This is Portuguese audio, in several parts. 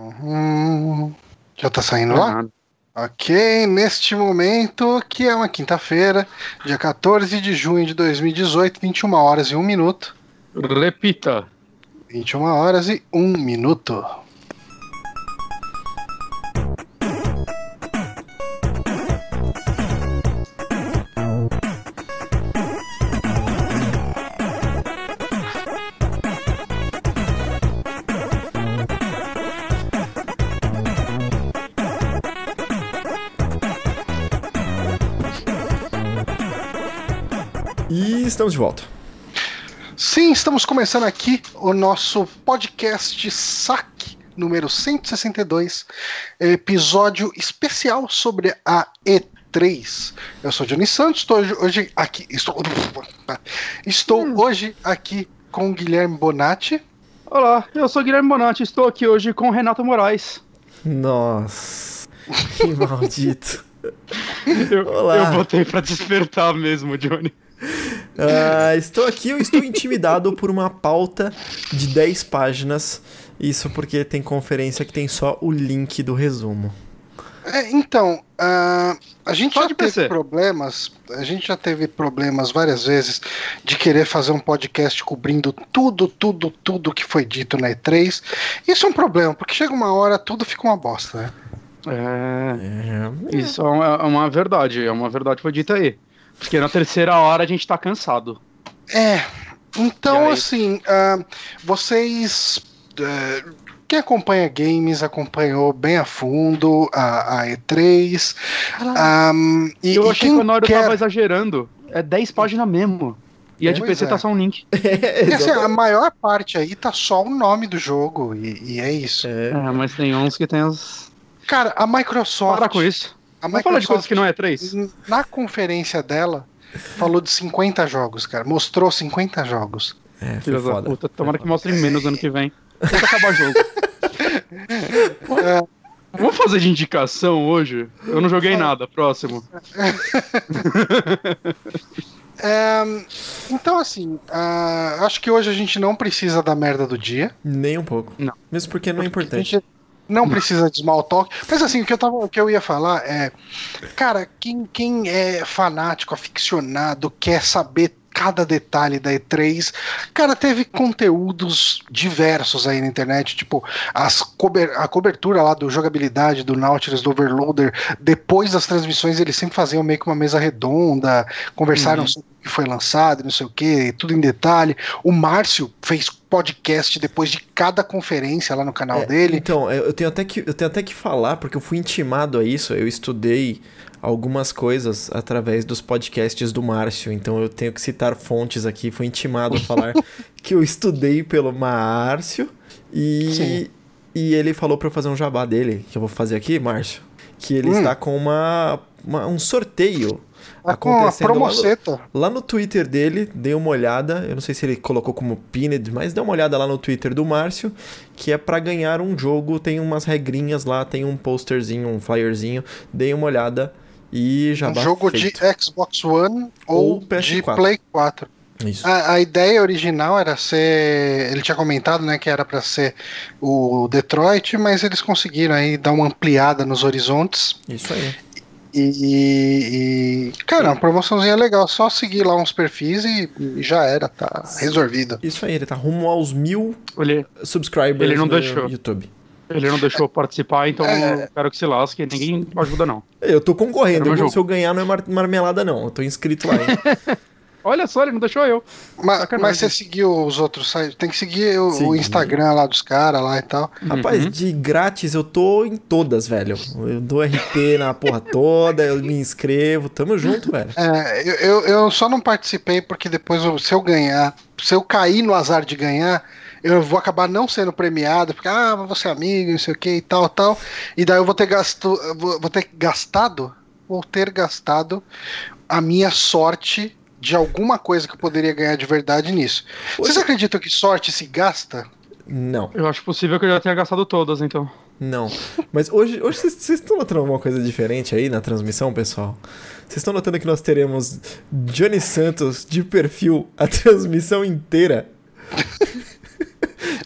Uhum. Já tá saindo lá? Ok, neste momento, que é uma quinta-feira, dia 14 de junho de 2018, 21 horas e 1 minuto. Repita. 21 horas e 1 minuto. Estamos de volta. Sim, estamos começando aqui o nosso podcast Saque número 162, episódio especial sobre a E3. Eu sou Johnny Santos, estou hoje aqui, estou, estou Hum. hoje aqui com o Guilherme Bonatti. Olá, eu sou Guilherme Bonatti, estou aqui hoje com o Renato Moraes. Nossa, que maldito. Eu, Olá. eu botei pra despertar mesmo, Johnny. Ah, estou aqui, eu estou intimidado por uma pauta de 10 páginas. Isso porque tem conferência que tem só o link do resumo. É, então, ah, a gente Só já teve PC. problemas, a gente já teve problemas várias vezes de querer fazer um podcast cobrindo tudo, tudo, tudo que foi dito na E3. Isso é um problema, porque chega uma hora tudo fica uma bosta, né? É, É, isso é uma, é uma verdade, é uma verdade que foi dita aí. Porque na terceira hora a gente tá cansado. É, então assim, ah, vocês. eh, quem acompanha games acompanhou bem a fundo a, a E3. ah, e, eu achei que o Honório quer- tava exagerando. É 10 páginas mesmo. E a de Pois PC é. tá só um link. é, E, assim, a maior parte aí tá só o nome do jogo, e, e é isso. É, É, mas tem uns que tem as. Cara, a Microsoft. Para com isso. A Vamos falar de coisas que não é 3? Na conferência dela, falou de 50 jogos, cara. Mostrou 50 jogos. é, foi Filha da foda. puta, tomara que mostrem menos ano que vem. Tem que acabar o jogo. Vamos fazer de indicação hoje? Eu não joguei nada, próximo. É, então, assim, ah, acho que hoje a gente não precisa da merda do dia. Nem um pouco. Não. Mesmo porque não é A importante. Não precisa de small talk. Mas assim, o que eu, tava, o que eu ia falar é. Cara, quem, quem é fanático, aficionado, quer saber cada detalhe da E3. Cara, teve conteúdos diversos aí na internet, tipo as cober a cobertura lá do jogabilidade do Nautilus, do Overloader. Depois das transmissões, eles sempre faziam meio que uma mesa redonda, conversaram Uhum. sobre o que foi lançado, não sei o que, tudo em detalhe. O Márcio fez podcast depois de cada conferência lá no canal É, dele. Então, eu tenho, até que, eu tenho até que falar, porque eu fui intimado a isso, eu estudei algumas coisas através dos podcasts do Márcio, então eu tenho que citar fontes aqui, fui intimado a falar que eu estudei pelo Márcio e, Sim. e ele falou pra eu fazer um jabá dele, que eu vou fazer aqui, Márcio, que ele Hum. está com uma, uma- um sorteio Tá acontecendo lá no-. Lá no Twitter dele, dei uma olhada. Eu não sei se ele colocou como pinned, mas dê uma olhada lá no Twitter do Márcio, que é pra ganhar um jogo. Tem umas regrinhas lá, tem um posterzinho, um flyerzinho. Dei uma olhada e já Um jogo de Xbox One ou, Ou de PS4. Play 4. Isso. A, a ideia original era ser. Ele tinha comentado né, que era pra ser o Detroit, mas eles conseguiram aí dar uma ampliada nos horizontes. Isso aí. E, e, cara, uma promoçãozinha legal. Só seguir lá uns perfis e, e já era, tá resolvido. Isso aí, ele tá rumo aos mil Ele, subscribers Ele não no deixou. YouTube. Ele não deixou participar, então É. eu quero que se lasque. Ninguém ajuda, não. Eu tô concorrendo, eu- se eu ganhar não é mar- marmelada não, eu tô inscrito lá, hein? Olha só, ele não deixou eu. Mas, mas você seguiu os outros sites? Tem que seguir o, o. Instagram lá dos caras lá e tal. Rapaz, Uhum. de grátis eu tô em todas, velho. Eu dou RP na porra toda, eu me inscrevo, tamo junto, velho. É, eu, eu, eu só não participei porque depois, se eu ganhar, se eu cair no azar de ganhar, eu vou acabar não sendo premiado, porque, ah, vou ser amigo, não sei o que e tal, tal. E daí eu vou ter gasto, vou, vou ter gastado, vou ter gastado a minha sorte de alguma coisa que eu poderia ganhar de verdade nisso. Vocês acreditam que sorte se gasta? Não, Eu acho possível que eu já tenha gastado todas, então. não. Mas hoje, hoje vocês vocês estão notando alguma coisa diferente aí na transmissão, pessoal? Vocês estão notando que nós teremos Johnny Santos de perfil a transmissão inteira?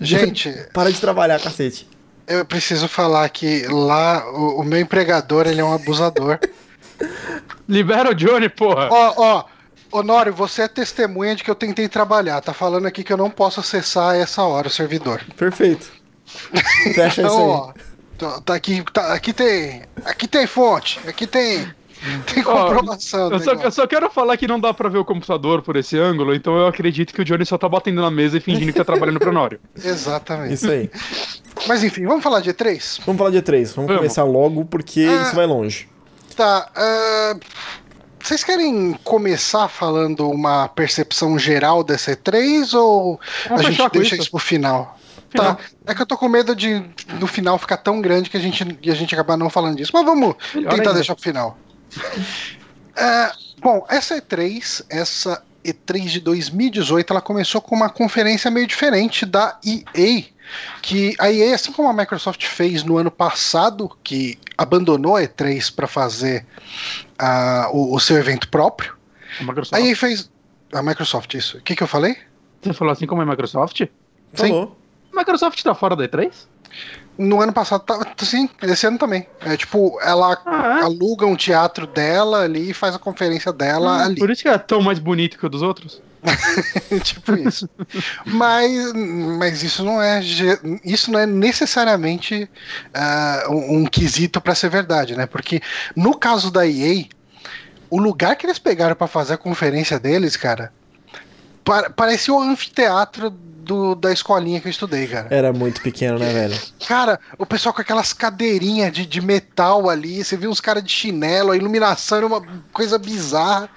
Gente, Para de trabalhar, cacete. Eu preciso falar que lá o, o meu empregador ele é um abusador. Libera o Johnny, porra. Ó, ó, Honório, você é testemunha de que eu tentei trabalhar. Tá falando aqui que eu não posso acessar a essa hora o servidor. Perfeito. Fecha isso Então, aí. ó, tá, tá aqui, tá- aqui tem, aqui tem fonte, aqui tem, tem comprovação. do Eu só, eu só quero falar que não dá pra ver o computador por esse ângulo, então eu acredito que o Johnny só tá batendo na mesa e fingindo que tá trabalhando pro Nório. Exatamente. Isso aí. Mas enfim, vamos falar de E3? Vamos falar de E3. Vamos, Vamos. começar logo porque Ah. isso vai longe. Tá. ah, vocês querem começar falando uma percepção geral dessa E3 ou Vamos a gente deixa isso. isso pro final? Tá. É que eu tô com medo de no final ficar tão grande que a gente, a gente acabar não falando disso. Mas vamos tentar deixar pro final. É, bom, essa E3, essa E3 de 2018, ela começou com uma conferência meio diferente da EA. Que a EA, assim como a Microsoft fez no ano passado, que abandonou a E3 para fazer ah, o, o seu evento próprio, A Microsoft. a EA fez. A Microsoft, isso. O que, que eu falei? Você falou assim como a Microsoft? Sim. Falou. Microsoft tá fora da E3? No ano passado, tá, sim, esse ano também. É tipo, ela Ah, é? aluga um teatro dela ali e faz a conferência dela Ah, ali. Por isso que é tão mais bonito que o dos outros? tipo isso. mas, mas isso não é isso não é necessariamente ah, um, um quesito para ser verdade, né? Porque no caso da EA, o lugar que eles pegaram para fazer a conferência deles, cara, pa- parecia o anfiteatro do- da escolinha que eu estudei, cara. Era muito pequeno, né, velho? Cara, o pessoal com aquelas cadeirinhas de, de metal ali, você viu uns caras de chinelo, a iluminação era uma coisa bizarra.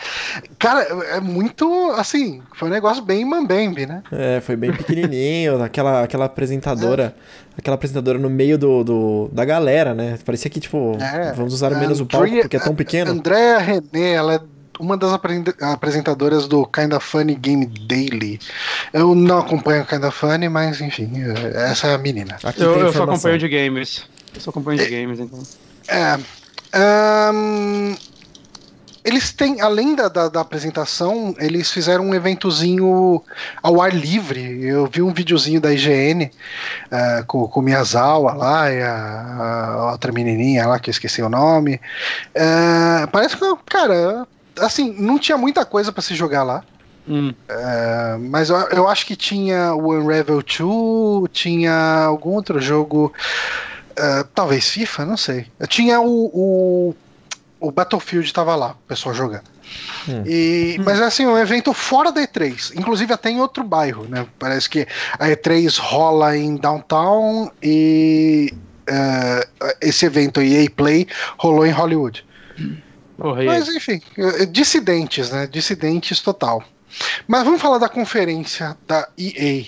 Cara, é muito, assim, foi um negócio bem mambembe, né? É, foi bem pequenininho, aquela, aquela apresentadora, aquela apresentadora no meio do, do- da galera, né? Parecia que, tipo, É. vamos usar menos o palco porque é tão pequeno. Andrea René, ela é uma das apresen- apresentadoras do Kinda Funny Game Daily. Eu não acompanho o Kinda Funny, mas enfim, é- essa é a menina. Aqui Eu, eu só acompanho de games. Eu só acompanho de games, então. É. ahn, eles têm, além da, da, da apresentação, eles fizeram um eventozinho ao ar livre. Eu vi um videozinho da IGN ah, com, com o Miyazawa lá e a, a outra menininha lá que eu esqueci o nome. Ah, parece que, cara, assim, não tinha muita coisa pra se jogar lá. Hum. Ah, mas eu, eu acho que tinha o Unravel 2, tinha algum outro jogo, ah, talvez FIFA, não sei. Tinha o, o, o Battlefield tava lá, o pessoal jogando. Hum. E, Mas é assim, um evento fora da E3, inclusive até em outro bairro, né? Parece que a E3 rola em Downtown e ah, esse evento EA Play rolou em Hollywood. Porra, e Mas enfim, eh, dissidentes, né? Dissidentes total. Mas vamos falar da conferência da EA.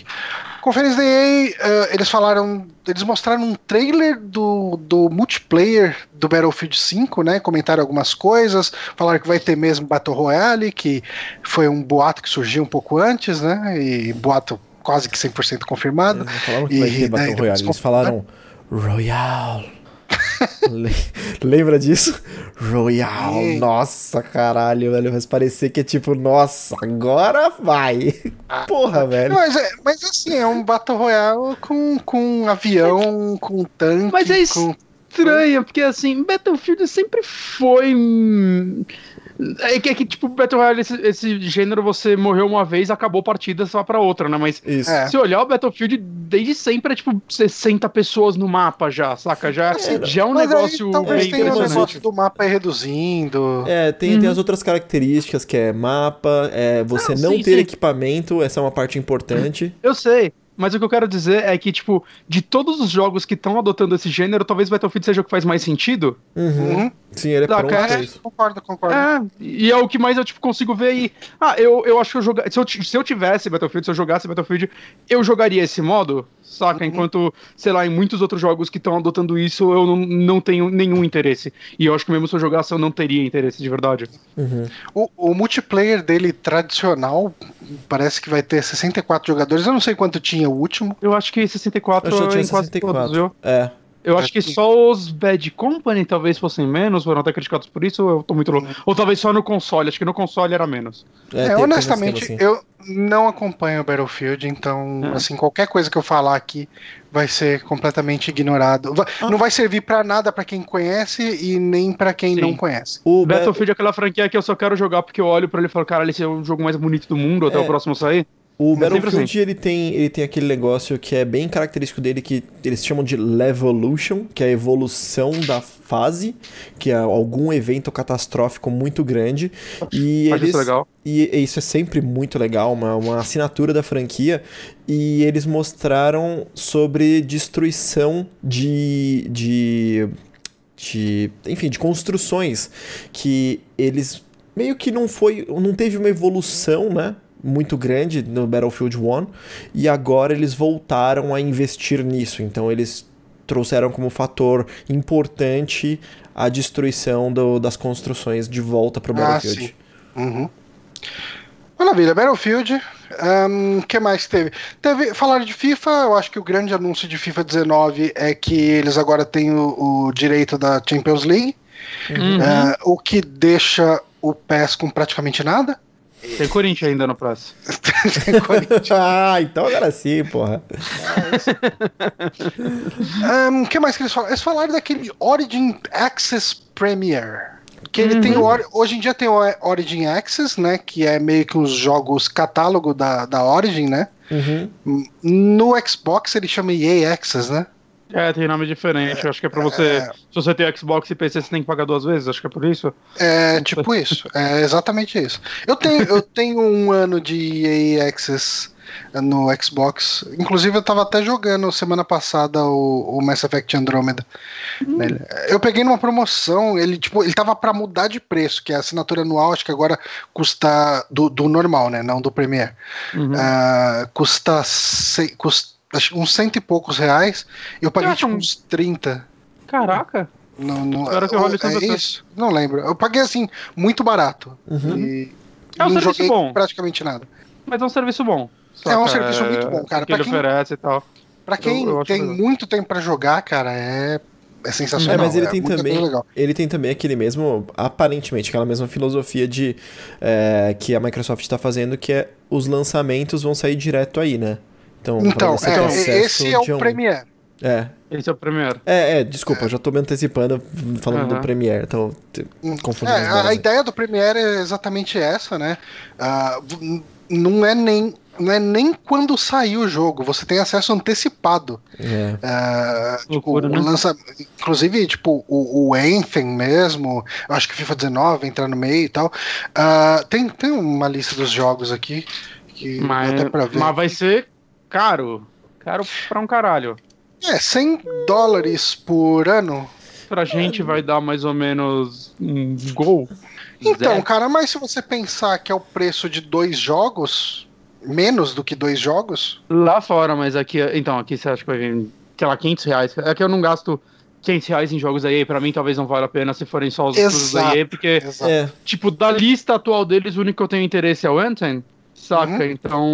Conferência da EA, eh, eles falaram, eles mostraram um trailer do, do multiplayer do Battlefield 5, né? Comentaram algumas coisas, falaram que vai ter mesmo Battle Royale, que foi um boato que surgiu um pouco antes, né? E boato quase que 100% confirmado. Eles não falaram que vai E ter Battle daí Royale, eles falaram Royale. Le- Lembra disso? Royale. Sim. Nossa, caralho, velho. Vai parecer que é tipo, nossa, agora vai. Porra, velho. Mas, é- mas assim, é um Battle Royale com, com avião, com tanque, Mas é isso. com porque assim, Battlefield sempre foi. É que, é que tipo, Battle Royale, esse, esse gênero, você morreu uma vez, acabou a partida, só pra outra, né? Mas Isso. É. se olhar o Battlefield, desde sempre é tipo 60 pessoas no mapa já, saca? Já, já é um Mas aí negócio talvez bem tenha o interessante. negócio do mapa reduzindo. É, tem, tem as outras características que é mapa, é você Não, não sim, ter sim. equipamento, essa é uma parte importante. Eu sei. Mas o que eu quero dizer é que, tipo, de todos os jogos que estão adotando esse gênero, talvez Uhum. Battlefield seja o que faz mais sentido. Uhum. Sim, ele é pronto É, isso. concordo, concordo. É, e é o que mais eu tipo, consigo ver aí. Ah, eu, eu acho que eu jogar. Se eu, se eu tivesse Battlefield, se eu jogasse Battlefield, eu jogaria esse modo, saca? Enquanto, sei lá, em muitos outros jogos que estão adotando isso, eu não, não tenho nenhum interesse. E eu acho que mesmo se eu jogasse, eu não teria interesse de verdade. Uhum. O, o multiplayer dele tradicional parece que vai ter 64 jogadores. Eu não sei quanto tinha o último. Eu acho que 64 Eu já tinha em quase 64. todos, viu? É. Eu acho que só os Bad Company talvez fossem menos, foram até criticados por isso, ou eu tô muito louco. Ou talvez só no console, acho que no console era menos. É, um honestamente, assim. eu não acompanho o Battlefield, então, É. assim, qualquer coisa que eu falar aqui vai ser completamente ignorado. Ah. Não vai servir pra nada pra quem conhece e nem pra quem Sim. não conhece. O Ba- Battlefield é aquela franquia que eu só quero jogar porque eu olho pra ele e falo, cara, esse é o jogo mais bonito do mundo até É. o próximo sair. O Battlefield assim. ele tem, ele tem aquele negócio que é bem característico dele que eles chamam de Levolution, que é a evolução da fase, que é algum evento catastrófico muito grande. E Acho eles, isso legal. E e isso é sempre muito legal, uma, uma assinatura da franquia. E eles mostraram sobre destruição de. de. de enfim, de construções. Que eles meio que não foi. não teve uma evolução, né? Muito grande no Battlefield 1 e agora eles voltaram a investir nisso. Então eles trouxeram como fator importante a destruição do- das construções de volta para o Ah, Battlefield. sim. Uhum. Maravilha, Battlefield. O que mais teve? Teve. Falaram de FIFA, eu acho que o grande anúncio de FIFA 19 é que eles agora têm o, o direito da Champions League, Uhum. é, o que deixa o PES com praticamente nada. Tem Corinthians ainda no próximo. ah, então agora sim, porra. O que mais que eles falaram? Eles falaram daquele Origin Access Premier. Que ele tem o Or- hoje em dia tem o Origin Access, né? Que é meio que os jogos catálogo da, da Origin, né? Uhum. No Xbox ele chama EA Access, né? É, tem nome diferente. Eu acho que é pra você. É. Se você tem Xbox e PC, você tem que pagar duas vezes. Acho que é por isso. É tipo isso, é exatamente isso. Eu tenho, eu tenho um ano de EA Access no Xbox. Inclusive eu tava até jogando semana passada o, o Mass Effect Andromeda. nele. Eu peguei numa promoção, ele tipo, ele tava pra mudar de preço, que a assinatura anual acho que agora custa do, do normal, né, não do Premier. Uhum. Ah, custa, sei, custa uns cento e poucos reais. Eu paguei Eu acho tipo um- uns 30. Caraca. Não, não, Espero que role é certo. isso? Não lembro. Eu paguei assim, muito barato. Uhum. E É um não serviço bom. praticamente nada. Mas é um serviço bom. É um serviço muito bom, cara. Que ele Pra quem- oferece e tal. Pra quem eu acho tem legal. muito tempo pra jogar, cara, é, é É, sensacional. mas ele é tem também. Ele tem também aquele mesmo, aparentemente, aquela mesma filosofia de é, que a Microsoft está fazendo, que é os lançamentos vão sair direto aí, né? Então, Então, é, esse é o um- Premiere. É, Esse é o primeiro. é, é, desculpa, eu já tô me antecipando falando do Aham. Premiere, então t- confundindo É, a, ideia do Premiere é exatamente essa, né? V- não é nem não é nem quando sair o jogo, você tem acesso antecipado. É. Tipo, Loucura, o né? lança... Inclusive, tipo, o, o Anthem mesmo, eu acho que FIFA 19 entra no meio e tal. Ah, tem, tem uma lista dos jogos aqui que Mas, até pra ver. mas vai ser caro. Caro pra um caralho. É, 100 dólares por ano. Pra gente vai dar mais ou menos um gol. Então, Zero. cara, mas se você pensar que é o preço de dois jogos, menos do que dois jogos, Lá fora, mas aqui. Então, aqui você acha que vai vir, sei lá, 500 reais. É que eu não gasto 500 reais em jogos da EA. Pra mim, talvez não valha a pena se forem só os da Exato. EA, porque, exato. É, tipo, da lista atual deles, o único que eu tenho interesse é o Anthem. Saca? Uhum. Então.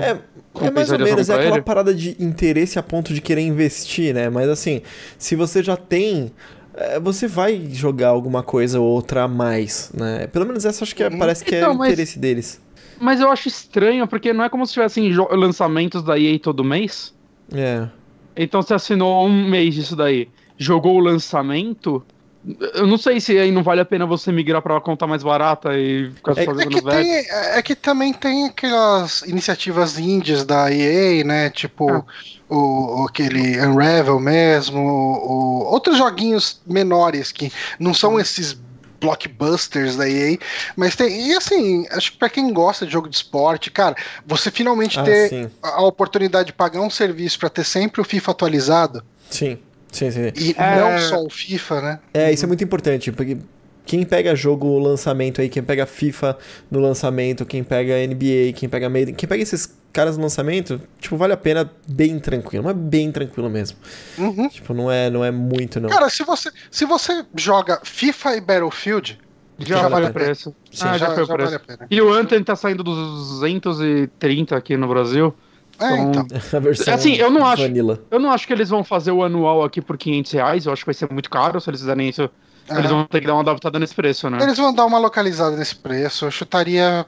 é, é mais ou menos é aquela ele? parada de interesse a ponto de querer investir, né? Mas assim, se você já tem. é, Você vai jogar alguma coisa ou outra a mais, né? Pelo menos essa acho que é- Uhum. parece que é Então, o mas- interesse deles. Mas eu acho estranho, porque não é como se tivessem lançamentos da EA todo mês. É. Então você assinou um mês disso daí, jogou o lançamento. Eu não sei se aí não vale a pena você migrar pra uma conta mais barata e ficar É- É fazendo que, velho. tem, é que também tem aquelas iniciativas indies da EA, né? Tipo Ah. o, o- aquele Unravel mesmo, o- outros joguinhos menores que não são esses blockbusters da EA, mas tem. E assim, acho que pra quem gosta de jogo de esporte, cara, você finalmente Ah, ter sim. a a oportunidade de pagar um serviço pra ter sempre o FIFA atualizado Sim. Sim, sim. e É. não só o FIFA, né? É, isso é muito importante, porque quem pega jogo lançamento aí, quem pega FIFA no lançamento, quem pega NBA, quem pega Maiden, quem pega esses caras no lançamento, tipo, vale a pena bem tranquilo, mas bem tranquilo mesmo. Uhum. Tipo, não é, não é muito, não. Cara, se você, se você joga FIFA e Battlefield, Já, Já vale a preço. Sim, ah, já, foi o vale preço. a pena. E o Anthem tá saindo dos 230 aqui no Brasil. É, então. A versão Assim, eu não acho- vanilla. Eu não acho que eles vão fazer o anual aqui por 500 reais, eu acho que vai ser muito caro se eles fizerem isso. Eles Aham. vão ter que dar uma adaptada nesse preço, né? Eles vão dar uma localizada nesse preço. Eu chutaria.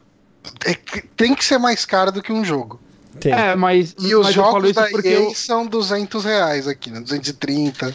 é tem que ser mais caro do que um jogo. Tem. É, mas, E os mas jogos da porque EA eu, são 200 reais aqui, né? 230.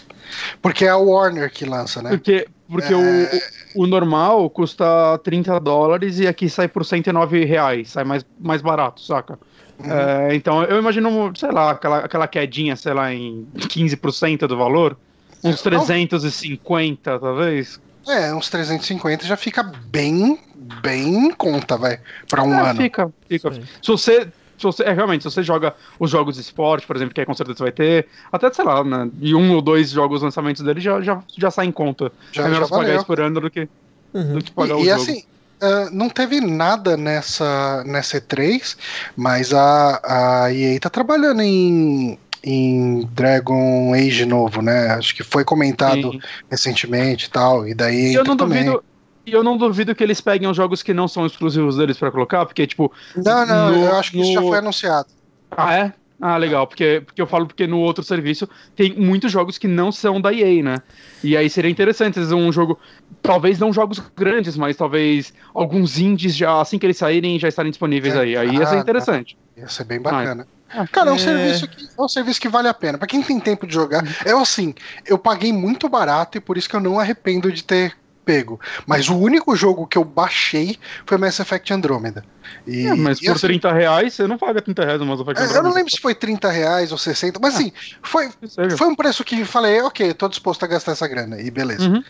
Porque é a Warner que lança, né? porque, porque É. o, o normal custa 30 dólares e aqui sai por 109 reais, sai mais, mais barato, saca? Uhum. É, então eu imagino, sei lá, aquela, aquela quedinha, sei lá, em 15% do valor. Uns É, não- 350, talvez. É, uns 350 já fica bem, bem em conta, vai. Pra um É, ano. Fica, fica. Sim. Se você, se você. É, realmente, se você joga os jogos de esporte, por exemplo, que aí com certeza vai ter, até, sei lá, né, e um ou dois jogos lançamentos dele já, já, já sai em conta. Já, é melhor já você pagar valeu. isso por ano do que, Uhum. do que pagar o E, e jogo. assim, ah, não teve nada nessa, nessa E3, mas a, a EA tá trabalhando em, em Dragon Age novo, né? Acho que foi comentado Sim. recentemente e tal, e daí eu não também. duvido. E eu não duvido que eles peguem os jogos que não são exclusivos deles pra colocar, porque, tipo. Não, não, no- eu acho que isso já no- foi anunciado. Ah, é? Ah, legal, porque, porque eu falo porque no outro serviço tem muitos jogos que não são da EA, né? E aí seria interessante eles um jogo, talvez não jogos grandes, mas talvez alguns indies já assim que eles saírem já estarem disponíveis É. aí. Aí ia Ah, ser tá. interessante. Ia ser bem bacana. Ah, Cara, é um, é. serviço que, é um serviço que vale a pena. Pra quem tem tempo de jogar, eu assim, eu paguei muito barato e por isso que eu não arrependo de ter pego. Mas o único jogo que eu baixei foi Mass Effect Andromeda. E, É, mas e, por assim, 30 reais você não paga 30 reais no Mass Effect é, eu não Andromeda. lembro se foi 30 reais ou 60, mas assim, foi, Que seja. foi um preço que falei, ok, tô disposto a gastar essa grana. E beleza. Uhum.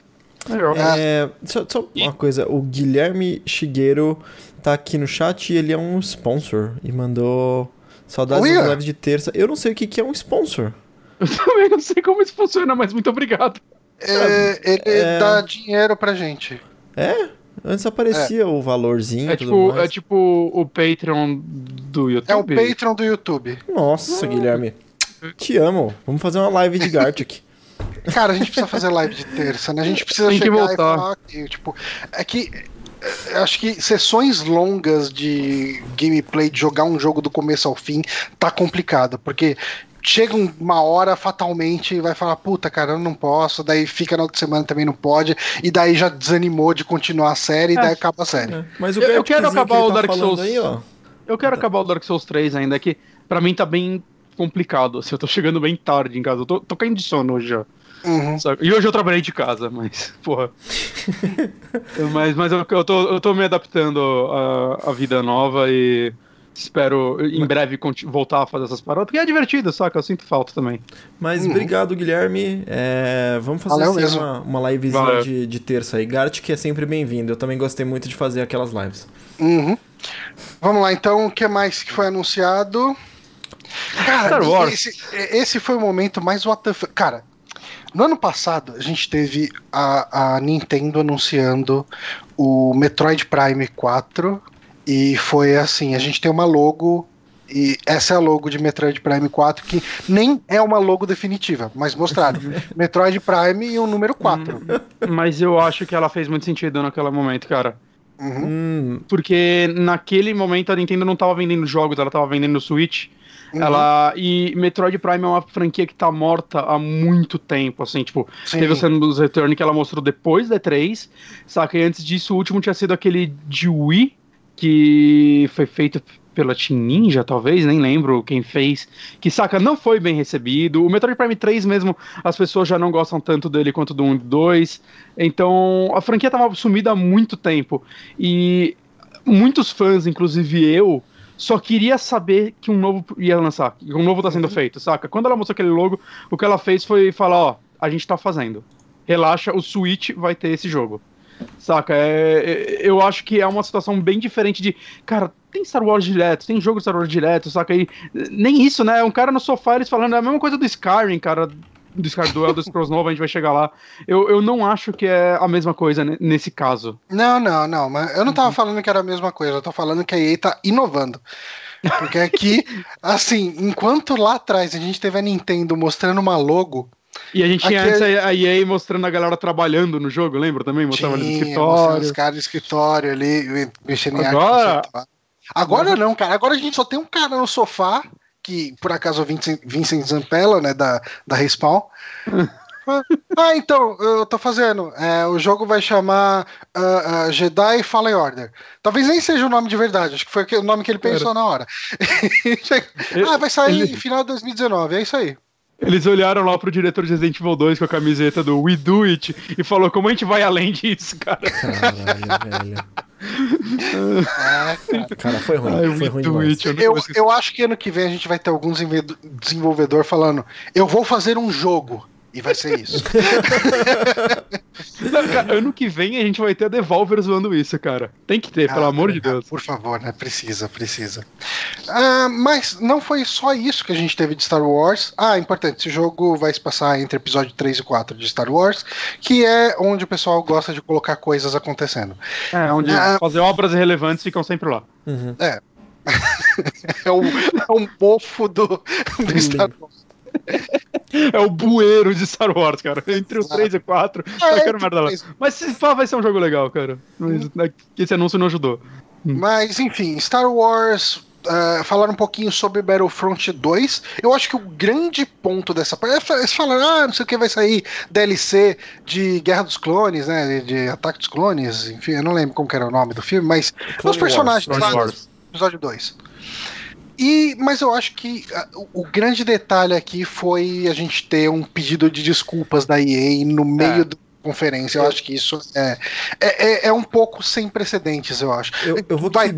Legal. É, só, só uma coisa, o Guilherme Shigeru tá aqui no chat e ele é um sponsor e mandou saudades Olha! das lives de terça. Eu não sei o que, que é um sponsor. Eu também não sei como isso funciona, mas muito obrigado. É, ele é- dá dinheiro pra gente. É? Antes aparecia o valorzinho É e tudo tipo, mais. é tipo o Patreon do YouTube. É o Patreon do YouTube. Nossa, Guilherme. Te amo. Vamos fazer uma live de Gartic. Cara, a gente precisa fazer live de terça, né? A gente precisa Tem que chegar e voltar. falar que, tipo, é que é, acho que sessões longas de gameplay, de jogar um jogo do começo ao fim, tá complicado, porque chega uma hora fatalmente e vai falar, puta, cara, eu não posso, daí fica na outra semana também não pode, e daí já desanimou de continuar a série e É. daí acaba a série. É, Mas o Eu- eu quero acabar que o tá Dark falando Souls. Aí, ó. Eu quero acabar o Dark Souls 3 ainda, que pra mim tá bem complicado. Assim, eu tô chegando bem tarde em casa. Eu tô, tô caindo de sono hoje já. Uhum. E hoje eu trabalhei de casa, mas, porra. mas mas eu, eu, tô, eu tô me adaptando à, à vida nova e espero em breve voltar a fazer essas paradas. Porque é divertido, saca? Eu sinto falta também. Mas Uhum. obrigado, Guilherme. É, vamos fazer assim, mesmo. uma, uma livezinha Valeu. de, de terça aí. Gartic é sempre bem-vindo. Eu também gostei muito de fazer aquelas lives. Uhum. Vamos lá, então, o que mais que foi anunciado? Cara, Star Wars. Esse, esse foi o momento mais what the fuck. Cara, no ano passado a gente teve a, a Nintendo anunciando o Metroid Prime 4 e foi assim, a gente tem uma logo e essa é a logo de Metroid Prime 4 que nem é uma logo definitiva, mas mostraram Metroid Prime e o número 4. Mas eu acho que ela fez muito sentido naquele momento, cara. Uhum. Hum, Porque naquele momento a Nintendo não tava vendendo jogos, ela tava vendendo Switch. Uhum. Ela. E Metroid Prime é uma franquia que tá morta há muito tempo, assim, tipo, Sim. teve o Samus Return que ela mostrou depois da E3, saca? E antes disso, o último tinha sido aquele de Wii, que foi feito pela Team Ninja, talvez, nem lembro quem fez, que, saca, não foi bem recebido. O Metroid Prime 3 mesmo, as pessoas já não gostam tanto dele quanto do 1 e do 2. Então, a franquia tava sumida há muito tempo. E muitos fãs, inclusive eu, só queria saber que um novo ia lançar, que um novo tá sendo feito, saca? Quando ela mostrou aquele logo, o que ela fez foi falar, ó, a gente tá fazendo. Relaxa, o Switch vai ter esse jogo. Saca? É, é- eu acho que é uma situação bem diferente de, cara, tem Star Wars direto, tem jogo de Star Wars direto, saca? E nem isso, né? Um cara no sofá, eles falando é a mesma coisa do Skyrim, cara, do Skyrim do Elder Scrolls novo, a gente vai chegar lá. Eu, eu não acho que é a mesma coisa ne- nesse caso. Não, não, não, mas eu não tava falando que era a mesma coisa, eu tô falando que a EA tá inovando. Porque aqui, assim, enquanto lá atrás a gente teve a Nintendo mostrando uma logo, E a gente tinha antes a a EA mostrando a galera trabalhando no jogo, lembra também? Mostrava ali no tinha, escritório. os caras do escritório ali, mexendo em Agora-. Agora não, cara, agora a gente só tem um cara no sofá que por acaso o Vincent, Vincent Zampella, né, da, da Respawn. ah, então, eu tô fazendo. É, o jogo vai chamar uh, uh, Jedi Fallen Order. Talvez nem seja o nome de verdade, acho que foi o nome que ele pensou na hora. ah, vai sair Ele- final de 2019, é isso aí. Eles olharam lá pro diretor de Resident Evil 2 com a camiseta do We Do It e falou como a gente vai além disso, cara. Caralho, velho. É, Cara, foi ruim. Ai, foi ruim. It, eu eu, eu acho que ano que vem a gente vai ter alguns desenvolvedor falando: eu vou fazer um jogo. E vai ser isso. Não, cara, ano que vem a gente vai ter a Devolver zoando isso, cara. Tem que ter, pelo Ah, amor de Deus. Por favor, né? Precisa, precisa. Ah, mas não foi só isso que a gente teve de Star Wars. Ah, importante, esse jogo vai se passar entre episódio 3 e 4 de Star Wars, que é onde o pessoal gosta de colocar coisas acontecendo. É, onde Ah. fazer obras relevantes ficam sempre lá. Uhum. É o, é um bofo do, do Star Wars. É o bueiro de Star Wars, cara. Entre os Exato. 3 e 4, Ah, eu é, quero merda lá. mas- se pá, vai ser um jogo legal, cara. Mas né, esse anúncio não ajudou. Mas, enfim, Star Wars. ah, falar um pouquinho sobre Battlefront 2. Eu acho que o grande ponto dessa parte. Eles falaram, ah, não sei o que vai sair DLC de Guerra dos Clones, né? De Ataque dos Clones, enfim, eu não lembro como era o nome do filme, mas Clone os personagens Wars, lá Wars. episódio 2. E, mas eu acho que ah, o, o grande detalhe aqui foi a gente ter um pedido de desculpas da EA no meio É. da conferência. Eu acho que isso é, é, é- é um pouco sem precedentes, eu acho. Eu, eu vou Vai,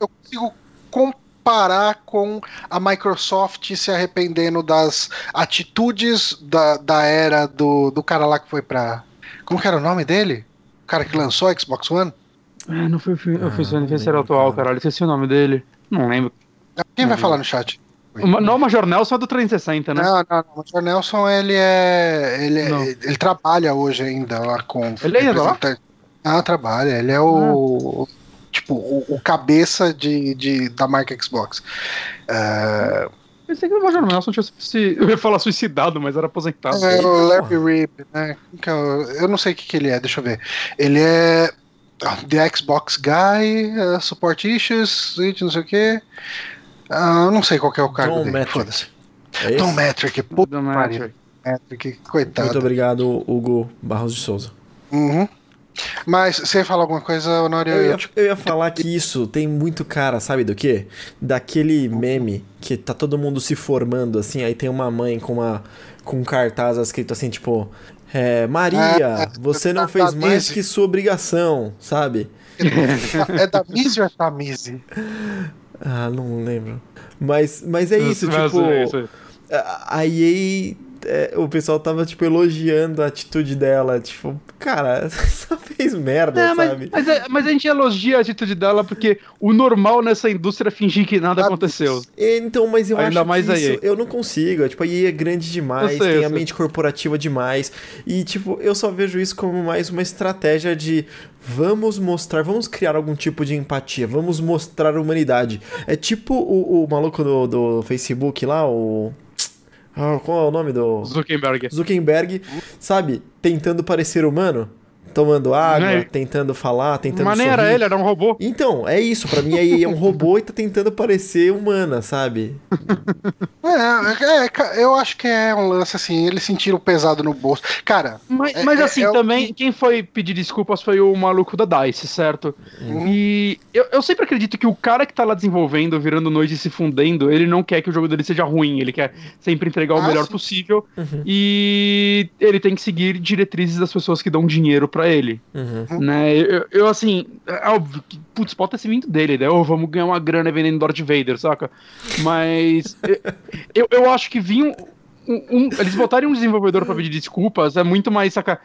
eu consigo comparar com a Microsoft se arrependendo das atitudes da, da era do, do cara lá que foi pra. Como que era o nome dele? O cara que lançou a Xbox One? É, não foi, foi, Ah, foi o não aniversário atual, cara. caralho. Esqueci o nome dele. Não lembro. Quem vai Não. falar no chat? Uma, não, Major Nelson é do 360, né? Não, não. O Major Nelson, ele é. Ele, é- ele trabalha hoje ainda lá com. Ele ainda tá lá? Ah, trabalha. Ele é o. Tipo, o, o cabeça de, de, da marca Xbox. Ah, Pensei que o Major Nelson tinha se. Eu ia falar suicidado, mas era aposentado. é o Larry. Rip, né? Que Eu, não sei o que, que ele é, deixa eu ver. Ele é. ah, The Xbox Guy, uh, Support Issues, não sei o que. eu não sei qual que é o cargo Tom dele. Metric. Foda-se. É Tom? Metric, puta. Metric. Metric, coitado. Muito obrigado, Hugo Barros de Souza. Uhum. Mas você ia falar alguma coisa, Honório? Eu ia, eu ia falar que isso tem muito cara, sabe do quê? Daquele meme que tá todo mundo se formando, assim, aí tem uma mãe com uma com um cartaz escrito assim, tipo, é, Maria, Ah, você não fez mais que sua obrigação, sabe? É da Mizzy ou é da Mizzy? Ah, não lembro. Mas, mas é isso, tipo, é isso aí. a EA, é, o pessoal tava, tipo, elogiando a atitude dela, tipo, cara, só fez merda, É, mas, sabe? mas, é- mas a gente elogia a atitude dela porque o normal nessa indústria é fingir que nada Ah, aconteceu. Então, mas eu Ainda acho mais que a isso, eu não consigo. é, Tipo, a EA é grande demais, sei, tem a mente corporativa demais. E, tipo, eu só vejo isso como mais uma estratégia de vamos mostrar, vamos criar algum tipo de empatia, vamos mostrar a humanidade. É tipo o, o maluco do, do Facebook lá, o. Ah, qual é o nome do. Zuckerberg. Zuckerberg, sabe? Tentando parecer humano, tomando água, Né? tentando falar, tentando Mas nem sorrir. era ele, era um robô. Então, é isso. Pra mim, a EA é um robô e tá tentando parecer humana, sabe? É, é, ca- eu acho que é um lance assim, eles sentiram pesado no bolso. Cara, Mas, É- mas é- assim, é também, quem foi pedir desculpas foi o maluco da DICE, certo? Uhum. E eu, eu sempre acredito que o cara que tá lá desenvolvendo, virando noite e se fundendo, ele não quer que o jogo dele seja ruim, ele quer sempre entregar o Ah, melhor sim. possível Uhum. e ele tem que seguir diretrizes das pessoas que dão dinheiro ele, Uhum. né? Eu, eu, assim, é óbvio que, putz, pode ter se vindo dele, né? Ou vamos ganhar uma grana vendendo Darth Vader, saca? Mas eu, eu acho que vinha um, um- eles botarem um desenvolvedor pra pedir desculpas é muito mais, saca?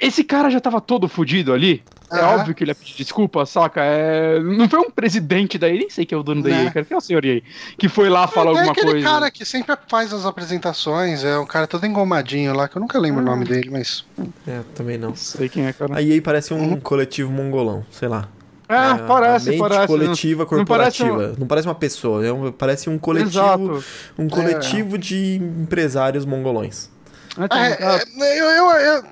Esse cara já tava todo fudido ali. É Aham. óbvio que ele ia pedir desculpa, saca? É... Não foi um presidente da EA, nem sei quem é o dono da Né. EA, cara. Quem é o senhor EA? Que foi lá falar é alguma aquele coisa. cara que sempre faz as apresentações, é um cara todo engomadinho lá, que eu nunca lembro o Ah. nome dele, mas. É, também não. Não sei quem é, cara. A EA parece um Uhum. coletivo mongolão, sei lá. Ah, É, parece, a mente parece. coletiva não parece corporativa. Não parece, uma pessoa, é um- parece um coletivo, Exato. um coletivo de empresários mongolões. É, tá, É, é, eu, eu, eu,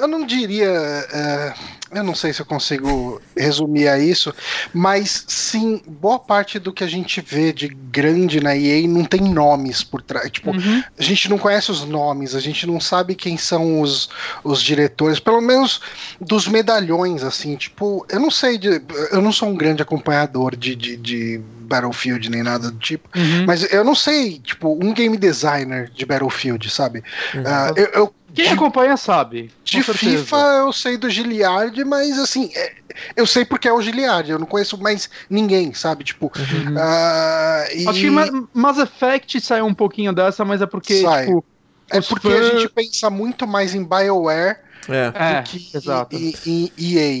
eu não diria. é, eu não sei se eu consigo resumir a isso, mas sim, boa parte do que a gente vê de grande na EA não tem nomes por trás. Tipo, Uhum. a gente não conhece os nomes, a gente não sabe quem são os, os diretores, pelo menos dos medalhões, assim. Tipo, eu não sei, de, eu não sou um grande acompanhador de, de, de Battlefield nem nada do tipo, Uhum. mas eu não sei, tipo, um game designer de Battlefield, sabe? Ah, eu, eu- Quem de- acompanha sabe. de certeza. FIFA eu sei do Giliard, mas assim, é- eu sei porque é o Giliard, eu não conheço mais ninguém, sabe? Tipo, Uhum. ah, e Acho que Ma- Mass Effect saiu um pouquinho dessa, mas é porque, Sai. tipo. é porque fãs- a gente pensa muito mais em BioWare É, É, do que exato. em, em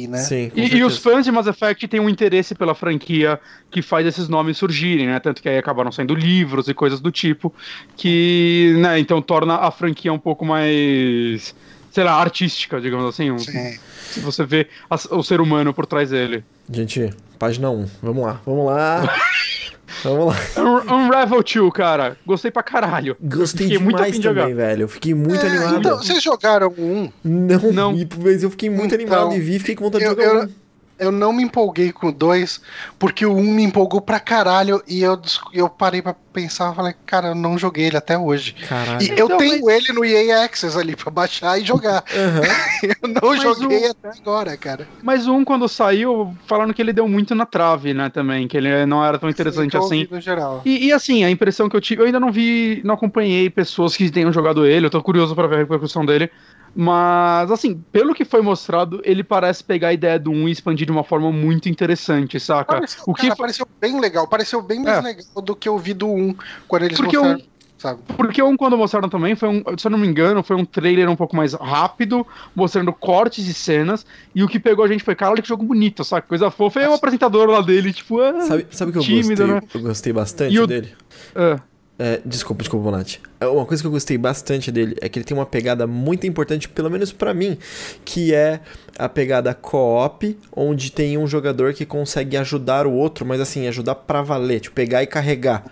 EA, né? sim. E, e os fãs de Mass Effect têm um interesse pela franquia que faz esses nomes surgirem, né? Tanto que aí acabaram saindo livros e coisas do tipo, que, né, então torna a franquia um pouco mais, sei lá, artística, digamos assim. Um- Sim. Se você vê as- o ser humano por trás dele. Gente, página 1. Vamos lá, vamos lá. vamos lá. Un- Unravel 2, cara, gostei pra caralho. Gostei Fiquei muito demais fim de jogar. também, velho. Eu fiquei muito É, animado. Então, vocês jogaram um? Não, Não. e- mas eu fiquei muito Então, animado e vi, fiquei com vontade eu- de jogar eu- um. Eu não me empolguei com o dois, porque o um me empolgou pra caralho e eu, eu parei pra pensar e falei, cara, eu não joguei ele até hoje. Caralho. E eu Então, tenho ele no EA Access ali pra baixar e jogar. Aham. Eu não Mas joguei o- até agora, cara. Mas um, quando saiu, falaram que ele deu muito na trave, né, também, que ele não era tão interessante eu assim. No geral. E, e, assim, a impressão que eu tive, eu ainda não vi, não acompanhei pessoas que tenham jogado ele, eu tô curioso pra ver a repercussão dele. Mas, assim, pelo que foi mostrado, ele parece pegar a ideia do 1 e expandir de uma forma muito interessante, saca? Pareceu, o que cara, foi- pareceu bem legal, pareceu bem mais É. legal do que eu vi do 1 quando eles Porque mostraram, o- sabe? Porque um, quando mostraram também, foi um, se eu não me engano, foi um trailer um pouco mais rápido, mostrando cortes e cenas, e o que pegou a gente foi, caralho, que jogo bonito, saca? Coisa fofa, e o apresentador lá dele, tipo, ah, Sabe, sabe o que eu Tímido, gostei? né? Eu gostei bastante E o- dele. ah, É, desculpa, desculpa, Bonatti. É, Uma coisa que eu gostei bastante dele é que ele tem uma pegada muito importante, pelo menos pra mim, que é a pegada co-op, onde tem um jogador que consegue ajudar o outro, mas assim, ajudar pra valer, tipo, pegar e carregar.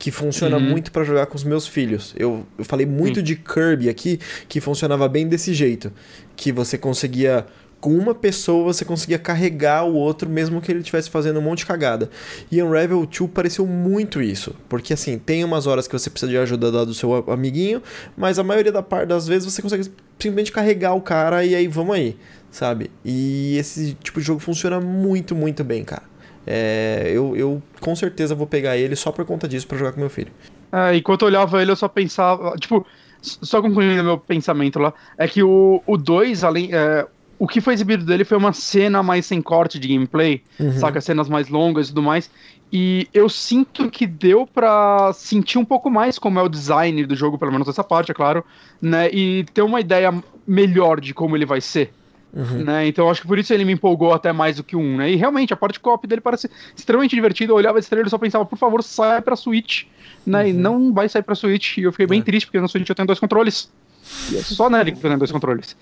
Que funciona Uhum. muito pra jogar com os meus filhos. Eu, eu falei muito Sim. de Kirby aqui, que funcionava bem desse jeito. Que você conseguia com uma pessoa você conseguia carregar o outro mesmo que ele estivesse fazendo um monte de cagada. E Unravel 2 pareceu muito isso, porque assim, tem umas horas que você precisa de ajuda do seu amiguinho, mas a maioria das vezes você consegue simplesmente carregar o cara e aí vamos aí, sabe? E esse tipo de jogo funciona muito, muito bem, cara. É, eu, eu com certeza vou pegar ele só por conta disso pra jogar com meu filho. É, enquanto eu olhava ele, eu só pensava. Tipo, só concluindo meu pensamento lá, é que o 2, além. é, o que foi exibido dele foi uma cena mais sem corte de gameplay, Uhum. saca? Cenas mais longas e tudo mais. E eu sinto que deu pra sentir um pouco mais como é o design do jogo, pelo menos essa parte, é claro, né? E ter uma ideia melhor de como ele vai ser. Uhum. Né? Então acho que por isso ele me empolgou até mais do que 1, né? E realmente a parte co-op dele parece extremamente divertida. Eu olhava esse trailer e só pensava, por favor, saia pra Switch. Né? E não vai sair pra Switch. E eu fiquei bem É. triste, porque no Switch eu tenho dois controles. E é só nele que eu tenho dois controles.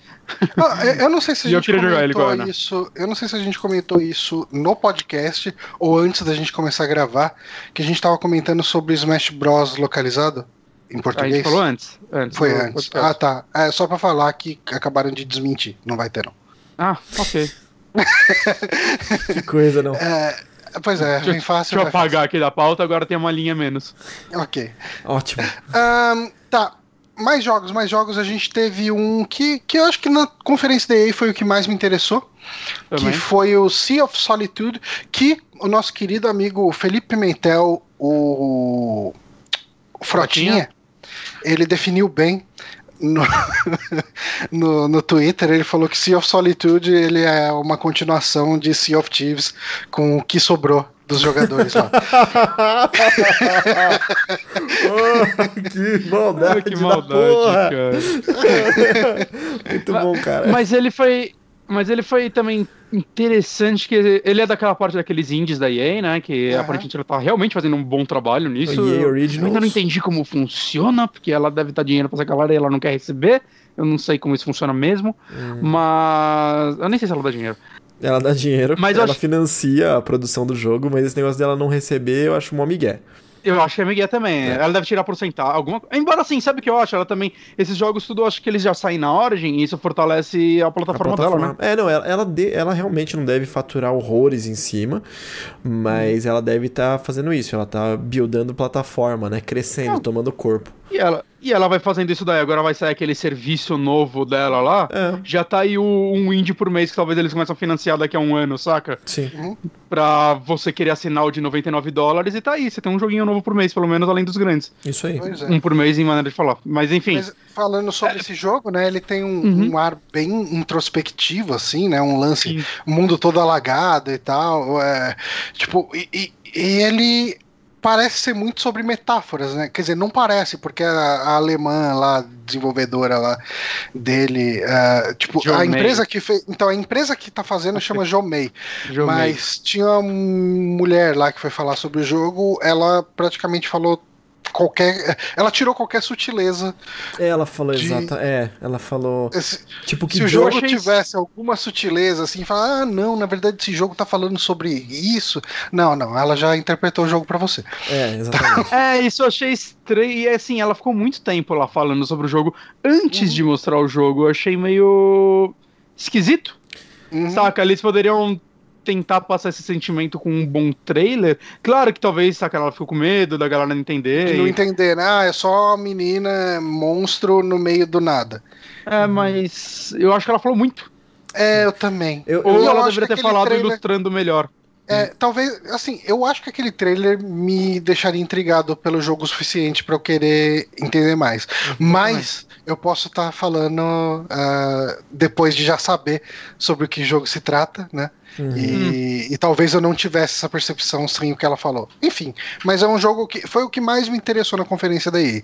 Ah, eu- eu não sei se a gente comentou agora, né? isso. Eu não sei se a gente comentou isso no podcast ou antes da gente começar a gravar, que a gente tava comentando sobre Smash Bros localizado em A gente português. falou antes. antes Foi antes. podcast. Ah, tá. É só pra falar que acabaram de desmentir. Não vai ter, não. Ah, ok. Que coisa, não. É, pois é, bem fácil. deixa eu vai apagar aqui da pauta, agora tem uma linha menos. fácil. Ok. Ótimo. Ahn, tá. Mais jogos, mais jogos. A gente teve um que, que eu acho que na conferência da EA foi o que mais me interessou. Também. Que foi o Sea of Solitude, que o nosso querido amigo Felipe Pimentel, o, o Frotinha, ele definiu bem no, no, no Twitter. Ele falou que Sea of Solitude ele é uma continuação de Sea of Thieves com o que sobrou dos jogadores lá. Oh, que maldade, que da maldade, porra. cara. Muito bom, cara. Mas ele foi. Mas ele foi também interessante que ele é daquela parte daqueles indies da EA, né? Que Aham. aparentemente ela tá realmente fazendo um bom trabalho nisso. O EA Eu Originals. ainda não entendi como funciona, porque ela deve dar dinheiro pra essa galera e ela não quer receber. Eu não sei como isso funciona mesmo. Hum. Mas. Eu nem sei se ela dá dinheiro. Ela dá dinheiro, Mas ela acho- financia a produção do jogo, mas esse negócio dela não receber, eu acho um migué. Eu acho que é Miguel também. É. Ela deve tirar porcentagem. Alguma... Embora assim, sabe o que eu acho? Ela também. Esses jogos tudo, eu acho que eles já saem na Origin e isso fortalece a plataforma, a plataforma. dela, né? É, não, ela, ela, de, ela, realmente não deve faturar horrores em cima, mas hum. ela deve estar tá fazendo isso. Ela tá buildando plataforma, né? Crescendo, não. tomando corpo. E ela, e ela vai fazendo isso daí. Agora vai sair aquele serviço novo dela lá. É. Já tá aí o, um indie por mês que talvez eles começam a financiar daqui a um ano, saca? Sim. Uhum. Pra você querer assinar o de 99 dólares e tá aí. Você tem um joguinho novo por mês, pelo menos além dos grandes. Isso aí. É. Um por mês em maneira de falar. Mas enfim. Mas, falando sobre é. esse jogo, né? Ele tem um, uhum. um, ar bem introspectivo, assim, né? Um lance, Sim. mundo todo alagado e tal. É, tipo, e, e, e ele parece ser muito sobre metáforas, né? Quer dizer, não parece, porque a, a alemã lá, desenvolvedora lá dele, uh, tipo, John a empresa que fez. Então, a empresa que tá fazendo chama Jomei. mas tinha uma mulher lá que foi falar sobre o jogo, ela praticamente falou qualquer. Ela tirou qualquer sutileza. Ela falou de... exata. É, ela falou. Esse, tipo que se o jogo tivesse alguma sutileza, assim, falar, ah, não, na verdade esse jogo tá falando sobre isso. Não, não, ela já interpretou o jogo para você. É, exatamente. é, isso eu achei estranho. E assim, ela ficou muito tempo lá falando sobre o jogo antes uhum. de mostrar o jogo. Eu achei meio esquisito. Uhum. Saca? Eles poderiam tentar passar esse sentimento com um bom trailer. Claro que talvez saca, ela ficou com medo da galera não entender. De não e... entender, né? Ah, é só menina monstro no meio do nada. É, mas eu acho que ela falou muito. É, eu também. Eu, Ou eu ela deveria ter falado trailer... ilustrando melhor. É, talvez, assim, eu acho que aquele trailer me deixaria intrigado pelo jogo o suficiente para eu querer entender mais. Mas eu posso estar tá falando uh, depois de já saber sobre o que jogo se trata, né? Uhum. E, e, talvez eu não tivesse essa percepção sem o que ela falou. Enfim, mas é um jogo que foi o que mais me interessou na conferência da EA.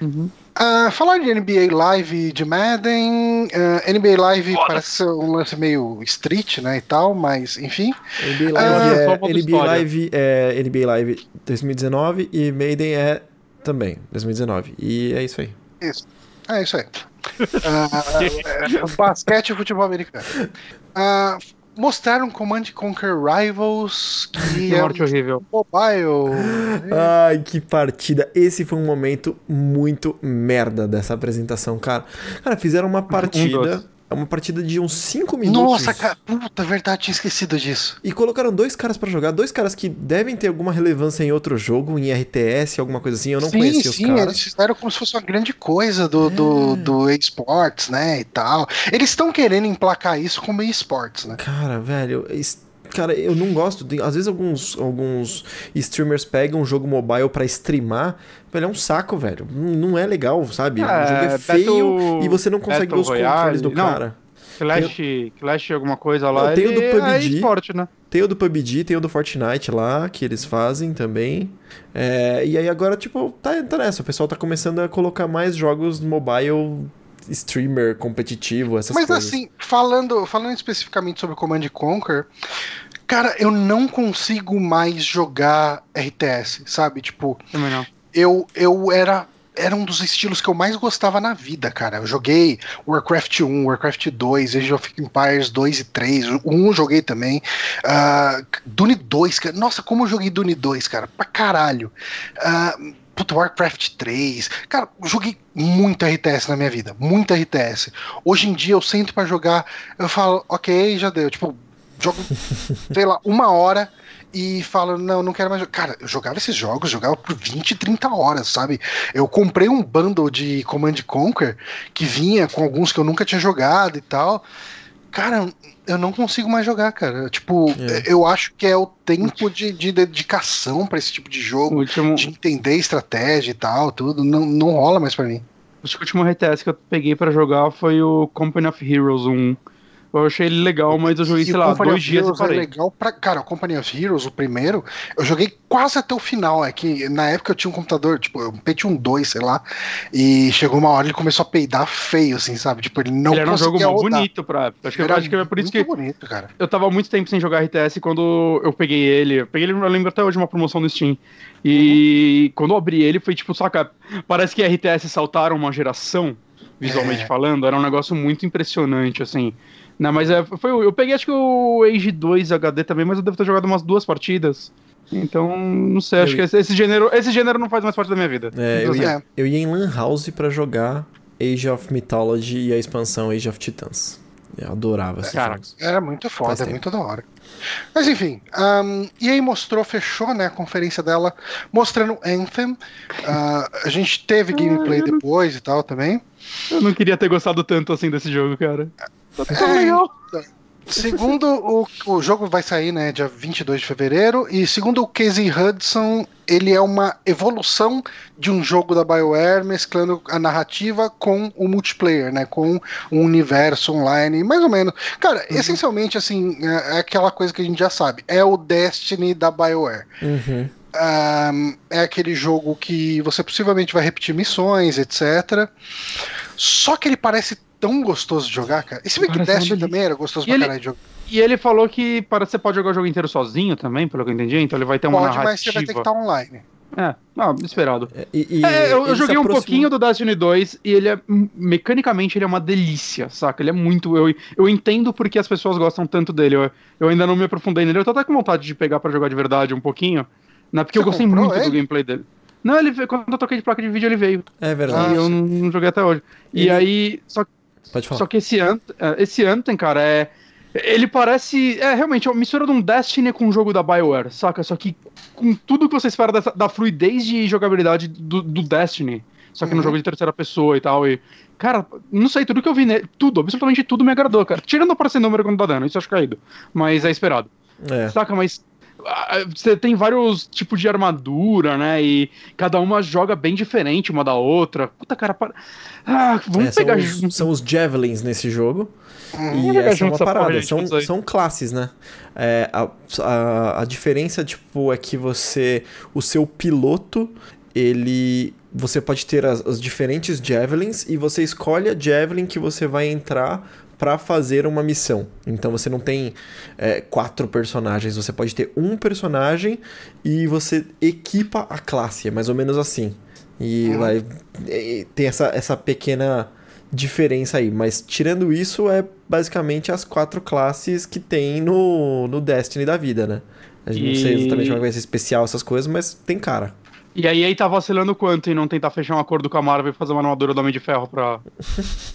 Uhum. Uh, falar de NBA Live de Madden, uh, ah, NBA Live Foda. parece ser um lance meio street, né, e tal, mas enfim. NBA Live, uh, é, NBA Live é NBA Live 2019 e Madden é também 2019. E é isso aí. Isso. É isso aí. uh, basquete e futebol americano. Uh, mostraram Command Conquer Rivals, que é morte horrível. mobile. Ai, que partida. Esse foi um momento muito merda dessa apresentação, cara. Cara, fizeram uma partida é uma partida de uns 5 minutos. Nossa, cara, puta, verdade, tinha esquecido disso. E colocaram dois caras para jogar, dois caras que devem ter alguma relevância em outro jogo, em RTS, alguma coisa assim. Eu não sim, conhecia sim, os caras. Sim, eles fizeram como se fosse uma grande coisa do, é. do, do esportes, né, e tal. Eles estão querendo emplacar isso como esportes, né? Cara, velho, Cara, eu não gosto. De, às vezes alguns, alguns streamers pegam um jogo mobile para streamar. Velho, é um saco, velho. Não, é legal, sabe? É, o jogo é feio e você não consegue Battle ver os Royale, controles do não, cara. Clash, tem, Clash alguma coisa lá. Não, tem o do PUBG. É esporte, né? Tem o do PUBG, tem o do Fortnite lá, que eles fazem também. É, e aí agora, tipo, tá, tá nessa. O pessoal tá começando a colocar mais jogos mobile streamer competitivo, essas Mas coisas. assim, falando, falando especificamente sobre Command Conquer, cara, eu não consigo mais jogar RTS, sabe? Tipo, eu eu era era um dos estilos que eu mais gostava na vida, cara. Eu joguei Warcraft 1, Warcraft 2, Age of Empires 2 e 3. O 1 eu joguei também. Uh, Dune 2, cara. Nossa, como eu joguei Dune 2, cara. Pra caralho. Uh, Puta, Warcraft 3. Cara, joguei muito RTS na minha vida. Muito RTS. Hoje em dia eu sento para jogar, eu falo, ok, já deu. Tipo, jogo, sei lá, uma hora e falo, não, não quero mais jogar. Cara, eu jogava esses jogos, jogava por 20, 30 horas, sabe? Eu comprei um bundle de Command Conquer que vinha com alguns que eu nunca tinha jogado e tal. Cara, eu não consigo mais jogar, cara. Tipo, é. eu acho que é o tempo de, de dedicação para esse tipo de jogo, último... de entender estratégia e tal, tudo. Não, não rola mais para mim. O último RTS que eu peguei para jogar foi o Company of Heroes 1. Eu achei ele legal, mas eu joguei, e sei lá, dois dias e parei. É legal pra... Cara, o Company of Heroes, o primeiro, eu joguei quase até o final. É que na época eu tinha um computador, tipo, um Pentium 2, sei lá, e chegou uma hora ele começou a peidar feio, assim, sabe? Tipo, ele não ele era um jogo muito bonito pra Acho que, acho que é por isso que. Bonito, cara. Eu tava muito tempo sem jogar RTS quando eu peguei ele. Eu peguei ele, eu lembro até hoje, uma promoção no Steam. E uhum. quando eu abri ele, foi tipo, saca, parece que RTS saltaram uma geração, visualmente é. falando, era um negócio muito impressionante, assim. Não, mas é, foi, eu peguei acho que o Age 2 HD também, mas eu devo ter jogado umas duas partidas. Então, não sei, acho Eu- que esse, esse gênero, esse gênero não faz mais parte da minha vida. É, eu, ia, É. eu ia em Lan House pra jogar Age of Mythology e a expansão Age of Titans. Eu adorava esses Cara, jogos. Era muito Faz foda, é muito da hora. Mas enfim, um, e aí mostrou, fechou né, a conferência dela mostrando Anthem. Ah, a gente teve gameplay depois e tal também. Eu não queria ter gostado tanto assim desse jogo, cara. Tá tão É, legal. Segundo o, o jogo vai sair, né, dia 22 de fevereiro, e segundo o Casey Hudson, ele é uma evolução de um jogo da BioWare, mesclando a narrativa com o multiplayer, né, com o universo online, mais ou menos. Cara, essencialmente, assim, é é aquela coisa que a gente já sabe, é o Destiny da BioWare. Uhum. Ahn, é aquele jogo que você possivelmente vai repetir missões, etc. Só que ele parece tão gostoso de jogar, cara. E se bem que Parece uma Destiny delícia. também era gostoso E pra ele- caralho de jogar. E ele falou que para, você pode jogar o jogo inteiro sozinho também, pelo que eu entendi, então ele vai ter uma Pode, mas narrativa. você vai ter que estar online. É, não, esperado. É, E, e É, eu, eu joguei um pouquinho do Destiny 2 e ele é. Mecanicamente ele é uma delícia, saca? Ele é muito. Eu, eu entendo porque as pessoas gostam tanto dele. Eu, eu ainda não me aprofundei nele. Eu tô até com vontade de pegar pra jogar de verdade um pouquinho. Né? Porque Você eu gostei comprou muito do gameplay dele. Não, ele veio, quando eu toquei de placa de vídeo, ele veio. É verdade. e eu não, não joguei até hoje. E Ele- aí. Só, Pode falar. só que esse, Ant, eh, esse Anthem, cara, é. Ele parece. É realmente é uma mistura de um Destiny com um jogo da Bioware, saca? Só que com tudo que você espera dessa- da fluidez de jogabilidade do, do Destiny. Só que Uhum. no jogo de terceira pessoa e tal. E, cara, não sei, tudo que eu vi nele. Tudo, absolutamente tudo me agradou, cara. Tirando aparecer número quando tá dando, isso eu acho caído. Mas é esperado. É. Saca, mas. Você tem vários tipos de armadura, né? E cada uma joga bem diferente uma da outra. Puta, cara, para. Ah, vamos É, são, pegar. os, são os Javelins nesse jogo. Uhum. E essa é uma parada, são, são classes, né? É, a, a, a diferença, tipo, é que você. O seu piloto, ele. Você pode ter as, as diferentes Javelins e você escolhe a Javelin que você vai entrar pra fazer uma missão. Então você não tem é, quatro personagens, você pode ter um personagem e você equipa a classe, é mais ou menos assim. E Uhum. vai. e tem essa, essa pequena diferença aí. Mas tirando isso, é basicamente as quatro classes que tem no, no Destiny da vida, né? A gente não sei E- exatamente como é vai ser especial essas coisas, mas tem cara. E aí aí tá vacilando quanto em não tentar fechar um acordo com a Marvel e fazer uma armadura do Homem de Ferro pra,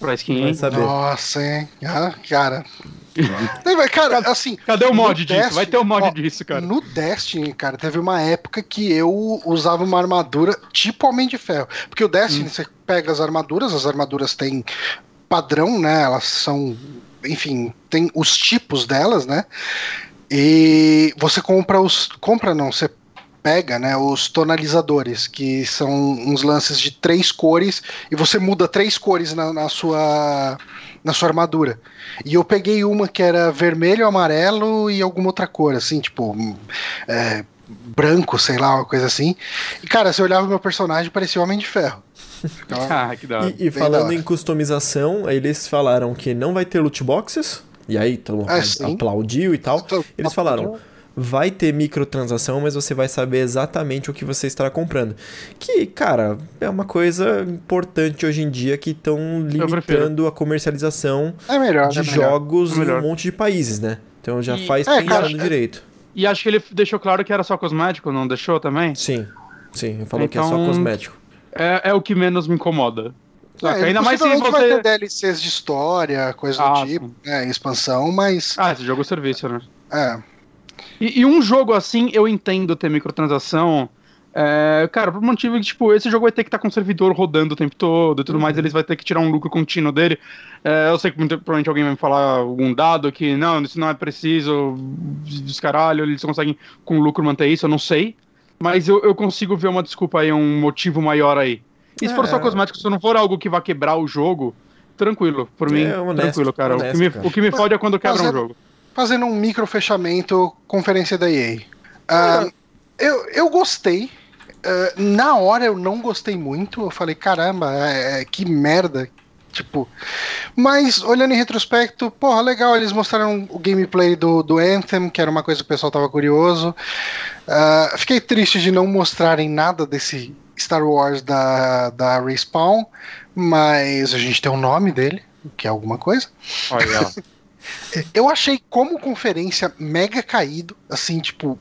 pra skin, hein? saber. Nossa, hein? Ah, cara. Daí vai, cara, assim. Cadê o mod disso? Destiny- Vai ter o mod ó, disso, cara. No Destiny, cara, teve uma época que eu usava uma armadura tipo Homem de Ferro. Porque o Hum. Destiny, você pega as armaduras, as armaduras têm padrão, né? Elas são. Enfim, tem os tipos delas, né? E você compra os. Compra não, você pega, né, os tonalizadores, que são uns lances de três cores, e você muda três cores na, na sua na sua armadura. E eu peguei uma que era vermelho, amarelo e alguma outra cor, assim, tipo é, branco, sei lá, uma coisa assim. E cara, você olhava o meu personagem, parecia o Homem de Ferro. Ficava- Ah, que da hora. E, e falando da em customização, eles falaram que não vai ter loot boxes. E aí, todo mundo Ah, aplaudiu e tal. Tô- Eles falaram, vai ter microtransação, mas você vai saber exatamente o que você estará comprando. Que, cara, é uma coisa importante hoje em dia que estão limitando a comercialização É melhor, de é jogos É em um monte de países, né? Então já E- faz É, pensando cara, direito. E acho que ele deixou claro que era só cosmético, não deixou também? Sim, sim, ele falou que é só Então, cosmético. É, é o que menos me incomoda. Saca? É, Ainda mais se possivelmente vai você. ter DLCs de história, coisa Ah, do tipo, né, expansão, mas Ah, esse jogo é serviço, né? é, E, e um jogo assim, eu entendo ter microtransação. É, cara, por motivo que, tipo, esse jogo vai ter que estar com o servidor rodando o tempo todo e tudo mais, eles vão ter que tirar um lucro contínuo dele. É, eu sei que provavelmente alguém vai me falar algum dado que, não, isso não é preciso, descaralho, eles conseguem com lucro manter isso, eu não sei. Mas eu, eu consigo ver uma desculpa aí, um motivo maior aí. E se for só É. cosmético, se não for algo que vai quebrar o jogo, tranquilo. Por mim, É, honesto, tranquilo, cara. o, honesto, que me, cara. o que me fode é quando quebra um Mas é- jogo. Fazendo um micro fechamento, conferência da EA. Ah, eu, eu gostei. Ah, na hora eu não gostei muito. Eu falei, caramba, é- é, que merda. Tipo. Mas olhando em retrospecto, porra, legal, eles mostraram o gameplay do, do Anthem, que era uma coisa que o pessoal tava curioso. Ah, fiquei triste de não mostrarem nada desse Star Wars da, da Respawn, mas a gente tem o nome dele, que é alguma coisa. Olha, ó. Eu achei como conferência mega caído, assim, tipo.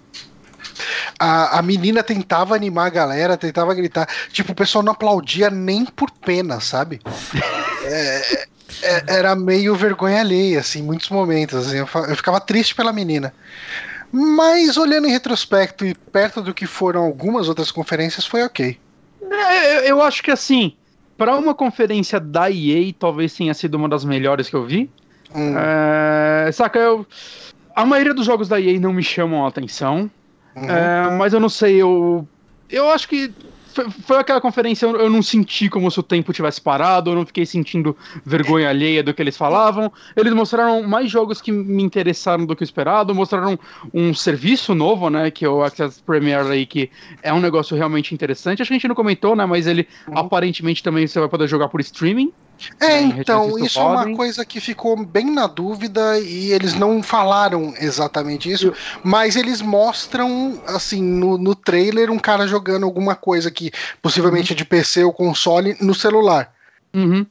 a, a menina tentava animar a galera, tentava gritar. Tipo, o pessoal não aplaudia nem por pena, sabe? é, é, era meio vergonha alheia, assim, em muitos momentos. Assim, eu, eu ficava triste pela menina. Mas olhando em retrospecto e perto do que foram algumas outras conferências, foi ok. É, eu, acho que assim, para uma conferência da EA, talvez tenha sido uma das melhores que eu vi. Hum. É, saca, eu. A maioria dos jogos da EA não me chamam a atenção. Uhum. É, mas eu não sei, eu. Eu acho que foi, foi aquela conferência, eu, eu não senti como se o tempo tivesse parado, eu não fiquei sentindo vergonha alheia do que eles falavam. Eles mostraram mais jogos que me interessaram do que o esperado, mostraram um serviço novo, né, que é o Access Premier aí, que é um negócio realmente interessante. Acho que a gente não comentou, né, mas ele uhum. aparentemente também você vai poder jogar por streaming. É, então, isso é uma coisa que ficou bem na dúvida e eles não falaram exatamente isso, Eu... mas eles mostram, assim, no, no trailer, um cara jogando alguma coisa que possivelmente uhum. é de PC ou console no celular. Uhum.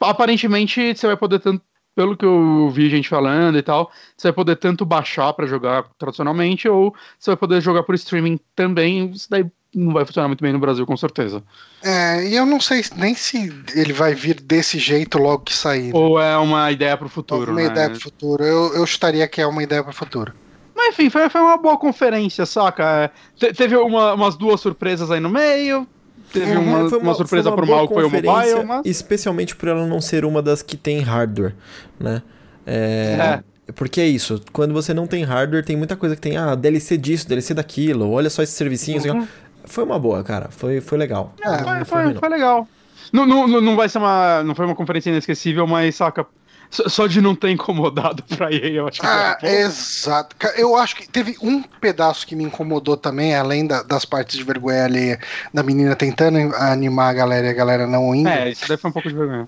Aparentemente, você vai poder tanto. Pelo que eu vi gente falando e tal, você vai poder tanto baixar para jogar tradicionalmente, ou você vai poder jogar por streaming também. Isso daí não vai funcionar muito bem no Brasil, com certeza. É, e eu não sei nem se ele vai vir desse jeito logo que sair. Né? Ou é uma ideia para o futuro. Uma né? ideia para o futuro. Eu, eu estaria que é uma ideia para o futuro. Mas enfim, foi, foi uma boa conferência, saca? Te, teve uma, umas duas surpresas aí no meio. Teve uhum, uma, uma, uma, surpresa por mal que foi o mobile, mas... Especialmente por ela não ser uma das que tem hardware, né? É... é. Porque é isso, quando você não tem hardware, tem muita coisa que tem, ah, DLC disso, DLC daquilo, olha só esses servicinhos. Uhum. Foi uma boa, cara. Foi, foi legal. É, foi, foi, foi, foi, legal. Não, não, não vai ser uma. Não foi uma conferência inesquecível, mas saca. Só de não ter incomodado pra EA, eu acho que. Ah, exato. Eu acho que teve um pedaço que me incomodou também, além da, das partes de vergonha alheia da menina tentando animar a galera e a galera não indo. É, isso daí foi um pouco de vergonha.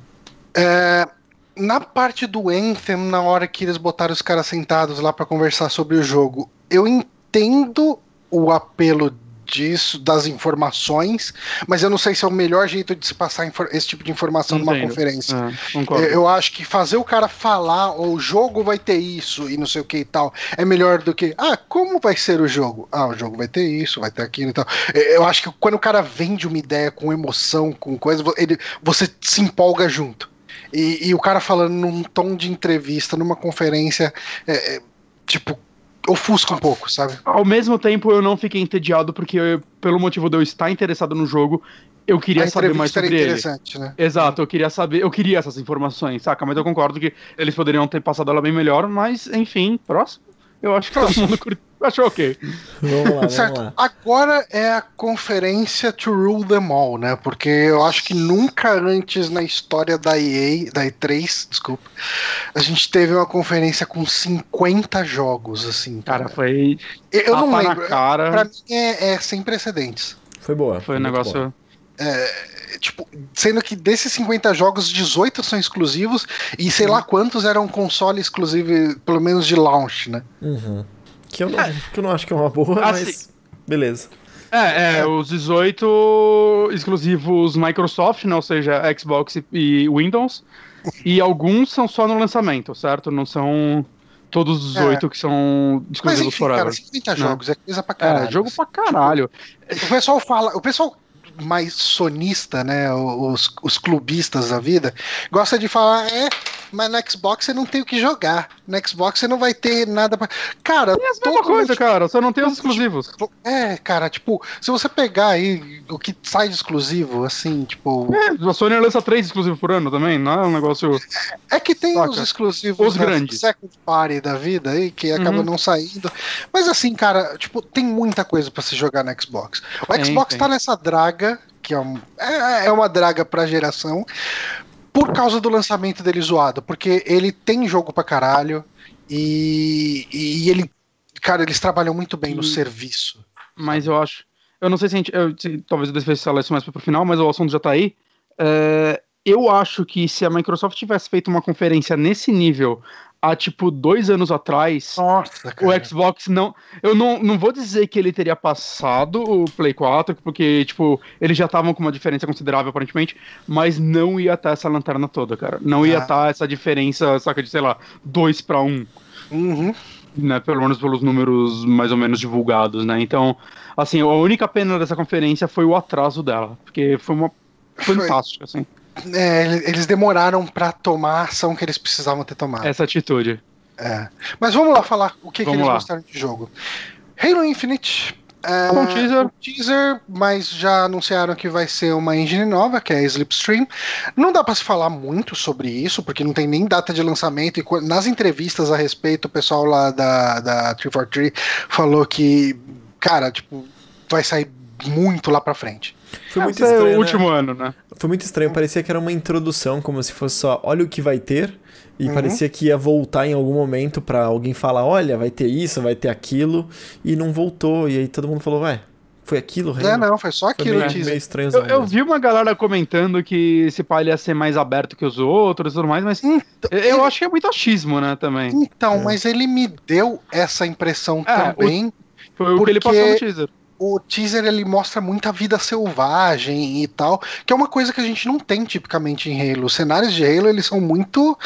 É, na parte do Anthem, na hora que eles botaram os caras sentados lá para conversar sobre o jogo, eu entendo o apelo disso, das informações, mas eu não sei se é o melhor jeito de se passar esse tipo de informação Entendo. numa conferência. É, eu acho que fazer o cara falar, ou o jogo vai ter isso e não sei o que e tal, é melhor do que, ah, como vai ser o jogo? Ah, o jogo vai ter isso, vai ter aquilo e tal. Eu acho que quando o cara vende uma ideia com emoção, com coisa, ele, você se empolga junto. E, e o cara falando num tom de entrevista, numa conferência, é, é, tipo, ofusca um pouco, sabe? Ao mesmo tempo, eu não fiquei entediado, porque eu, pelo motivo de eu estar interessado no jogo, eu queria saber mais sobre ele. Né? Exato, eu queria saber, eu queria essas informações, saca? Mas eu concordo que eles poderiam ter passado ela bem melhor, mas enfim, próximo. Eu acho que todo mundo achou ok. Vamos lá, vamos certo. lá. Agora é a conferência to rule them all, né? Porque eu acho que nunca antes na história da EA, da E3, desculpa, a gente teve uma conferência com 50 jogos, assim. Cara, cara. foi. Eu não lembro. Cara. Pra mim é, é, sem precedentes. Foi boa. Foi um negócio. É, tipo, sendo que desses 50 jogos, 18 são exclusivos e sei lá quantos eram console exclusivo, pelo menos de launch, né? Uhum. Que, eu não, é. que eu não acho que é uma boa, assim, mas beleza. É, é, os 18 exclusivos Microsoft, né, ou seja, Xbox e Windows, e alguns são só no lançamento, certo? Não são todos os é. oito que são exclusivos Mas, enfim, forever. Cara, 50 né? jogos é coisa pra caralho. É, jogo pra caralho. Tipo, o pessoal fala, o pessoal mais sonista, né? Os, os clubistas da vida, gosta de falar, é, mas no Xbox você não tem o que jogar. No Xbox você não vai ter nada pra. Cara, é a mesma coisa, cara, só não tem os exclusivos. É, cara, tipo, se você pegar aí o que sai de exclusivo, assim, tipo. É, a Sony lança três exclusivos por ano também, não é um negócio. É que tem Saca. os exclusivos os grandes. Second Party da vida aí, que acaba uhum. não saindo. Mas assim, cara, tipo, tem muita coisa para se jogar no Xbox. O Xbox tem. tá nessa draga, que é, um, é, é uma draga pra geração, por causa do lançamento dele zoado, porque ele tem jogo pra caralho e, e ele, cara, eles trabalham muito bem no serviço. Mas eu acho, eu não sei se a gente, eu, se, talvez eu falar isso mais pro final, mas o assunto já tá aí. É, eu acho que se a Microsoft tivesse feito uma conferência nesse nível há tipo dois anos atrás, Nossa, o Xbox não. Eu não, não vou dizer que ele teria passado o Play 4, porque, tipo, eles já estavam com uma diferença considerável, aparentemente, mas não ia estar essa lanterna toda, cara. Não ia ah. estar essa diferença, saca, de, sei lá, 2 para 1. Um. Uhum. né, pelo menos pelos números mais ou menos divulgados, né? Então, assim, a única pena dessa conferência foi o atraso dela, porque foi uma fantástica, assim. É, eles demoraram para tomar a ação que eles precisavam ter tomado. Essa atitude. É. Mas vamos lá falar o que, que eles lá. mostraram de jogo. Halo Infinite. É, Um teaser. um teaser, mas já anunciaram que vai ser uma engine nova, que é a Slipstream. Não dá para se falar muito sobre isso, porque não tem nem data de lançamento. E nas entrevistas a respeito, o pessoal lá da, da 343 falou que, cara, tipo, vai sair muito lá pra frente. Foi muito Esse é estranho. o né? último ano, né? Foi muito estranho, parecia que era uma introdução, como se fosse só, olha o que vai ter, e Uhum. parecia que ia voltar em algum momento pra alguém falar, olha, vai ter isso, vai ter aquilo, e não voltou, e aí todo mundo falou, ué, foi aquilo, É, Halo? não, foi só Foi aquilo, meio, o teaser. meio estranho. Eu, eu vi uma galera comentando que esse pai ia ser mais aberto que os outros e tudo mais, mas Então, eu acho que é muito achismo, né, também. Então, É. mas ele me deu essa impressão É, também. Foi o que ele Porque- passou no teaser. O teaser ele mostra muita vida selvagem e tal, que é uma coisa que a gente não tem tipicamente em Halo. Os cenários de Halo eles são muito,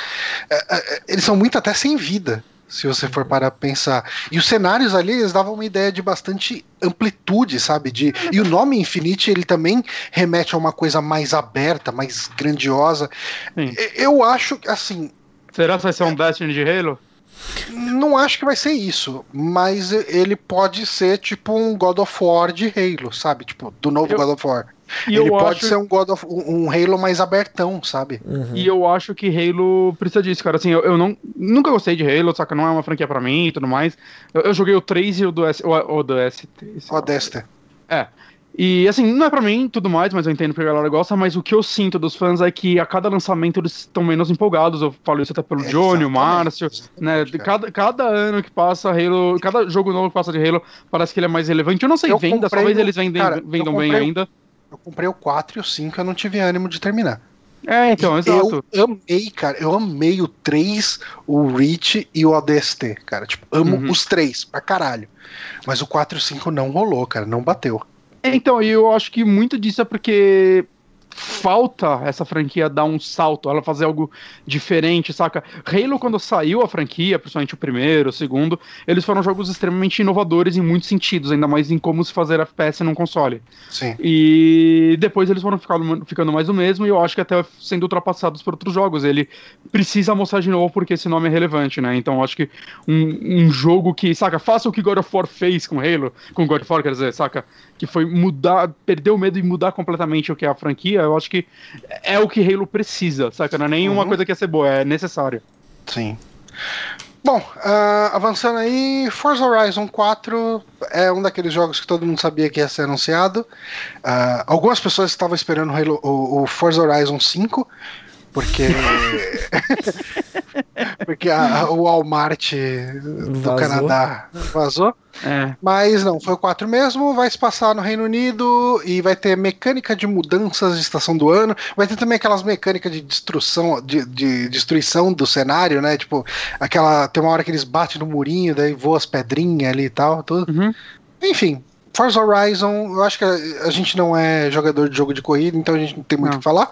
é, é, eles são muito até sem vida. Se você for parar pra pensar. E os cenários ali, eles davam uma ideia de bastante amplitude, sabe? De, e o nome Infinite, ele também remete a uma coisa mais aberta, mais grandiosa. Sim. Eu acho, que, assim, Será que vai ser um Destiny de Halo? Não acho que vai ser isso, mas ele pode ser tipo um God of War de Halo, sabe? Tipo, do novo Eu- God of War. E ele eu pode acho... ser um God of um, Halo mais abertão, sabe? Uhum. E eu acho que Halo precisa disso, cara. Assim, eu, eu não, nunca gostei de Halo, saca? Não é uma franquia pra mim e tudo mais. Eu, eu joguei o 3 e o do, S, o, o do ST. esse- O Dexter. É. E assim, não é pra mim tudo mais, mas eu entendo que a galera gosta, mas o que eu sinto dos fãs é que a cada lançamento eles estão menos empolgados. Eu falo isso até pelo Johnny, o Márcio, né? cara. Cada, cada ano que passa Halo, cada jogo novo que passa de Halo, parece que ele é mais relevante. Eu não sei Eu comprei talvez eles vendem, cara, vendam bem comprei o- ainda. Eu comprei o 4 e o 5 eu não tive ânimo de terminar. É, então, E exato. Eu amei, cara. Eu amei o 3, o Reach e o ODST, cara. Tipo, amo Uhum. os três pra caralho. Mas o 4 e o 5 não rolou, cara. Não bateu. Então, e eu acho que muito disso é porque falta essa franquia dar um salto, ela fazer algo diferente, saca? Halo, quando saiu a franquia, principalmente o primeiro, o segundo, eles foram jogos extremamente inovadores em muitos sentidos, ainda mais em como se fazer FPS num console. Sim. E depois eles foram ficando, ficando mais o mesmo, e eu acho que até sendo ultrapassados por outros jogos. Ele precisa mostrar de novo porque esse nome é relevante, né? Então eu acho que um, um jogo que, saca, faça o que God of War fez com Halo, com God of War, quer dizer, saca? Que foi mudar, perder o medo e mudar completamente o que é a franquia, eu acho que é o que Halo precisa, saca? Não é nenhuma Uhum. coisa que ia ser boa, é necessário. Sim. Bom, ah, avançando aí, Forza Horizon 4 é um daqueles jogos que todo mundo sabia que ia ser anunciado. Ah, algumas pessoas estavam esperando o, Halo- o- o Forza Horizon 5, porque. porque a- o Walmart do Vazou. Canadá vazou. É. Mas não, foi o 4 mesmo, vai se passar no Reino Unido e vai ter mecânica de mudanças de estação do ano, vai ter também aquelas mecânicas de destruição, de, de destruição do cenário, né? Tipo, aquela. Tem uma hora que eles batem no murinho, daí voam as pedrinhas ali e tal, tudo. Uhum. Enfim, Forza Horizon, eu acho que a, a gente não é jogador de jogo de corrida, então a gente não tem muito o que falar.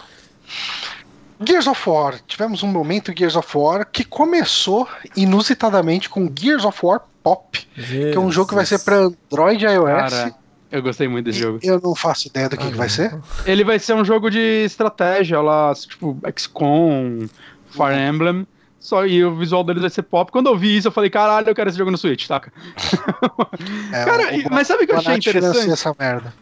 Gears of War, tivemos um momento Gears of War que começou inusitadamente com Gears of War Pop, que é um jogo que vai ser para Android e iOS. Cara, eu gostei muito desse jogo. Eu não faço ideia do que, Ah, que vai ser. Ele vai ser um jogo de estratégia lá, tipo XCOM, Fire Emblem. Só e o visual deles vai ser pop. Quando eu vi isso, eu falei, caralho, eu quero esse jogo no Switch, saca? É, Cara, e- mas sabe o que eu achei interessante? essa merda.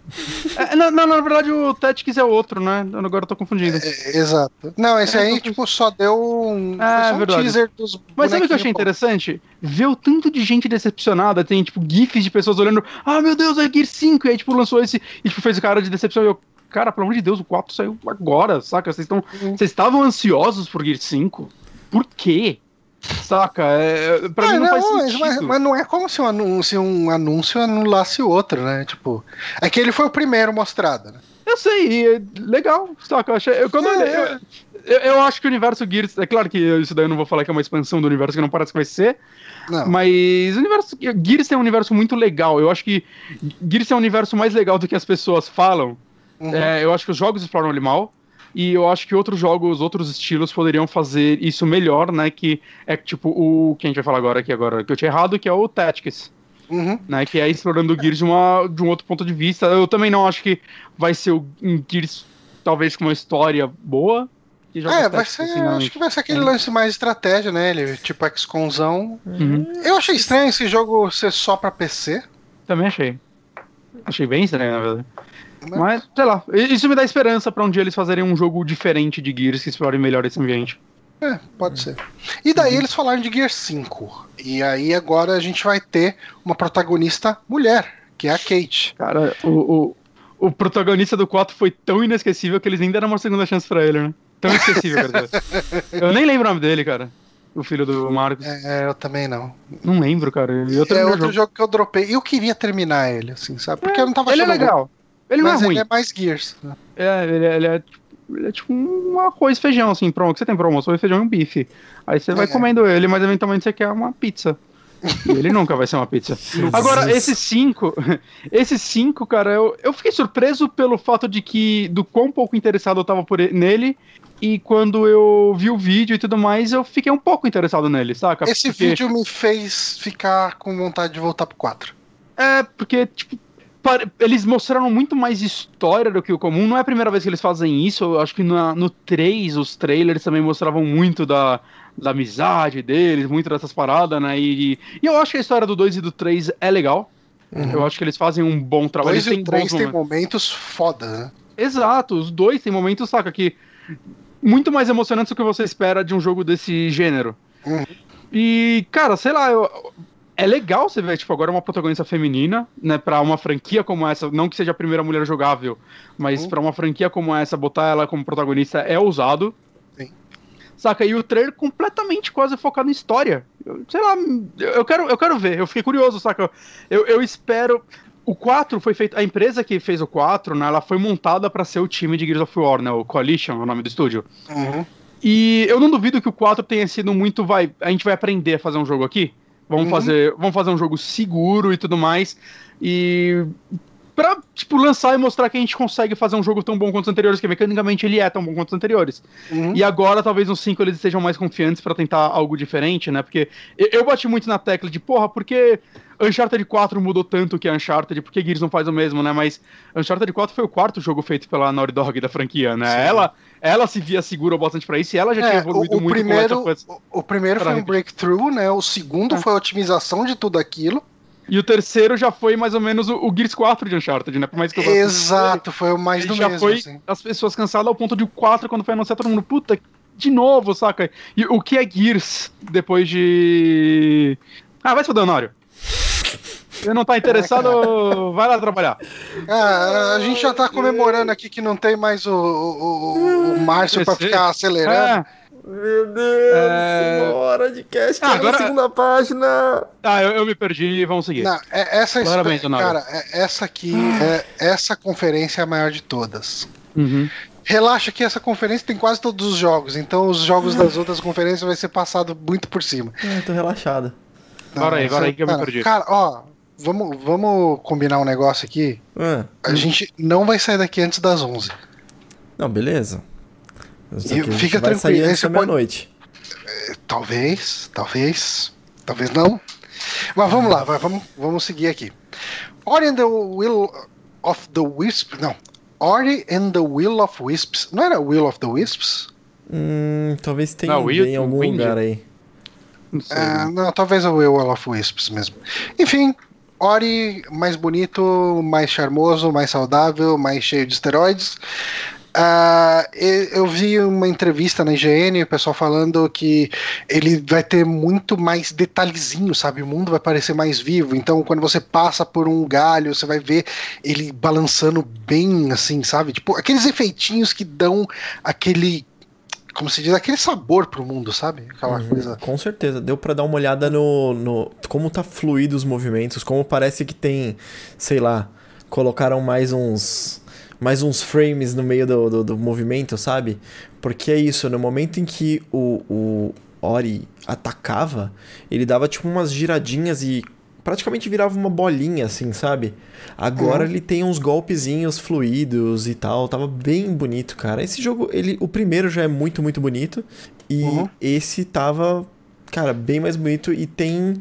É, não, não, na verdade o Tactics é outro, né? Agora eu tô confundindo. É, exato. Não, esse É, aí, tipo, só deu um, foi só um teaser dos Mas sabe o que eu achei pop. interessante? Ver o tanto de gente decepcionada, tem, tipo, gifs de pessoas olhando, ah, meu Deus, é Gear 5, e aí, tipo, lançou esse, e, tipo, fez o cara de decepção, e eu, cara, pelo amor de Deus, o 4 saiu agora, saca? Vocês estão, Uhum. vocês estavam ansiosos por Gear 5? Por quê? Saca? É, pra Ah, mim não, faz mas, sentido. mas- mas não é como se um, anúncio, um anúncio anulasse o outro, né? Tipo, é que ele foi o primeiro mostrado, né? Eu sei, e é legal, saca? Eu, achei, eu, quando eu, É, olhei, eu, eu, eu acho que o universo Gears. É claro que isso daí eu não vou falar que é uma expansão do universo, que não parece que vai ser. Não. Mas o universo. Gears tem um universo muito legal. Eu acho que Gears é um universo mais legal do que as pessoas falam. Uhum. É, eu acho que os jogos exploram ele mal. E eu acho que outros jogos, outros estilos poderiam fazer isso melhor, né? Que é tipo o que a gente vai falar agora aqui agora, que eu tinha errado, que é o Tactics. Uhum. Né, que é explorando o Gears de, uma, de um outro ponto de vista. Eu também não acho que vai ser o, um Gears, talvez com uma história boa. É, vai ser. assim, acho que vai ser aquele É. lance mais estratégia, né? Ele, tipo XCOMzão. Uhum. Eu achei estranho esse jogo ser só pra PC. Também achei. Achei bem estranho, na verdade. Mas- Mas, sei lá, isso me dá esperança pra um dia eles fazerem um jogo diferente de Gears que explore melhor esse ambiente. É, pode ser. E daí eles falaram de Gear 5. E aí agora a gente vai ter uma protagonista mulher, que é a Kate. Cara, o, o, o protagonista do 4 foi tão inesquecível que eles nem deram uma segunda chance pra ele, né? Tão inesquecível, dizer. Eu nem lembro o nome dele, cara. O filho do Marcos. É, eu também não. Não lembro, cara. Eu é outro jogo. jogo que eu dropei. Eu queria terminar ele, assim, sabe? Porque eu não tava Ele é achando legal. Ele ruim, não mas é ruim. ele é mais Gears. né? É, ele é, ele é, tipo- ele é tipo um arroz e feijão, assim, pronto. Você tem pro almoço, arroz, feijão e um bife. Aí você vai É. comendo ele, mas eventualmente você quer uma pizza. E ele nunca vai ser uma pizza. Agora, esses cinco, esses cinco, cara, eu, eu fiquei surpreso pelo fato de que, do quão pouco interessado eu tava por ele- nele, e quando eu vi o vídeo e tudo mais, eu fiquei um pouco interessado nele, saca? Esse Porque- vídeo me fez ficar com vontade de voltar pro 4. É, porque, tipo, eles mostraram muito mais história do que o comum. Não é a primeira vez que eles fazem isso. Eu acho que na- no 3, os trailers também mostravam muito da, da amizade deles, muito dessas paradas, né? E, e eu acho que a história do 2 e do 3 é legal. Eu acho que eles fazem um bom trabalho. Dois Eles e três tem momentos. foda, né? Exato, os dois têm momentos, saca, que muito mais emocionantes do que você espera de um jogo desse gênero. Uhum. E, cara, sei lá, eu- é legal você ver, tipo, agora uma protagonista feminina, né, pra uma franquia como essa, não que seja a primeira mulher jogável, mas Uhum. pra uma franquia como essa, botar ela como protagonista é ousado. Sim. Saca, e o trailer completamente quase focado em história. Eu- sei lá, eu quero, eu quero ver, eu fiquei curioso, saca? Eu, eu espero. O 4 foi feito. A empresa que fez o 4, né, ela foi montada pra ser o time de Gears of War, né? O Coalition é o nome do estúdio. Uhum. E eu não duvido que o 4 tenha sido muito. Vai, a gente vai aprender a fazer um jogo aqui. Vamos, Uhum. fazer, vamos fazer um jogo seguro e tudo mais. E. Pra, tipo, lançar e mostrar que a gente consegue fazer um jogo tão bom quanto os anteriores, que mecanicamente ele é tão bom quanto os anteriores. Uhum. E agora, talvez nos 5 eles estejam mais confiantes pra tentar algo diferente, né? Porque eu, eu bati muito na tecla de, porra, por que Uncharted 4 mudou tanto que Uncharted? Por que Gears não faz o mesmo, né? Mas Uncharted 4 foi o quarto jogo feito pela Naughty Dog da franquia, né? Sim. Ela, ela se via segura bastante pra isso e ela já tinha É, evoluído o, o muito primeiro, o, o primeiro foi um breakthrough, né? O segundo É. foi a otimização de tudo aquilo. E o terceiro já foi mais ou menos o, o Gears 4 de Uncharted, né? Por mais que eu Exato, foi o mais do já mesmo. foi assim. as pessoas cansadas ao ponto de o 4, quando foi anunciado, todo mundo, puta, de novo, saca? E o que é Gears depois de. Ah, vai se foder, Honório. Você não tá interessado, vai lá trabalhar. Ah, a gente já tá comemorando aqui que não tem mais o, o, o- o Márcio pra ficar acelerando. É, Meu Deus, É. uma hora de cast Ah, tá agora- na segunda página. ah, eu, eu me perdi, vamos seguir. Não, é- essa Claramente, história, cara, é- essa aqui, é, essa conferência é a maior de todas. Uhum. Relaxa que essa conferência tem quase todos os jogos, então os jogos das outras conferências vai ser passado muito por cima. Ah, tô relaxado. Bora aí, bora aí que eu me cara, perdi. Cara, ó, vamos, vamos combinar um negócio aqui. Ah, A gente não vai sair daqui antes das 11. não, beleza. E fica vai tranquilo, sair você da pode- meia-noite. Talvez, talvez, talvez não. Mas vamos lá, vai, vamos, vamos seguir aqui. Ori and the Will of the Wisps. Não. Ori and the Will of Wisps. Não era Will of the Wisps? Hum, talvez tenha Não, em algum Wind. lugar aí. Não sei. É, não, talvez é o Will of Wisps mesmo. Enfim, Ori mais bonito, mais charmoso, mais saudável, mais cheio de esteroides. E- eu vi uma entrevista na IGN, o pessoal falando que ele vai ter muito mais detalhezinho, sabe? O mundo vai parecer mais vivo. Então, quando você passa por um galho, você vai ver ele balançando bem, assim, sabe? Tipo, aqueles efeitinhos que dão aquele. Como se diz, aquele sabor pro mundo, sabe? Aquela Uhum, coisa. Com certeza. Deu pra dar uma olhada no, no. Como tá fluido os movimentos, como parece que tem, sei lá, colocaram mais uns. Mais uns frames no meio do, do, do movimento, sabe? Porque é isso, no momento em que o, o Ori atacava, ele dava tipo umas giradinhas e praticamente virava uma bolinha, assim, sabe? Agora Uhum. ele tem uns golpezinhos fluidos e tal, tava bem bonito, cara. Esse jogo, ele, o primeiro já é muito, muito bonito, e Uhum. esse tava, cara, bem mais bonito e tem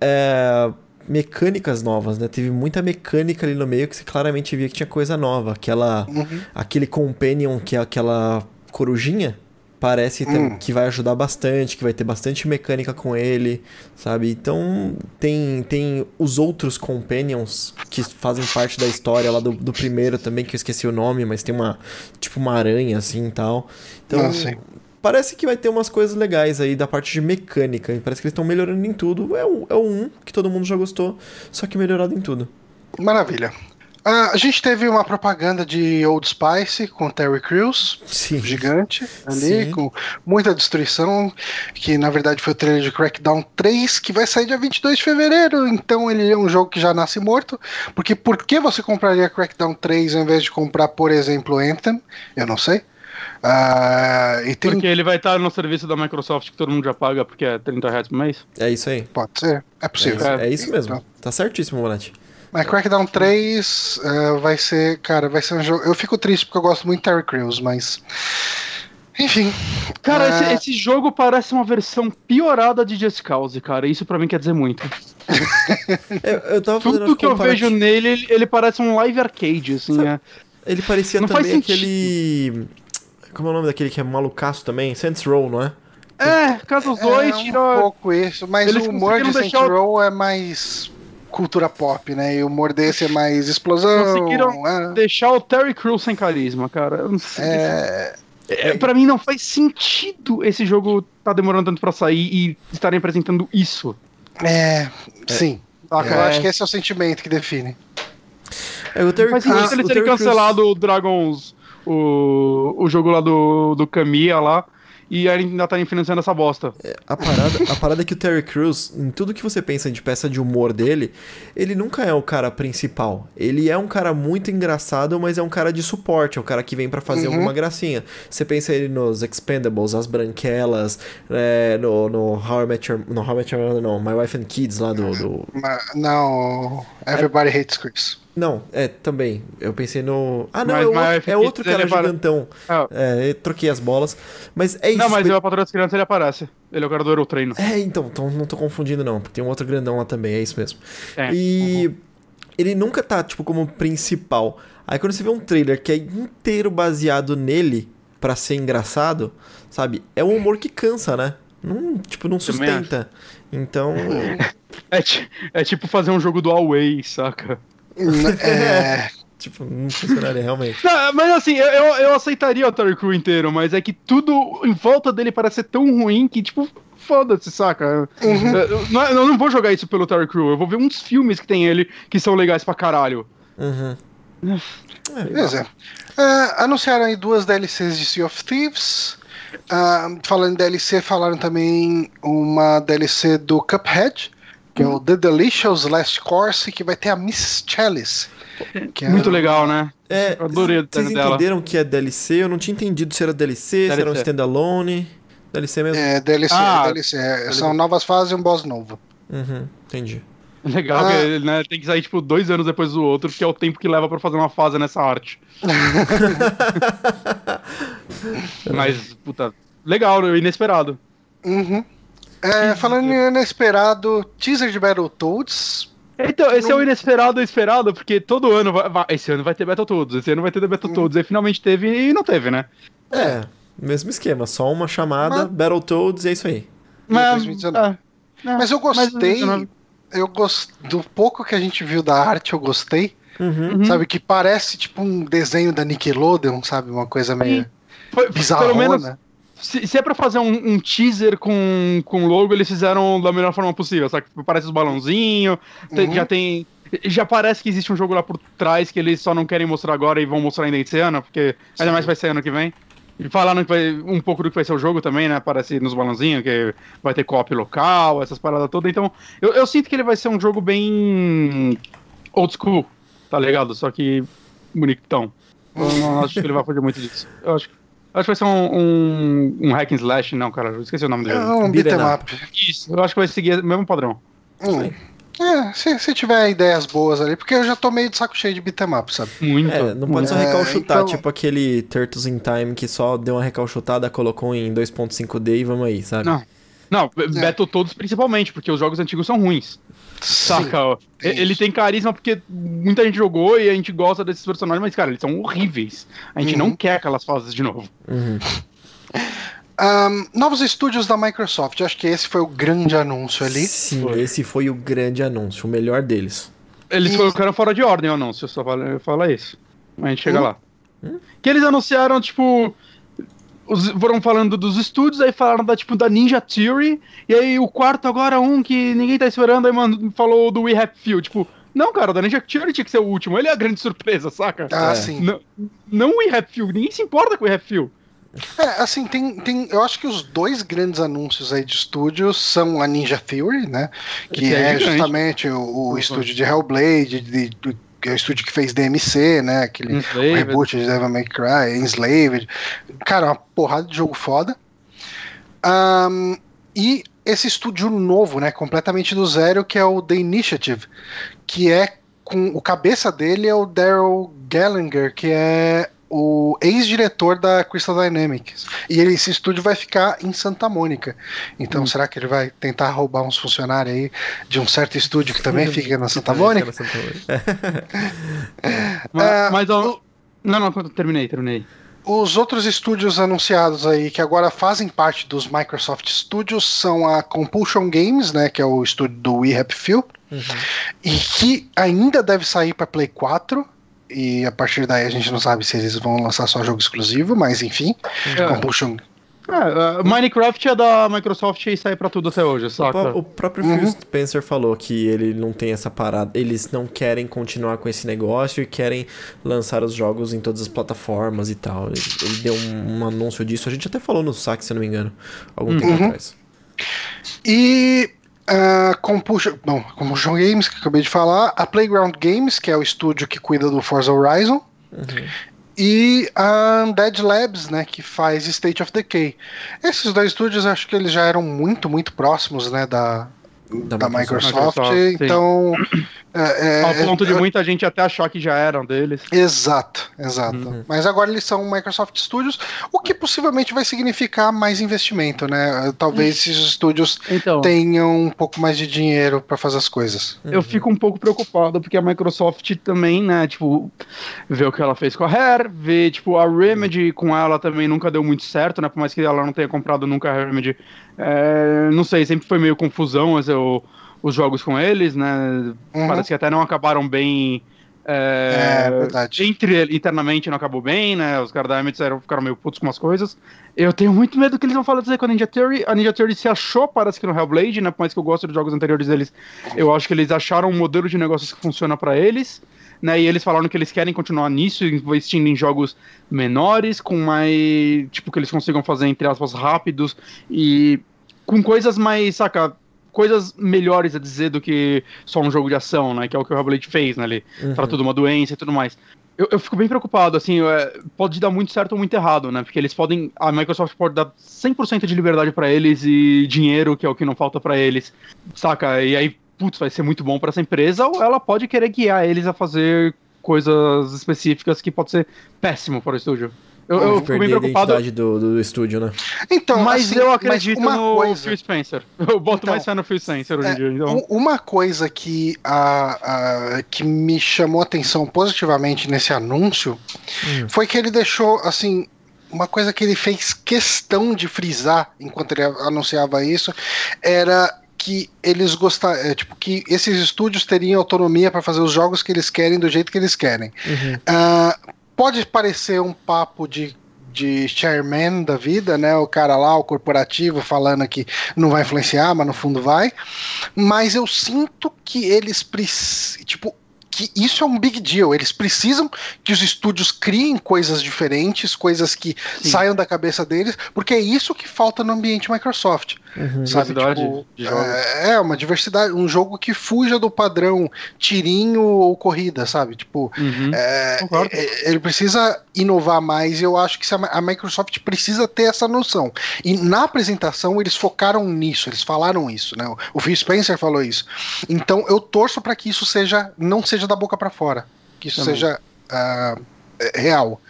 é, mecânicas novas, né? Teve muita mecânica ali no meio que você claramente via que tinha coisa nova. Aquela, Uhum. aquele companion que é aquela corujinha. Parece Hum. que vai ajudar bastante, que vai ter bastante mecânica com ele, sabe? Então tem, tem os outros companions que fazem parte da história lá do, do primeiro também, que eu esqueci o nome, mas tem uma tipo uma aranha assim e tal. Então Ah, parece que vai ter umas coisas legais aí da parte de mecânica. Parece que eles estão melhorando em tudo. É o, é o 1 que todo mundo já gostou, só que melhorado em tudo. Maravilha. Ah, a gente teve uma propaganda de Old Spice com Terry Crews, Sim. gigante, ali, Sim. com muita destruição, que na verdade foi o trailer de Crackdown 3, que vai sair dia 22 de fevereiro, então ele é um jogo que já nasce morto, porque por que você compraria Crackdown 3 ao invés de comprar, por exemplo, Anthem? Eu não sei. Ah, e tem... Porque ele vai estar no serviço da Microsoft que todo mundo já paga, porque é 30 reais por mês. É isso aí. Pode ser, é É possível. isso, é isso mesmo. Então. Tá certíssimo, Bonatti. Mas Crackdown 3 eh, vai ser, cara, vai ser um jogo. Eu fico triste porque eu gosto muito de Terry Crews, mas. Enfim. Cara, Ah. esse, esse jogo parece uma versão piorada de Just Cause, cara. Isso pra mim quer dizer muito. Eu, eu tava fazendo Tudo que eu vejo nele, ele, ele parece um live arcade, assim. Sabe- é. Ele parecia Não também aquele. Como é o nome daquele que é malucaço também? Saints Row, não é? É, caso os É dois, um tira. pouco isso, mas Eles o humor de Saints o- Row é mais cultura pop, né? E o humor desse é mais explosão. Conseguiram ah, deixar o Terry Crews sem carisma, cara. Eu não sei. é, É, pra mim não faz sentido esse jogo tá demorando tanto pra sair e estarem apresentando isso. é, sim. Saca? Eu É. acho que esse é o sentimento que define. É, o Terry Crews- sentido eles terem cancelado o Dragons, o, o jogo lá do, do Kamiya lá, e ainda tá financiando essa bosta. A parada, a parada é que o Terry Crews, em tudo que você pensa de peça de humor dele, ele nunca é o cara principal. Ele é um cara muito engraçado, mas é um cara de suporte, é o cara que vem pra fazer Uhum. alguma gracinha. Você pensa ele nos Expendables, as Branquelas, é, no, no How I Met Your... No How I Met Your Mother, não, My Wife and Kids lá do... do- Não, Everybody Hates Chris. Não, é, também. Eu pensei no... Ah, não, Mas é, outro, Wife é outro cara para- gigantão. Ah, É, eu troquei as bolas. Mas é isso. não, mas ele- eu, a Patrulha das Crianças, ele aparece. Ele é o cara do Eurotreino. É, então, então não tô confundindo não, porque tem um outro grandão lá também, é isso mesmo. É. E ele nunca tá, tipo, como principal. Aí quando você vê um trailer que é inteiro baseado nele pra ser engraçado, sabe? É um humor que cansa, né? Não, tipo, não sustenta. Então, É, é tipo fazer um jogo do Away, saca? é, tipo, não funcionaria realmente. Não, mas assim, eu, eu, aceitaria o Terry Crew inteiro, mas é que tudo em volta dele parece ser tão ruim que, tipo, foda-se, saca? Uhum. Eu, não- eu não vou jogar isso pelo Terry Crew, eu vou ver uns filmes que tem ele que são legais pra caralho. Uhum. É, Beleza. Ah, anunciaram aí duas DLCs de Sea of Thieves. Ah, falando em DLC, falaram também uma DLC do Cuphead, que é o The Delicious Last Course, que vai ter a Miss Chalice. Que é Muito legal, né? É, Eu adorei o vocês design dela. entenderam que é DLC? Eu não tinha entendido se era DLC, se era um DLC. standalone. DLC mesmo? É, DLC, Ah, é DLC. é, são novas fases e um boss novo. Uhum, entendi. Legal Ah. que né, tem que sair, tipo, dois anos depois do outro, que é o tempo que leva pra fazer uma fase nessa arte. Mas, puta, legal, né, inesperado. Uhum. É, falando em inesperado, teaser de Battletoads. Então, esse é o inesperado esperado, porque todo ano vai, vai- esse ano vai ter Battletoads, esse ano vai ter The Battletoads, aí finalmente teve e não teve, né? É, mesmo esquema, só uma chamada, Mas- Battletoads e é isso aí. Mas, 2019. ah, não, Mas eu gostei. 2019. eu gost... Do pouco que a gente viu da arte, eu gostei. Uhum. Uhum. Sabe, que parece tipo um desenho da Nickelodeon, sabe? Uma coisa meio bizarrona. Pelo menos, se, se é pra fazer um, um teaser com, com logo, eles fizeram da melhor forma possível, sabe? Parece os balãozinhos, Uhum. já tem. Já parece que existe um jogo lá por trás que eles só não querem mostrar agora e vão mostrar ainda esse ano, porque ainda mais vai ser ano que vem. E falaram que vai, um pouco do que vai ser o jogo também, né? Parece nos balãozinhos, que vai ter co-op local, essas paradas todas. Então, eu, eu sinto que ele vai ser um jogo bem old school, tá ligado? Só que bonitão. Eu não acho que ele vai fazer muito disso. Eu acho, acho que vai ser um, um, um hack and slash, não, cara. Eu esqueci o nome do É um Beat'em up. Isso, eu acho que vai seguir o mesmo padrão. Hum. É, se, se tiver ideias boas ali, porque eu já tô meio de saco cheio de beat'em up, sabe? Muito. É, não pode só É, recalchutar, então- tipo aquele Turtles in Time que só deu uma recalchutada, colocou em 2.5D e vamos aí, sabe? Não. Não, Battletoads principalmente, porque os jogos antigos são ruins. Saca? Ele tem carisma porque muita gente jogou e a gente gosta desses personagens, mas, cara, eles são horríveis. A gente Uhum. não quer aquelas fases de novo. Uhum. Ahn, novos estúdios da Microsoft, acho que esse foi o grande anúncio ali. Sim, Foi. esse foi o grande anúncio, o melhor deles. Eles E- colocaram fora de ordem o anúncio, só fala, fala isso. A gente chega Hum? lá. Que eles anunciaram, tipo. Os- foram falando dos estúdios, aí falaram da, tipo, da Ninja Theory, e aí o quarto agora, um que ninguém tá esperando, aí mano, falou do We Have Few. Tipo, não, cara, o da Ninja Theory tinha que ser o último, ele é a grande surpresa, saca? Ah, É. sim. Não, não o We Have Few, ninguém se importa com o We Have Few. É, assim, tem, tem. Eu acho que os dois grandes anúncios aí de estúdios são a Ninja Theory, né? Que Que é é, justamente o, o estúdio de Hellblade, de, de- que é o estúdio que fez DMC, né? Aquele Enslaved. reboot de Devil May Cry, Enslaved. Cara, uma porrada de jogo foda. Ahn, e esse estúdio novo, né? Completamente do zero, que é o The Initiative, que é com o cabeça dele é o Daryl Gallagher, que é o ex-diretor da Crystal Dynamics. E ele- esse estúdio vai ficar em Santa Mônica. Então, será que ele vai tentar roubar uns funcionários aí de um certo estúdio que também fica na Santa Mônica? Mas, É, mas ó, Não, não, terminei, terminei. Os outros estúdios anunciados aí que agora fazem parte dos Microsoft Studios são a Compulsion Games, né, que é o estúdio do We Happy Few, Uhum. e que ainda deve sair para Play 4. E a partir daí a gente não sabe se eles vão lançar só jogo exclusivo, mas enfim. É. Compulsion. É, uh, Minecraft é da Microsoft e sai pra tudo até hoje, O, saca? pró- o próprio Uhum. Phil Spencer falou que ele não tem essa parada. Eles não querem continuar com esse negócio e querem lançar os jogos em todas as plataformas e tal. Ele, ele deu um, um anúncio disso. A gente até falou no saque, se eu não me engano, algum tempo Uhum. atrás. E a Compulsion, bom, Compulsion Games, que eu acabei de falar, a Playground Games, que é o estúdio que cuida do Forza Horizon, Uhum. e a Undead Labs, né, que faz State of Decay. Esses dois estúdios, acho que eles já eram muito, muito próximos, né, da, Da da, Microsoft. Microsoft, então... é, é, Ao ponto de é- muita gente até achar que já eram deles. Exato, exato. Uhum. Mas agora eles são Microsoft Studios, o que possivelmente vai significar mais investimento, né? Talvez esses estúdios Então, tenham um pouco mais de dinheiro para fazer as coisas. eu fico um pouco preocupado porque a Microsoft também, né, tipo, vê o que ela fez com a Rare, vê, tipo, a Remedy com ela também nunca deu muito certo, né, por mais que ela não tenha comprado nunca a Remedy. É, não sei, sempre foi meio confusão as- o- os jogos com eles, né, Uhum. parece que até não acabaram bem... É, É, verdade. Entre internamente não acabou bem, né? Os caras da ficaram meio putos com umas coisas. Eu tenho muito medo que eles vão falar dizer com a Ninja Theory. A Ninja Theory se achou, parece que no Hellblade, né? Por mais que eu gosto dos jogos anteriores deles, eu acho que eles acharam um modelo de negócios que funciona pra eles. Né, e eles falaram que eles querem continuar nisso, investindo em jogos menores, com mais. Tipo, que eles consigam fazer, entre aspas, rápidos e com coisas mais, saca? Coisas melhores a dizer do que só um jogo de ação, né? Que é o que o Hellblade fez, né? Ali Uhum. tratou de uma doença e tudo mais. Eu, eu fico bem preocupado, assim, é, pode dar muito certo ou muito errado, né? Porque eles podem. A Microsoft pode dar 100% de liberdade pra eles e dinheiro, que é o que não falta pra eles, saca? E aí, putz, vai ser muito bom pra essa empresa, ou ela pode querer guiar eles a fazer coisas específicas que pode ser péssimo para o estúdio. Eu, eu fico bem perder a preocupado. identidade do, do estúdio, né? Então, Mas assim, eu acredito uma no coisa- Phil Spencer. Eu boto Então, mais fé no Phil Spencer hoje é, em dia. Então... Uma coisa que, a, a- que me chamou a atenção positivamente nesse anúncio Hum. foi que ele deixou, assim, uma coisa que ele fez questão de frisar enquanto ele anunciava isso era que eles gostariam, tipo, que esses estúdios teriam autonomia para fazer os jogos que eles querem do jeito que eles querem. Uhum. Ah, pode parecer um papo de, de chairman da vida, né? O cara lá, o corporativo, falando que não vai influenciar, mas no fundo vai. Mas eu sinto que eles precisam. Tipo, que isso é um big deal. Eles precisam que os estúdios criem coisas diferentes, coisas que Sim. saiam da cabeça deles, porque é isso que falta no ambiente Microsoft. Uhum, sabe? Tipo, é, é, uma diversidade, um jogo que fuja do padrão tirinho ou corrida, sabe? Tipo, uhum, é, é, ele precisa inovar mais e eu acho que a Microsoft precisa ter essa noção. E na apresentação eles focaram nisso, eles falaram isso, né? O Phil Spencer falou isso. Então eu torço para que isso seja não seja da boca para fora, que isso Também. seja uh, real.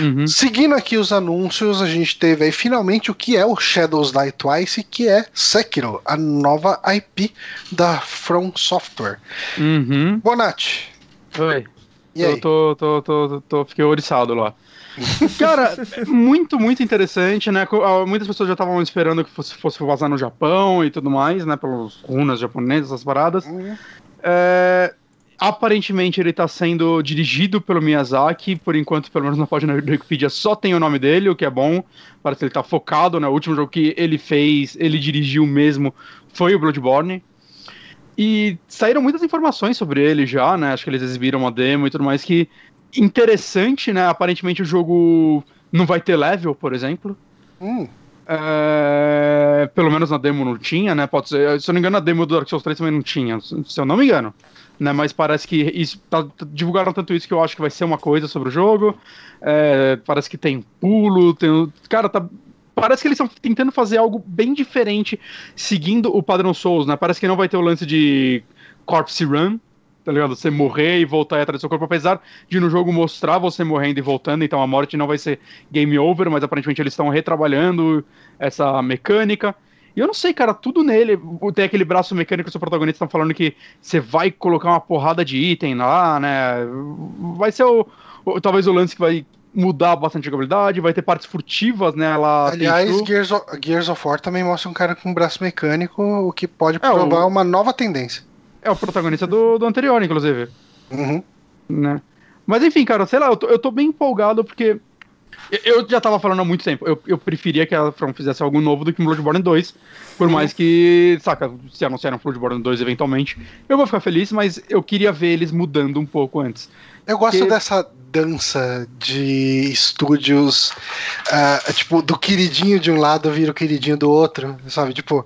Uhum. Seguindo aqui os anúncios, a gente teve aí finalmente o que é o Shadows Die Twice, que é Sekiro, a nova IP da From Software. Uhum. Bonatti. Oi. E aí? Eu tô, tô, tô, tô, tô fiquei oriçado lá. Cara, muito, muito interessante, né? Ah, muitas pessoas já estavam esperando que fosse, fosse vazar no Japão e tudo mais, né? Pelos runas japonesas, essas paradas. Uhum. É, Aparentemente ele está sendo dirigido pelo Miyazaki, por enquanto, pelo menos na página da Wikipedia, só tem o nome dele, o que é bom. Parece que ele está focado, né? O último jogo que ele fez, ele dirigiu mesmo, foi o Bloodborne. E saíram muitas informações sobre ele já, né? Acho que eles exibiram uma demo e tudo mais, que interessante, né? Aparentemente o jogo não vai ter level, por exemplo. Hum. É... Pelo menos na demo não tinha, né? Pode ser. Se eu não me engano, na demo do Dark Souls 3 também não tinha, se eu não me engano né? Mas parece que isso tá, divulgaram tanto isso que eu acho que vai ser uma coisa sobre o jogo. É, parece que tem pulo, tem, cara, tá parece que eles estão tentando fazer algo bem diferente, seguindo o padrão Souls, né? Parece que não vai ter o lance de corpse run, tá ligado? Você morrer e voltar atrás do seu corpo, apesar de no jogo mostrar você morrendo e voltando, então a morte não vai ser game over, mas aparentemente eles estão retrabalhando essa mecânica. E eu não sei, cara, tudo nele. Tem aquele braço mecânico que os protagonistas estão falando que você vai colocar uma porrada de item lá, né? Vai ser o, o talvez o lance que vai mudar bastante a jogabilidade, vai ter partes furtivas, né? Aliás, Gears of, Gears of War também mostra um cara com um braço mecânico, o que pode é, provar o, uma nova tendência. É o protagonista do, do anterior, inclusive. Uhum. Né? Mas enfim, cara, sei lá, eu tô, eu tô bem empolgado porque eu já tava falando há muito tempo. Eu, eu preferia que a From fizesse algo novo do que um Bloodborne 2. Por mais que, saca, se anunciaram um Bloodborne 2 eventualmente, eu vou ficar feliz, mas eu queria ver eles mudando um pouco antes. Eu gosto Porque... dessa dança de estúdios, uh, tipo, do queridinho de um lado vira o queridinho do outro, sabe? Tipo,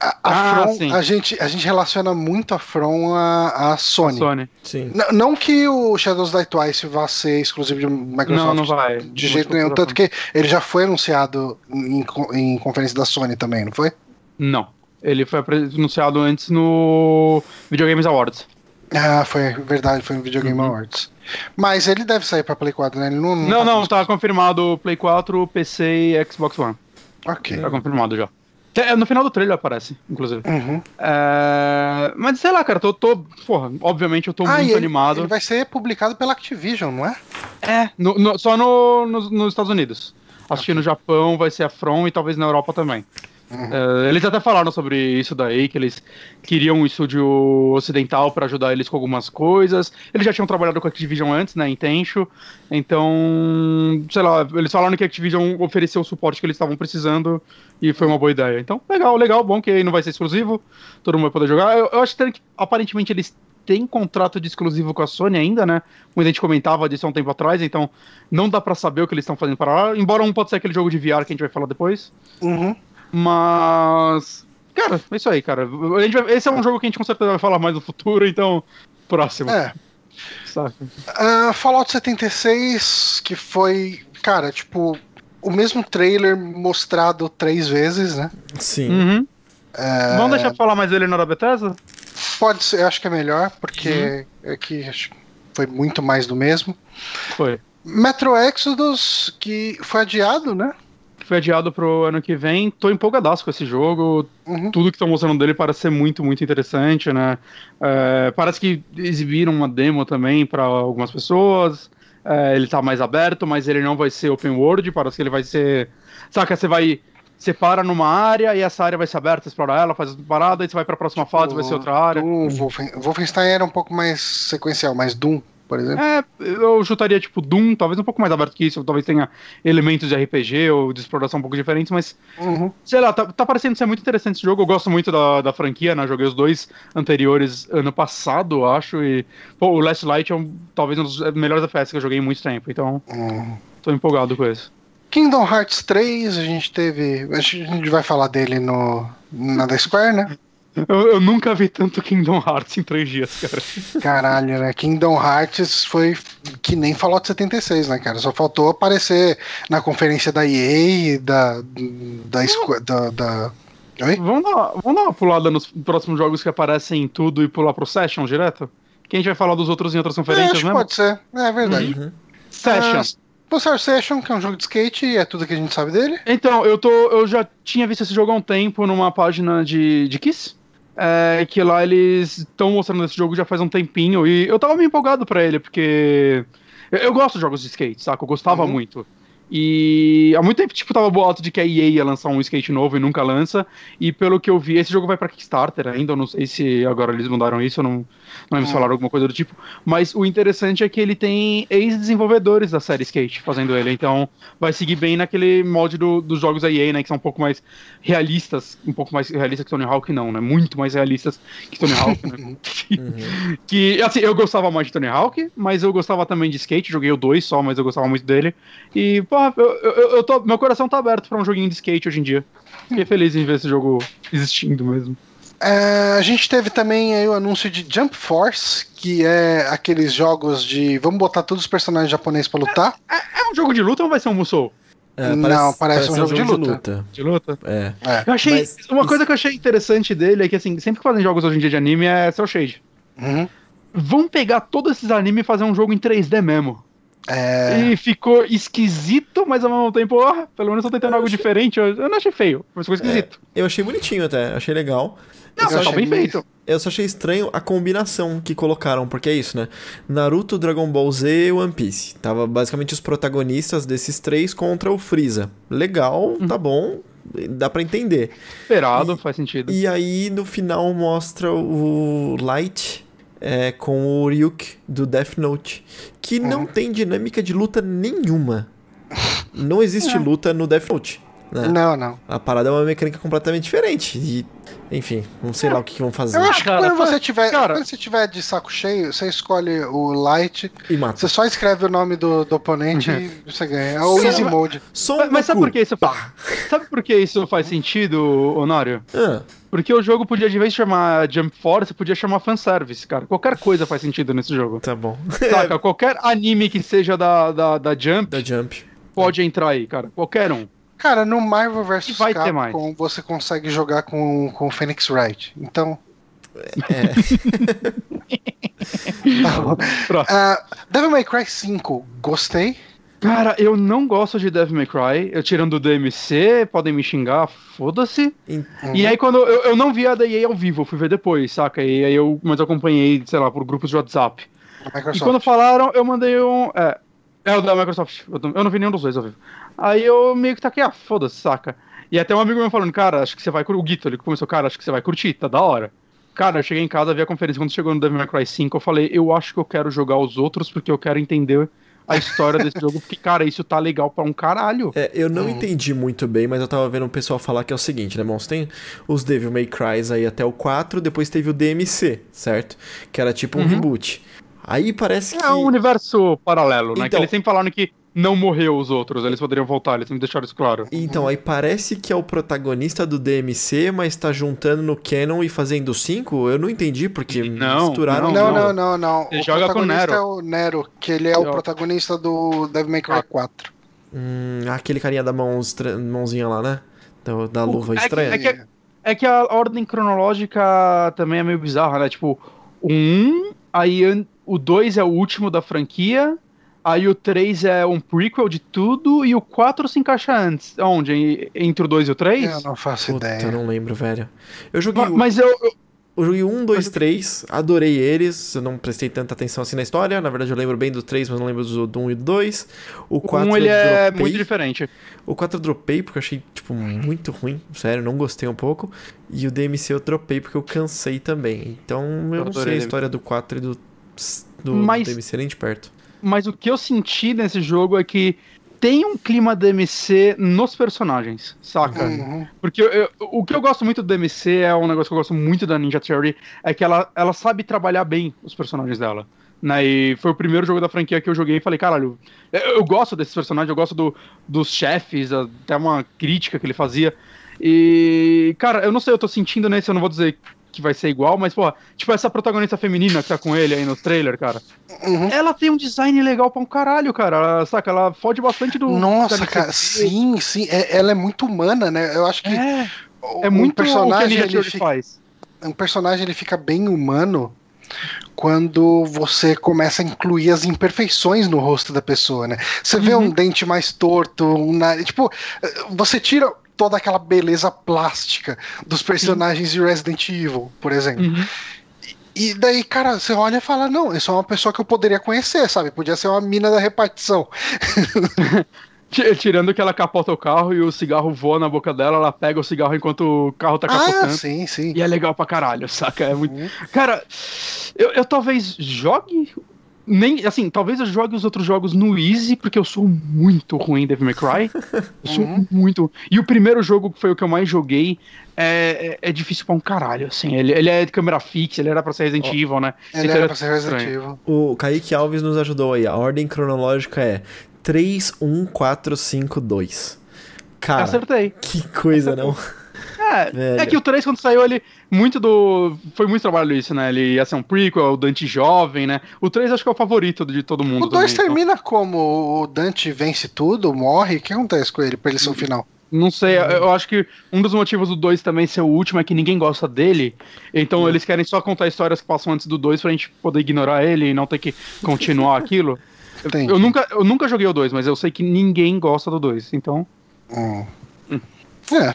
a, a, ah, From, a, gente, a gente relaciona muito a From a, a Sony. A Sony. Sim. não que o Shadows Die Twice vá ser exclusivo de Microsoft. Não, não vai. De jeito nenhum. Tanto que ele já foi anunciado em, em conferência da Sony também, não foi? Não. Ele foi anunciado antes no Video Games Awards. Ah, foi verdade, foi no Video Game uhum. Awards. Mas ele deve sair pra Play 4, né? Ele não, não, não, tá, tá confirmado Play 4, PC e Xbox One. Ok. Tá confirmado já. É, no final do trailer aparece, inclusive. Uhum. É... Mas sei lá, cara, tô, tô. Porra, obviamente eu tô ah, muito ele, animado. Ele vai ser publicado pela Activision, não é? É, no, no, só no, no, nos Estados Unidos. Acho okay. que no Japão vai ser a From e talvez na Europa também. Uhum. Eles até falaram sobre isso daí, que eles queriam um estúdio ocidental para ajudar eles com algumas coisas. Eles já tinham trabalhado com a Activision antes, né, em Tencho. Então, sei lá, eles falaram que a Activision ofereceu o suporte que eles estavam precisando e foi uma boa ideia. Então, legal, legal, bom que aí não vai ser exclusivo, todo mundo vai poder jogar. Eu, eu acho que aparentemente eles têm contrato de exclusivo com a Sony ainda, né? Como a gente comentava disso há um tempo atrás, então não dá para saber o que eles estão fazendo para lá. Embora um pode ser aquele jogo de VR que a gente vai falar depois. Uhum. Mas. Cara, é isso aí, cara. A gente vai... Esse é um jogo que a gente com certeza vai falar mais no futuro, então. Próximo. É. Saca. Uh, Fallout 76, que foi. Cara, tipo. O mesmo trailer mostrado três vezes, né? Sim. Uhum. É... Vamos deixar falar mais dele na hora Bethesda? Pode ser, eu acho que é melhor, porque uhum. é que foi muito mais do mesmo. Foi. Metro Exodus, que foi adiado, né? Foi adiado pro ano que vem. Tô empolgadaço com esse jogo. Uhum. Tudo que estão mostrando dele parece ser muito, muito interessante, né? É, parece que exibiram uma demo também para algumas pessoas. É, ele tá mais aberto, mas ele não vai ser open world. Parece que ele vai ser. Saca, você vai. Você para numa área e essa área vai ser aberta, explora ela, faz parada, e você vai pra próxima fase, o, vai ser outra área. O Wolfenstein era um pouco mais sequencial, mas Doom por exemplo. É, eu chutaria tipo Doom, talvez um pouco mais aberto que isso, talvez tenha elementos de RPG ou de exploração um pouco diferentes, mas Uhum. sei lá, tá, tá parecendo ser muito interessante esse jogo. Eu gosto muito da, da franquia, né? Joguei os dois anteriores ano passado, acho, e pô, o Last Light é um, talvez um dos melhores FPS que eu joguei em muito tempo, então Uhum. tô empolgado com isso. Kingdom Hearts 3, a gente teve. A gente vai falar dele no, na da Square, né? Eu, eu nunca vi tanto Kingdom Hearts em três dias, cara. Caralho, né? Kingdom Hearts foi que nem Fallout 76, né, cara? Só faltou aparecer na conferência da EA, e da. da, da, da... Oi? Vamos dar, vamos dar uma pulada nos próximos jogos que aparecem em tudo e pular pro Session direto? Que a gente vai falar dos outros em outras conferências acho que mesmo? pode ser. É verdade. Uhum. Session. Ah, Pulsar Session, que é um jogo de skate, e é tudo que a gente sabe dele. Então, eu tô. Eu já tinha visto esse jogo há um tempo numa página de, de Kiss. É, que lá eles estão mostrando esse jogo já faz um tempinho. E eu tava meio empolgado pra ele, porque. Eu, eu gosto de jogos de skate, saca? Eu gostava Uhum. muito. E há muito tempo, tipo, tava boato de que a EA ia lançar um skate novo e nunca lança. E pelo que eu vi, esse jogo vai pra Kickstarter ainda. Eu não sei se agora eles mudaram isso, eu não, não lembro se Hum. falaram alguma coisa do tipo. Mas o interessante é que ele tem ex-desenvolvedores da série Skate fazendo ele. Então vai seguir bem naquele molde do- dos jogos da EA, né? Que são um pouco mais realistas. Um pouco mais realistas que Tony Hawk, não, né? Muito mais realistas que Tony Hawk, né? Uhum. que, assim, eu gostava mais de Tony Hawk, mas eu gostava também de skate. Joguei o 2 só, mas eu gostava muito dele. E, porra, eu, eu, eu tô, meu coração tá aberto pra um joguinho de skate hoje em dia. Fiquei feliz em ver esse jogo existindo mesmo. É, a gente teve também aí o anúncio de Jump Force, que é aqueles jogos de vamos botar todos os personagens japoneses pra lutar. É um jogo de luta ou vai ser um Musou? É, Não, parece um jogo de luta. De luta? É. É. Eu achei. Mas uma isso- coisa que eu achei interessante dele é que, assim, sempre que fazem jogos hoje em dia de anime é Cell Shade. Uhum. Vão pegar todos esses animes e fazer um jogo em 3D mesmo. É, E ficou esquisito, mas ao mesmo tempo, ó, pelo menos eu tô tentando algo diferente. Eu, eu não achei feio, mas ficou esquisito. Eu achei bonitinho até, achei legal. Não, eu achei bem feito. Eu só achei estranho a combinação que colocaram, porque é isso, né? Naruto, Dragon Ball Z e One Piece. Tava basicamente os protagonistas desses três contra o Freeza. Legal, tá bom, dá pra entender. Esperado, faz sentido. E aí no final mostra o Light é, com o Ryuk do Death Note, que não tem dinâmica de luta nenhuma. Não existe luta no Death Note. Né? não, não. A parada é uma mecânica completamente diferente. E, enfim, não sei lá o que, que vão fazer. Eu acho que cara, quando você tiver, cara. quando você tiver de saco cheio, você escolhe o Light, E mata. você só escreve o nome do, do oponente e você ganha. É o Sim, Easy mas- Mode. Som Mas, mas sabe por que isso faz? Sabe por que isso faz sentido, Honório? Ah, Porque o jogo podia, de vez de chamar Jump Force, podia chamar fanservice, cara. Qualquer coisa faz sentido nesse jogo. tá bom. Saca? Qualquer anime que seja da, da, da Jump da Jump. pode entrar aí, cara. Qualquer um. Cara, no Marvel vs. Capcom você consegue jogar com, com o Phoenix Wright. Então. Tá bom. Próximo. Ah, Devil May Cry 5, gostei. Cara, eu não gosto de Devil May Cry. Eu tirando do DMC, podem me xingar, foda-se. Em- E aí, quando eu, eu não vi a da EA ao vivo, eu fui ver depois, saca? E aí eu, mas eu acompanhei, sei lá, por grupos de WhatsApp. A E Microsoft. quando falaram, eu mandei um. É, é o da Microsoft. Eu não vi nenhum dos dois ao vivo. Aí eu meio que taquei, ah, foda-se, saca? E até um amigo meu falando, cara, acho que você vai curtir. O Guito, ele começou, cara, acho que você vai curtir, tá da hora. Cara, eu cheguei em casa, vi a conferência. Quando chegou no Devil May Cry 5, eu falei, eu acho que eu quero jogar os outros porque eu quero entender a história desse jogo. Porque, cara, isso tá legal pra um caralho. É, eu não Uhum. entendi muito bem, mas eu tava vendo o pessoal falar que é o seguinte, né? Você tem os Devil May Cry aí até o 4, depois teve o DMC, certo? Que era tipo um Uhum. reboot. Aí parece que. É um universo paralelo, né? Que Então- eles sempre falaram que não morreu os outros, eles poderiam voltar, eles sempre deixaram isso claro. Então, aí parece que é o protagonista do DMC, mas tá juntando no Canon e fazendo 5? Eu não entendi, porque Não, misturaram. Não, não, não, não. O joga com o Nero. é o Nero, que ele é o Eu- protagonista do Devil May Cry Ah. 4. Hum, aquele carinha da mão mãozinha lá, né? Da, da luva é que- estranha. é que- É que a ordem cronológica também é meio bizarra, né? Tipo, o 1, aí o 2 é o último da franquia, aí o 3 é um prequel de tudo, e o 4 se encaixa antes. Onde? En- Entre o 2 e o 3? Eu não faço Puta, ideia. eu não lembro, velho. Eu joguei, Ma- o- Mas eu, eu- eu joguei 1, 2, 3, adorei eles. Eu não prestei tanta atenção assim na história. Na verdade, eu lembro bem do 3, mas não lembro do, do 1 e do 2. O o 4 1 ele é dropei. muito diferente. O 4 eu dropei porque eu achei, tipo, muito ruim. Sério, não gostei um pouco. E o DMC eu dropei porque eu cansei também. Então, eu, Eu não sei adorei a DMC. história do 4 e do do, Mas- do DMC nem de perto. Mas o que eu senti nesse jogo é que tem um clima DMC nos personagens, saca? Uhum. Porque eu- eu- o que eu gosto muito do DMC é um negócio que eu gosto muito da Ninja Theory, é que ela, ela sabe trabalhar bem os personagens dela. Né? E foi o primeiro jogo da franquia que eu joguei e falei, caralho, eu, eu gosto desses personagens, eu gosto do- dos chefes, até uma crítica que ele fazia. E, cara, eu não sei, eu tô sentindo nesse, eu não vou dizer que vai ser igual, mas, pô, tipo, essa protagonista feminina que tá com ele aí no trailer, cara, Uhum. ela tem um design legal pra um caralho, cara. Ela, saca? Ela fode bastante do. Nossa, cara, NPC. sim, sim. é- ela é muito humana, né? Eu acho que É, o- é muito um personagem, o que ele fica, faz. um personagem ele fica bem humano quando você começa a incluir as imperfeições no rosto da pessoa, né? Você vê Uhum. um dente mais torto, um nariz, tipo, você tira toda aquela beleza plástica dos personagens de Resident Evil, por exemplo. Uhum. E daí, cara, você olha e fala, não, isso é uma pessoa que eu poderia conhecer, sabe? Podia ser uma mina da repartição. Ti- Tirando que ela capota o carro e o cigarro voa na boca dela, ela pega o cigarro enquanto o carro tá Ah, capotando. sim, sim. E é legal pra caralho, saca? É muito... Cara, eu, eu talvez jogue. Nem, assim, talvez eu jogue os outros jogos no Easy, porque eu sou muito ruim em Devil May Cry. Eu sou Uhum. muito. E o primeiro jogo que foi o que eu mais joguei é, é, é difícil pra um caralho, assim. Ele, ele é de câmera fixa, ele era pra ser Resident Evil, né? Ele Então era é pra ser Resident. Evil. O Kaique Alves nos ajudou aí. A ordem cronológica é 3, 1, 4, 5, 2. Cara, Acertei. que coisa, não? É, Velho. é que o 3, quando saiu, ele. Muito do. Foi muito trabalho isso, né? Ele ia ser um prequel, o Dante jovem, né? O 3 acho que é o favorito de todo mundo. O 2 também, então. termina como o Dante vence tudo, morre. O que acontece com ele pra ele ser o final? Não sei, eu- eu acho que um dos motivos do 2 também ser o último é que ninguém gosta dele. Então eles querem só contar histórias que passam antes do 2 pra gente poder ignorar ele e não ter que continuar aquilo. Entendi. Eu nunca, eu nunca joguei o 2, mas eu sei que ninguém gosta do 2. Então. Hum. É.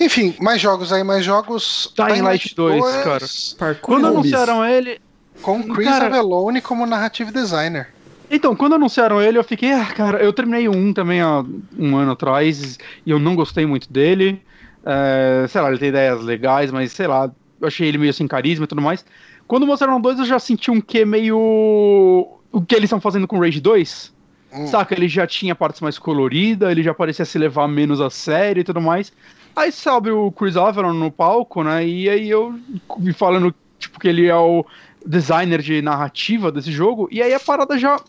Enfim, mais jogos aí, mais jogos. Dying Light 2, cara. Parkour Quando anunciaram ele. Com Chris Cara- Avellone como narrative designer. Então, quando anunciaram ele, eu fiquei, ah, cara, eu terminei 1 também há um ano atrás e eu não gostei muito dele. É, sei lá, ele tem ideias legais, mas sei lá, eu achei ele meio sem carisma e tudo mais. Quando mostraram 2, eu já senti um que meio. O que eles estão fazendo com o Rage 2? Hum. Saca? Ele já tinha partes mais coloridas, ele já parecia se levar menos a sério e tudo mais. Aí sobe o Chris Avellone no palco, né? E aí eu me falando, tipo, que ele é o designer de narrativa desse jogo, e aí a parada já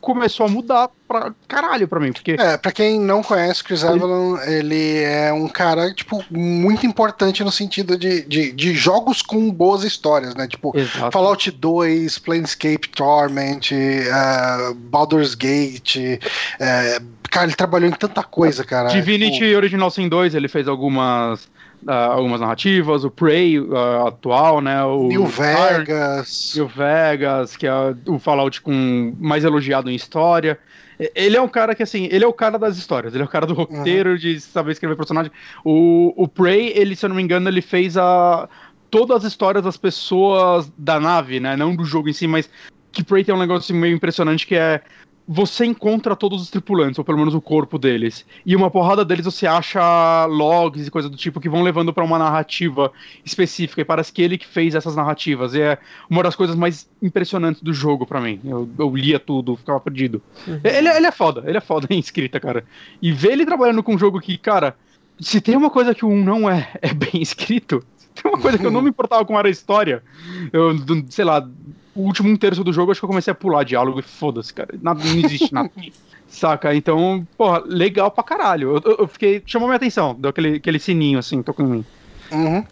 começou a mudar pra caralho pra mim, porque. É, pra quem não conhece, Chris Avellone, ele é um cara, tipo, muito importante no sentido de, de, de jogos com boas histórias, né? Tipo, Exato. Fallout 2, Planescape Torment, uh, Baldur's Gate. uh, cara, ele trabalhou em tanta coisa, cara. Divinity Tipo, Original Sin 2, ele fez algumas. ah, algumas narrativas, o Prey ah, atual, né? O New Vegas. New Vegas, que é o Fallout com mais elogiado em história. Ele é um cara que, assim, ele é o cara das histórias, ele é o cara do roteiro, de saber escrever personagem. O, o Prey, ele, se eu não me engano, ele fez a todas as histórias das pessoas da nave, né? Não do jogo em si, mas que Prey tem um negócio meio impressionante que é você encontra todos os tripulantes, ou pelo menos o corpo deles. E uma porrada deles você acha logs e coisa do tipo que vão levando pra uma narrativa específica. E parece que ele que fez essas narrativas. E é uma das coisas mais impressionantes do jogo pra mim. Eu, eu lia tudo, ficava perdido. Ele, ele é foda, ele é foda em escrita, cara. E ver ele trabalhando com um jogo que, cara, se tem uma coisa que o 1 não é, é bem escrito. Se tem uma coisa que eu não me importava com era a história. Eu, sei lá, o último um terço do jogo, acho que eu comecei a pular diálogo e foda-se, cara. Nada, não existe nada. Saca? Então, porra, legal pra caralho. Eu, eu- fiquei. Chamou minha atenção, deu aquele, aquele sininho assim, tocando em mim. Uhum.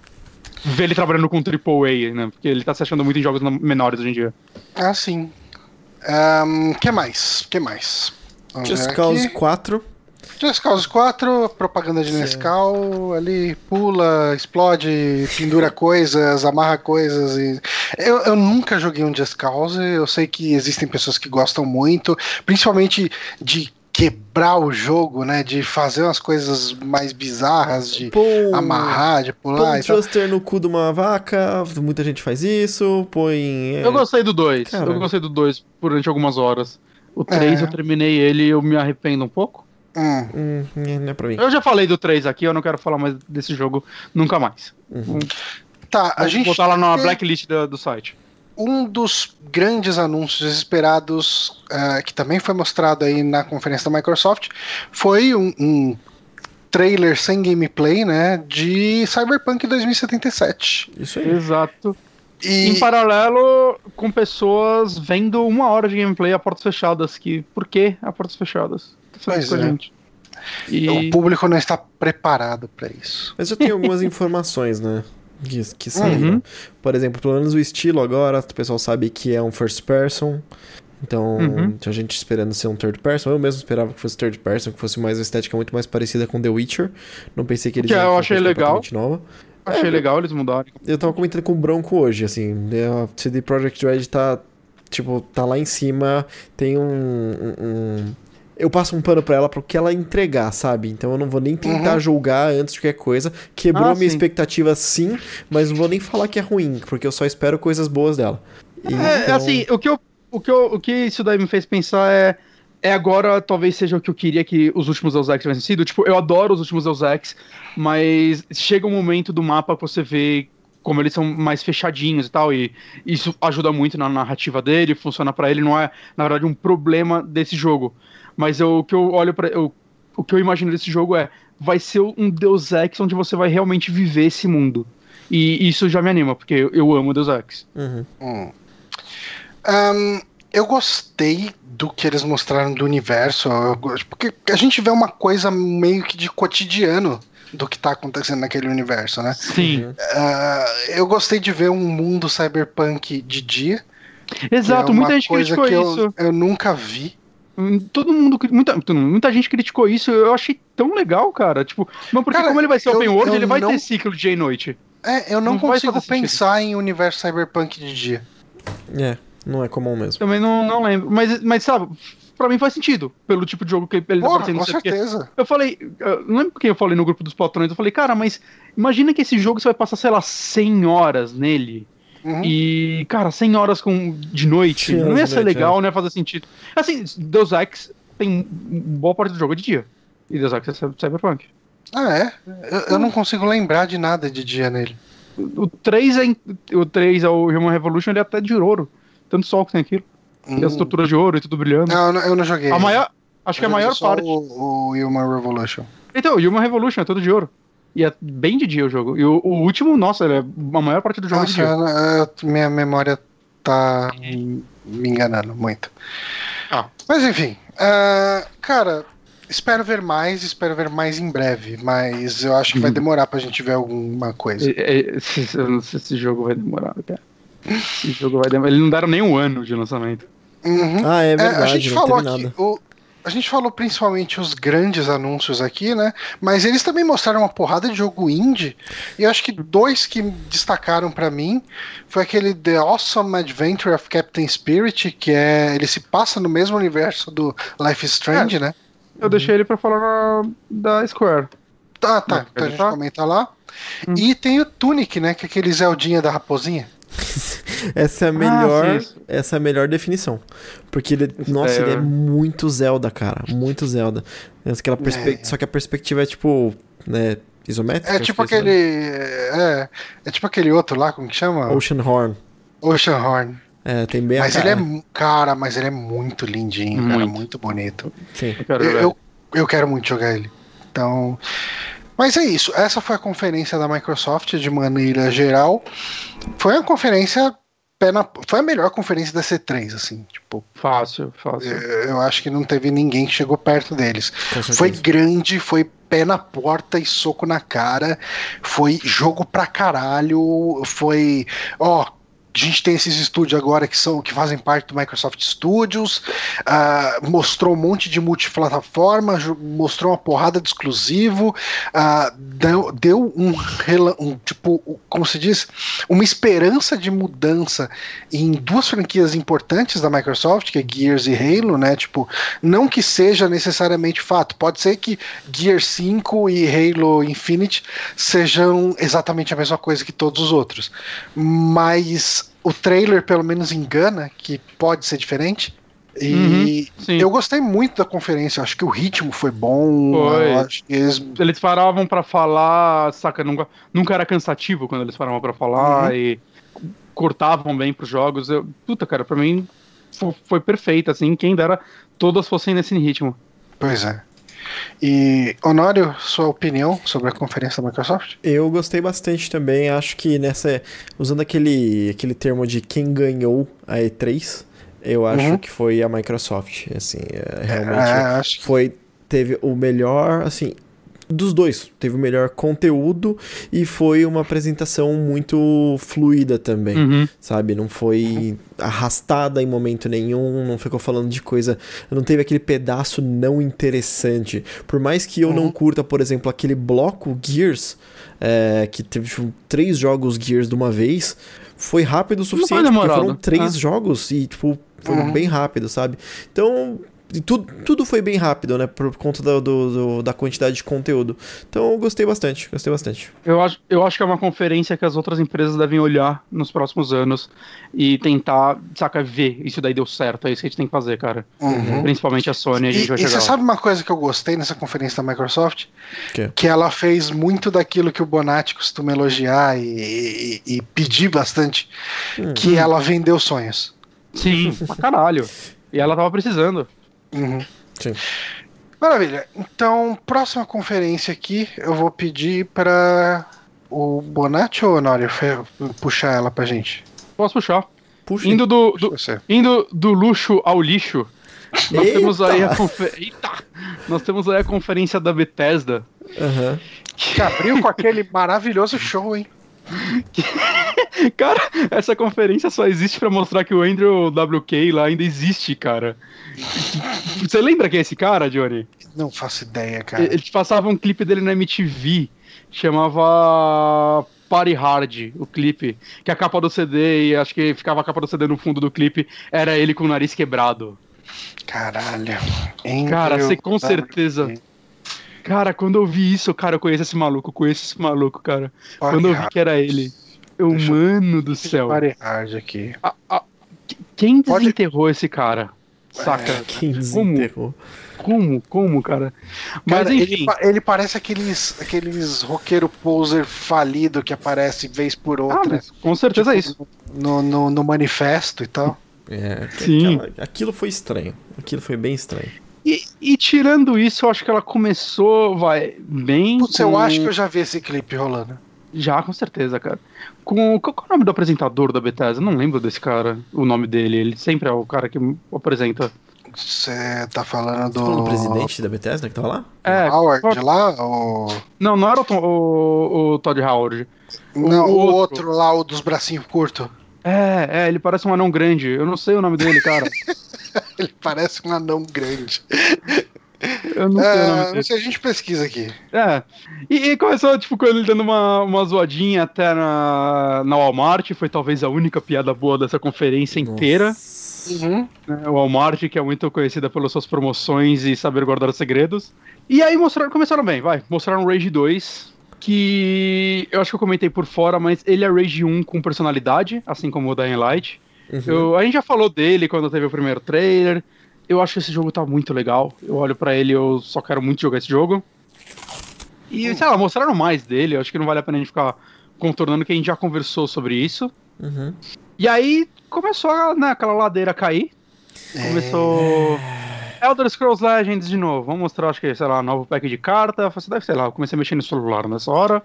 Ver ele trabalhando com AAA, né? Porque ele tá se achando muito em jogos no- menores hoje em dia. Ah, sim. Um, que mais? que mais? Vamos Just Cause aqui. 4. Just Cause 4, propaganda de. Nescau, ali pula, explode, pendura coisas, amarra coisas e... Eu, eu nunca joguei um Just Cause, eu sei que existem pessoas que gostam muito, principalmente de quebrar o jogo, né, de fazer umas coisas mais bizarras, de Põe, amarrar, de põe pular um e tal. thruster no cu de uma vaca. Muita gente faz isso. Põe. é, Eu gostei do 2. Cara. Eu gostei do 2 durante algumas horas. O 3 É. eu terminei ele e eu me arrependo um pouco. Hum, Hum, é, não é pra mim. Eu já falei do 3 aqui, eu não quero falar mais desse jogo nunca mais. Uhum. Vou Tá, a vou gente botar lá na tem- blacklist do, do site. um dos grandes anúncios esperados, uh, que também foi mostrado aí na conferência da Microsoft, foi um, um trailer sem gameplay, né, de Cyberpunk 2077. Isso aí. Exato. E... Em paralelo, com pessoas vendo uma hora de gameplay a portas fechadas. Que, por que a portas fechadas? Pois é. gente. E... O público não está preparado para isso. Mas eu tenho algumas informações, né? que, que saíram. Uhum. Por exemplo, pelo menos o estilo agora, o pessoal sabe que é um first person. Então, uhum. tinha gente esperando ser um third person. Eu mesmo esperava que fosse third person, que fosse mais uma estética muito mais parecida com The Witcher. Não pensei que eles que eu achei legal. Nova. Achei é, legal eles mudarem. Eu tava comentando com o Bronco hoje, assim, né, a CD Projekt Red tá, tipo, tá lá em cima, tem um, um, eu passo um pano para ela pro que ela entregar, sabe? Então eu não vou nem tentar uhum. julgar antes de qualquer coisa. Quebrou ah, minha sim. expectativa sim, mas não vou nem falar que é ruim, porque eu só espero coisas boas dela. E, é, então... assim, o que, eu, o, que eu, o que isso daí me fez pensar é é agora talvez seja o que eu queria que os últimos Deus Ex tivessem sido. Tipo, eu adoro os últimos Deus Ex, mas chega um momento do mapa que você vê como eles são mais fechadinhos e tal, e isso ajuda muito na narrativa dele, funciona para ele, não é, na verdade, um problema desse jogo. Mas eu, o que eu olho para o que eu imagino desse jogo é vai ser um Deus Ex onde você vai realmente viver esse mundo. E isso já me anima, porque eu, eu amo Deus Ex. Uhum. Hum. Um, eu gostei do que eles mostraram do universo, porque a gente vê uma coisa meio que de cotidiano do que está acontecendo naquele universo, né? Sim. Uh, eu gostei de ver um mundo cyberpunk de dia. Exato, é muita gente criticou isso. Eu, eu nunca vi. Hum, todo mundo, muita, muita gente criticou isso, eu achei tão legal, cara. Tipo, mas porque cara, como ele vai ser eu, open world, ele vai não... ter ciclo de dia e noite. É, eu não, não consigo pensar em universo cyberpunk de dia. É, não é comum mesmo. Também não, não lembro. Mas, mas sabe, pra mim faz sentido, pelo tipo de jogo que ele tá fazendo. Com certeza. Eu falei, eu não lembro quem eu falei no grupo dos patrões, eu falei, cara, mas imagina que esse jogo você vai passar, sei lá, 100 horas nele. Uhum. E, cara, 100 horas com, de noite, Sim, não ia ser noite, legal, é. não ia fazer sentido. Assim, Deus Ex tem boa parte do jogo de dia. E Deus Ex é Cyberpunk. Ah, é? Eu, eu não consigo lembrar de nada de dia nele. O 3 é, o 3 é o Human Revolution, ele é até de ouro. Tanto sol que tem aquilo. Hum. Tem as estruturas de ouro e tudo brilhando. Não, eu não joguei. A maior, acho que a maior parte. O, o Human Revolution. Então, o Human Revolution é todo de ouro. E é bem de dia o jogo. E o, o último, nossa, é, a maior parte do jogo nossa, é de dia. Eu, minha memória tá me enganando muito. Ah. Mas enfim, uh, cara, espero ver mais, espero ver mais em breve, mas eu acho que vai uhum. demorar pra gente ver alguma coisa. Eu não sei se esse jogo vai demorar, cara. Esse jogo vai demorar. Eles não deram nem um ano de lançamento. Uhum. Ah, é verdade. É, a gente falou aqui, o, a gente falou principalmente os grandes anúncios aqui, né? Mas eles também mostraram uma porrada de jogo indie. E eu acho que dois que destacaram para mim foi aquele The Awesome Adventure of Captain Spirit, que é ele se passa no mesmo universo do Life is Strange, é, né? Eu deixei ele para falar da Square. Tá, tá. então a gente tá? comenta lá. Hum. E tem o Tunic, né? Que é aquele Zeldinha da raposinha. essa é a melhor, ah, essa é a melhor definição. Porque ele, nossa, é... ele é muito Zelda, cara, muito Zelda. Aquela perspe... É. Só que a perspectiva é tipo, né, isométrica. É tipo aquele, é, é tipo aquele outro lá, como que chama? Ocean Horn. Ocean Horn. É, tem bem Mas ele é, cara, mas ele é muito lindinho, muito. cara, muito bonito. Sim. Eu quero, eu, eu, eu quero muito jogar ele. Então, mas é isso. Essa foi a conferência da Microsoft de maneira geral. Foi uma conferência na, foi a melhor conferência da C3, assim, tipo. Fácil, fácil. Eu acho que não teve ninguém que chegou perto deles. Foi grande, foi pé na porta e soco na cara. Foi jogo pra caralho. Foi. Ó, a gente tem esses estúdios agora que são que fazem parte do Microsoft Studios, uh, mostrou um monte de multiplataforma, mostrou uma porrada de exclusivo, uh, deu, deu um, um, tipo, como se diz, uma esperança de mudança em duas franquias importantes da Microsoft, que é Gears e Halo, né? Tipo, não que seja necessariamente fato, pode ser que Gears 5 e Halo Infinite sejam exatamente a mesma coisa que todos os outros, mas o trailer pelo menos engana que pode ser diferente. E uhum, eu gostei muito da conferência, acho que o ritmo foi bom. Foi. Eles... eles... paravam para falar, saca? Nunca, nunca era cansativo quando eles paravam para falar. Uhum. E cortavam bem pros jogos. Eu, puta, cara, pra mim foi, foi perfeito, assim, quem dera todas fossem nesse ritmo. Pois é. E, Honório, sua opinião sobre a conferência da Microsoft? Eu gostei bastante também. Acho que nessa. Usando aquele, aquele termo de quem ganhou a E3, eu acho Uhum. que foi a Microsoft. Assim, é, realmente É, foi. Teve o melhor. Assim. Dos dois, teve o melhor conteúdo e foi uma apresentação muito fluida também Uhum. sabe? Não foi arrastada em momento nenhum, não ficou falando de coisa. Não teve aquele pedaço não interessante. Por mais que eu não Uhum. curta, por exemplo, aquele bloco Gears, é, que teve tipo, três jogos Gears de uma vez, foi rápido o suficiente, porque demorado. foram três Ah. jogos e, tipo, foram Uhum. bem rápido, sabe? Então. E Tudo, tudo foi bem rápido, né? Por conta do, do- do- da quantidade de conteúdo. Então eu gostei bastante, gostei bastante. Eu acho, eu acho que é uma conferência que as outras empresas devem olhar nos próximos anos e tentar, saca, ver isso daí deu certo. É isso que a gente tem que fazer, cara. Uhum. Principalmente a Sony, a gente E, vai e você lá. sabe uma coisa que eu gostei nessa conferência da Microsoft? Que? Que ela fez muito daquilo que o Bonatti costuma elogiar e, e- e pedir bastante, Hum. que ela vendeu sonhos. Sim, pra caralho. E ela tava precisando. Uhum. Sim. Maravilha. Então, próxima conferência aqui, eu vou pedir para o Bonatti ou Honório puxar ela pra gente? Posso puxar. Puxa, Indo do, do- indo do luxo ao lixo, nós Eita! temos aí a confer... Eita! Nós temos aí a conferência da Bethesda. Aham. Que abriu com aquele maravilhoso show, hein? Cara, essa conferência só existe pra mostrar que o Andrew WK lá ainda existe, cara. Você lembra quem é esse cara, Johnny? Não faço ideia, cara. Ele passava um clipe dele na MTV, chamava Party Hard, o clipe, que a capa do CD, e acho que ficava a capa do CD no fundo do clipe, era ele com o nariz quebrado. Caralho. Cara, Andrew você com certeza. Cara, quando eu vi isso, cara, eu conheço esse maluco, eu conheço esse maluco, cara. Quando eu vi que era ele. Eu, Deixa eu- mano do céu. Hard aqui. A- a- quem Pode- desenterrou esse cara? Saca? É, Quem desenterrou? Como? Como, cara? Mas Cara, enfim. ele, ele parece aqueles, aqueles roqueiro poser falido que aparece vez por Ah, outra mas com certeza é isso. no, no, no manifesto e tal. É, Sim. aquela- aquilo foi estranho. Aquilo foi bem estranho. E, e tirando isso, eu acho que ela começou, vai, bem. Putz, eu com- acho que eu já vi esse clipe rolando. Já, com certeza, cara. Com, qual, qual é o nome do apresentador da Bethesda? Eu não lembro desse cara, o nome dele. Ele sempre é o cara que apresenta. Você tá falando Você falou do do presidente da Bethesda que tava lá? É, Howard qual- lá? Ou... não, não era o, Tom- o, o Todd Howard. Não, o o outro. outro. lá, o dos bracinhos curtos. É, é, ele parece um anão grande. Eu não sei o nome dele, cara. Ele parece um anão grande. Eu não sei o É, nome não dele. sei, a gente pesquisa aqui. É. E, e começou, tipo, com ele dando uma, uma zoadinha até na, na Walmart. Foi talvez a única piada boa dessa conferência inteira. Nossa. Uhum. né, o Walmart, que é muito conhecida pelas suas promoções e saber guardar segredos. E aí mostraram, começaram bem, vai. Mostraram Rage 2, que eu acho que eu comentei por fora, mas ele é Rage 1 com personalidade, assim como o Dying Light. Uhum. Eu- a gente já falou dele quando teve o primeiro trailer. Eu acho que esse jogo tá muito legal. Eu olho pra ele e eu só quero muito jogar esse jogo. E, sei lá, mostraram mais dele. Eu acho que não vale a pena a gente ficar contornando que a gente já conversou sobre isso. Uhum. E aí começou né, aquela ladeira a cair. Começou. Elder Scrolls Legends de novo. Vamos mostrar, acho que, sei lá, novo pack de carta. Falei, Deve, sei lá, eu comecei a mexer no celular nessa hora.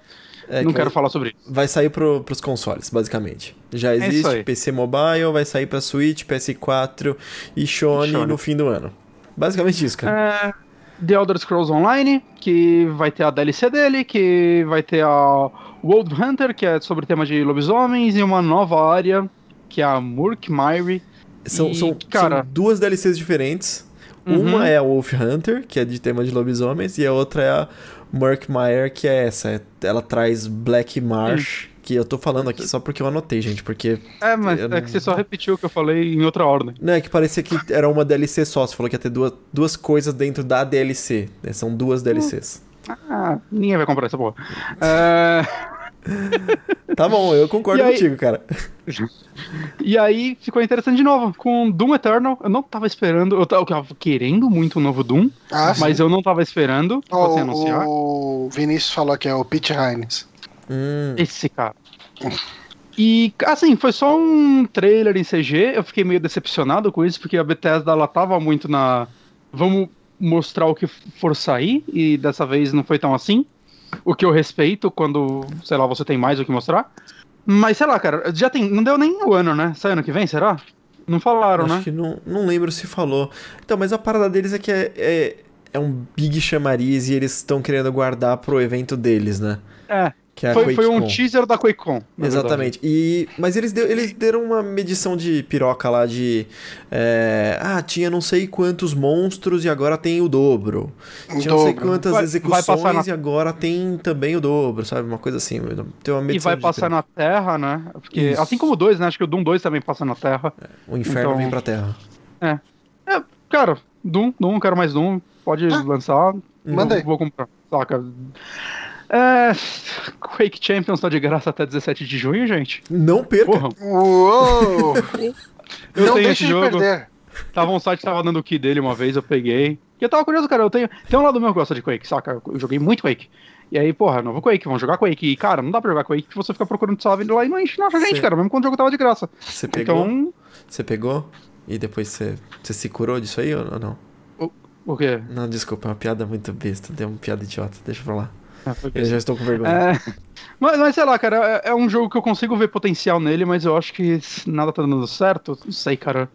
É, não que quero vai, falar sobre isso. vai sair pro, pros consoles, basicamente. Já isso existe aí. PC Mobile, vai sair pra Switch, PS4 e Sony, Sony. no fim do ano. Basicamente isso, cara. É, The Elder Scrolls Online, que vai ter a DLC dele, que vai ter a World Hunter, que é sobre tema de lobisomens, e uma nova área, que é a Murk Myri. São, e, são, cara- são duas DLCs diferentes. Uhum. Uma é a Wolf Hunter, que é de tema de lobisomens, e a outra é a Murkmire, que é essa. é- Ela traz Black Marsh, que eu tô falando aqui só porque eu anotei, gente, porque. É, mas é não- que você só repetiu o que eu falei em outra ordem. Não, é que parecia que era uma DLC só. Você falou que ia ter duas, duas coisas dentro da DLC. né? São duas DLCs. Ah, ninguém vai comprar essa porra. É... Tá bom, eu concordo aí- contigo, cara. E aí ficou interessante de novo, com Doom Eternal. Eu não tava esperando, eu tava, querendo muito o novo Doom, Ah, mas sim. eu não tava esperando Ó, fosse anunciar. o Vinícius falou que é o Pete Hines. Hum, Esse cara. E, assim, foi só um trailer em CG. Eu fiquei meio decepcionado com isso, porque a Bethesda ela tava muito na. Vamos mostrar o que for sair, e dessa vez não foi tão assim. O que eu respeito quando, sei lá, você tem mais o que mostrar. Mas sei lá, cara, já tem. Não deu nem o ano, né? Sai ano que vem, será? Não falaram, Acho né? que não, não lembro se falou. Então, mas a parada deles é que é, é, é um big chamariz e eles estão querendo guardar pro evento deles, né? É. Que é a Foi, foi um teaser da QuakeCon. Exatamente. E, mas eles, deu- eles deram uma medição de piroca lá de. é, ah, tinha não sei quantos monstros e agora tem o dobro. Um Tinha não sei dobro. quantas Vai- vai execuções passar na- e agora tem também o dobro, sabe? Uma coisa assim. Tem uma E vai de passar piroca. na Terra, né? Porque, Isso. assim como o 2, né? Acho que o Doom 2 também passa na Terra. O inferno então- vem pra terra. É, cara, Doom, Doom, quero mais Doom. Pode Ah. lançar. Manda aí. Vou comprar. Saca. É, Quake Champions tá de graça até 17 de junho, gente. Não perca! Porra, Uou! eu não tenho deixe esse de jogo. perder. Tava um site que tava dando o key dele uma vez, eu peguei. E eu tava curioso, cara, eu tenho. Tem um lado meu que gosta de Quake, saca? Eu joguei muito Quake. E aí, porra, novo Quake, vamos jogar Quake. E, cara, não dá pra jogar Quake que você fica procurando salve lá e não enche nossa gente, cara, mesmo quando o jogo tava de graça. Você pegou? Então, Você pegou? E depois você, você se curou disso aí ou não? o quê? Não, desculpa, é uma piada muito besta. Deu uma piada idiota, deixa pra lá. Eu já estou com vergonha. É, mas, mas sei lá, cara, é, é um jogo que eu consigo ver potencial nele, mas eu acho que nada tá dando certo. Não sei, cara.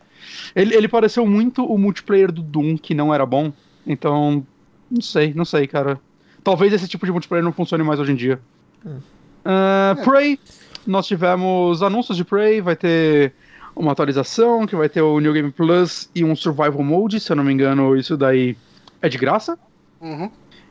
Ele, ele pareceu muito o multiplayer do Doom, que não era bom. Então, não sei, não sei, cara. Talvez esse tipo de multiplayer não funcione mais hoje em dia. Hum. Ah, É. Prey, nós tivemos anúncios de Prey, vai ter uma atualização, que vai ter o New Game Plus e um Survival Mode, se eu não me engano, isso daí é de graça. Uhum.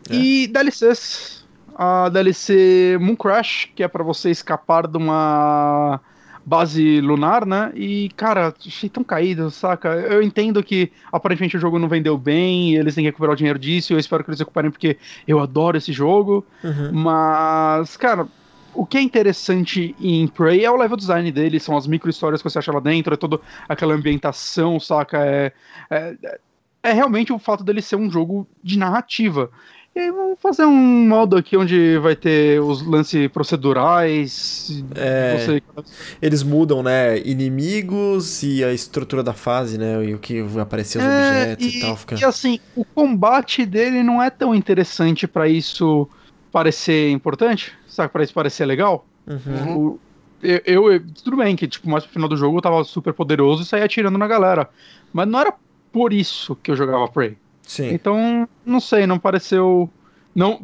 É. E DLCs. A DLC Moon Crash, que é pra você escapar de uma base lunar, né? E, cara, achei tão caído, saca? Eu entendo que aparentemente o jogo não vendeu bem eles têm que recuperar o dinheiro disso. E eu espero que eles recuperem porque eu adoro esse jogo. Uhum. Mas, cara, o que é interessante em Prey é o level design dele, são as micro histórias que você acha lá dentro, é toda aquela ambientação, saca? É, é, é realmente o fato dele ser um jogo de narrativa. E aí vamos fazer um modo aqui onde vai ter os lances procedurais. É. Você... Eles mudam, né? Inimigos e a estrutura da fase, né? E o que vai aparecer os É, objetos e, tal. Fica... e assim, o combate dele não é tão interessante pra isso parecer importante, sabe? Pra isso parecer legal. Uhum. O- eu, eu- eu- tudo bem que, tipo, mais pro final do jogo eu tava super poderoso e saía atirando na galera. Mas não era por isso que eu jogava Prey. Sim. Então, não sei, não pareceu. Não,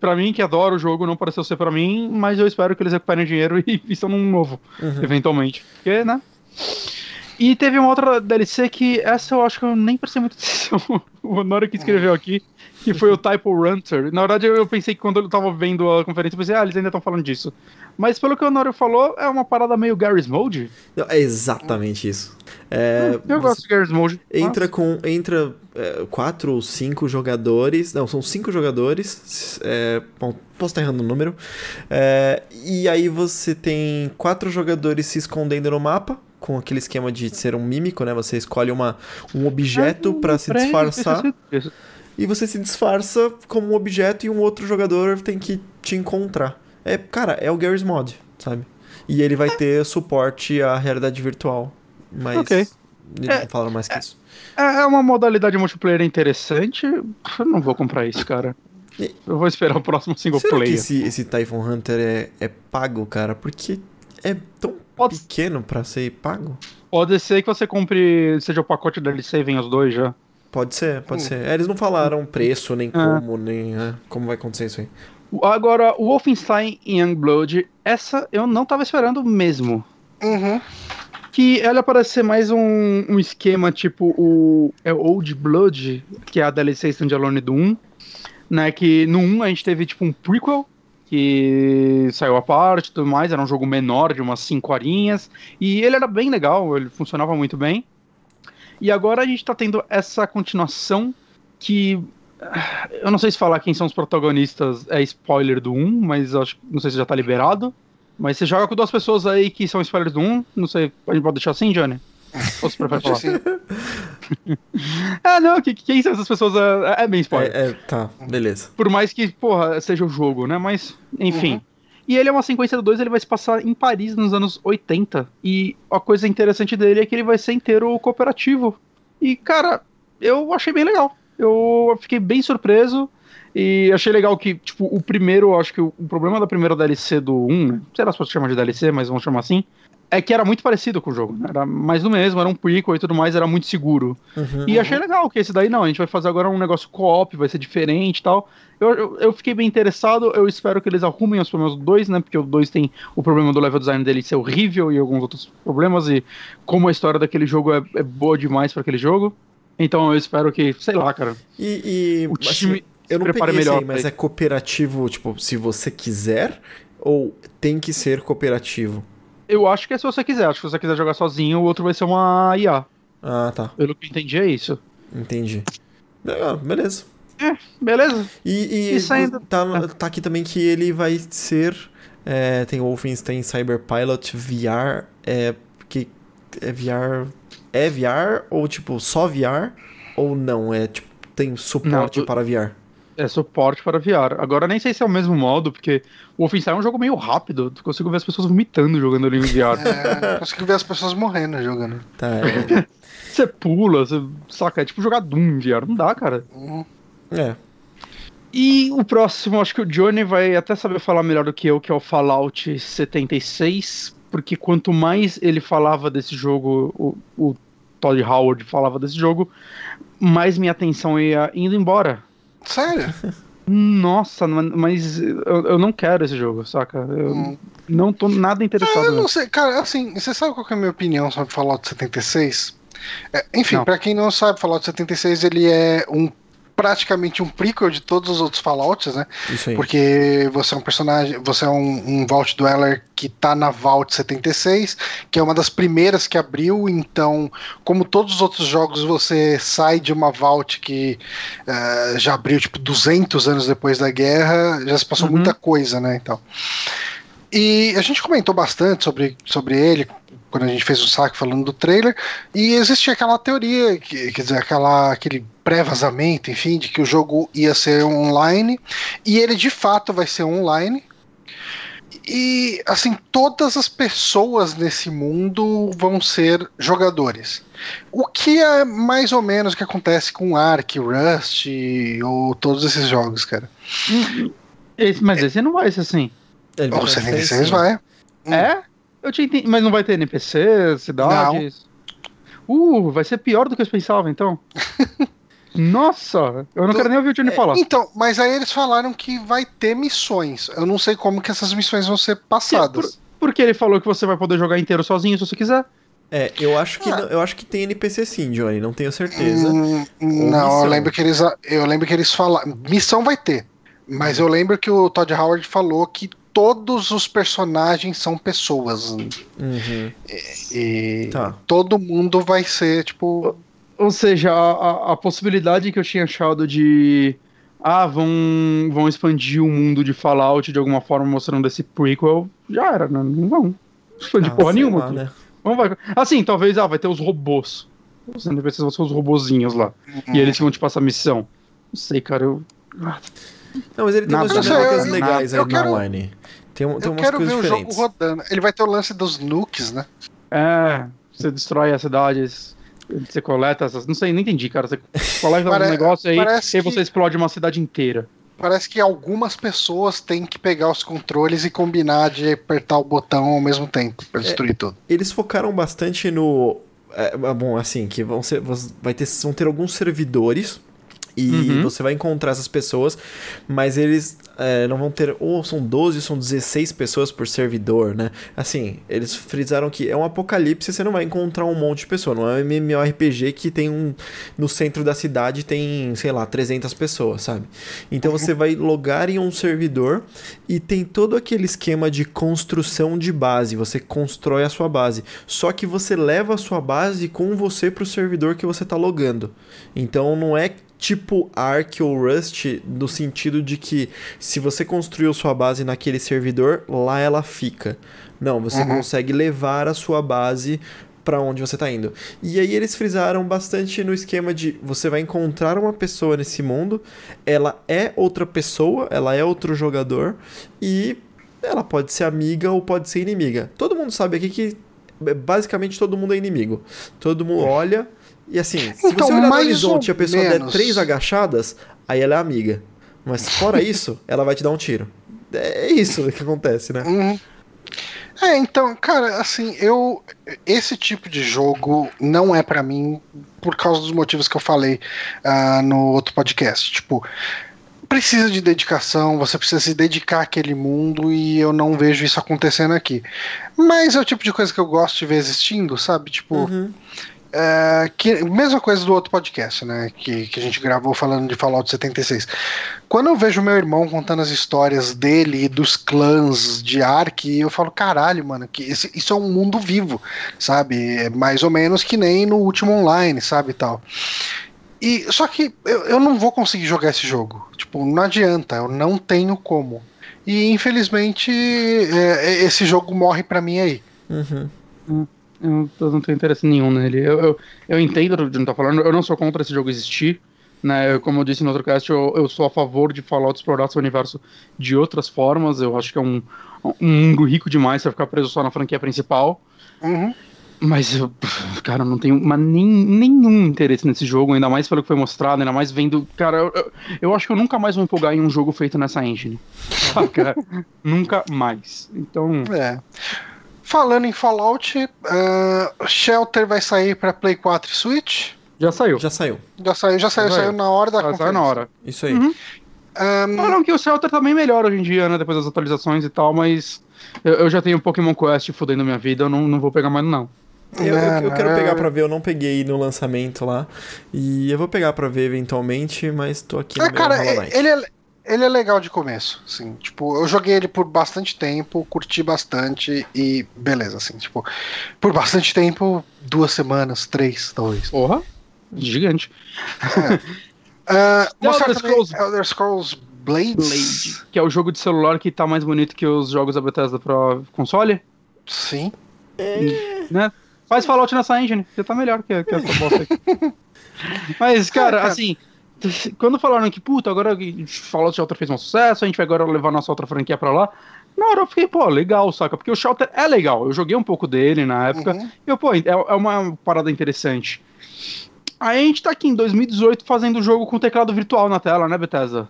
para mim que adoro o jogo, não pareceu ser pra mim, mas eu espero que eles recuperem dinheiro e vistam num novo, Uhum. eventualmente. Porque, né? E teve uma outra DLC que essa eu acho que eu nem prestei muita atenção. o Honório que escreveu aqui, que foi o Typo Runter. Na verdade, eu pensei que quando eu tava vendo a conferência, eu pensei, ah, eles ainda estão falando disso. Mas pelo que o Honório falou, é uma parada meio Garry's Mode. Não, É exatamente isso. É, eu você gosto de Garry's Mode. Entra com. Entra é, quatro ou cinco jogadores. Não, são cinco jogadores. É, bom, posso estar errando o número. É, e aí você tem quatro jogadores se escondendo no mapa. Com aquele esquema de ser um mímico, né? Você escolhe uma, um objeto pra se Peraí, disfarçar. isso- isso- E você se disfarça como um objeto e um outro jogador tem que te encontrar. É, cara, é o Garry's Mod, sabe? E ele vai ter suporte à realidade virtual. Mas Ok. eles É, não falaram mais que isso. É é uma modalidade multiplayer interessante. Eu não vou comprar isso, cara. E- Eu vou esperar o próximo single Será que player. esse, esse Typhon Hunter é, é pago, cara? Porque é tão Pode, pequeno pra ser pago? pode ser que você compre, seja o pacote da DLC e venha os dois já. Pode ser, pode Hum. ser. É, eles não falaram preço, nem Ah. como, nem é, como vai acontecer isso aí. Agora, o Wolfenstein Youngblood, essa eu não tava esperando mesmo. Uhum. Que ela parece ser mais um, um esquema tipo o é Old Blood, que é a DLC standalone do 1, né? Que no 1 a gente teve tipo um prequel que saiu à parte e tudo mais, era um jogo menor de umas 5 horinhas, e ele era bem legal, ele funcionava muito bem. E agora a gente tá tendo essa continuação que eu não sei se falar quem são os protagonistas é spoiler do 1, mas acho não sei se já tá liberado. Mas você joga com duas pessoas aí que são spoilers do 1, não sei, a gente pode deixar assim, Johnny? Ou você prefere falar? Assim, Ah, não, que, quem são essas pessoas é, é bem spoiler. É, é, tá, beleza. Por mais que, porra, seja o jogo, né? Mas, enfim. E ele é uma sequência do 2, ele vai se passar em Paris nos anos 80. E a coisa interessante dele é que ele vai ser inteiro cooperativo. E, cara, eu achei bem legal. Eu fiquei bem surpreso. E achei legal que, tipo, o primeiro, acho que o, o problema da primeira DLC do 1, né? sei lá se pode chamar de DLC, mas vamos chamar assim, é que era muito parecido com o jogo, né? Era mais do mesmo, era um prequel e tudo mais, era muito seguro. Uhum. E achei legal que esse daí não, a gente vai fazer agora um negócio co-op, vai ser diferente e tal. Eu, eu, eu fiquei bem interessado, eu espero que eles arrumem os problemas do 2, né? Porque o 2 tem o problema do level design dele ser horrível e alguns outros problemas, e como a história daquele jogo é, é boa demais para aquele jogo. Então eu espero que, sei lá, cara. E, e O time assim, eu não esse melhor aí, mas é cooperativo, tipo, se você quiser, ou tem que ser cooperativo? Eu acho que é se você quiser. Acho que se você quiser jogar sozinho, o outro vai ser uma IA. Ah, tá. Pelo que eu entendi, é isso. Entendi. Legal, beleza. Beleza. E, e Isso ainda- tá, tá aqui também que ele vai ser. é, tem Wolfenstein Cyberpilot VR. É, que é VR. É VR? Ou tipo, só VR? Ou não? É tipo, tem suporte Não, tu- para VR? É suporte para VR. Agora nem sei se é o mesmo modo, porque o Wolfenstein é um jogo meio rápido. Tu consigo ver as pessoas vomitando jogando ali em VR. É, consigo ver as pessoas morrendo jogando. Tá, é. Você pula, você saca, é tipo jogar Doom em VR. Não dá, cara. Hum, é. E o próximo, acho que o Johnny vai até saber falar melhor do que eu, que é o Fallout 76, porque quanto mais ele falava desse jogo, o, o Todd Howard falava desse jogo, mais minha atenção ia indo embora. Sério? Nossa, mas eu, eu não quero esse jogo, saca? Eu Hum. não tô nada interessado. Eu né? não sei, cara, assim, você sabe qual que é a minha opinião sobre Fallout 76? É, enfim, pra quem não sabe, Fallout 76 ele é um praticamente um prequel de todos os outros Fallouts, né? Isso aí. Porque você é um personagem, você é um, um Vault Dweller que tá na Vault 76, que é uma das primeiras que abriu, então, como todos os outros jogos, você sai de uma Vault que eh, já abriu, tipo, 200 anos depois da guerra, já se passou Uhum. muita coisa, né, então. E a gente comentou bastante sobre, sobre ele quando a gente fez o saque falando do trailer, e existe aquela teoria, que, quer dizer, aquela, aquele pré-vazamento, enfim, de que o jogo ia ser online, e ele de fato vai ser online. E assim, todas as pessoas nesse mundo vão ser jogadores. O que é mais ou menos o que acontece com Ark, Rust ou todos esses jogos, cara. Esse- mas esse não vai ser assim. Ele O vai 76 sim. vai. Hum. É? Eu tinha entendido, mas não vai ter NPC, cidades. Uh, vai ser pior do que eu pensava, então. Nossa, eu não Tu- quero nem ouvir o Johnny falar. Então, mas aí eles falaram que vai ter missões. Eu não sei como que essas missões vão ser passadas. Porque ele falou que você vai poder jogar inteiro sozinho se você quiser. É, eu acho que Ah. não- eu acho que tem NPC sim, Johnny, não tenho certeza. Hum, não, eu lembro que eles eu lembro que eles falaram, missão vai ter. Mas eu lembro que o Todd Howard falou que todos os personagens são pessoas Uhum. e Tá. todo mundo vai ser tipo Ou seja, a, a- a possibilidade que eu tinha achado de. Ah, vão, vão expandir o mundo de Fallout de alguma forma mostrando esse prequel, já era, né? não vão. Expandir Ah, porra nenhuma. lá, né? Vamos vai. Assim, talvez, ah, vai ter os robôs. Os NPCs vão ser os robozinhos lá. E eles vão te passar missão. Não sei, cara, eu. Não, mas ele tem Nada, umas dinâmicas legais aí Eu no quero- online. Tem, um- tem eu umas quero ver coisas o diferentes. jogo rodando. Ele vai ter o lance dos nukes, né? É, você destrói as cidades, você coleta essas. Não sei, nem entendi, cara. Você coleta um Pare- negócio aí parece e aí que- você explode uma cidade inteira. Parece que algumas pessoas têm que pegar os controles e combinar de apertar o botão ao mesmo tempo pra destruir tudo. Eles focaram bastante no. é, bom, assim, que vão ser. Vai ter, vão ter alguns servidores. E Uhum. você vai encontrar essas pessoas, mas eles é, não vão ter. Ou são 12 ou são 16 pessoas por servidor, né? Assim, eles frisaram que é um apocalipse, você não vai encontrar um monte de pessoas. Não é um MMORPG que tem um. No centro da cidade tem, sei lá, 300 pessoas, sabe? Então você vai logar em um servidor e tem todo aquele esquema de construção de base. Você constrói a sua base. Só que você leva a sua base com você pro servidor que você tá logando. Então não é tipo Ark ou Rust no sentido de que se você construiu sua base naquele servidor, lá ela fica. Não, você Uhum. consegue levar a sua base para onde você tá indo. E aí eles frisaram bastante no esquema de você vai encontrar uma pessoa nesse mundo, ela é outra pessoa, ela é outro jogador e ela pode ser amiga ou pode ser inimiga. Todo mundo sabe aqui que basicamente todo mundo é inimigo. Todo mundo olha e assim, se Então, você olhar no mais horizonte e a pessoa der menos. três agachadas, aí ela é amiga. Mas fora isso, ela vai te dar um tiro. É isso que acontece, né? Uhum. É, então, cara, assim, eu. Esse tipo de jogo não é pra mim por causa dos motivos que eu falei ah, no outro podcast. Tipo, precisa de dedicação, você precisa se dedicar àquele mundo e eu não vejo isso acontecendo aqui. Mas é o tipo de coisa que eu gosto de ver existindo, sabe? Tipo. Uhum. É, que, mesma coisa do outro podcast, né? Que, que a gente gravou falando de Fallout 76. Quando eu vejo meu irmão contando as histórias dele e dos clãs de Ark, eu falo, caralho, mano, que esse- isso é um mundo vivo, sabe? É mais ou menos que nem no último online, sabe? e Tal. E, só que eu, eu não vou conseguir jogar esse jogo. Tipo, não adianta, eu não tenho como. E infelizmente é, esse jogo morre pra mim aí. Uhum. Eu, eu não tenho interesse nenhum nele. Eu, eu, eu entendo o que não tá falando, eu não sou contra esse jogo existir. Né, como eu disse no outro cast, eu, eu sou a favor de Fallout explorar seu universo de outras formas. Eu acho que é um, um mundo rico demais pra ficar preso só na franquia principal. Uhum. Mas eu, cara, eu não tenho mas nem, nenhum interesse nesse jogo, ainda mais pelo que foi mostrado, ainda mais vendo. Cara, eu, eu, eu acho que eu nunca mais vou empolgar em um jogo feito nessa engine. Saca? nunca mais. Então. É. Falando em Fallout, ah, Shelter vai sair pra Play 4 e Switch. Já saiu. Já saiu. Já saiu, já saiu, Já saiu saiu. na hora da Já saiu na hora. Isso aí. Uhum. Ahn, Falaram que o Shelter tá bem melhor hoje em dia, né? Depois das atualizações e tal, mas eu, eu já tenho Pokémon Quest fudendo minha vida, eu não, não vou pegar mais, não. Eu, eu- eu quero pegar pra ver, eu não peguei no lançamento lá. E eu vou pegar pra ver eventualmente, mas tô aqui no é, meu cara, ele é, ele é legal de começo, assim, tipo, eu joguei ele por bastante tempo, curti bastante e beleza, assim, tipo, por bastante tempo, duas semanas, três, talvez. Porra, gigante. Ah, The mostrar Elder Scrolls- Elder Scrolls Blades. Blade, que é o jogo de celular que tá mais bonito que os jogos da Bethesda pra console, Sim. né? Faz Fallout nessa engine, já tá melhor que, que essa bosta aqui. Mas, cara, É, cara. assim, quando falaram que, puta, agora que Fallout Shelter fez um sucesso, a gente vai agora levar nossa outra franquia pra lá. Na hora eu fiquei, pô, legal, saca? Porque o Shelter é legal. Eu joguei um pouco dele na época. Uhum. E eu, pô, é, é uma parada interessante. Aí a gente tá aqui em 2018 fazendo o jogo com teclado virtual na tela, né, Bethesda?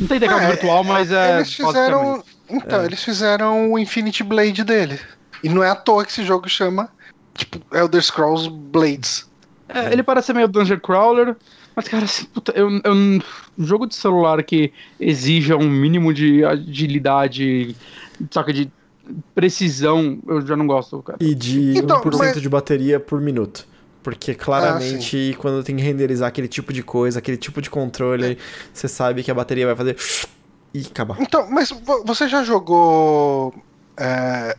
Não tem teclado Ah, virtual, mas é. Eles fizeram. Então, É. eles fizeram o Infinity Blade dele. E não é à toa que esse jogo chama, tipo, Elder Scrolls Blades. É, ele parece meio Dungeon Crawler, mas, cara, assim, puta, eu, eu, um jogo de celular que exija um mínimo de agilidade, saca, de precisão, eu já não gosto, cara. E de Então, 1% mas- de bateria por minuto. Porque claramente, quando tem que renderizar aquele tipo de coisa, aquele tipo de controle, você sabe que a bateria vai fazer. E acabar. Então, mas vo- você já jogou. é,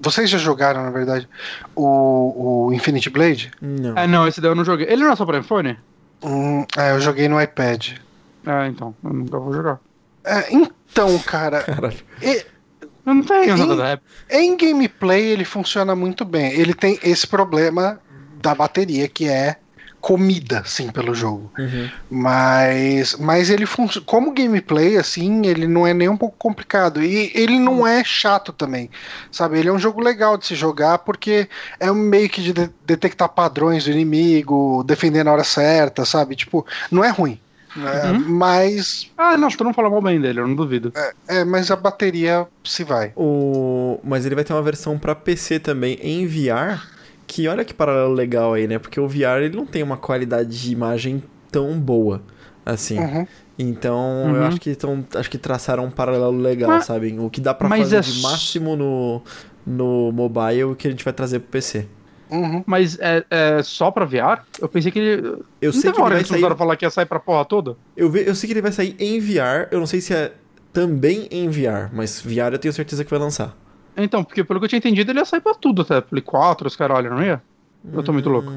vocês já jogaram, na verdade, o, o Infinity Blade? Não. É, não, esse daí eu não joguei. Ele não é só pra iPhone? Hum, é, eu joguei no iPad. É, então, eu nunca vou jogar. É, então, cara, Caralho. e- Eu não tenho Sim. nada em gameplay ele funciona muito bem. Ele tem esse problema da bateria que é comida, assim, pelo jogo. Uhum. Mas, mas ele funciona. Como gameplay, assim, ele não é nem um pouco complicado. E ele não é chato também. Sabe? Ele é um jogo legal de se jogar porque é um meio que de de- detectar padrões do inimigo, defender na hora certa, sabe? Tipo, não é ruim. né? Uhum. Mas. Ah, não, tu não fala mal bem dele, eu não duvido. É, mas a bateria se vai. O... Mas ele vai ter uma versão pra PC também em VR. Que olha que paralelo legal aí, né? Porque o VR ele não tem uma qualidade de imagem tão boa assim. Uhum. Então, Uhum. eu acho que tão, acho que traçaram um paralelo legal, Mas- sabe? O que dá pra mas fazer é de máximo no, no mobile que a gente vai trazer pro PC. Uhum. Mas é, é só pra VR? Eu pensei que ele. Eu não sei que ele vai sair. falar que ia sair pra porra toda? Eu, ve- eu sei que ele vai sair em VR. Eu não sei se é também em VR, mas VR eu tenho certeza que vai lançar. Então, porque pelo que eu tinha entendido, ele ia sair pra tudo até. Play 4, os caralho, não ia? Eu tô muito louco.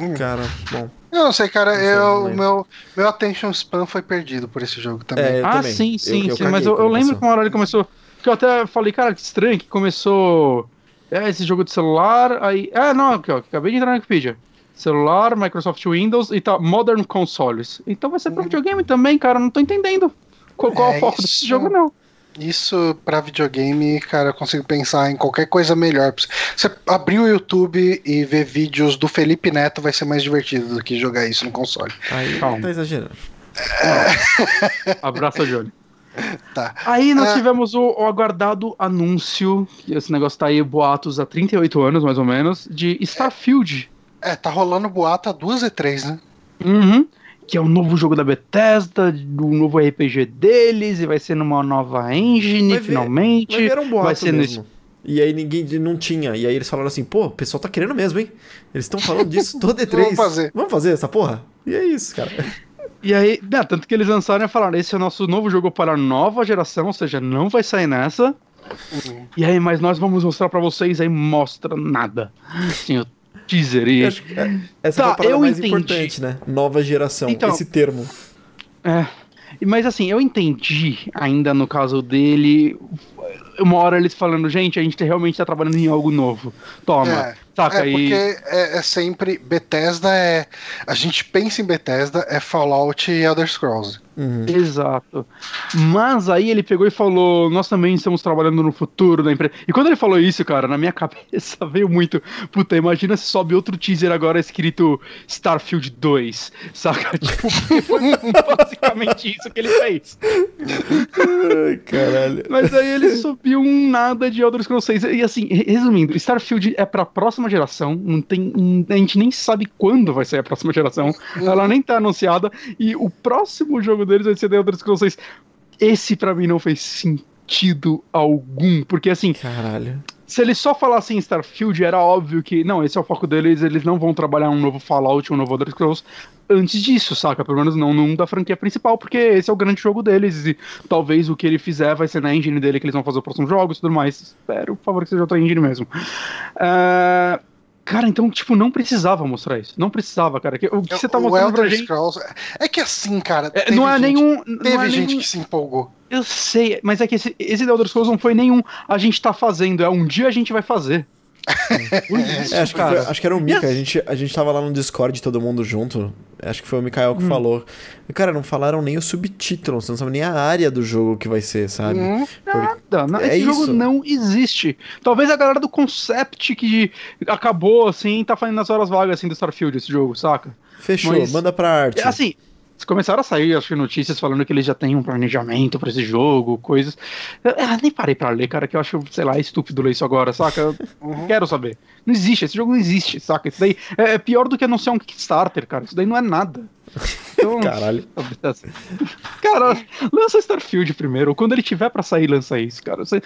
Hum, Cara, bom. Eu não sei, cara. Não sei, eu, meu, meu attention span foi perdido por esse jogo também. É, eu ah, também. sim, Eu- sim, eu sim. Mas eu, eu lembro que uma hora ele começou. Que eu até falei, cara, que estranho que começou. É, esse jogo de celular. Aí. Ah, não, aqui, ó. Acabei de entrar na Wikipedia. Celular, Microsoft Windows e tá Modern Consoles. Então vai ser pra videogame também, cara. eu Não tô entendendo. Qual, qual é É o foco isso. desse jogo, não. Isso pra videogame, cara, eu consigo pensar em qualquer coisa melhor. Você abrir o YouTube e ver vídeos do Felipe Neto vai ser mais divertido do que jogar isso no console. Aí Calma. tá exagerando. É... Abraço, Johnny. Tá. Aí nós é... tivemos o, o, aguardado anúncio, que esse negócio tá aí, boatos há 38 anos, mais ou menos, de Starfield. É, tá rolando boato há duas e três, né? Uhum. Que é o novo jogo da Bethesda, o novo RPG deles, e vai ser numa nova engine, vai finalmente. Ver, vai, um boato vai ser mesmo. Nesse... E aí ninguém não tinha. E aí eles falaram assim, pô, o pessoal tá querendo mesmo, hein? Eles estão falando disso todo E3. Vamos fazer. Vamos fazer essa porra? E é isso, cara. E aí, né, tanto que eles lançaram e falaram: esse é o nosso novo jogo para a nova geração, ou seja, não vai sair nessa. Uhum. E aí, mas nós vamos mostrar para vocês, aí mostra nada. Assim, o teaser e. É, essa tá, é a eu mais entendi. importante, né? Nova geração, então, esse termo. É. Mas assim, eu entendi ainda no caso dele. Uma hora eles falando, gente, a gente realmente tá trabalhando em algo novo. Toma. É. Saca, é, porque é, é, sempre. Bethesda é. A gente pensa em Bethesda, é Fallout e Elder Scrolls. Uhum. Exato. Mas aí ele pegou e falou: Nós também estamos trabalhando no futuro da empresa. E quando ele falou isso, cara, na minha cabeça veio muito: Puta, imagina se sobe outro teaser agora escrito Starfield 2. Saca? Tipo, foi basicamente isso que ele fez. Ai, caralho. Mas aí ele subiu um nada de Elder Scrolls 6. E assim, resumindo, Starfield é pra próxima geração. Não tem. A gente nem sabe quando vai sair a próxima geração. Ela nem tá anunciada. E o próximo jogo deles vai ser The Elder Scrolls 6. Esse para mim não fez sentido algum, porque assim. Caralho. Se eles só falassem Starfield, era óbvio que, não, esse é o foco deles, eles não vão trabalhar um novo Fallout, um novo Elder Scrolls antes disso, saca? Pelo menos não num da franquia principal, porque esse é o grande jogo deles, e talvez o que ele fizer vai ser na engine dele que eles vão fazer os próximos jogos e tudo mais. Espero, por favor, que seja outra engine mesmo. Uh, Cara, então, tipo, não precisava mostrar isso. Não precisava, cara. O que você tá mostrando pra gente... Scrolls... É que assim, cara... É, não é gente, nenhum... Teve é gente que se empolgou. Eu sei, mas é que esse, esse The Elder Scrolls não foi nenhum a gente tá fazendo, é um dia a gente vai fazer. Isso, é, acho, que foi, acho, que era o Mika, a gente, a gente tava lá no Discord todo mundo junto. Acho que foi o Mikael que hum. falou. E, cara, não falaram nem o subtítulo, você não sabe nem a área do jogo que vai ser, sabe? Hum, nada, nada. É Esse isso. jogo não existe. Talvez a galera do Concept que acabou, assim, tá fazendo nas horas vagas assim, do Starfield esse jogo, saca? Fechou, Mas, manda pra arte. Assim, começaram a sair, acho que notícias falando que eles já têm um planejamento para esse jogo, coisas. Eu, eu, nem parei para ler, cara, que eu acho, sei lá, estúpido ler isso agora, saca? Uhum. Quero saber. Não existe, esse jogo não existe, saca? Isso daí é, é pior do que anunciar um Kickstarter, cara. Isso daí não é nada. Então, Caralho. Cara, lança Starfield primeiro. Quando ele tiver para sair, lança isso, cara. Você.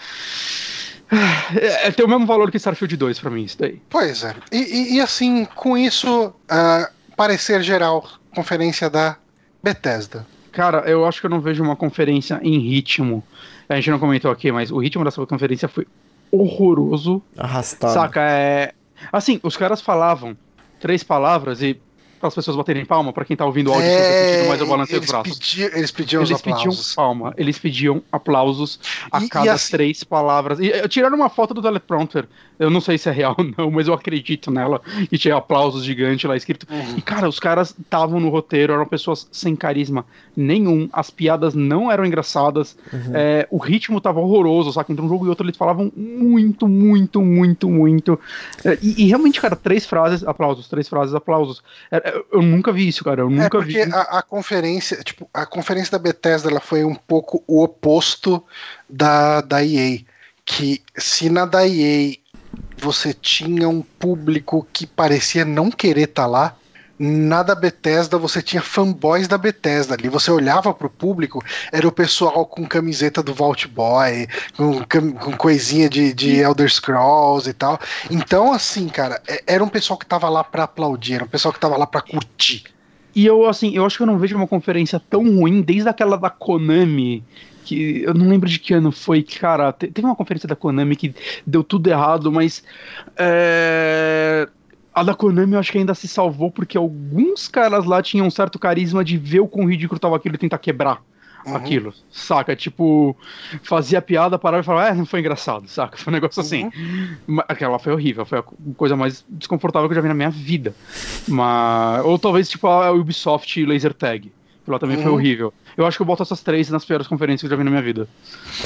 É, é, tem o mesmo valor que Starfield 2 pra mim, isso daí. Pois é. E, e, e assim, com isso, uh, parecer geral, conferência da Bethesda. Cara, eu acho que eu não vejo uma conferência em ritmo. A gente não comentou aqui, mas o ritmo dessa conferência foi horroroso. Arrastado. Saca? É. Assim, os caras falavam três palavras e para as pessoas baterem palma, para quem tá ouvindo o áudio, é, mais eu balancei os braços. Pedi, eles pediam eles pediam palma, eles pediam aplausos a e, cada e assim, três palavras. E eh, tiraram uma foto do teleprompter eu não sei se é real ou não, mas eu acredito nela. E tinha aplausos gigantes lá escrito. Uhum. E, cara, os caras estavam no roteiro, eram pessoas sem carisma nenhum. As piadas não eram engraçadas. Uhum. É, o ritmo tava horroroso, sabe? Entre um jogo e outro eles falavam muito, muito, muito, muito. É, e, e, realmente, cara, três frases, aplausos, três frases, aplausos. É, é eu nunca vi isso, cara. Eu nunca é porque vi. A, a conferência, tipo, a conferência da Bethesda ela foi um pouco o oposto da, da EA. Que se na da EA você tinha um público que parecia não querer estar tá lá. Na da Bethesda você tinha fanboys da Bethesda ali. Você olhava pro público, era o pessoal com camiseta do Vault Boy, com, com coisinha de, de Elder Scrolls e tal. Então, assim, cara, é, era um pessoal que tava lá para aplaudir, era um pessoal que tava lá para curtir. E eu, assim, eu acho que eu não vejo uma conferência tão ruim desde aquela da Konami, que eu não lembro de que ano foi, cara, teve uma conferência da Konami que deu tudo errado, mas é, a da Konami eu acho que ainda se salvou porque alguns caras lá tinham um certo carisma de ver o quão ridículo tava aquilo e tentar quebrar. Uhum. Aquilo, saca? Tipo, fazia piada, parava e falava, é, não foi engraçado, saca? Foi um negócio assim. Uhum. Aquela foi horrível, foi a coisa mais desconfortável que eu já vi na minha vida. Mas, ou talvez, tipo, a Ubisoft Laser Tag lá também foi Uhum. horrível. Eu acho que eu boto essas três nas piores conferências que eu já vi na minha vida.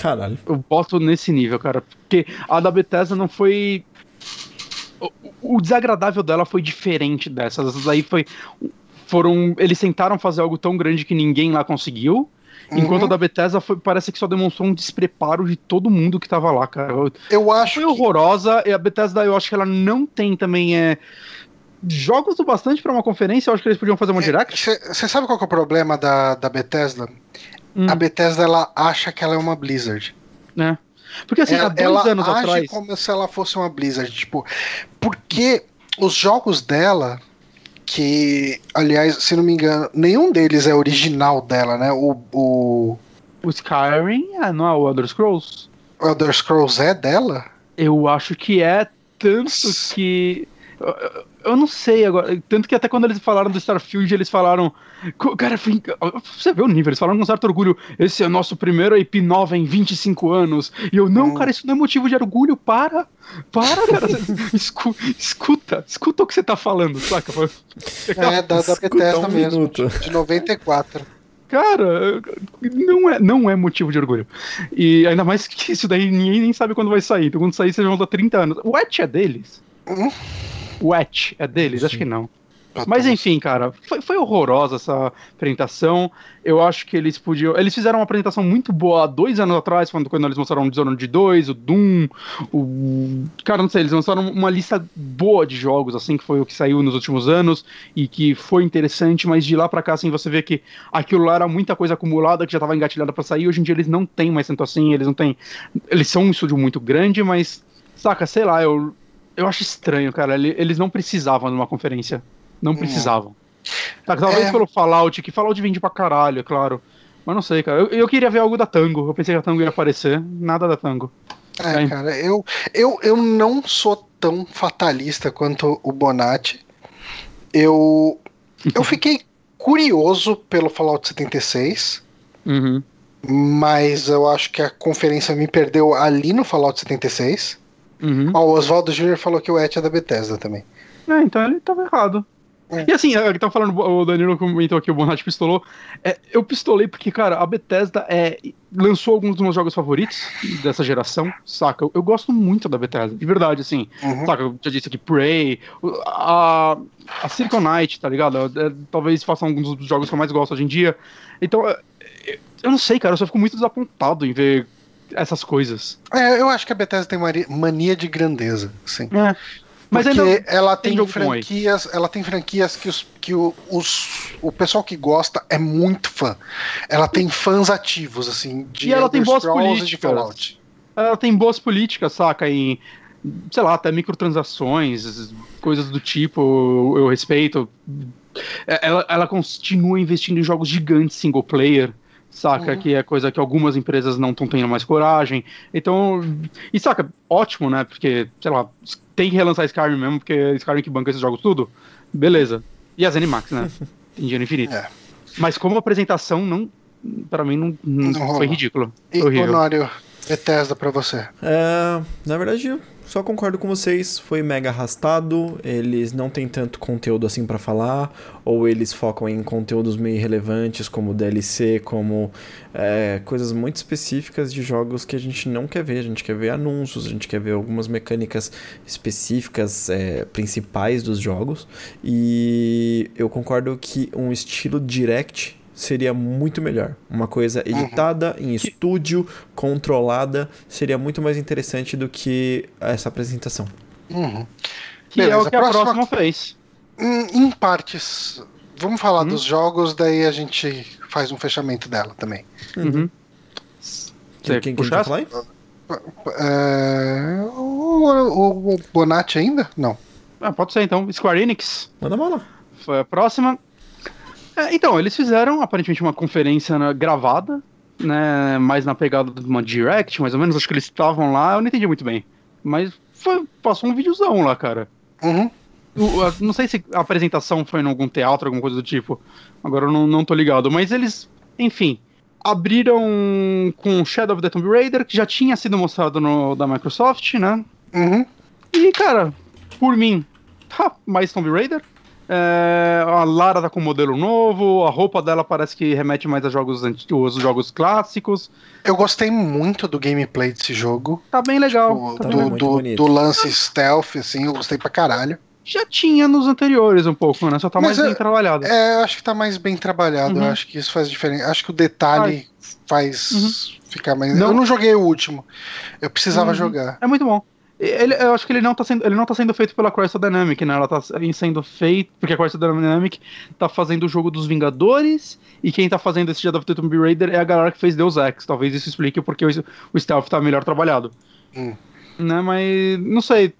Caralho. Eu boto nesse nível, cara. Porque a da Bethesda não foi. O, o desagradável dela foi diferente dessas. Essas aí foi. Foram. Eles tentaram fazer algo tão grande que ninguém lá conseguiu. Enquanto a Uhum. da Bethesda foi, parece que só demonstrou um despreparo de todo mundo que tava lá, cara. Eu- Eu acho Foi que horrorosa. E a Bethesda, eu acho que ela não tem também. É, jogos o bastante pra uma conferência. Eu acho que eles podiam fazer uma direct. Você sabe qual que é o problema da, da Bethesda? Hum. A Bethesda ela acha que ela é uma Blizzard. né? Porque assim, há ela dois ela anos age atrás. como se ela fosse uma Blizzard, tipo, porque os jogos dela, que, aliás, se não me engano, nenhum deles é original dela, né? O, o O Skyrim, ah, não é o Elder Scrolls? Elder Scrolls é dela? Eu acho que é tanto que. Eu- não sei agora. Tanto que até quando eles falaram do Starfield, eles falaram. Cara, foi, você vê o nível, eles falaram com certo orgulho. Esse é o nosso primeiro IP nova em 25 anos. E eu, não, Hum. cara, isso não é motivo de orgulho. Para! Para, cara. Escu- escuta, escuta o que você tá falando, saca? É, da, da Bethesda um mesmo, minuto. de 94. Cara, não é, não é motivo de orgulho. E ainda mais que isso daí ninguém nem sabe quando vai sair. Então quando sair, vocês vão dar 30 anos. O Etch é deles? Hum? O Etch é deles? Acho Sim. que não. Mas enfim, cara, foi, foi horrorosa essa apresentação. Eu acho que eles podiam. Eles fizeram uma apresentação muito boa há dois anos atrás, quando, quando eles mostraram o Dishonored 2, o Doom, o. Cara, não sei, eles lançaram uma lista boa de jogos, assim, que foi o que saiu nos últimos anos e que foi interessante, mas de lá pra cá, assim, você vê que aquilo lá era muita coisa acumulada que já tava engatilhada pra sair. Hoje em dia eles não têm mais tanto assim, eles não têm. Eles são um estúdio muito grande, mas. Saca, sei lá, eu. Eu acho estranho, cara. ele- Eles não precisavam de uma conferência. Não precisavam. Tá, talvez É. pelo Fallout, que Fallout vende pra caralho, é claro. Mas não sei, cara. Eu, eu queria ver algo da Tango. Eu pensei que a Tango ia aparecer. Nada da Tango. É, É. cara, eu, eu, eu não sou tão fatalista quanto o Bonatti. Eu, eu fiquei curioso pelo Fallout 76, Uhum. mas eu acho que a conferência me perdeu ali no Fallout 76. Uhum. Ó, o Oswaldo Jr. falou que o Et é da Bethesda também. É, então ele tava errado. É. E assim, que tava falando, o Danilo comentou aqui, o Bonatti pistolou. É, eu pistolei porque, cara, a Bethesda é, lançou alguns dos meus jogos favoritos dessa geração, saca? Eu, eu gosto muito da Bethesda, de verdade, assim. Uhum. Saca, eu já disse aqui, Prey, a, a Silicon Knight, tá ligado? É, talvez façam alguns dos jogos que eu mais gosto hoje em dia. Então, é, eu não sei, cara, eu só fico muito desapontado em ver essas coisas. É, eu acho que a Bethesda tem mania de grandeza, sim. É. Mas Porque ainda. ela tem tem, franquias, ela tem franquias que, os, que o, os, o pessoal que gosta é muito fã. Ela tem fãs ativos, assim, de E ela tem boas Scrolls de políticas. Fallout. ela tem boas políticas, saca? Em, sei lá, até microtransações, coisas do tipo, eu, eu respeito. É, Ela, ela continua investindo em jogos gigantes single player, saca? Uhum. Que é coisa que algumas empresas não estão tendo mais coragem. Então, e saca, ótimo, né? Porque, sei lá, tem que relançar Skyrim mesmo, porque é Skyrim que banca esses jogos tudo. Beleza. E as Animax, né? Tem dinheiro infinito. É. Mas como apresentação, não. Pra mim, não, não- Não foi ridículo. E Foi horrível. Honório, Bethesda pra você. É, na verdade, eu só concordo com vocês. Foi mega arrastado. Eles não têm tanto conteúdo assim pra falar. Ou eles focam em conteúdos meio relevantes, como DLC, como é, coisas muito específicas de jogos que a gente não quer ver. A gente quer ver anúncios, a gente quer ver algumas mecânicas específicas, é, principais dos jogos. E eu concordo que um estilo direct seria muito melhor. Uma coisa editada em estúdio, controlada, seria muito mais interessante do que essa apresentação. Uhum. Que é o Beleza, que a próxima- próxima fez. Em, em partes, vamos falar Hum. dos jogos, daí a gente faz um fechamento dela também. Uhum. Quem, Você quem, quem puxa quer falar? É, o, o, o Bonatti ainda? Não. Ah, pode ser então. Square Enix Manda bala. foi a próxima. É, então, eles fizeram aparentemente uma conferência né, gravada, né? Mais na pegada de uma direct, mais ou menos. Acho que eles estavam lá, eu não entendi muito bem. Mas foi, passou um videozão lá, cara. Uhum. O- a- não sei se a apresentação foi em algum teatro, alguma coisa do tipo. Agora eu não, não tô ligado. Mas eles, enfim, abriram com Shadow of the Tomb Raider, que já tinha sido mostrado no da Microsoft, né? Uhum. E, cara, por mim, tá, mais Tomb Raider. É, a Lara tá com um modelo novo, a roupa dela parece que remete mais a jogos antigos, jogos clássicos. Eu gostei muito do gameplay desse jogo. Tá bem legal. O- tá bem do, muito do, do lance stealth, assim, eu gostei pra caralho. Já tinha nos anteriores um pouco, né? Só tá Mas mais eu- bem trabalhado. É, eu acho que tá mais bem trabalhado. Uhum. Eu acho que isso faz diferença. Acho que o detalhe faz ficar mais. Não. Eu não joguei o último. Eu precisava Uhum. jogar. É muito bom. Ele, eu acho que ele não, tá sendo, ele não tá sendo feito pela Crystal Dynamic, né? Ela tá sendo feito. Porque a Crystal Dynamic tá fazendo o jogo dos Vingadores. E quem tá fazendo esse Shadow of the Tomb Raider é a galera que fez Deus Ex. Talvez isso explique porque o, o stealth tá melhor trabalhado. Hum. Né? Mas não sei.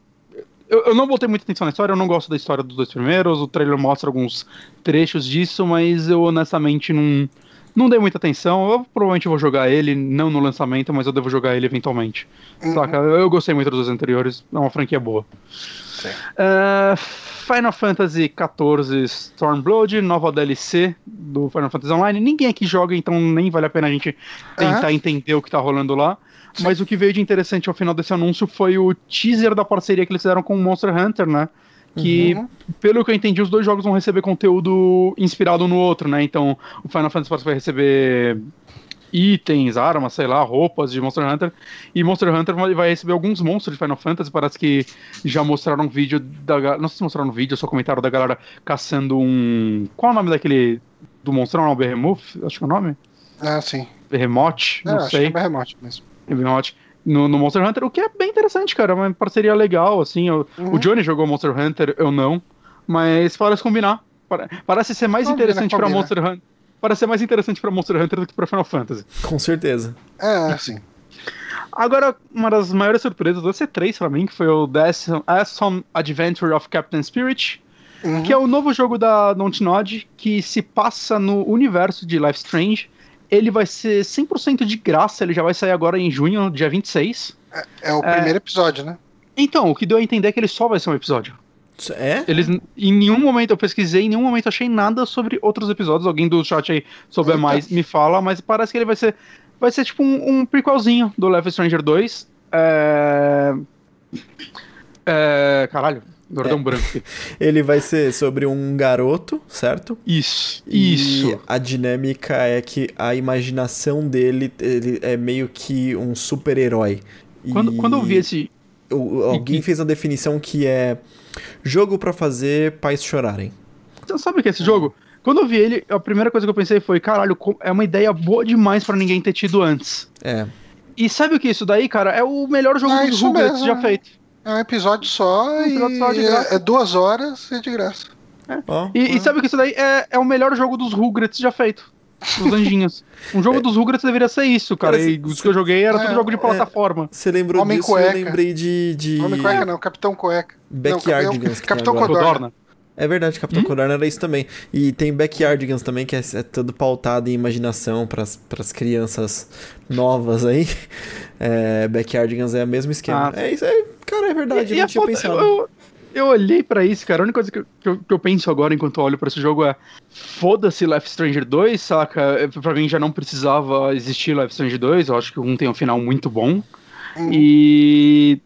Eu, eu não botei muita atenção na história, eu não gosto da história dos dois primeiros. O trailer mostra alguns trechos disso, mas eu honestamente não, não dei muita atenção. Eu provavelmente vou jogar ele, não no lançamento, mas eu devo jogar ele eventualmente. Uhum. Saca? Eu gostei muito dos anteriores, é uma franquia boa. Sim. É, Final Fantasy XIV Stormblood, nova DLC do Final Fantasy Online. Ninguém aqui joga, então nem vale a pena a gente tentar Aham. entender o que tá rolando lá. Mas o que veio de interessante ao final desse anúncio foi o teaser da parceria que eles fizeram com o Monster Hunter, né? Que, Uhum. pelo que eu entendi, os dois jogos vão receber conteúdo inspirado no outro, né? Então, o Final Fantasy XIV vai receber itens, armas, sei lá, roupas de Monster Hunter. E Monster Hunter vai receber alguns monstros de Final Fantasy. Parece que já mostraram um vídeo da Não sei se mostraram um vídeo, só comentaram da galera caçando um. Qual é o nome daquele. Do monstrão? Não, o Behemoth? Acho que é o nome? Ah, sim. Behemoth? É, Não acho sei. que é remote mesmo. Behemoth. No, no Monster Hunter, o que é bem interessante, cara. Uma parceria legal, assim. eu- Uhum. O Johnny jogou Monster Hunter, eu não. Mas parece combinar. Pare- Parece ser mais Combina, interessante pra combina. Monster Hunter. Parece ser mais interessante pra Monster Hunter do que pra Final Fantasy. Com certeza. É, sim. Agora, uma das maiores surpresas do C3 pra mim, que foi o Awesome Adventure of Captain Spirit, Uhum. que é o novo jogo da Dontnod, que se passa no universo de Life Strange. Ele vai ser 100% de graça, ele já vai sair agora em junho, dia 26. É o primeiro episódio, né? Então, o que deu a entender é que ele só vai ser um episódio. É? Eles, em nenhum momento eu pesquisei, em nenhum momento achei nada sobre outros episódios. Alguém do chat aí souber mais me fala, mas parece que ele vai ser. Vai ser tipo um, um prequelzinho do is Stranger 2. É. É. Caralho, agora É. branco. Ele vai ser sobre um garoto, certo? Isso, E isso. a dinâmica é que a imaginação dele ele é meio que um super-herói. E Quando, quando eu vi esse. o- alguém fez a definição que é jogo pra fazer pais chorarem. Você sabe o que é esse jogo? Quando eu vi ele, a primeira coisa que eu pensei foi: caralho, é uma ideia boa demais pra ninguém ter tido antes. É. E sabe o que é isso daí, cara? É o melhor jogo dos isso Rugrats já feito. É um episódio só Um episódio e só de graça. é duas horas e é de graça. Ó, E, e sabe o que isso daí é, é o melhor jogo dos Rugrats já feito. Os anjinhos. Um jogo dos Rugrats deveria ser isso, cara. Cara, E os que eu joguei era tudo é, jogo de é. plataforma. Você lembrou Homem disso? Eu Cueca. lembrei de. de... Homem Cueca não, Capitão Cueca. Backyardigans. tem Capitão agora. Codorna. É verdade, Capitão Hum? Codorna era isso também. E tem Backyardigans também, que é, é todo pautado em imaginação pras pras crianças novas aí. É, Backyardigans é o mesmo esquema. Ah. É isso, é, cara, é verdade, eu E não a tinha foto- pensado. Eu, eu, eu olhei pra isso, cara. A única coisa que eu, que eu, que eu penso agora enquanto eu olho pra esse jogo é: foda-se Life Stranger 2, saca? É, Pra mim já não precisava existir Life Stranger 2. Eu acho que um tem um final muito bom. Hum. E.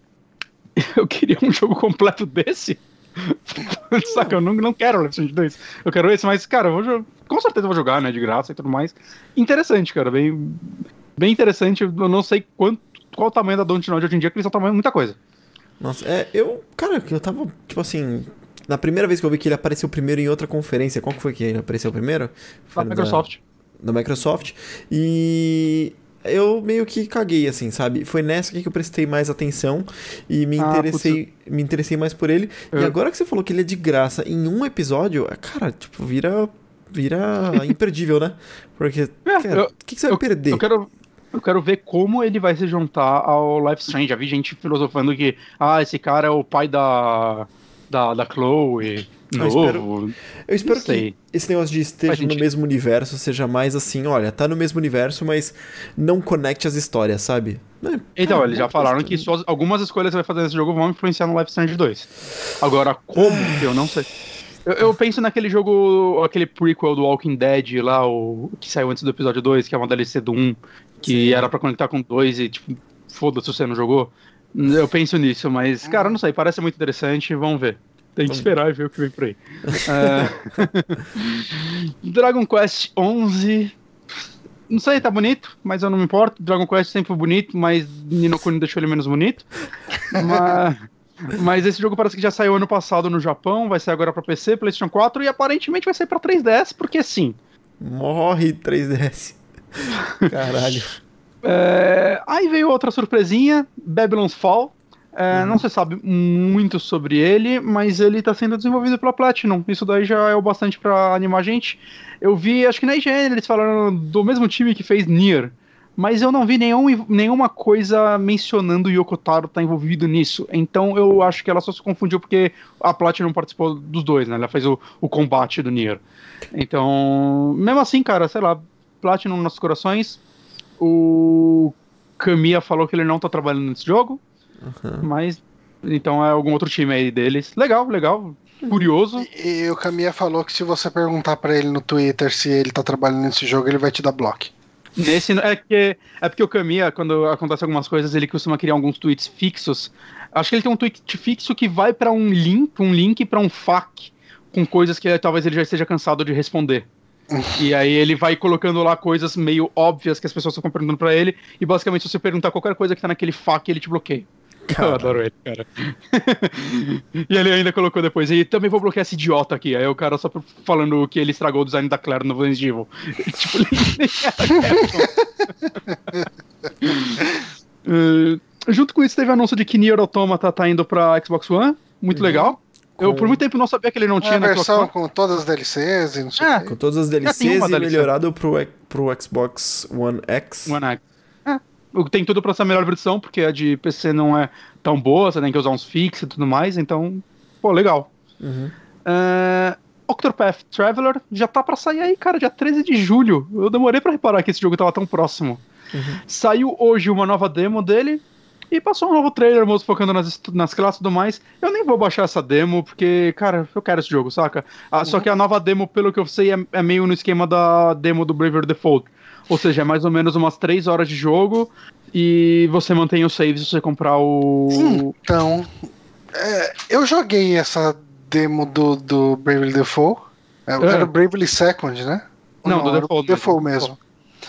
Eu queria um jogo completo desse. Saca, eu não, não quero Life Strange 2. Eu quero esse, mas, cara, eu vou, com certeza eu vou jogar, né? De graça e tudo mais. Interessante, cara. Bem, bem interessante. Eu não sei quanto, qual o tamanho da Dontnod hoje em dia, que eles estão tamanho muita coisa. Nossa, é, eu, cara, eu tava, tipo assim, na primeira vez que eu vi que ele apareceu primeiro em outra conferência, qual que foi que ele apareceu primeiro? Da Foi Microsoft. Da Microsoft. E eu meio que caguei, assim, sabe? Foi nessa que eu prestei mais atenção e me Ah, interessei, me interessei mais por ele. E Eu- agora que você falou que ele é de graça em um episódio, cara, tipo, vira vira imperdível, né? Porque, É, o que, que você vai perder? Eu quero, eu quero ver como ele vai se juntar ao Life Strange. Já vi gente filosofando que, ah, esse cara é o pai da, da, da Chloe, Eu novo. espero- Eu espero que esse negócio de esteja Faz no mesmo universo seja mais assim, olha, tá no mesmo universo, mas não conecte as histórias, sabe? É, Então, cara, eles já falaram que suas, algumas escolhas que você vai fazer nesse jogo vão influenciar no Life Strange 2. Agora, como? eu não sei. Eu, eu penso naquele jogo, aquele prequel do Walking Dead lá, o que saiu antes do episódio 2, que é uma DLC do 1, que Sim. era pra conectar com 2 e, tipo, foda-se se você não jogou. Eu penso nisso, mas, cara, não sei, parece muito interessante, vamos ver. Tem que esperar e ver o que vem por aí. é... Dragon Quest 11. Não sei, tá bonito, mas eu não me importo. Dragon Quest sempre foi bonito, mas Nino Kuni deixou ele menos bonito. mas... Mas esse jogo parece que já saiu ano passado no Japão, vai sair agora pra PC, PlayStation 4 e aparentemente vai sair pra 3DS, porque sim. Morre 3DS. Caralho. É, aí veio outra surpresinha, Babylon's Fall. É, uhum. Não se sabe muito sobre ele, mas ele está sendo desenvolvido pela Platinum. Isso daí já é o bastante para animar a gente. Eu vi, acho que na IGN eles falaram do mesmo time que fez Nier, mas eu não vi nenhum, nenhuma coisa mencionando o Yoko Taro estar tá envolvido nisso. Então eu acho que ela só se confundiu porque a Platinum participou dos dois, né? Ela fez o, o combate do Nier. Então, mesmo assim, cara, sei lá, Platinum nos nossos corações. O Kamiya falou que ele não tá trabalhando nesse jogo. Uhum. Mas. Então é algum outro time aí deles. Legal, legal. Curioso. E, e o Kamiya falou que se você perguntar para ele no Twitter se ele tá trabalhando nesse jogo, ele vai te dar bloco. Nesse é que é porque o Kamiya, quando acontece algumas coisas, ele costuma criar alguns tweets fixos. Acho que ele tem um tweet fixo que vai para um link, um link para um FAQ com coisas que talvez ele já esteja cansado de responder e aí ele vai colocando lá coisas meio óbvias que as pessoas estão perguntando pra ele. E basicamente, se você perguntar qualquer coisa que tá naquele FAQ, ele te bloqueia. Eu adoro ele, cara. e ele ainda colocou depois. E também vou bloquear esse idiota aqui. Aí o cara só falando que ele estragou o design da Claire no Resident Evil. tipo, ele uh, Junto com isso, teve anúncio de que Nier Automata tá indo pra Xbox One. Muito uhum. legal. Com... Eu por muito tempo não sabia que ele não tinha é, na versão com todas as DLCs e não sei é, Com todas as DLCs e DLC. melhorado pro, pro Xbox One X. One X. É. Tem tudo pra ser a melhor versão, porque a de PC não é tão boa, você tem que usar uns fixos e tudo mais, então, pô, legal. Uhum. Uh, Octopath Traveler já tá pra sair aí, cara, dia 13 de julho. Eu demorei pra reparar que esse jogo tava tão próximo. Uhum. Saiu hoje uma nova demo dele, e passou um novo trailer, moço, focando nas, nas classes e tudo mais. Eu nem vou baixar essa demo, porque, cara, eu quero esse jogo, saca? Ah, uhum. Só que a nova demo, pelo que eu sei, é, é, meio no esquema da demo do Braver Default. Ou seja, é mais ou menos umas 3 horas de jogo e você mantém o save se você comprar o. Então. É, eu joguei essa demo do, do Bravely Default. É, é. Era o Bravely Second, né? Não, não, do Default. Default mesmo.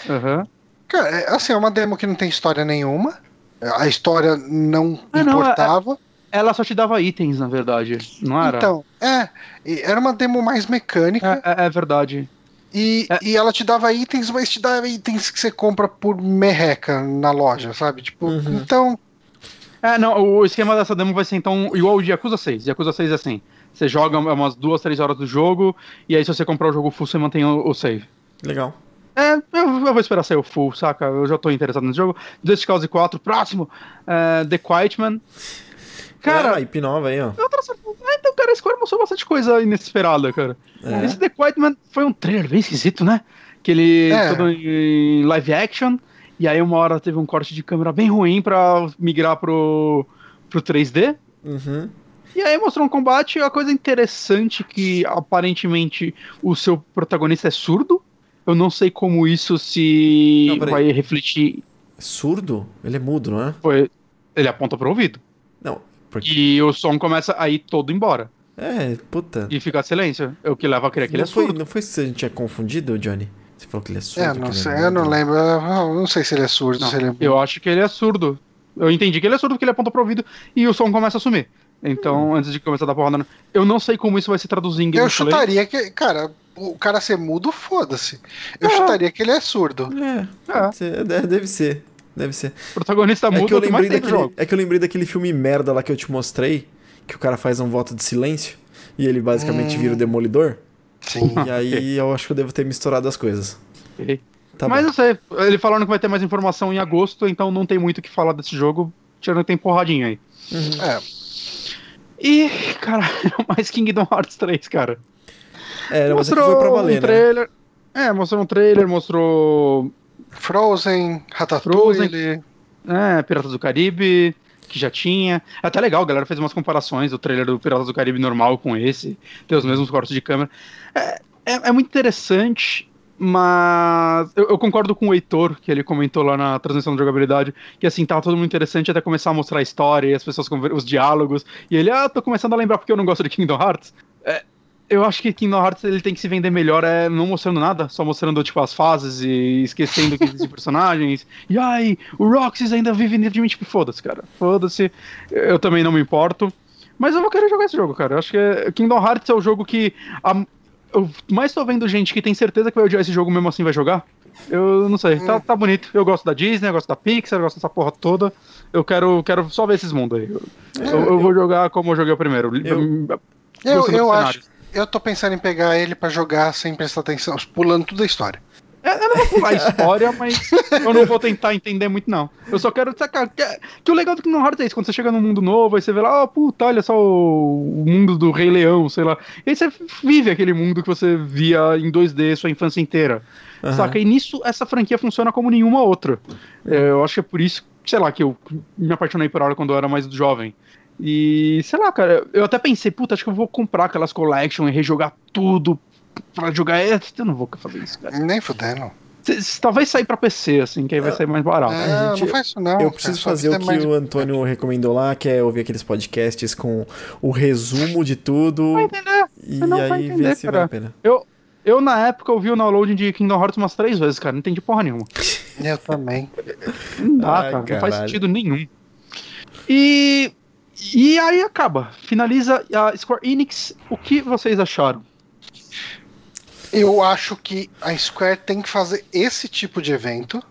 Uhum. Cara, é, assim, é uma demo que não tem história nenhuma. A história não ah, importava. Não, é, ela só te dava itens, na verdade, não era? Então, é. Era uma demo mais mecânica. É, é, é verdade. E, é. e ela te dava itens, mas te dava itens que você compra por merreca na loja, sabe? Tipo, uhum. então. É, não, o esquema dessa demo vai ser então igual o de Yakuza 6. Yakuza 6 é assim: você joga umas duas, três horas do jogo, e aí se você comprar o jogo full, você mantém o, o save. Legal. É, eu, eu, vou esperar sair o full, saca? Eu já tô interessado nesse jogo. Just Cause 4, próximo. Uh, The Quiet Man. Cara. É, IP nova aí, ó. Outra, é, então, cara, esse Square mostrou bastante coisa inesperada, cara. É. Esse The Quiet Man foi um trailer bem esquisito, né? Que ele é. todo em live action. E aí uma hora teve um corte de câmera bem ruim pra migrar pro, pro 3D. Uhum. E aí mostrou um combate, uma coisa interessante que aparentemente o seu protagonista é surdo. Eu não sei como isso se não, vai refletir. É surdo? Ele é mudo, não é? Foi. Ele aponta pro ouvido. Não. Porque... E o som começa a ir todo embora. É, puta. E fica silêncio. É o que leva a crer que não ele é foi, surdo. Não foi se a gente tinha confundido, Johnny? Você falou que ele é surdo. É, não sei, é eu não lembro. Eu não sei se ele é surdo. Não, ele é... Eu acho que ele é surdo. Eu entendi que ele é surdo porque ele aponta pro ouvido e o som começa a sumir. Então, hum. antes de começar a dar porrada, eu não sei como isso vai se traduzir em gameplay. Eu chutaria que, cara, o cara ser mudo, foda-se. Eu é. chutaria que ele é surdo. É, é. deve ser. Deve ser. O protagonista é mudo, que eu lembrei daquele, É que eu lembrei daquele filme merda lá que eu te mostrei, que o cara faz um voto de silêncio e ele basicamente hum. vira o demolidor. Sim. E aí eu acho que eu devo ter misturado as coisas. Tá Mas não sei, ele falando que vai ter mais informação em agosto, então não tem muito o que falar desse jogo, tirando que tem porradinha aí. Uhum. É. E, cara, mais Kingdom Hearts 3, cara. É, mostrou foi pra valer, um né? trailer. Né? É, mostrou um trailer, mostrou. Frozen, Ratatouille. Frozen, é, Piratas do Caribe, que já tinha. É até legal, a galera fez umas comparações do trailer do Piratas do Caribe normal com esse, tem os mesmos cortes de câmera. É, é, é muito interessante. Mas eu, eu, concordo com o Heitor, que ele comentou lá na transmissão de jogabilidade, que assim, tava todo mundo interessante até começar a mostrar a história e as pessoas os diálogos. E ele, ah, tô começando a lembrar porque eu não gosto de Kingdom Hearts. É, eu acho que Kingdom Hearts ele tem que se vender melhor, é não mostrando nada, só mostrando tipo as fases e esquecendo que existem personagens. E ai, o Roxas ainda vive dentro de mim, tipo, foda-se, cara. Foda-se. Eu também não me importo. Mas eu vou querer jogar esse jogo, cara. Eu acho que é... Kingdom Hearts é o jogo que a eu mais tô vendo gente que tem certeza que vai odiar esse jogo mesmo assim vai jogar. Eu não sei, tá, hum. tá bonito. Eu gosto da Disney, eu gosto da Pixar, eu gosto dessa porra toda. Eu quero, quero só ver esses mundos aí. Eu, é, eu, eu vou jogar como eu joguei o primeiro. Eu, eu, eu acho. Eu tô pensando em pegar ele para jogar sem prestar atenção, pulando toda a história. É, eu não vou pular a história, mas eu não vou tentar entender muito, não. Eu só quero sacar. Que, que o legal do Kingdom Hearts é isso, quando você chega num mundo novo, aí você vê lá, oh, puta, olha só o, o mundo do Rei Leão, sei lá. E aí você vive aquele mundo que você via em 2D sua infância inteira. Uhum. Saca? E nisso essa franquia funciona como nenhuma outra. É, eu acho que é por isso, sei lá, que eu me apaixonei por ela quando eu era mais jovem. E, sei lá, cara, eu até pensei, puta, acho que eu vou comprar aquelas collection e rejogar tudo pra jogar. É, eu não vou fazer isso, cara. Nem fudendo. Talvez sair pra PC, assim, que aí vai sair mais barato. É, gente, não faz isso não. Eu preciso cara, fazer o que o Antônio recomendou lá, que é ouvir aqueles podcasts com o resumo de tudo. Vai entender. E não aí entender, ver se cara. vale a pena. Eu, eu, na época, ouvi o download de Kingdom Hearts umas três vezes, cara. Não entendi porra nenhuma. Eu também. Não dá, Ai, cara. Caralho. Não faz sentido nenhum. E. E aí acaba. Finaliza a Square Enix. O que vocês acharam? Eu acho que a Square tem que fazer esse tipo de evento.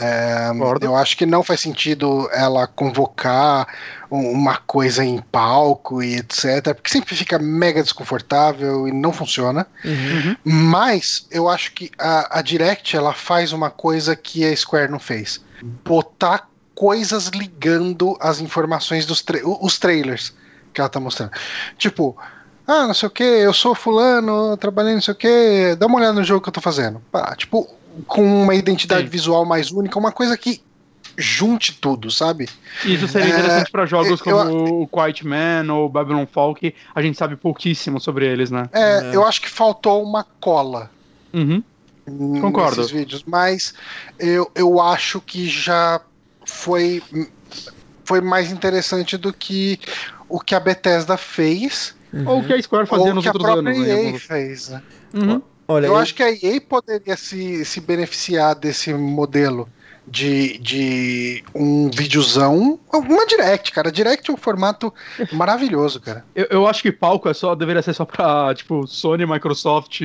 É, eu acho que não faz sentido ela convocar uma coisa em palco e etc. Porque sempre fica mega desconfortável e não funciona. Uhum. Mas eu acho que a, a Direct ela faz uma coisa que a Square não fez: botar coisas ligando as informações dos tra os trailers que ela tá mostrando. Tipo, ah, não sei o que, eu sou fulano, trabalhei não sei o que, dá uma olhada no jogo que eu tô fazendo. Pá, tipo, com uma identidade Sim. visual mais única, uma coisa que junte tudo, sabe? Isso seria interessante é, para jogos como eu, o Quiet Man ou Babylon Fall, que a gente sabe pouquíssimo sobre eles, né? É, é. eu acho que faltou uma cola. Uhum. Concordo. Nesses vídeos, mas eu, eu acho que já foi foi mais interessante do que o que a Bethesda fez Uhum. Ou o que a Square fazia nos outros anos. Ou que a própria EA né? fez, né? Uhum. Olha, eu, eu acho que a EA poderia se, se beneficiar desse modelo de, de um videozão, uma direct, cara. Direct é um formato maravilhoso, cara. Eu, eu acho que palco é só, deveria ser só pra, tipo, Sony, Microsoft,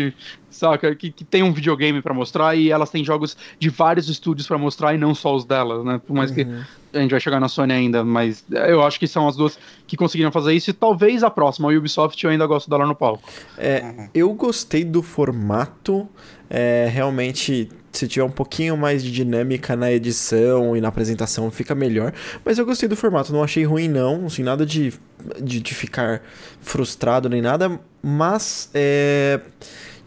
saca? Que, que tem um videogame para mostrar e elas têm jogos de vários estúdios para mostrar e não só os delas, né? Por mais uhum. que a gente vai chegar na Sony ainda, mas eu acho que são as duas que conseguiram fazer isso e talvez a próxima, a Ubisoft, eu ainda gosto dela no palco. É, uhum. eu gostei do formato, é, realmente se tiver um pouquinho mais de dinâmica na edição e na apresentação, fica melhor. Mas eu gostei do formato, não achei ruim não, assim, nada de, de, de ficar frustrado nem nada, mas é,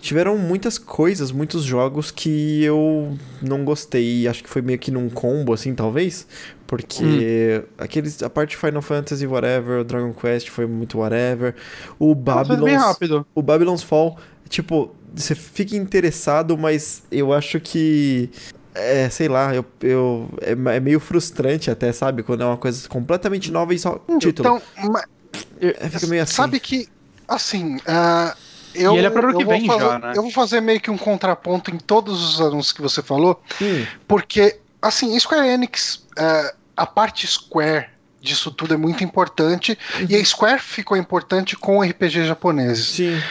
tiveram muitas coisas, muitos jogos que eu não gostei, acho que foi meio que num combo, assim, talvez, porque hum. aqueles, a parte de Final Fantasy, whatever, o Dragon Quest foi muito whatever, o Babylon's, o Babylon's Fall, tipo, você fica interessado, mas eu acho que é, sei lá, eu, eu é, é, meio frustrante até, sabe? Quando é uma coisa completamente nova e só então, título. Então, mas, é, fica meio assim. Sabe que, assim, uh, eu, e ele é pra ano que vem fazer, já, né? Eu vou fazer meio que um contraponto em todos os anúncios que você falou, hum. porque, assim, Square Enix, uh, a parte Square disso tudo é muito importante, uhum. e a Square ficou importante com RPG japoneses. Sim.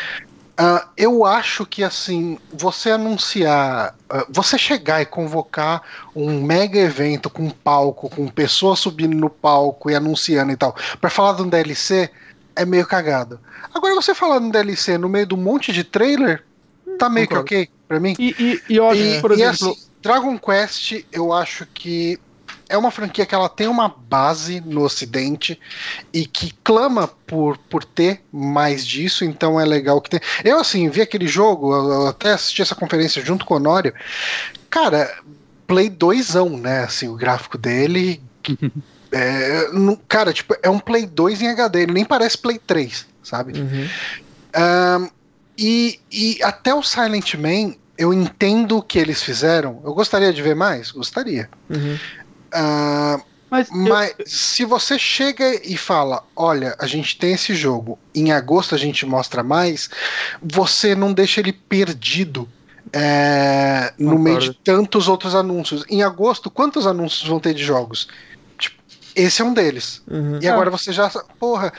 Uh, eu acho que assim, você anunciar, uh, você chegar e convocar um mega evento com palco, com pessoas subindo no palco e anunciando e tal, para falar de um DLC, é meio cagado. Agora você um DLC no meio de um monte de trailer, tá meio Concordo. que ok pra mim. E, e, e eu acho, e, por exemplo. Assim, Dragon Quest, eu acho que é uma franquia que ela tem uma base no Ocidente e que clama por, por ter mais disso, então é legal que tem. Eu, assim, vi aquele jogo, eu até assisti essa conferência junto com o Honório. Cara, Play 2, né? Assim, o gráfico dele. é, cara, tipo, é um Play 2 em HD, ele nem parece Play 3, sabe? Uhum. Um, e, e até o Silent Man eu entendo o que eles fizeram. Eu gostaria de ver mais? Gostaria. Uhum. Ah, Mas, eu- mas se você chega e fala, olha, a gente tem esse jogo, em agosto a gente mostra mais, você não deixa ele perdido é, no meio de tantos outros anúncios. Em agosto, quantos anúncios vão ter de jogos? Esse é um deles. Uhum. E agora você já. Porra,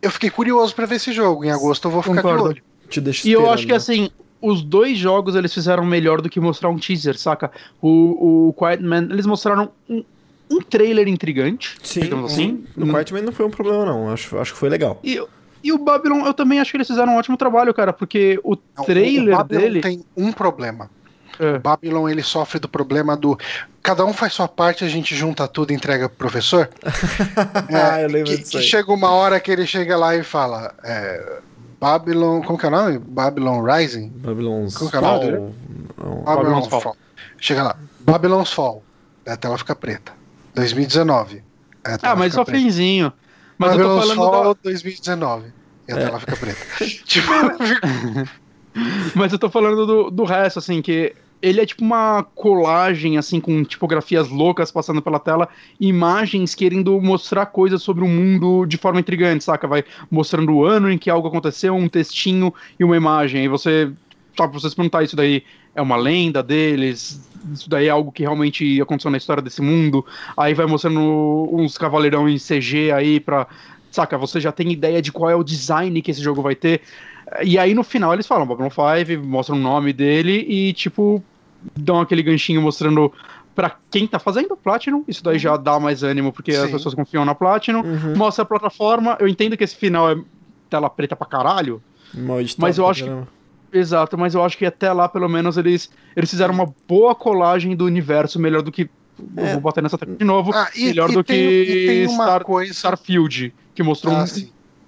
eu fiquei curioso pra ver esse jogo. Em agosto eu vou ficar Concordo. de olho. Te deixa E eu acho que assim, os dois jogos eles fizeram melhor do que mostrar um teaser, saca? O, o Quiet Man, eles mostraram um, um trailer intrigante, Sim, digamos assim. No Quiet Man não foi um problema, não. Acho, acho que foi legal. E, e o Babylon, eu também acho que eles fizeram um ótimo trabalho, cara, porque o Não, trailer o Babylon dele. tem um problema. É. Babylon ele sofre do problema do cada um faz sua parte, a gente junta tudo e entrega pro professor. ah, eu lembro que, disso que aí. chega uma hora que ele chega lá e fala é, Babylon, como que é o nome? Babylon Rising? Babylon's Como que é o nome Fall. Babylon's Babylon's Fall. Fall. Chega lá, Babylon's Fall. A tela fica preta. 2019. Aí a tela Ah, mas só preta. finzinho. Mas eu tô Babylon's falando Fall da, 2019. E a É. tela fica preta. tipo, Mas eu tô falando do, do resto, assim, que ele é tipo uma colagem, assim, com tipografias loucas passando pela tela, imagens querendo mostrar coisas sobre o mundo de forma intrigante, saca? Vai mostrando o ano em que algo aconteceu, um textinho e uma imagem. Aí você, sabe, você se perguntar isso daí é uma lenda deles, isso daí é algo que realmente aconteceu na história desse mundo. Aí vai mostrando uns cavaleirão em CG aí pra. Saca, você já tem ideia de qual é o design que esse jogo vai ter. E aí no final eles falam Babylon 5, mostram o nome dele e tipo dão aquele ganchinho mostrando pra quem tá fazendo Platinum, isso daí já dá mais ânimo porque as Sim. pessoas confiam na Platinum. Uhum. Mostra a plataforma, eu entendo que esse final é tela preta pra caralho. Mas eu acho que-. Exato, mas eu acho que até lá pelo menos eles eles fizeram uma boa colagem do universo, melhor do que É. vou bater nessa tecla de novo, ah, e, melhor e do tem, que tem uma Star- coisa. Starfield, que mostrou Ah,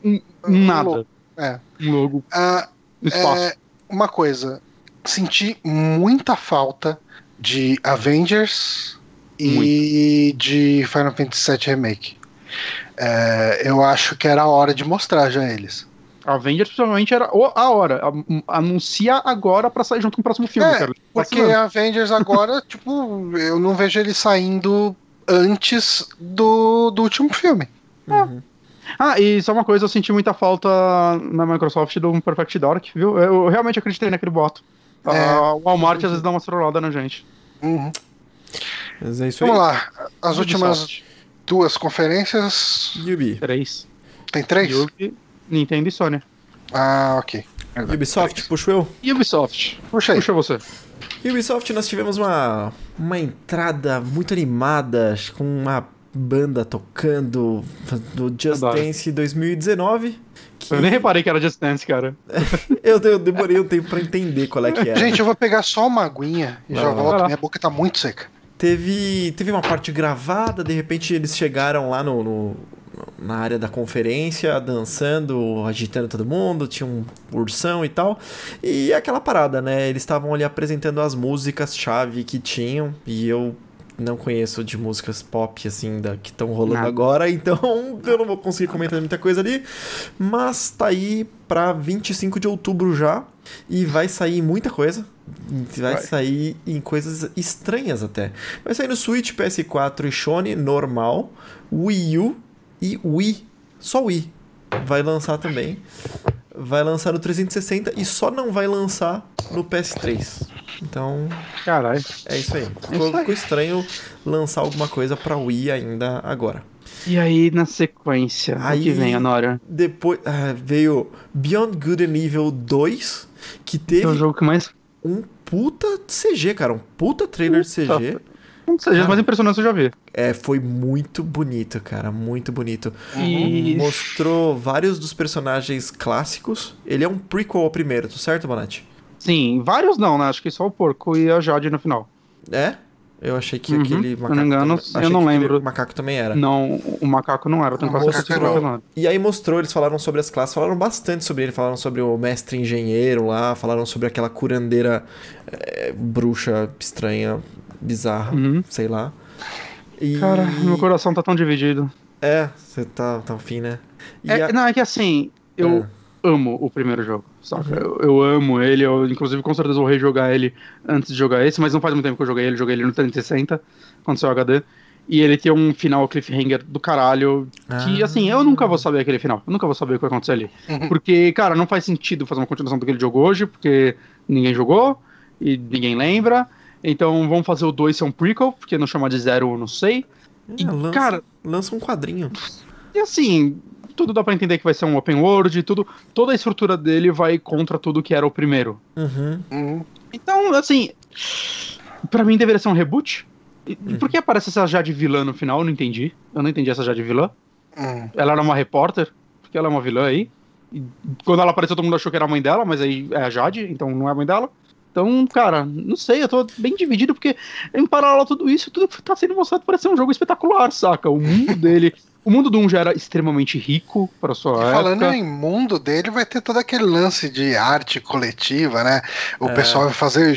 um, um- nada, é. um logo Ah, no espaço. É, uma coisa, senti muita falta de Avengers e de Final Fantasy VII Remake. É, eu acho que era a hora de mostrar já eles. Avengers provavelmente era a hora. Anuncia agora pra sair junto com o próximo filme, É, cara. Porque. Avengers agora, tipo, eu não vejo ele saindo antes do, do último filme. Uhum. Ah, e só uma coisa, eu senti muita falta na Microsoft do Perfect Dark, viu? Eu realmente acreditei naquele boato. É. Ah, o Walmart às vezes dá uma trollada na gente. Uhum. Mas é isso aí. Vamos lá, as últimas Ubisoft, duas conferências. Yubi. Três. Tem três? Yubi, Nintendo e Sony. Ah, ok. Ubisoft, puxo eu. Ubisoft? Puxa aí. Puxa você. Ubisoft, nós tivemos uma, uma entrada muito animada, com uma banda tocando do Just Adoro. Dance 2019. Que Eu nem reparei que era Just Dance, cara. eu, eu demorei um tempo pra entender qual é que era. Gente, eu vou pegar só uma aguinha e Vai já volto. Minha boca tá muito seca. Teve, teve uma parte gravada, de repente eles chegaram lá no, no- na área da conferência, dançando, agitando todo mundo, tinha um ursão e tal. E aquela parada, né? Eles estavam ali apresentando as músicas-chave que tinham, e eu não conheço de músicas pop, assim, da, que estão rolando Nada. agora, então eu não vou conseguir comentar muita coisa ali. Mas tá aí pra 25 de outubro já, e vai sair muita coisa. Vai, Vai. sair em coisas estranhas até. Vai sair no Switch, PS4 e Sony normal, Wii U e Wii. Só Wii. Vai lançar também. Vai lançar no 360 e só não vai lançar no PS3. Então, Caralho. é isso aí. isso Ficou, ficou estranho lançar alguma coisa pra Wii ainda agora. E aí, na sequência, Aí- o que vem, Honora? Depois ah, veio Beyond Good and Evil 2, que teve É o jogo que mais. um puta CG, cara. Um puta trailer CG. Um dos CGs mais impressionantes que eu já vi. É, foi muito bonito, cara. Muito bonito. E. Mostrou vários dos personagens clássicos. Ele é um prequel ao primeiro, tá certo, Bonatti? Sim, vários não, né? Acho que só o porco e a Jade no final. É? Eu achei que Uhum, aquele se macaco. não me engano, também- eu não lembro. macaco também era. Não, o macaco não era, eu tenho quase Mostrou. certeza que não era. E aí mostrou, eles falaram sobre as classes, falaram bastante sobre ele, falaram sobre o mestre engenheiro lá, falaram sobre aquela curandeira é, bruxa estranha, bizarra, Uhum. sei lá. E... Cara, meu coração tá tão dividido. É, você tá, tá afim, né? E É, a- Não, é que assim, eu, amo o primeiro jogo, saca? Eu, eu amo ele, eu inclusive com certeza vou rejogar ele antes de jogar esse, mas não faz muito tempo que eu joguei ele, joguei ele no 360, quando saiu HD. E ele tem um final cliffhanger do caralho. Que, Ah. assim, eu nunca vou saber aquele final. Eu nunca vou saber o que vai acontecer ali. Uhum. Porque, cara, não faz sentido fazer uma continuação daquele jogo hoje, porque ninguém jogou e ninguém lembra. Então vamos fazer o 2 ser um prequel, porque não chamar de zero eu não sei. E, É, lança, cara, lança um quadrinho. e assim, tudo dá pra entender que vai ser um open world, tudo, toda a estrutura dele vai contra tudo que era o primeiro. Uhum. Uhum. Então, assim, pra mim deveria ser um reboot. E, e por que aparece essa Jade vilã no final? Eu não entendi. Eu não entendi essa Jade vilã. Uhum. Ela era uma repórter, porque ela é uma vilã aí. E quando ela apareceu, todo mundo achou que era a mãe dela, mas aí é a Jade, então não é a mãe dela. Então, cara, não sei, eu tô bem dividido, porque em paralelo a tudo isso, tudo tá sendo mostrado para ser um jogo espetacular, saca? O mundo dele. O mundo do 1 já era extremamente rico para sua E falando época. em mundo dele, vai ter todo aquele lance de arte coletiva, né? O É. pessoal vai fazer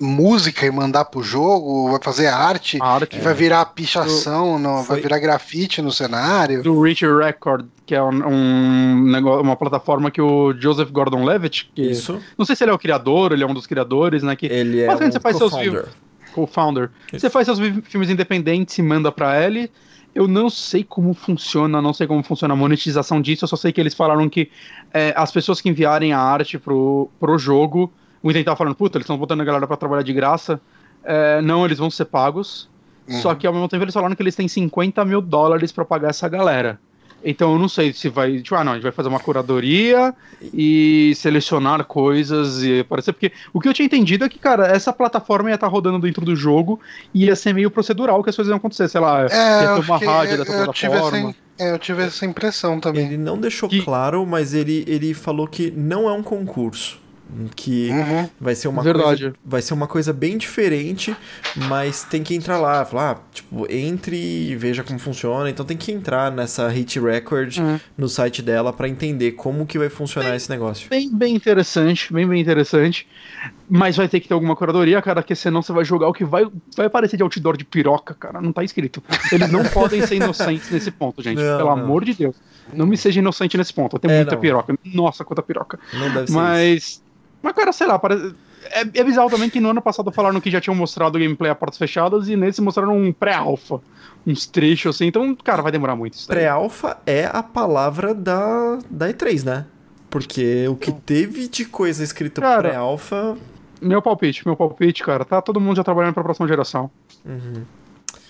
música e mandar pro jogo, vai fazer arte, arte que vai virar pichação, no- vai virar grafite no cenário. do Rich Record, que é um, um negócio, uma plataforma que o Joseph Gordon-Levitt, que Isso. não sei se ele é o criador, ele é um dos criadores, né, que Ele é um você faz seus co-founder. co-founder. Você faz seus filmes independentes e manda pra ele. Eu não sei como funciona, não sei como funciona a monetização disso, eu só sei que eles falaram que é, as pessoas que enviarem a arte pro, pro jogo, o Intent tava falando, puta, eles estão botando a galera pra trabalhar de graça. É, não, eles vão ser pagos. Uhum. Só que ao mesmo tempo eles falaram que eles têm 50 mil dólares pra pagar essa galera. Então eu não sei se vai. Tipo, ah, não, a gente vai fazer uma curadoria e selecionar coisas e aparecer. Porque o que eu tinha entendido é que, cara, essa plataforma ia estar rodando dentro do jogo e ia ser meio procedural que as coisas iam acontecer. Sei lá, É, ia ter uma fiquei- rádio dessa eu tive essa, plataforma. é, eu tive essa impressão também. Ele não deixou Que- claro, mas ele, ele falou que não é um concurso. Que Uhum. vai ser uma Verdade. coisa. Vai ser uma coisa bem diferente, mas tem que entrar lá. Falar, ah, tipo, entre e veja como funciona. Então tem que entrar nessa hit record Uhum. no site dela pra entender como que vai funcionar esse negócio. Bem, bem interessante, bem, bem interessante. Mas vai ter que ter alguma curadoria, cara, porque senão você vai jogar o que vai, vai aparecer de outdoor de piroca, cara. Não tá escrito. Eles não podem ser inocentes nesse ponto, gente. Não, Pelo não. amor de Deus. Não me seja inocente nesse ponto. Tem É, muita não. piroca. Nossa, quanta piroca. Não deve ser isso. Mas. Mas, cara, sei lá, parece. É, é bizarro também que no ano passado falaram que já tinham mostrado o gameplay a portas fechadas e nesse mostraram um pré-alpha. Uns trechos assim. Então, cara, vai demorar muito isso. Pré-alpha é a palavra da, da E3, né? Porque o que teve de coisa escrito Cara, pré-alpha. Meu palpite, meu palpite, cara. Tá todo mundo já trabalhando pra próxima geração. Uhum.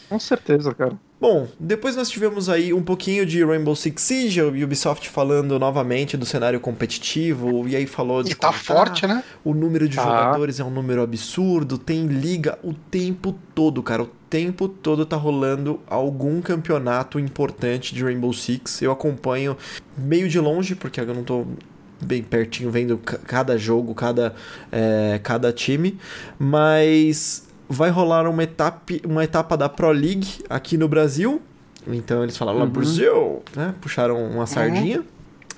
Com certeza, cara. Bom, depois nós tivemos aí um pouquinho de Rainbow Six Siege, a Ubisoft falando novamente do cenário competitivo, e aí falou de E tá como forte, né? O número de Tá. jogadores é um número absurdo, tem liga o tempo todo, cara. O tempo todo tá rolando algum campeonato importante de Rainbow Six. Eu acompanho meio de longe, porque eu não tô bem pertinho vendo ca- cada jogo, cada, é, cada time, mas vai rolar uma etapa, uma etapa da Pro League aqui no Brasil. Então eles falaram lá, Uhum. Brasil, né? Puxaram uma sardinha.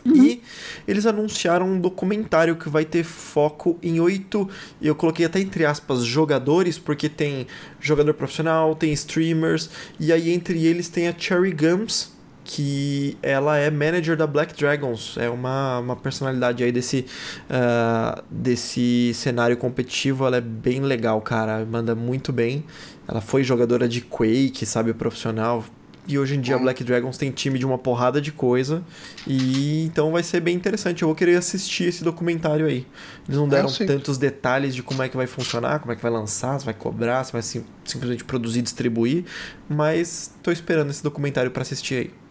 E eles anunciaram um documentário que vai ter foco em oito, eu coloquei até entre aspas, jogadores, porque tem jogador profissional, tem streamers, e aí entre eles tem a Cherry Gums, que ela é manager da Black Dragons, é uma, uma personalidade aí desse, ah, desse cenário competitivo, ela é bem legal, cara, manda muito bem. Ela foi jogadora de Quake, sabe, profissional, e hoje em dia a Hum. Black Dragons tem time de uma porrada de coisa. E então vai ser bem interessante. Eu vou querer assistir esse documentário aí. Eles não deram sim. tantos detalhes de como é que vai funcionar, como é que vai lançar, se vai cobrar, se vai sim- simplesmente produzir e distribuir. Mas tô esperando esse documentário pra assistir aí.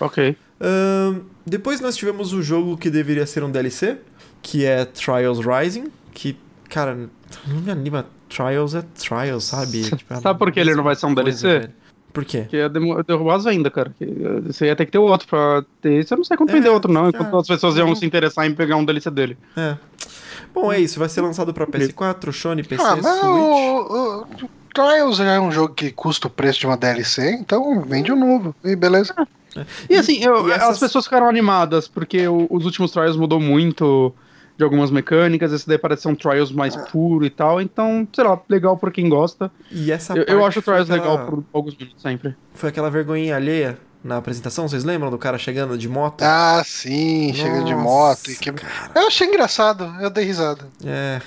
Ok. Ahn, depois nós tivemos o jogo que deveria ser um DLC, que é Trials Rising, que, cara, não me anima. Trials é Trials, sabe? Tipo, é Sabe por que ele não vai ser um coisa, DLC? velho. Por quê? Porque ia demo- derrubar as vendas, cara. Eh, Você ia ter que ter outro pra ter esse. Eu não sei quando É, vender outro, não. é. Enquanto as pessoas iam se interessar em pegar um DLC dele. É. Bom, é isso. Vai ser lançado pra PS4, Sony, PC, Ah, mas Switch. o, o Trials já é um jogo que custa o preço de uma DLC, então vende um novo. E beleza. E assim, eu- e essas- as pessoas ficaram animadas, porque o- os últimos Trials mudou muito de algumas mecânicas, esse daí parece ser um Trials mais puro e tal, então, sei lá, legal pra quem gosta. E essa Eu, eu acho o Trials aquela- legal por alguns minutos sempre. Foi aquela vergonhinha alheia na apresentação? Vocês lembram do cara chegando de moto? Ah, sim, chega de Nossa, moto. Que... Eu achei engraçado, eu dei risada. É.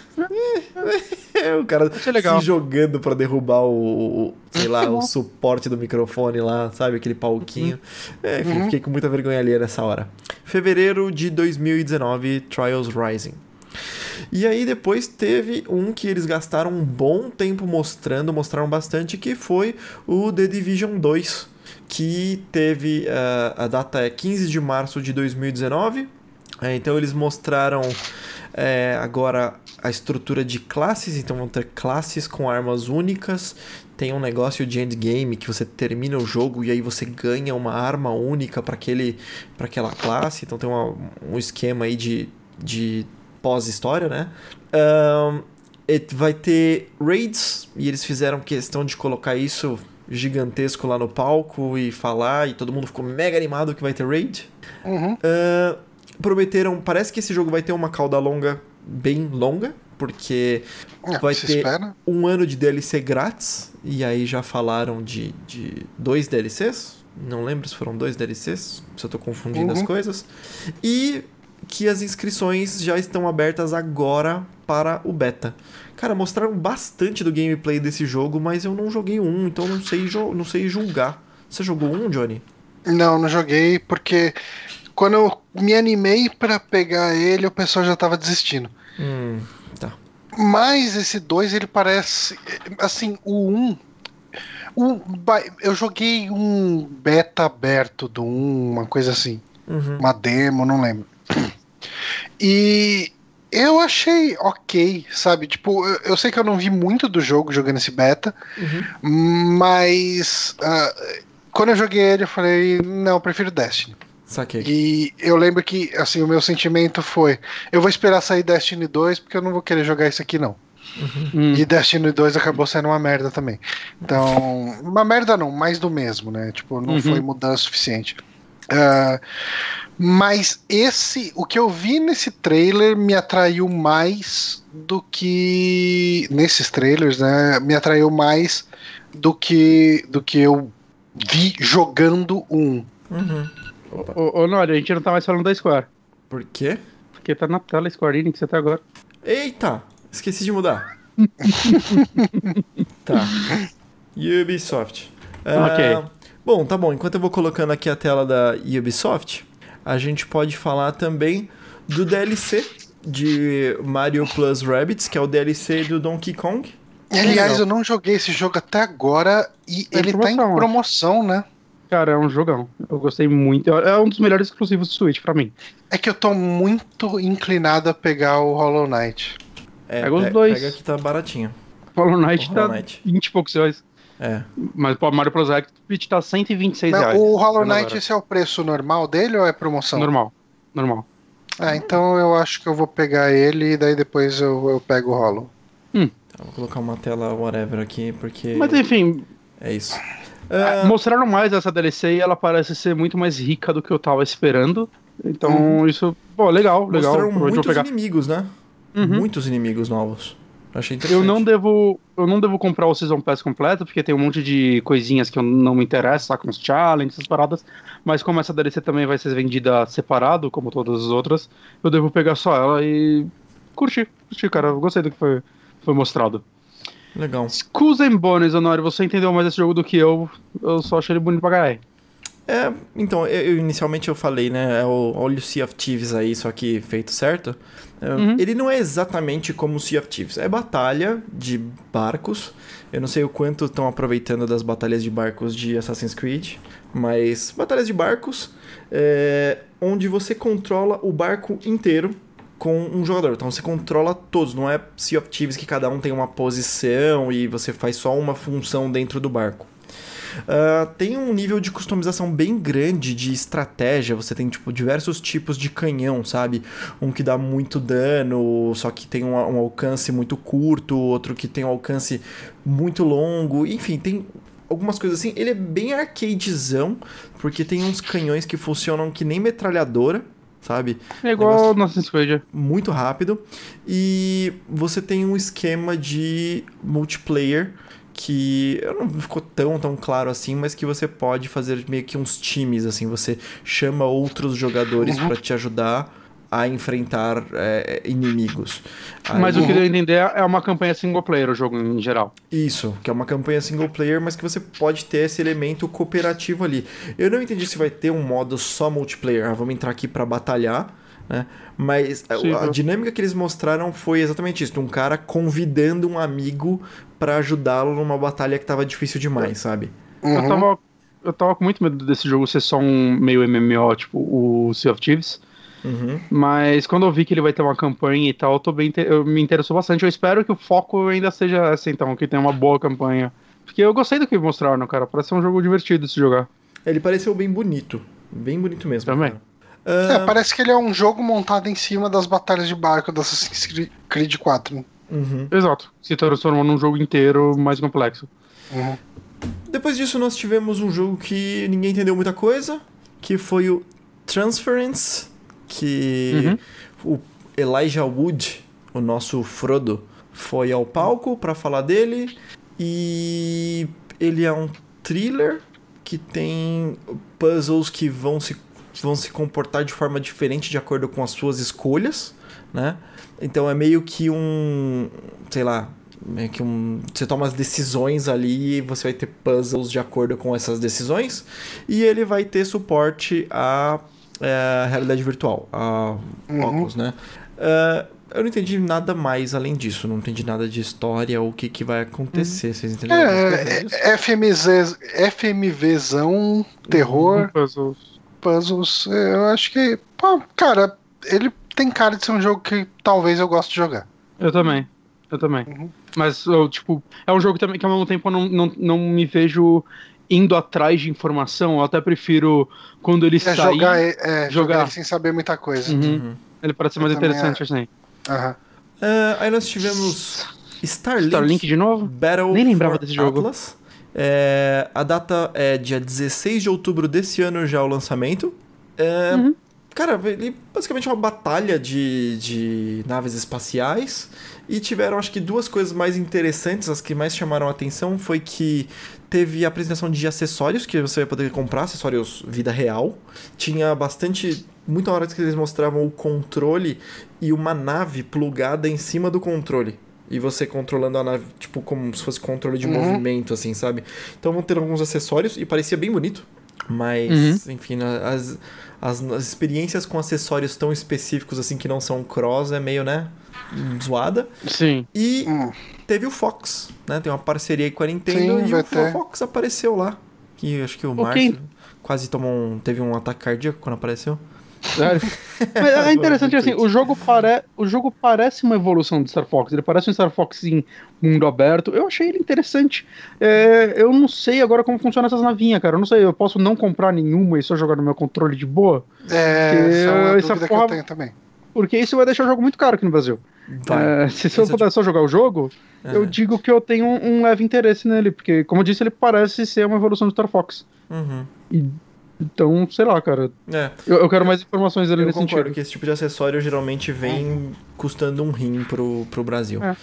É, o cara se jogando pra derrubar o, o- sei lá, o suporte do microfone lá, sabe? Aquele palquinho. É, enfim, Uhum. fiquei com muita vergonha ali nessa hora. Fevereiro de 2019, Trials Rising. E aí depois teve um que eles gastaram um bom tempo mostrando, mostraram bastante, que foi o The Division 2, que teve eh, a data é 15 de março de 2019. É, então eles mostraram é, agora a estrutura de classes, então vão ter classes com armas únicas. Tem um negócio de endgame que você termina o jogo e aí você ganha uma arma única para aquela classe. Então tem uma- um esquema aí de, de pós-história, né? Et- vai ter raids e eles fizeram questão de colocar isso gigantesco lá no palco e falar e todo mundo ficou mega animado que vai ter raid. Uhum. Ah, prometeram, parece que esse jogo vai ter uma cauda longa, bem longa, porque É, Vai ter- espera. um ano de DLC grátis, e aí já falaram de, de dois DLCs, não lembro se foram dois DLCs, se eu tô confundindo as Uhum. coisas, e que as inscrições já estão abertas agora para o beta. Cara, mostraram bastante do gameplay desse jogo, mas eu não joguei um, então não sei, não sei julgar. Você jogou um, Johnny? Não, não joguei porque quando eu me animei pra pegar ele, o pessoal já tava desistindo. Hum, tá. Mas esse 2, ele parece. Assim, o 1. Um, ba- eu joguei um beta aberto do 1, um, uma coisa assim. Uhum. Uma demo, não lembro. E eu achei ok, sabe? Tipo, eu, eu sei que eu não vi muito do jogo jogando esse beta, Uhum. mas. ah, quando eu joguei ele, eu falei, não, eu prefiro Destiny. Saquei. E eu lembro que, assim, o meu sentimento foi: eu vou esperar sair Destiny 2, porque eu não vou querer jogar isso aqui, não. Hum. E Destiny 2 acabou sendo uma merda também. Então, uma merda não, mais do mesmo, né? Tipo, não Uhum. foi mudança suficiente. Ah, mas esse, o que eu vi nesse trailer me atraiu mais do que nesses trailers, né? Me atraiu mais do que do que eu vi jogando um. Uhum. Ô, ô, Nori, a gente não tá mais falando da Square. Por quê? Porque tá na tela Square Enix até agora. Eita! Esqueci de mudar. tá. Ubisoft. Ah, Ok. Bom, tá bom. Enquanto eu vou colocando aqui a tela da Ubisoft, a gente pode falar também do DLC de Mario Plus Rabbids, que é o DLC do Donkey Kong. Aliás, Legal. eu não joguei esse jogo até agora e Tá ele tá em promoção, acho. promoção, né? Cara, é um jogão. Eu gostei muito. É um dos melhores exclusivos do Switch pra mim. É que eu tô muito inclinado a pegar o Hollow Knight. É, Pega os pe- dois. Pega que tá baratinho. Hollow Knight O Hollow tá Knight. 20 e poucos reais. É. Mas pô, Mario Plus Rabbids tá 126 Mas reais. o Hollow Agora. Knight, esse é o preço normal dele ou é promoção? Normal. Normal. Ah, então eu acho que eu vou pegar ele e daí depois eu, eu pego o Hollow. Tá, vou colocar uma tela whatever aqui, porque Mas enfim, é isso. Ah, Mostraram mais essa DLC e ela parece ser muito mais rica do que eu tava esperando. Então, Uhum. isso, pô, legal, legal. mostraram muitos pegar. inimigos, né? Uhum. Muitos inimigos novos. Achei interessante. Eu não devo, eu não devo comprar o Season Pass completo, porque tem um monte de coisinhas que eu não me interesso, só com os challenges, essas paradas. Mas como essa DLC também vai ser vendida separado, como todas as outras, eu devo pegar só ela e curtir, curtir, cara. Eu gostei do que foi, foi mostrado. Legal. And Bones, Honório, você entendeu mais esse jogo do que eu. Eu só achei ele bonito pra caralho. É, então, eu, eu- inicialmente eu falei, né? É o Olha o Sea of Thieves aí, só que feito certo. É, Uhum. Ele não é exatamente como o Sea of Thieves. É batalha de barcos. Eu não sei o quanto estão aproveitando das batalhas de barcos de Assassin's Creed, mas batalhas de barcos é, onde você controla o barco inteiro com um jogador. Então você controla todos, não é Sea of Thieves que cada um tem uma posição e você faz só uma função dentro do barco. Ah, tem um nível de customização bem grande de estratégia. Você tem tipo diversos tipos de canhão, sabe? Um que dá muito dano, só que tem um, um alcance muito curto, outro que tem um alcance muito longo. Enfim, tem algumas coisas assim. Ele é bem arcadezão, porque tem uns canhões que funcionam que nem metralhadora, sabe? É igual Negócio- no Assassin's Creed. muito rápido. E você tem um esquema de multiplayer que não ficou tão tão claro assim, mas que você pode fazer meio que uns times assim, você chama outros jogadores Uhum. pra te ajudar a enfrentar é, inimigos. Mas Aí- o que eu entender é uma campanha single player o jogo em geral. Isso, que é uma campanha single player, mas que você pode ter esse elemento cooperativo ali. Eu não entendi se vai ter um modo só multiplayer, ah, vamos entrar aqui pra batalhar, né? Mas a- Sim, a, eu- dinâmica que eles mostraram foi exatamente isso, um cara convidando um amigo pra ajudá-lo numa batalha que tava difícil demais, sabe? Eu Uhum. tava, eu tava com muito medo desse jogo ser só um meio MMO, tipo o Sea of Thieves. Uhum. Mas quando eu vi que ele vai ter uma campanha e tal, eu, tô bem, eu me interessou bastante. Eu espero que o foco ainda seja essa, então, que tenha uma boa campanha. Porque eu gostei do que mostraram, cara. Parece ser um jogo divertido de se jogar. Ele pareceu bem bonito, bem bonito mesmo. Também. cara. É, parece que ele é um jogo montado em cima das batalhas de barco do Assassin's Cre- Creed 4. Uhum. Exato. Se transformou num jogo inteiro mais complexo. Uhum. Depois disso, nós tivemos um jogo que ninguém entendeu muita coisa, que foi o Transference, que o Elijah Wood, o nosso Frodo, foi ao palco para falar dele e ele é um thriller que tem puzzles que vão se vão se comportar de forma diferente de acordo com as suas escolhas, né? Então é meio que um, sei lá, meio que um, você toma as decisões ali e você vai ter puzzles de acordo com essas decisões e ele vai ter suporte à é, realidade virtual, a Uhum. óculos, né? É, eu não entendi nada mais além disso, não entendi nada de história ou o que, que vai acontecer. Vocês entenderam? É, é, FMZ, FMVzão, terror, Um puzzle. puzzles. é, Eu acho que, pô, cara, ele tem cara de ser um jogo que talvez eu goste de jogar. Eu também. Eu também. Uhum. Mas, eu, tipo, é um jogo também que ao mesmo tempo eu não, não, não me vejo indo atrás de informação. Eu até prefiro quando ele É sair. jogar, é, é, jogar. jogar. ele sem saber muita coisa. Uhum. Uhum. Ele parece ser mais Eu também interessante assim. Aham. É, aí nós tivemos Starlink, Starlink de novo? Battle Nem lembrava for desse jogo. Atlas. É, a data é dia 16 de outubro desse ano já o lançamento. É, Uhum. Cara, ele basicamente é uma batalha de, de naves espaciais. E tiveram, acho que, duas coisas mais interessantes. As que mais chamaram a atenção foi que teve a apresentação de acessórios que você vai poder comprar, acessórios vida real. Tinha bastante. Muita hora que eles mostravam o controle e uma nave plugada em cima do controle. E você controlando a nave, tipo, como se fosse controle de Uhum. movimento, assim, sabe? Então vão ter alguns acessórios e parecia bem bonito. Mas, enfim, na- as, as, as experiências com acessórios tão específicos assim que não são cross é meio, né? Zoada. Sim. E Hum. teve o Fox, né? Tem uma parceria aí com a Nintendo Sim, e o ter. Fox apareceu lá. Que acho que o Ok. Márcio quase tomou um, teve um ataque cardíaco quando apareceu. Sério? Mas é interessante assim, o jogo, pare... o jogo parece uma evolução do Star Fox. Ele parece um Star Fox em mundo aberto. Eu achei ele interessante. É, eu não sei agora como funciona essas navinhas, cara. Eu não sei, eu posso não comprar nenhuma e só jogar no meu controle de boa? É, essa é uma essa porra- que eu tenho também. Porque isso vai deixar o jogo muito caro aqui no Brasil. É, se, se eu é puder só jogar o jogo, É. eu digo que eu tenho um, um leve interesse nele. Porque, como eu disse, ele parece ser uma evolução do Star Fox. Uhum. Então, sei lá, cara. É, Eu, eu quero mais informações dele eu nesse concordo sentido. que esse tipo de acessório geralmente vem custando um rim pro, pro Brasil. É.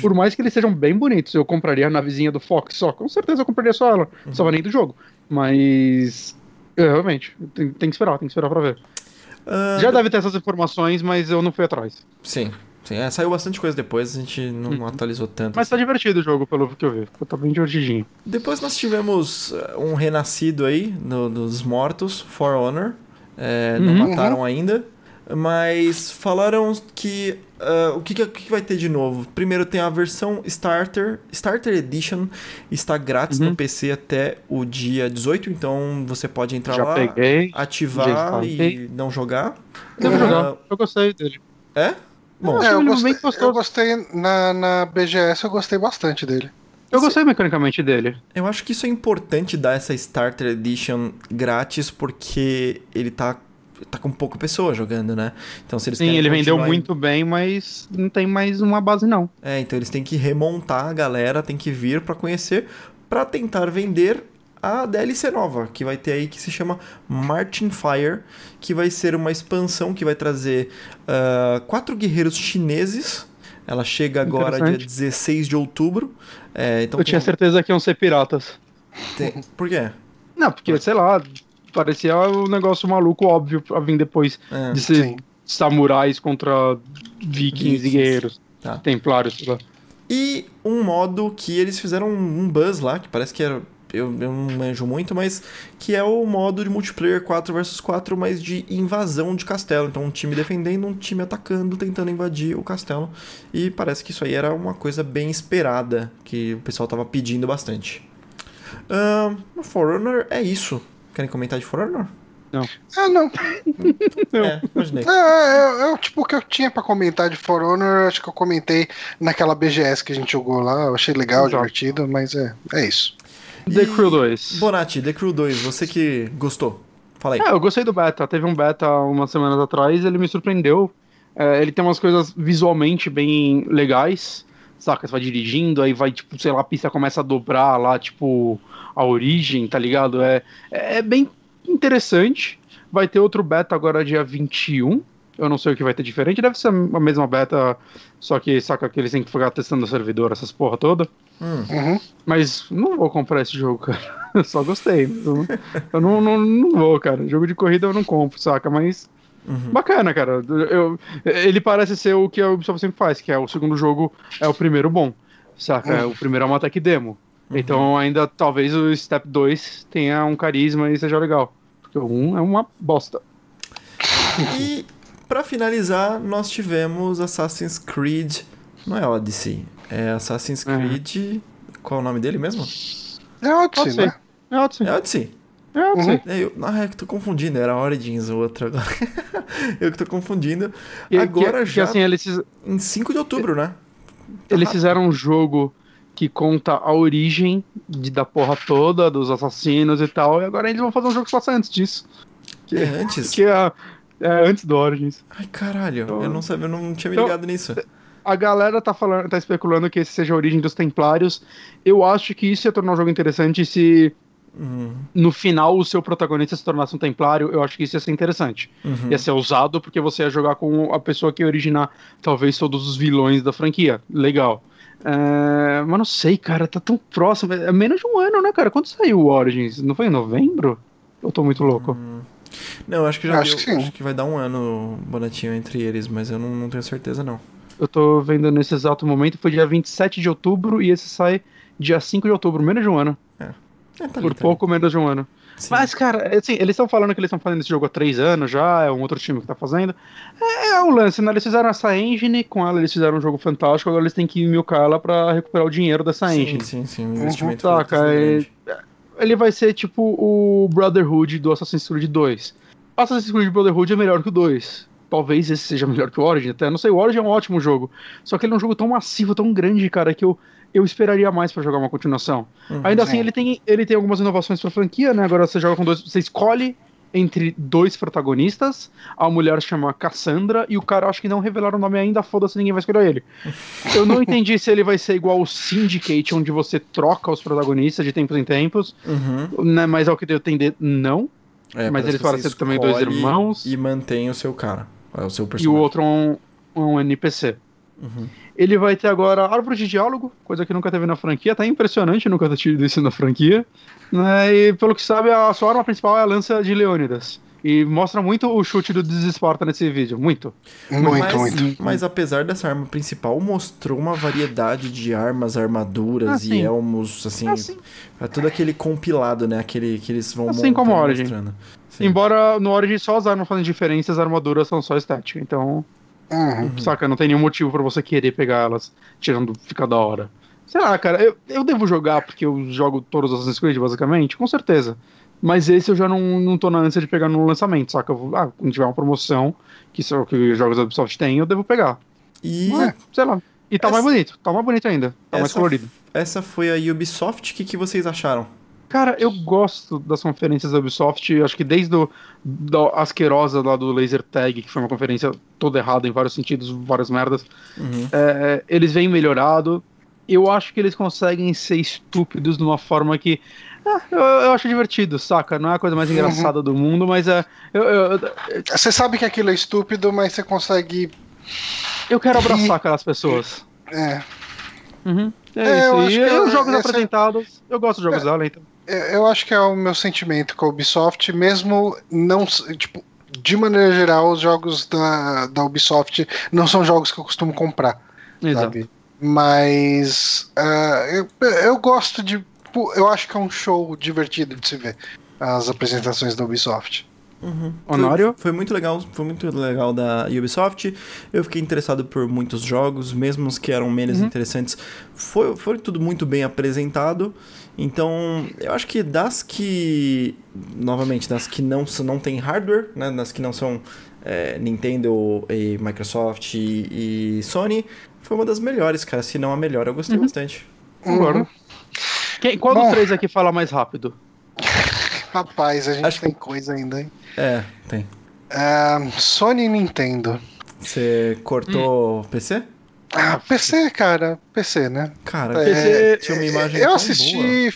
Por mais que eles sejam bem bonitos, eu compraria a navezinha do Fox só. Com certeza eu compraria só ela. Não precisava nem do jogo. Mas. é, realmente, tem, tem que esperar, tem que esperar pra ver. Ah, Já deve ter essas informações, mas eu não fui atrás. Sim, sim. É, saiu bastante coisa depois, a gente não Uhum. atualizou tanto. Mas tá divertido o jogo, pelo que eu vi. Tá bem divertidinho. Depois nós tivemos uh, um renascido aí no- dos mortos, For Honor. É, Não Uhum. mataram ainda. Mas falaram que. uh, o que, que, que vai ter de novo? Primeiro tem a versão Starter. Starter Edition está grátis Uhum. no PC até o dia 18. Então você pode entrar Já lá, peguei. ativar já e não jogar. Devo Ah, jogar. Eu gostei dele. É? Bom, É, eu gostei, eu gostei na, na BGS, eu gostei bastante dele. Eu gostei mecanicamente dele. Eu acho que isso é importante dar essa Starter Edition grátis porque ele tá, tá com pouca pessoa jogando, né? Então se eles Sim, ele vendeu em- muito bem, mas não tem mais uma base, não. É, então eles têm que remontar a galera, tem que vir pra conhecer, pra tentar vender a DLC nova, que vai ter aí que se chama Martin Fire, que vai ser uma expansão que vai trazer ah, quatro guerreiros chineses Ela chega agora dia 16 de outubro. É, então Eu tinha certeza que iam ser piratas. Tem... Por quê? Não, porque, sei lá, parecia um negócio maluco óbvio pra vir depois É, de ser sim. samurais contra vikings, Vikings. e guerreiros. Tá. Templários, sei lá. E um modo que eles fizeram um buzz lá, que parece que era. Eu, eu não manjo muito, mas que é o modo de multiplayer 4 vs 4, mas de invasão de castelo. Então, um time defendendo, um time atacando, tentando invadir o castelo. E parece que isso aí era uma coisa bem esperada, que o pessoal tava pedindo bastante. Ahn, For Honor é isso. Querem comentar de For Honor? Ah, não. É, imaginei. É, é, é, tipo, o que eu tinha pra comentar de For Honor, acho que eu comentei naquela BGS que a gente jogou lá. Eu achei legal, Exato. divertido, mas é, é isso. The Crew 2. Bonatti, The Crew 2, você que gostou. Fala aí. É, eu gostei do beta. Teve um beta umas semanas atrás, ele me surpreendeu. É, ele tem umas coisas visualmente bem legais. Saca, você vai dirigindo, aí vai, tipo, sei lá, a pista começa a dobrar lá, tipo, a origem, tá ligado? É, é bem interessante. Vai ter outro beta agora dia 21. Eu não sei o que vai ter diferente. Deve ser a mesma beta, só que, saca, que eles têm que ficar testando o servidor, essas porra toda. Hum, Uhum. Mas não vou comprar esse jogo, cara. Eu só gostei. Eu, não, eu não, não, não vou, cara. Jogo de corrida eu não compro, saca? Mas uhum. bacana, cara. Eu, ele parece ser o que a Ubisoft sempre faz, que é o segundo jogo é o primeiro bom, saca? É, O primeiro é uma tech demo. Então ainda talvez o Step 2 tenha um carisma e seja legal. Porque o 1 é uma bosta. E pra finalizar, nós tivemos Assassin's Creed. Não é Odyssey, é Assassin's É. Creed. Qual é o nome dele mesmo? É Odyssey, Odyssey. né? É Odyssey. É Odyssey. É Odyssey. É, eu, ah, é que tô confundindo, era Origins o outro agora. eu que tô confundindo. Que- Agora que, já Que, assim, eles, em 5 de outubro, né? eles fizeram um jogo que conta a origem de, da porra toda, dos assassinos e tal, e agora eles vão fazer um jogo que passa antes disso. Que é antes. Que é, é antes do Origins. Ai, caralho, eu não sabia, eu não tinha me Então- ligado nisso. A galera tá falando, tá especulando que esse seja a origem dos Templários. Eu acho que isso ia tornar o jogo interessante se Uhum, no final o seu protagonista se tornasse um Templário. Eu acho que isso ia ser interessante. uhum. Ia ser usado porque você ia jogar com a pessoa que ia originar talvez todos os vilões da franquia. Legal. É, mas não sei, cara, tá tão próximo. É menos de um ano, né, cara? Quando saiu o Origins? Não foi em novembro? Eu tô muito louco. Não, eu acho que já Acho deu, que sim. acho que vai dar um ano bonetinho entre eles, mas eu não, não tenho certeza não. Eu tô vendo nesse exato momento, foi dia 27 de outubro e esse sai dia 5 de outubro, menos de um ano. É, tá ali, Por tá ali. pouco menos de um ano. Sim. Mas, cara, assim, eles estão falando que eles estão fazendo esse jogo há três anos já, é um outro time que tá fazendo. É, é um lance, né? Eles fizeram essa engine, com ela eles fizeram um jogo fantástico, agora eles têm que milcar ela pra recuperar o dinheiro dessa sim, engine. sim, sim, o investimento Uhum, é-. Ele vai ser tipo o Brotherhood do Assassin's Creed 2. Assassin's Creed Brotherhood é melhor que o 2. Talvez esse seja melhor que o Origin, até. Não sei, o Origin é um ótimo jogo. Só que ele é um jogo tão massivo, tão grande, cara, que eu, eu esperaria mais pra jogar uma continuação. Uhum. Ainda assim, É. ele tem, ele tem algumas inovações pra franquia, né? Agora você joga com dois. Você escolhe entre dois protagonistas. A mulher chama Cassandra e o cara acho que não revelaram o nome ainda, foda-se, ninguém vai escolher ele. Eu não entendi se ele vai ser igual o Syndicate, onde você troca os protagonistas de tempos em tempos, Uhum. né? Mas ao que deu entender, não. É, Mas eles parecem também dois irmãos. E mantém o seu cara. É o seu E o personagem. outro é um, um NPC. Uhum. Ele vai ter agora árvore de diálogo, coisa que nunca teve na franquia. Tá impressionante nunca ter tido isso na franquia. Né? E pelo que sabe, a sua arma principal é a lança de Leônidas. E mostra muito o chute do Desesparta nesse vídeo. Muito. Muito, mas, muito. mas apesar dessa arma principal, mostrou uma variedade de armas, armaduras Ah, e sim. elmos, assim. Assim. É tudo aquele compilado, né? Aquele que eles vão Assim como Origin. Embora no Origin só as armas fazem diferença, as armaduras são só estética. Então, Uhum. saca, não tem nenhum motivo pra você querer pegar elas, tirando ficar da hora. Sei lá, cara, eu, eu devo jogar porque eu jogo todos os Assassin's Creed, basicamente, com certeza. Mas esse eu já não, não tô na ânsia de pegar no lançamento, saca? Eu vou- ah, quando tiver uma promoção, que só que os jogos da Ubisoft têm, eu devo pegar. E É, sei lá. E tá Essa- mais bonito, tá mais bonito ainda, tá mais essa, colorido. essa foi a Ubisoft. O que, que vocês acharam? Cara, eu gosto das conferências da Ubisoft, acho que desde o, da asquerosa lá do Laser Tag, que foi uma conferência toda errada em vários sentidos, várias merdas, Uhum. é, eles vêm melhorado. Eu acho que eles conseguem ser estúpidos de uma forma que. ah, eu, eu acho divertido, saca? Não é a coisa mais engraçada do mundo, mas é. Eu, eu- eu- Você sabe que aquilo é estúpido, mas você consegue Eu quero abraçar aquelas pessoas. É. Uhum. É, É, eu isso. acho E que os eu- jogos apresentados, eu gosto dos jogos dela, então. É, Eu acho que é o meu sentimento com a Ubisoft, mesmo não. Tipo, de maneira geral, os jogos da, da Ubisoft não são jogos que eu costumo comprar, Exato. sabe? Mas ah, eu, eu gosto de. Eu acho que é um show divertido de se ver as apresentações da Ubisoft. Honório? Foi, foi muito legal, foi muito legal da Ubisoft. Eu fiquei interessado por muitos jogos, mesmo os que eram menos Uhum. interessantes. Foi, foi tudo muito bem apresentado. Então, eu acho que das que. Novamente, das que não, não tem hardware, né? Das que não são é, Nintendo e Microsoft e, e Sony, foi uma das melhores, cara. Se não a melhor, eu gostei bastante. Concordo. Uhum. Quem, qual Bom. dos três aqui fala mais rápido? Rapaz, a gente Acho que- tem coisa ainda, hein? É, tem. Ah, Sony e Nintendo. Você cortou o PC? Ah, PC, cara. PC, né? Cara, É, PC tinha uma imagem eu tão assisti,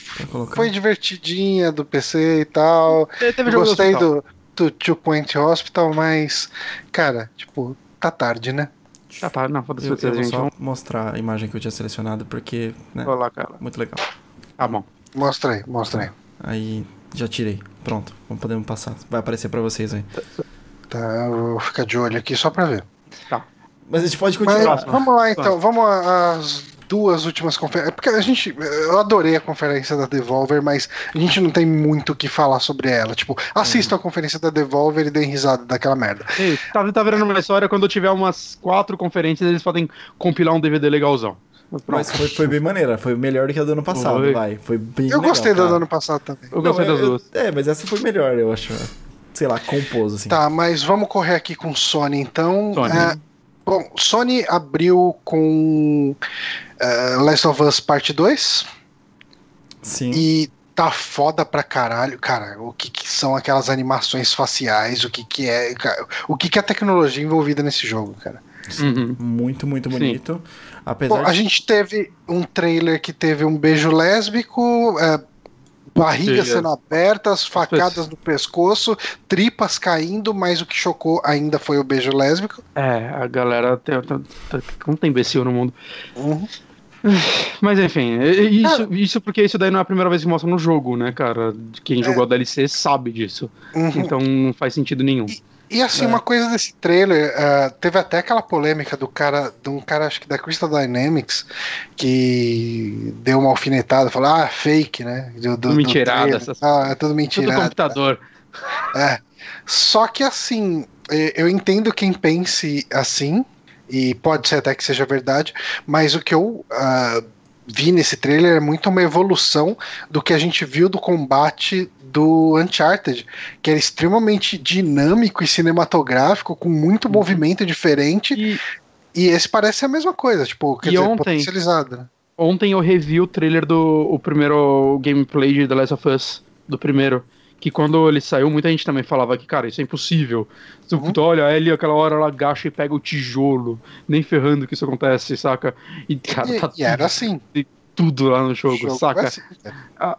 foi divertidinha do PC e tal. Gostei do, do Two Point Hospital, mas, cara, tipo, tá tarde, né? Tá, não, foda-se, Eu, eu vou só mostrar a imagem que eu tinha selecionado, porque, né, vamos lá, cara. muito legal. Tá bom. Mostra aí, mostra aí. Aí, já tirei. Pronto, vamos podemos passar. Vai aparecer pra vocês aí. Tá, eu vou ficar de olho aqui só pra ver. Mas a gente pode Mas, continuar. Próximo. vamos lá então, vamos às duas últimas conferências. Porque a gente. Eu adorei a conferência da Devolver, mas a gente não tem muito o que falar sobre ela. Tipo, assistam a conferência da Devolver e deem risada daquela merda. Ei, tá, tá virando uma história quando tiver umas quatro conferências, eles podem compilar um DVD legalzão. Mas foi, foi bem maneira, foi melhor do que a do ano passado, Foi. vai. Foi bem Eu legal, gostei da cara. do ano passado também. Eu gostei Não, das é- duas. É, mas essa foi melhor, eu acho. Sei lá, compôs, assim. Tá, mas vamos correr aqui com Sony então. Sony. É, bom, Sony abriu com é, Last of Us Parte 2 Sim. e tá foda pra caralho. Cara, o que, que são aquelas animações faciais, o que, que é. cara, O que, que é a tecnologia envolvida nesse jogo, cara. Uhum. Muito, muito Sim. bonito. Apesar Bom, a de... gente teve um trailer que teve um beijo lésbico, é, barriga Sim, sendo aberta, as facadas no pescoço, tripas caindo, mas o que chocou ainda foi o beijo lésbico. É, a galera tem, tem, tem, não tem imbecil no mundo. Uhum. Mas enfim, é- é isso, isso porque isso daí não é a primeira vez que mostra no jogo, né, cara? Quem jogou a DLC sabe disso. Uhum. Então não faz sentido nenhum. E assim, É. uma coisa desse trailer, ah, teve até aquela polêmica do cara, de um cara, acho que da Crystal Dynamics, que deu uma alfinetada, falou, ah, fake, né? Do, do, Mentirada, trailer. essas- Ah, é tudo Tudo mentirada. computador. É. Só que assim, eh, eu entendo quem pense assim, e pode ser até que seja verdade, mas o que eu ah, vi nesse trailer é muito uma evolução do que a gente viu do combate do Uncharted, que era extremamente dinâmico e cinematográfico, com muito movimento diferente, E e esse parece a mesma coisa, tipo, quer E dizer, ontem? potencializado, né? ontem eu revi o trailer do o primeiro gameplay de The Last of Us, do primeiro. Que quando ele saiu, muita gente também falava que, cara, isso é impossível. Tu, Uhum. tu olha, a Ellie, aquela hora ela agacha e pega o tijolo. Nem ferrando que isso acontece, saca? E, cara, E, tá e era tudo, assim. tudo lá no jogo, jogo saca? é assim, cara.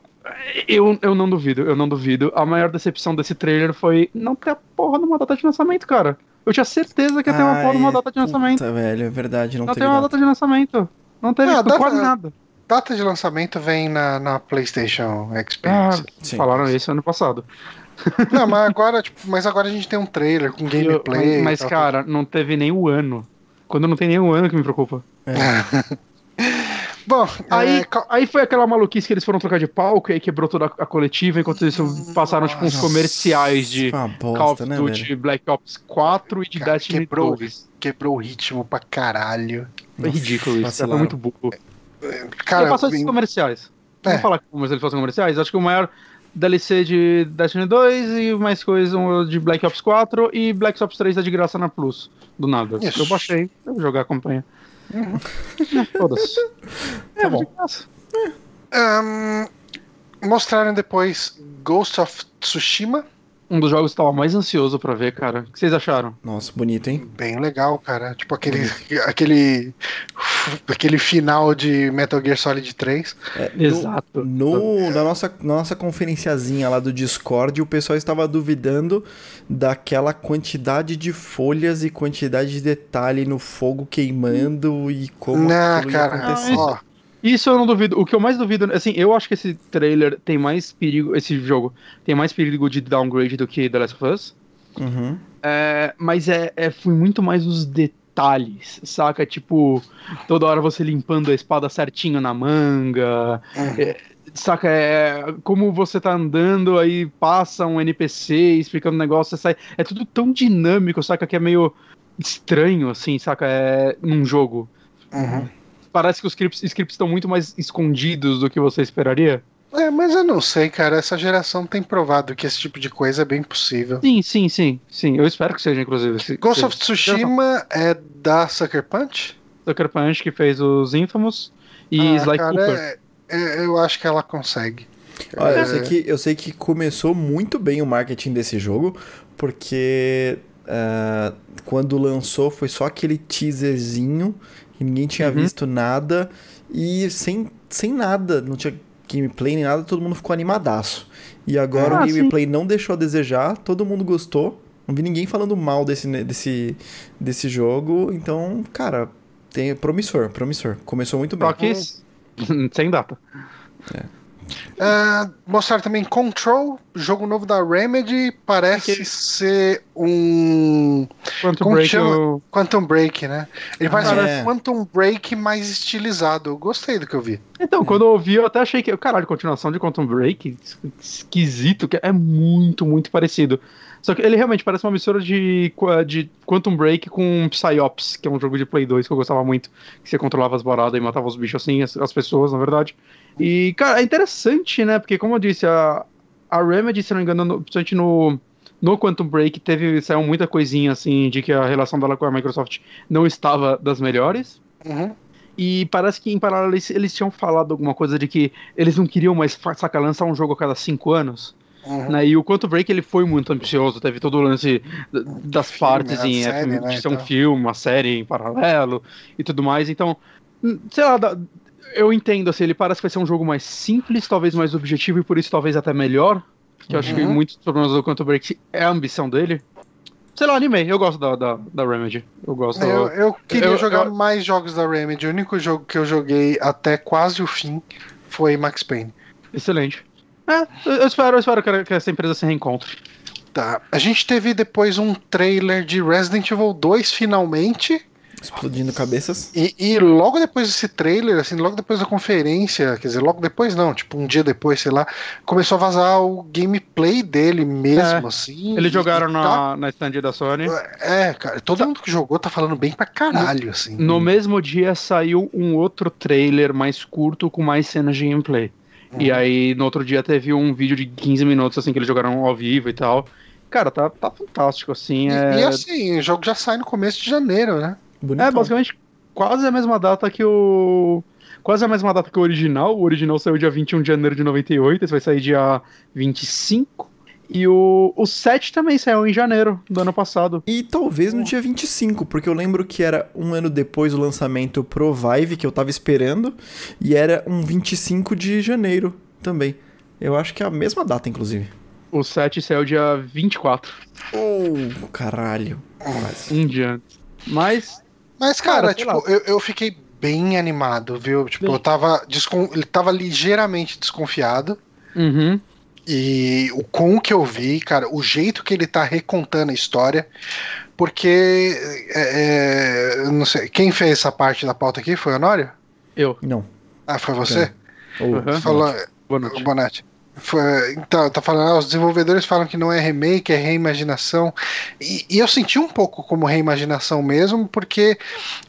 Eu, eu não duvido, eu não duvido. A maior decepção desse trailer foi não ter a porra numa data de lançamento, cara. Eu tinha certeza que ia ter uma porra numa Ai, data de lançamento. Puta, velho, é verdade, não, Não teve tem uma data. data de lançamento. Não teve Ah, data- quase nada. Data de lançamento vem na, na PlayStation Ah, Experience. Sim. falaram isso ano passado. Não, mas agora, tipo, mas agora a gente tem um trailer com gameplay. Eu- mas, tal. cara, não teve nem o ano. Quando não tem nem o ano que me preocupa. Bom, Aí, é, aí foi aquela maluquice que eles foram trocar de palco e aí quebrou toda a coletiva, enquanto eles passaram tipo uns comerciais de Foi uma Call of bosta, né, Duty velho? Black Ops 4 e de Cara, Destiny quebrou. 2. quebrou o ritmo pra caralho. Foi Nossa, ridículo isso, foi muito burro. Cara, Ele passou esses vem- comerciais. É. Vamos falar como eles fossem comerciais? Acho que o maior DLC de Destiny 2 e mais coisa um de Black Ops 4 e Black Ops 3 é de graça na Plus. Do nada. Isso. Eu baixei, eu vou jogar a campanha. É, Foda-se. É, Tá bom. graça. ahn, mostraram depois Ghost of Tsushima. Um dos jogos que eu tava mais ansioso pra ver, cara. O que vocês acharam? Nossa, bonito, hein? Bem legal, cara. Tipo aquele, aquele aquele final de Metal Gear Solid 3. É, Exato. No, na nossa, nossa conferenciazinha lá do Discord, o pessoal estava duvidando daquela quantidade de folhas e quantidade de detalhe no fogo queimando e como Não, cara, acontecer. ó, Isso eu não duvido. O que eu mais duvido, assim, eu acho que esse trailer tem mais perigo, esse jogo tem mais perigo de downgrade do que The Last of Us. Uhum. É, mas é, é foi muito mais os detalhes, saca? Tipo, toda hora você limpando a espada certinho na manga. é, saca? É, como você tá andando, aí passa um NPC explicando um negócio, você sai. É tudo tão dinâmico, saca? Que é meio estranho, assim, saca? É, num jogo. uhum. Parece que os scripts scripts estão muito mais escondidos do que você esperaria. É, mas eu não sei, cara. Essa geração tem provado que esse tipo de coisa é bem possível. Sim, sim, sim, sim. Eu espero que seja, inclusive. Se- Ghost se- of Tsushima é da Sucker Punch? Sucker Punch que fez os Infamous e Ah, Sly cara, Cooper. é- é- eu acho que ela consegue. Olha, É. eu, sei que, eu sei que começou muito bem o marketing desse jogo, porque ah, quando lançou foi só aquele teaserzinho e ninguém tinha Uhum. visto nada e sem, sem nada, não tinha gameplay nem nada, todo mundo ficou animadaço. E agora Ah, o sim. gameplay não deixou a desejar, todo mundo gostou. Não vi ninguém falando mal desse, desse, desse jogo, então, cara, tem promissor, promissor. Começou muito bem. Só que sem data. Ah, mostraram também Control, jogo novo da Remedy. Parece Que- ser um Quanto Como Break eu... Quantum Break, né? Ele parece é. um Quantum Break mais estilizado. Eu gostei do que eu vi. Então, quando eu ouvi, eu até achei que. Caralho, continuação de Quantum Break. Esquisito, que é muito, muito parecido. Só que ele realmente parece uma mistura de, de Quantum Break com Psyops, que é um jogo de Play 2 que eu gostava muito. Que você controlava as baradas e matava os bichos assim, as, as pessoas, na verdade. E, cara, é interessante, né? Porque, como eu disse, a, a Remedy, se não me engano, no, principalmente no, no Quantum Break, teve, saiu muita coisinha assim de que a relação dela com a Microsoft não estava das melhores. Uhum. E parece que em paralelo eles, eles tinham falado alguma coisa de que eles não queriam mais fa- saca, lançar um jogo a cada cinco anos. Uhum. Né? E o Quantum Break ele foi muito ambicioso, teve todo o lance das Filme, partes a em é, série, né, ser um então. filme, uma série em paralelo e tudo mais. Então, hum, sei lá, eu entendo assim, ele parece que vai ser um jogo mais simples, talvez mais objetivo e por isso talvez até melhor. Que eu acho que Uhum. muitos problemas do Quantum Break é a ambição dele. Sei lá, animei, eu gosto da, da, da Remedy. Eu gosto. Eu, eu queria eu- jogar eu- mais jogos da Remedy. O único jogo que eu joguei até quase o fim foi Max Payne. Excelente. É, eu espero, eu espero que- que essa empresa se reencontre. Tá. A gente teve depois um trailer de Resident Evil 2 finalmente. Explodindo cabeças. E, e logo depois desse trailer, assim, logo depois da conferência, quer dizer, logo depois não, tipo um dia depois, sei lá, começou a vazar o gameplay dele mesmo, É, assim. Eles jogaram na, na stand da Sony. É, cara, todo mundo que jogou tá falando bem pra caralho, assim. No mesmo dia saiu um outro trailer mais curto com mais cenas de gameplay. E aí no outro dia teve um vídeo de 15 minutos assim que eles jogaram ao vivo e tal. Cara, tá, tá fantástico assim. E, É, e assim, o jogo já sai no começo de janeiro, né? Bonitão. é basicamente quase a mesma data que o quase a mesma data que o original. O original saiu dia 21 de janeiro de 98, esse vai sair dia 25. E o, o 7 também saiu em janeiro do ano passado. E talvez no dia 25, porque eu lembro que era um ano depois do lançamento pro Vive, que eu tava esperando, e era um 25 de janeiro também. Eu acho que é a mesma data, inclusive. O 7 saiu dia 24, Oh, caralho. Quase. um dia antes. Mas Mas, cara, Cara, tipo, eu, eu fiquei bem animado, viu? Tipo, Bem. eu tava, descon... ele tava ligeiramente desconfiado. Uhum. E o com o que eu vi, cara, o jeito que ele tá recontando a história, porque é, é, não sei, quem fez essa parte da pauta aqui foi o Honório? Eu. Não. Ah, foi você? Uhum. Falou, Boa noite. o Bonatti. Foi- então, tá falando, ah, os desenvolvedores falam que não é remake, é reimaginação. E, e eu senti um pouco como reimaginação mesmo, porque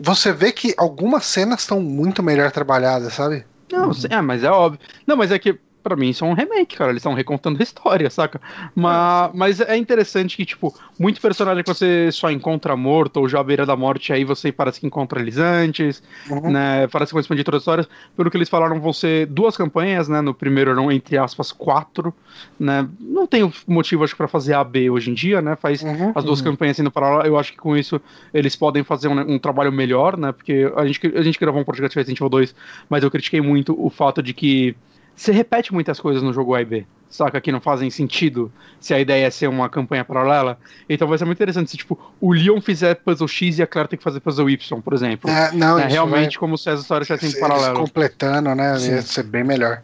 você vê que algumas cenas estão muito melhor trabalhadas, sabe? Não, sim, é, mas é óbvio. Não, mas é que, pra mim isso é um remake, cara. Eles estão recontando a história, saca? Mas, mas é interessante que, tipo, muito personagem que você só encontra morto ou já à beira da morte, aí você parece que encontra eles antes, Uhum. né? Parece que vão expandir todas as histórias. Pelo que eles falaram, vão ser duas campanhas, né? No primeiro eram, entre aspas, quatro, né? Não tem motivo, acho, pra fazer A, B hoje em dia, né? Faz Uhum. as duas campanhas sendo paralelas. Eu acho que com isso eles podem fazer um, um trabalho melhor, né? Porque a gente, a gente gravou um podcast de Resident Evil 2, mas eu critiquei muito o fato de que você repete muitas coisas no jogo A e B. Saca que não fazem sentido se a ideia é ser uma campanha paralela. Então vai ser muito interessante se, tipo, o Leon fizer puzzle X e a Claire tem que fazer puzzle Y, por exemplo. É, não, É, realmente como se as histórias vai, estivessem eles paralelas. completando, né? Sim. Ia ser bem melhor.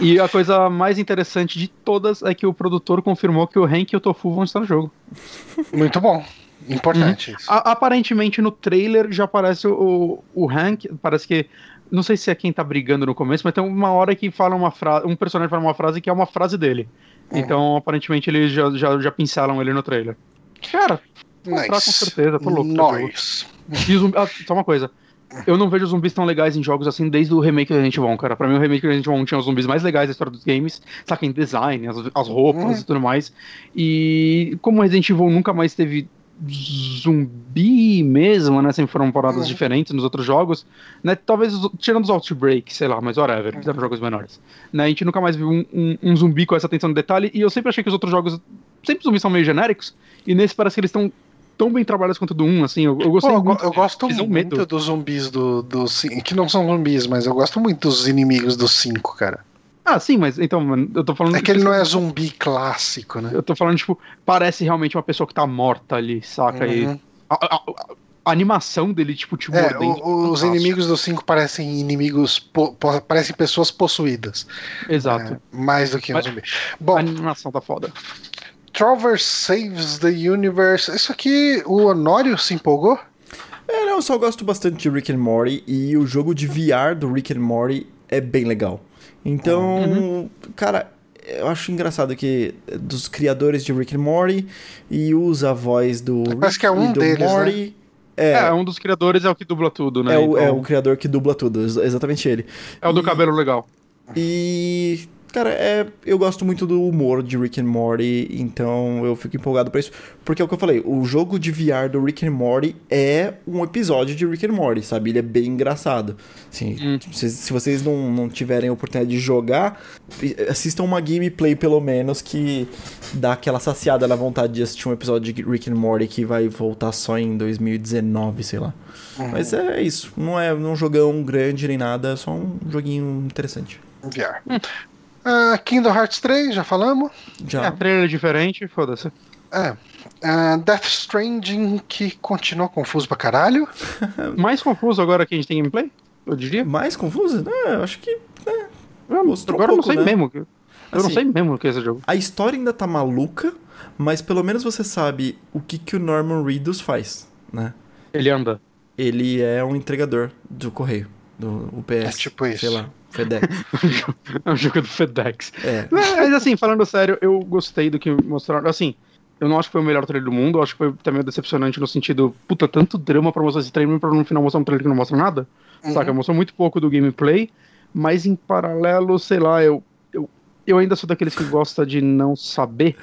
E a coisa mais interessante de todas é que o produtor confirmou que o Hank e o Tofu vão estar no jogo. Muito bom. Importante. A- aparentemente no trailer já aparece o, o Hank, parece que. Não sei se é quem tá brigando no começo, mas tem uma hora que fala uma frase. Um personagem fala uma frase que é uma frase dele. Uhum. Então, aparentemente, eles já, já, já pincelam ele no trailer. Cara, comprar com certeza, tô louco. pra jogo. Nós. E zumbi... ah, só uma coisa. Eu não vejo zumbis tão legais em jogos assim desde o remake do Resident Evil 1, cara. Pra mim, o remake do Resident Evil 1 tinha os zumbis mais legais da história dos games, saca? Em design, as, as roupas Uhum. e tudo mais. E como o Resident Evil nunca mais teve zumbi mesmo, né? Sempre foram paradas Uhum. diferentes nos outros jogos, né? Talvez tirando os Outbreak, sei lá, mas whatever, fizeram jogos menores. Né? A gente nunca mais viu um, um- um zumbi com essa atenção de detalhe, e eu sempre achei que os outros jogos, sempre os zumbis são meio genéricos, e nesse parece que eles estão tão bem trabalhados quanto do 1, assim, eu, eu Pô, gostei eu, go- muito. eu gosto um muito medo. dos zumbis do, do. Que não são zumbis, mas eu gosto muito dos inimigos do 5, cara. Ah, sim, mas então, mano, eu tô falando. É que ele não é zumbi clássico, né? Eu tô falando, tipo, parece realmente uma pessoa que tá morta ali, saca? E Uhum. a, a- a- a animação dele, tipo, te É, mordendo. o- os inimigos do 5 parecem inimigos. po- po- parecem pessoas possuídas. Exato. É, mais do que um Mas- zumbi. Bom, A animação tá foda. Trover Saves the Universe. Isso aqui, o Honório se empolgou? É, não, eu só gosto bastante de Rick and Morty e o jogo de VR do Rick and Morty é bem legal. Então, Uhum. cara, eu acho engraçado que é dos criadores de Rick and Morty e usa a voz do Parece que é Rick um e do deles, né? Morty. É, É, um dos criadores é o que dubla tudo, né? é, o, é Então, o criador que dubla tudo, ex- exatamente ele. é o do e- cabelo legal. E, cara, é, eu gosto muito do humor de Rick and Morty, então eu fico empolgado pra isso. Porque é o que eu falei, o jogo de VR do Rick and Morty é um episódio de Rick and Morty, sabe? Ele é bem engraçado. Assim, Hum. se, se vocês não, não tiverem a oportunidade de jogar, assistam uma gameplay pelo menos que dá aquela saciada na vontade de assistir um episódio de Rick and Morty que vai voltar só em 2019, sei lá. Mas é isso, não é um jogão grande nem nada, é só um joguinho interessante. VR. Ah, Kingdom Hearts 3, já falamos? Já. É, trailer diferente, foda-se. É. Ah, Death Stranding, que continua confuso pra caralho. Mais confuso agora que a gente tem gameplay, eu diria. Mais confusa? É, eu acho que Eu, Mostrou agora eu não pouco, sei né? mesmo. Eu não Assim, sei mesmo o que é esse jogo. a história ainda tá maluca, mas pelo menos você sabe o que, que o Norman Reedus faz, né? Ele anda. Ele é um entregador do correio, do UPS. É tipo isso. Sei lá, FedEx. É um jogo do FedEx. é. Mas assim, falando sério, eu gostei do que mostraram. Assim, eu não acho que foi o melhor trailer do mundo, eu acho que foi também decepcionante no sentido, puta, tanto drama pra mostrar esse trailer pra no final mostrar um trailer que não mostra nada. Uhum. Saca? Mostrou muito pouco do gameplay, mas em paralelo, sei lá, eu. eu eu ainda sou daqueles que gosta de não saber,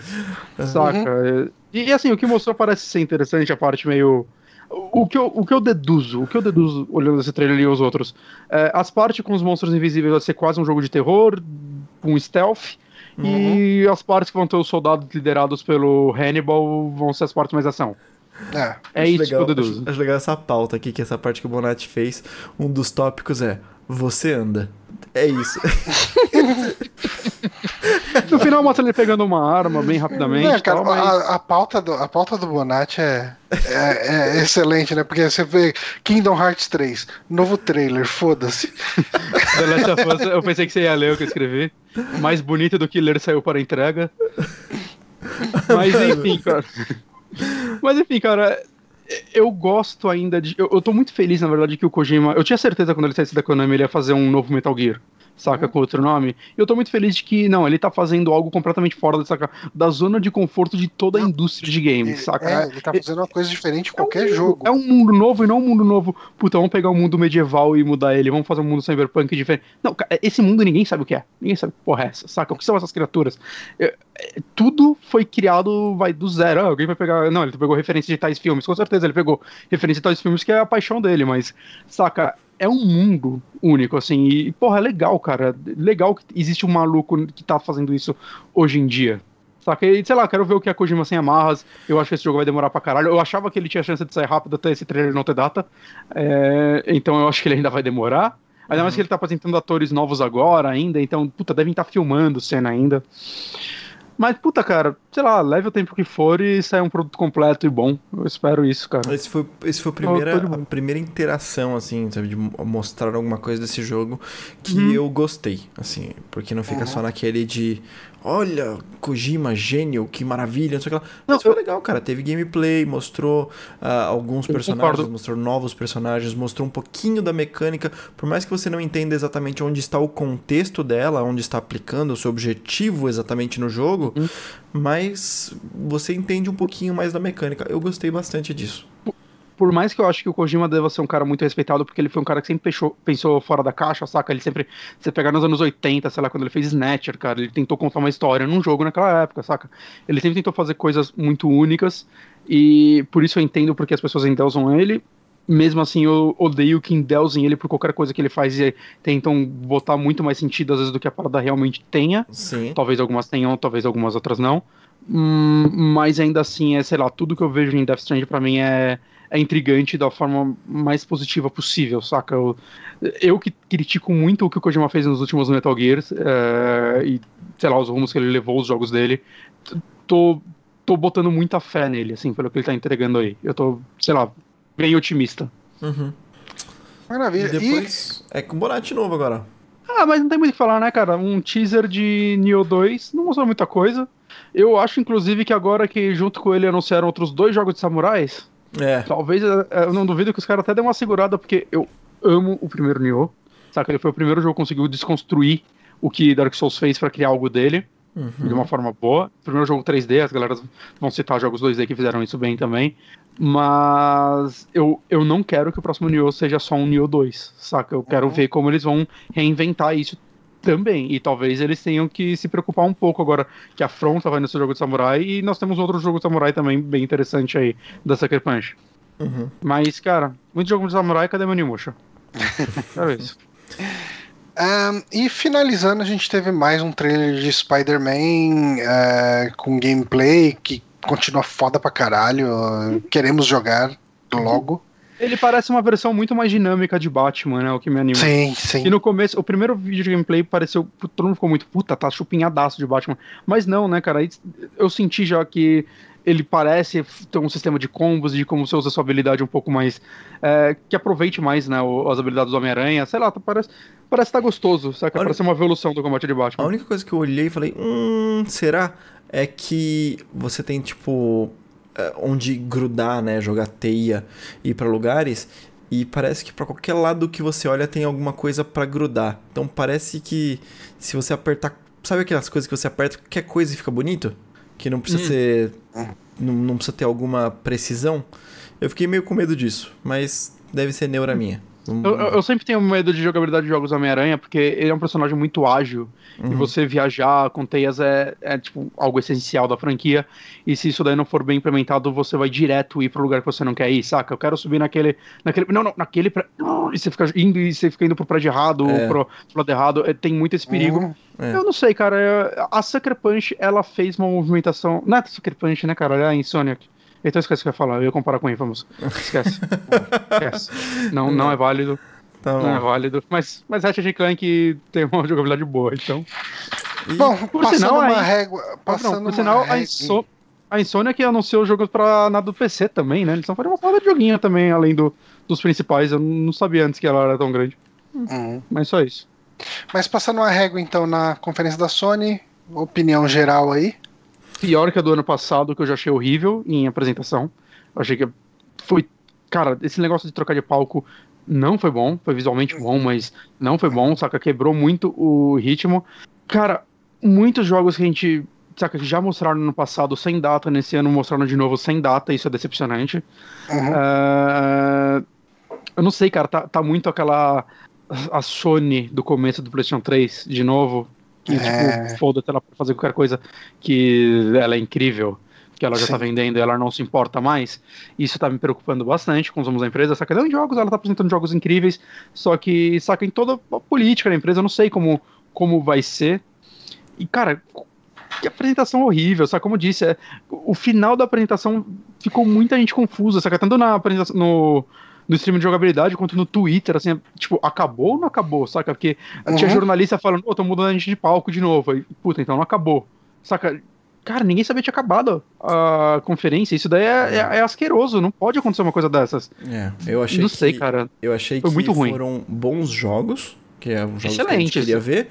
saca? E, e, assim, o que mostrou parece ser interessante, a parte meio. O que, eu, o que eu deduzo, o que eu deduzo olhando esse trailer e os outros, é, as partes com os monstros invisíveis vai ser quase um jogo de terror, um stealth, e as partes que vão ter os soldados liderados pelo Hannibal vão ser as partes mais ação. É. É isso legal, que eu deduzo. Acho, acho legal essa pauta aqui, que essa parte que o Bonatti fez. Um dos tópicos é: Você anda. É isso. No final mostra ele pegando uma arma bem rapidamente. É, cara, tal, mas- a, a pauta do, a pauta do Bonatti é, é, é excelente, né? Porque você vê Kingdom Hearts 3, novo trailer, foda-se. The Last of Us, eu pensei que você ia ler o que eu escrevi. Mais bonito do que ler saiu para entrega. Mas enfim, cara. Mas enfim, cara. Eu gosto ainda de. Eu, eu tô muito feliz, na verdade, que o Kojima. Eu tinha certeza quando ele saísse da Konami ele ia fazer um novo Metal Gear saca, com outro nome. E eu tô muito feliz de que, não, ele tá fazendo algo completamente fora saca, da zona de conforto de toda a indústria de games, saca? É, ele tá fazendo uma coisa diferente em qualquer é um, jogo. É um mundo novo e não um mundo novo. Puta, vamos pegar um mundo medieval e mudar ele, vamos fazer um mundo cyberpunk diferente. Não, esse mundo ninguém sabe o que é. Ninguém sabe que porra é essa, saca? O que são essas criaturas? É, tudo foi criado, vai do zero. Ah, alguém vai pegar. Não, ele pegou referência de tais filmes, com certeza ele pegou referência de tais filmes que é a paixão dele, mas, saca? é um mundo único, assim, e, porra, é legal, cara. Legal que existe um maluco que tá fazendo isso hoje em dia. Saca? E, sei lá, quero ver o que é Kojima sem amarras. Eu acho que esse jogo vai demorar pra caralho. Eu achava que ele tinha chance de sair rápido até esse trailer não ter data. É, então eu acho que ele ainda vai demorar. Ainda uhum. mais que ele tá apresentando atores novos agora ainda, então, puta, devem estar tá filmando cena ainda. Mas, puta, cara, sei lá, leve o tempo que for e sai um produto completo e bom. Eu espero isso, cara. Esse foi, esse foi a, primeira, a primeira interação, assim, sabe, de mostrar alguma coisa desse jogo que uhum. eu gostei, assim, porque não fica uhum. só naquele de olha, Kojima, gênio, que maravilha, não sei o que lá. Mas foi eu... legal, cara. Teve gameplay, mostrou uh, alguns personagens, mostrou novos personagens, mostrou um pouquinho da mecânica. Por mais que você não entenda exatamente onde está o contexto dela, onde está aplicando o seu objetivo exatamente no jogo, uhum. mas você entende um pouquinho mais da mecânica. Eu gostei bastante disso por mais que eu acho que o Kojima deva ser um cara muito respeitado, porque ele foi um cara que sempre pensou, pensou fora da caixa, saca? Ele sempre. Você pegar nos anos 80, sei lá, quando ele fez Snatcher, cara, ele tentou contar uma história num jogo naquela época, saca? Ele sempre tentou fazer coisas muito únicas, e por isso eu entendo porque as pessoas endeusam ele. Mesmo assim, eu odeio que endeusem ele por qualquer coisa que ele faz e tentam botar muito mais sentido, às vezes, do que a parada realmente tenha. Sim. Talvez algumas tenham, talvez algumas outras não. Hum, mas ainda assim, é, sei lá, tudo que eu vejo em Death Stranding pra mim é é intrigante da forma mais positiva possível, saca? Eu, eu que critico muito o que o Kojima fez nos últimos Metal Gears é, e, sei lá, os rumos que ele levou os jogos dele, tô, tô botando muita fé nele, assim, pelo que ele tá entregando aí. Eu tô, sei lá, bem otimista. Uhum. Maravilha. E depois e... é com Bonatti novo agora. Ah, mas não tem muito o que falar, né, cara? Um teaser de Neo 2 não mostrou muita coisa. Eu acho, inclusive, que agora que junto com ele anunciaram outros dois jogos de samurais, é. Talvez, é, é, eu não duvido que os caras até dêem uma segurada, porque eu amo o primeiro Nioh. Saca? Ele foi o primeiro jogo que conseguiu desconstruir o que Dark Souls fez para criar algo dele. Uhum. De uma forma boa. Primeiro jogo 3D, as galera vão citar jogos 2D que fizeram isso bem também. Mas eu, eu não quero que o próximo Nioh seja só um Nioh 2, saca? Eu quero uhum. ver como eles vão reinventar isso também. E talvez eles tenham que se preocupar um pouco agora que a From tá nesse jogo de samurai e nós temos outro jogo de samurai também bem interessante aí, da Sucker Punch. Uhum. Mas, cara, muito jogo de samurai, cadê meu Nimusha? é isso. Um, e finalizando, a gente teve mais um trailer de Spider-Man uh, com gameplay que continua foda pra caralho. Uh, queremos jogar logo. Ele parece uma versão muito mais dinâmica de Batman, né? O que me anima. Sim, sim. E no começo, o primeiro vídeo de gameplay pareceu. Todo mundo ficou muito, puta, tá chupinhadaço de Batman. Mas não, né, cara? Eu senti já que ele parece ter um sistema de combos e de como você usa sua habilidade um pouco mais. É, que aproveite mais, né? As habilidades do Homem-Aranha. Sei lá, parece. Parece estar tá gostoso, saca? Parece uma evolução do combate de Batman. A única coisa que eu olhei e falei, hum, será? É que você tem, tipo onde grudar, né? Jogar teia e ir para lugares. E parece que para qualquer lado que você olha tem alguma coisa para grudar. Então parece que se você apertar. Sabe aquelas coisas que você aperta qualquer coisa e fica bonito? Que não precisa hum. ser. Não, não, precisa ter alguma precisão. Eu fiquei meio com medo disso, mas deve ser neura minha. Eu, eu, sempre tenho medo de jogabilidade de jogos Homem-Aranha, porque ele é um personagem muito ágil. Uhum. E você viajar com teias é, é, tipo, algo essencial da franquia. E se isso daí não for bem implementado, você vai direto ir pro lugar que você não quer ir, saca? Eu quero subir naquele. naquele não, não, naquele. E você fica indo e você fica indo pro prédio errado, é. pro, pro lado errado. É, tem muito esse perigo. Uhum. É. Eu não sei, cara. A Sucker Punch, ela fez uma movimentação. Não é Sucker Punch, né, cara? É a Insomniac. Então esquece o que eu ia falar, eu ia comparar com o Infamous. Esquece. esquece. Não, não é válido. Tá não é válido. Mas, mas Ratchet Clank tem uma jogabilidade boa, então. E, bom, por sinal, uma régua. Passando não, por sinal, a, Inso a Insônia que anunciou jogos pra nada do PC também, né? Eles estão fazendo uma porra de joguinho também, além do, dos principais. Eu não sabia antes que ela era tão grande. Uhum. Mas só isso. Mas passando uma régua, então, na conferência da Sony, opinião geral aí pior que a do ano passado, que eu já achei horrível em apresentação. Eu achei que foi. Cara, esse negócio de trocar de palco não foi bom. Foi visualmente bom, mas não foi bom, saca? Quebrou muito o ritmo. Cara, muitos jogos que a gente. Saca, que já mostraram no passado sem data, nesse ano mostraram de novo sem data, isso é decepcionante. Uhum. Uh, eu não sei, cara, tá, tá muito aquela. A Sony do começo do PlayStation 3, de novo. Que, É. tipo, foda-se ela pra fazer qualquer coisa que ela é incrível, que ela já Sim. tá vendendo e ela não se importa mais. Isso tá me preocupando bastante com os rumos da empresa. Saca, não em jogos, ela tá apresentando jogos incríveis, só que, saca, em toda a política da empresa, eu não sei como, como vai ser. E, cara, que apresentação horrível, sabe? Como eu disse, é, o final da apresentação ficou muita gente confusa, saca? Tanto na apresentação, no, no stream de jogabilidade quanto no Twitter, assim, tipo, acabou ou não acabou, saca? Porque tinha Uhum. jornalista falando, pô, tô mudando a gente de palco de novo. Aí, puta, então não acabou. Saca? Cara, ninguém sabia que tinha acabado a conferência. Isso daí é, é- é asqueroso, não pode acontecer uma coisa dessas. É, eu achei não sei, que, cara. Eu achei Foi que muito ruim. foram bons jogos, que é os jogos que a gente queria ver.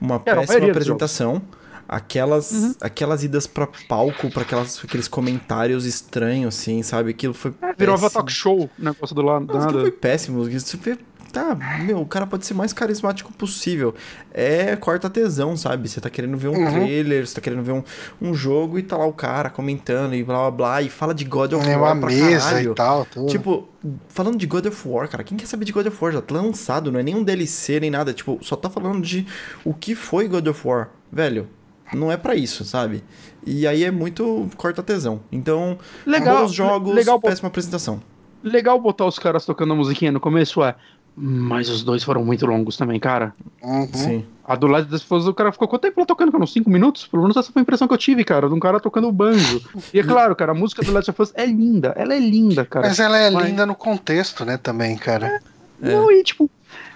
Uma péssima apresentação. Aquelas, Uhum. aquelas idas pra palco, pra aquelas, aqueles comentários estranhos, assim, sabe? Aquilo foi É, virou péssimo. talk show o negócio do lado. Nada. foi péssimo. Você vê, tá, meu, o cara pode ser mais carismático possível. É corta tesão, sabe? Você tá querendo ver um Uhum. trailer, você tá querendo ver um, um jogo e tá lá o cara comentando e blá blá blá, e fala de God of É War uma pra mesa caralho. e tal, tudo. Tipo, falando de God of War, cara, quem quer saber de God of War? Já tá lançado, não é nem um DLC nem nada. Tipo, só tá falando de o que foi God of War. Velho, não é pra isso, sabe? E aí é muito corta tesão. Então, Legal, bons jogos, legal, péssima apresentação. legal botar os caras tocando a musiquinha no começo, é. Mas os dois foram muito longos também, cara. Uhum. Sim. A do lado das pessoas, o cara ficou quanto tempo lá tocando? Cara, uns 5 minutos? Pelo menos essa foi a impressão que eu tive, cara, de um cara tocando banjo. E é claro, cara, a música do Last of Us é linda. Ela é linda, cara. Mas ela é Mas- linda no contexto, né, também, cara. Não, e tipo,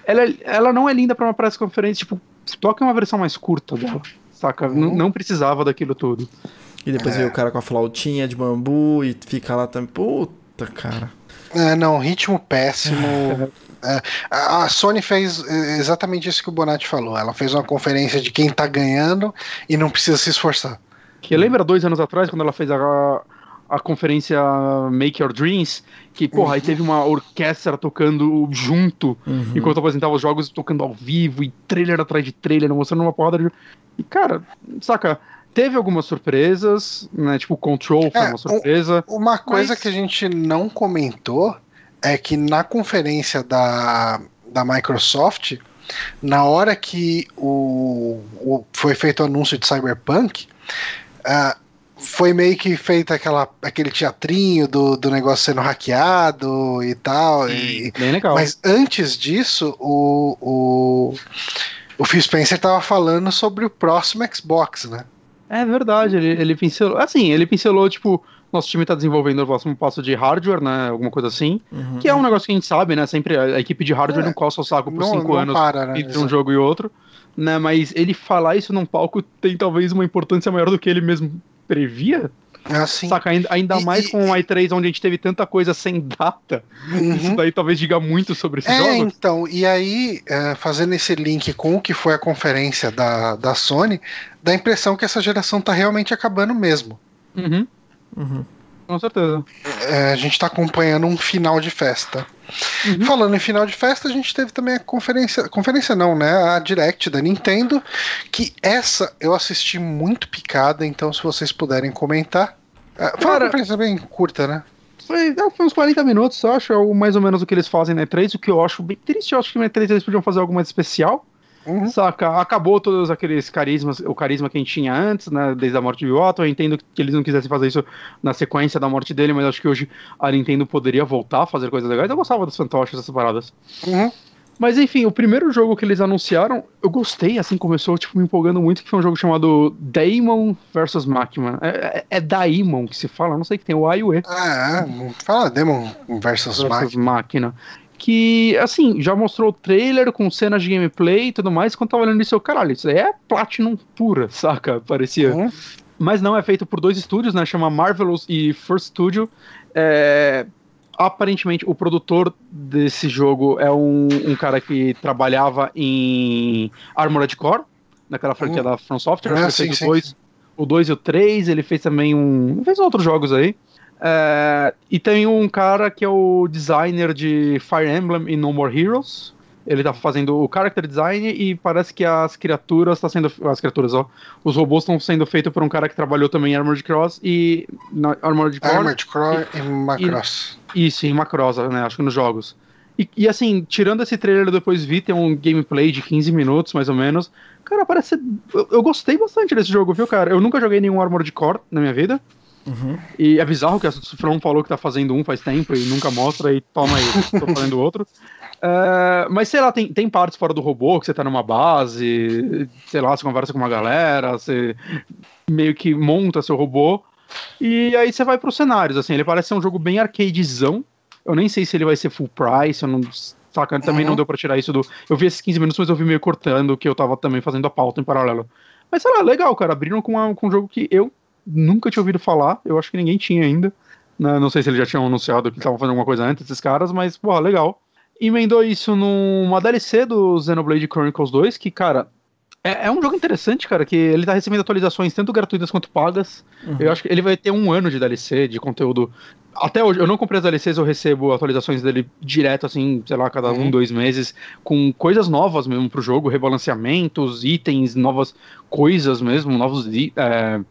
ela, é- ela não é linda pra uma press conferência, tipo, toca uma versão mais curta dela. Saca? Uhum. Não, não precisava daquilo tudo. E depois É. veio o cara com a flautinha de bambu e fica lá também. Puta, cara. É, não, ritmo péssimo. É, a Sony fez exatamente isso que o Bonatti falou. Ela fez uma conferência de quem tá ganhando e não precisa se esforçar. Que lembra dois anos atrás, quando ela fez a, a conferência Make Your Dreams, que, porra, aí teve uma orquestra tocando junto, Uhum. enquanto apresentava os jogos, tocando ao vivo, e trailer atrás de trailer, mostrando uma porrada de. E, cara, saca, teve algumas surpresas, né? Tipo, Control foi É, uma um- surpresa. Uma coisa Mas- que a gente não comentou é que na conferência da, da Microsoft, na hora que o, o- foi feito o anúncio de Cyberpunk, ah, foi meio que feito aquela, aquele teatrinho do, do negócio sendo hackeado e tal. E, Bem legal. mas antes disso, o, o, o Phil Spencer tava falando sobre o próximo Xbox, né? É verdade, ele, ele pincelou. Assim, ele pincelou, tipo, nosso time tá desenvolvendo o próximo passo de hardware, né? Alguma coisa assim. Uhum. Que é um negócio que a gente sabe, né? Sempre a, a equipe de hardware É, não coça o saco por Não, cinco não anos para, né? entre um jogo e outro. Né, mas ele falar isso num palco tem talvez uma importância maior do que ele mesmo previa. Assim, Saca? Ainda, ainda E- mais e- com o i3, onde a gente teve tanta coisa sem data. Isso uhum. daí talvez diga muito sobre esse É, jogo. então, e aí, é, fazendo esse link com o que foi a conferência da, da Sony, dá a impressão que essa geração tá realmente acabando mesmo. Uhum, Uhum. Com certeza. É, a gente tá acompanhando um final de festa. Uhum. Falando em final de festa, a gente teve também a conferência. Conferência não, né? A Direct da Nintendo. Que essa eu assisti muito picada, então se vocês puderem comentar. É, foi uma Cara- conferência bem curta, né? Foi, é, foi uns 40 minutos, eu acho, é o- mais ou menos o que eles fazem na E3, o que eu acho bem triste, eu acho que na E3 eles podiam fazer algo mais especial. Uhum. Saca? Acabou todos aqueles carismas, o carisma que a gente tinha antes, né? Desde a morte de Otto. Eu entendo que eles não quisessem fazer isso na sequência da morte dele, mas acho que hoje a Nintendo poderia voltar a fazer coisas legais. Eu gostava dos fantoches, essas paradas. Uhum. Mas enfim, o primeiro jogo que eles anunciaram, eu gostei, assim, começou tipo, me empolgando muito, que foi um jogo chamado Daemon vs Machina. É, é, é Daemon que se fala, não sei que tem o A e o E. Ah, é. fala versus Máquina. máquina. Que, assim, já mostrou o trailer com cenas de gameplay e tudo mais. Quando tava olhando isso, eu, caralho, isso aí é Platinum pura, saca? Parecia. Uhum. Mas não é feito por dois estúdios, né? Chama Marvelous e First Studio. É, Aparentemente, o produtor desse jogo é um, um cara que trabalhava em Armored Core, naquela franquia Hum. da From Software. Ah, sim, fez sim, o 2 o dois e o 3, ele fez também um. Fez outros jogos aí. É, e tem um cara que é o designer de Fire Emblem e No More Heroes. Ele tá fazendo o character design e parece que as criaturas tá sendo. As criaturas, ó. Os robôs estão sendo feitos por um cara que trabalhou também em Armored Cross e. Na, Armored Core. Armored Core e, e Macross. Isso, em Macross, né? Acho que nos jogos. E, e, assim, tirando esse trailer eu depois vi, tem um gameplay de 15 minutos, mais ou menos. Cara, parece. Eu, eu gostei bastante desse jogo, viu, cara? Eu nunca joguei nenhum Armored Core na minha vida. Uhum. E é bizarro que a From falou que tá fazendo um faz tempo e nunca mostra, e toma aí, tô fazendo outro. Uh, mas sei lá, tem, tem partes fora do robô que você tá numa base, sei lá, você conversa com uma galera, você meio que monta seu robô, e aí você vai pros cenários, assim, ele parece ser um jogo bem arcadezão. Eu nem sei se ele vai ser full price, eu não. Saca, também uhum. não deu pra tirar isso do. Eu vi esses 15 minutos, mas eu vi meio cortando, que eu tava também fazendo a pauta em paralelo. Mas sei lá, legal, cara. Abriram com, uma, com um jogo que eu nunca tinha ouvido falar, eu acho que ninguém tinha ainda. Né? Não sei se eles já tinham anunciado que estavam fazendo alguma coisa antes, esses caras, mas, porra, legal. Emendou isso numa DLC do Xenoblade Chronicles 2, que, cara, é, é, um jogo interessante, cara, que ele tá recebendo atualizações tanto gratuitas quanto pagas. Uhum. Eu acho que ele vai ter um ano de DLC, de conteúdo. Até hoje, eu não comprei as DLCs, eu recebo atualizações dele direto, assim, sei lá, cada uhum. um, dois meses, com coisas novas mesmo pro jogo, rebalanceamentos, itens, novas coisas mesmo, novos. É,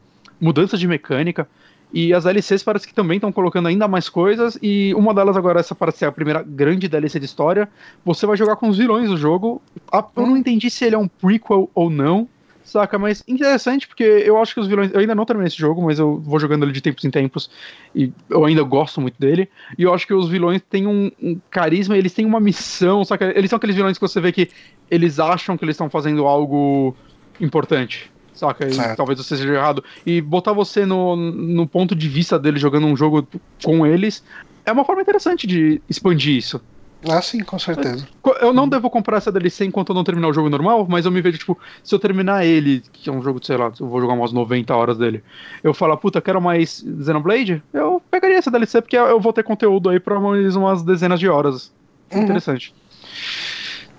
mudanças de mecânica. E as DLCs parece que também estão colocando ainda mais coisas. E uma delas agora, essa parece ser a primeira grande DLC de história. Você vai jogar com os vilões do jogo. Eu não entendi se ele é um prequel ou não. Saca? Mas interessante, porque eu acho que os vilões. Eu ainda não terminei esse jogo, mas eu vou jogando ele de tempos em tempos. E eu ainda gosto muito dele. E eu acho que os vilões têm um, um carisma, eles têm uma missão. Saca? Eles são aqueles vilões que você vê que eles acham que eles estão fazendo algo importante saca? E talvez você seja errado. E botar você no, no ponto de vista deles jogando um jogo com eles é uma forma interessante de expandir isso. Ah, sim, com certeza. Eu não devo comprar essa DLC enquanto eu não terminar o jogo normal, mas eu me vejo, tipo, se eu terminar ele, que é um jogo, sei lá, eu vou jogar umas 90 horas dele, eu falar, puta, quero mais Xenoblade, eu pegaria essa DLC, porque eu vou ter conteúdo aí pra mais umas dezenas de horas. Uhum. Interessante.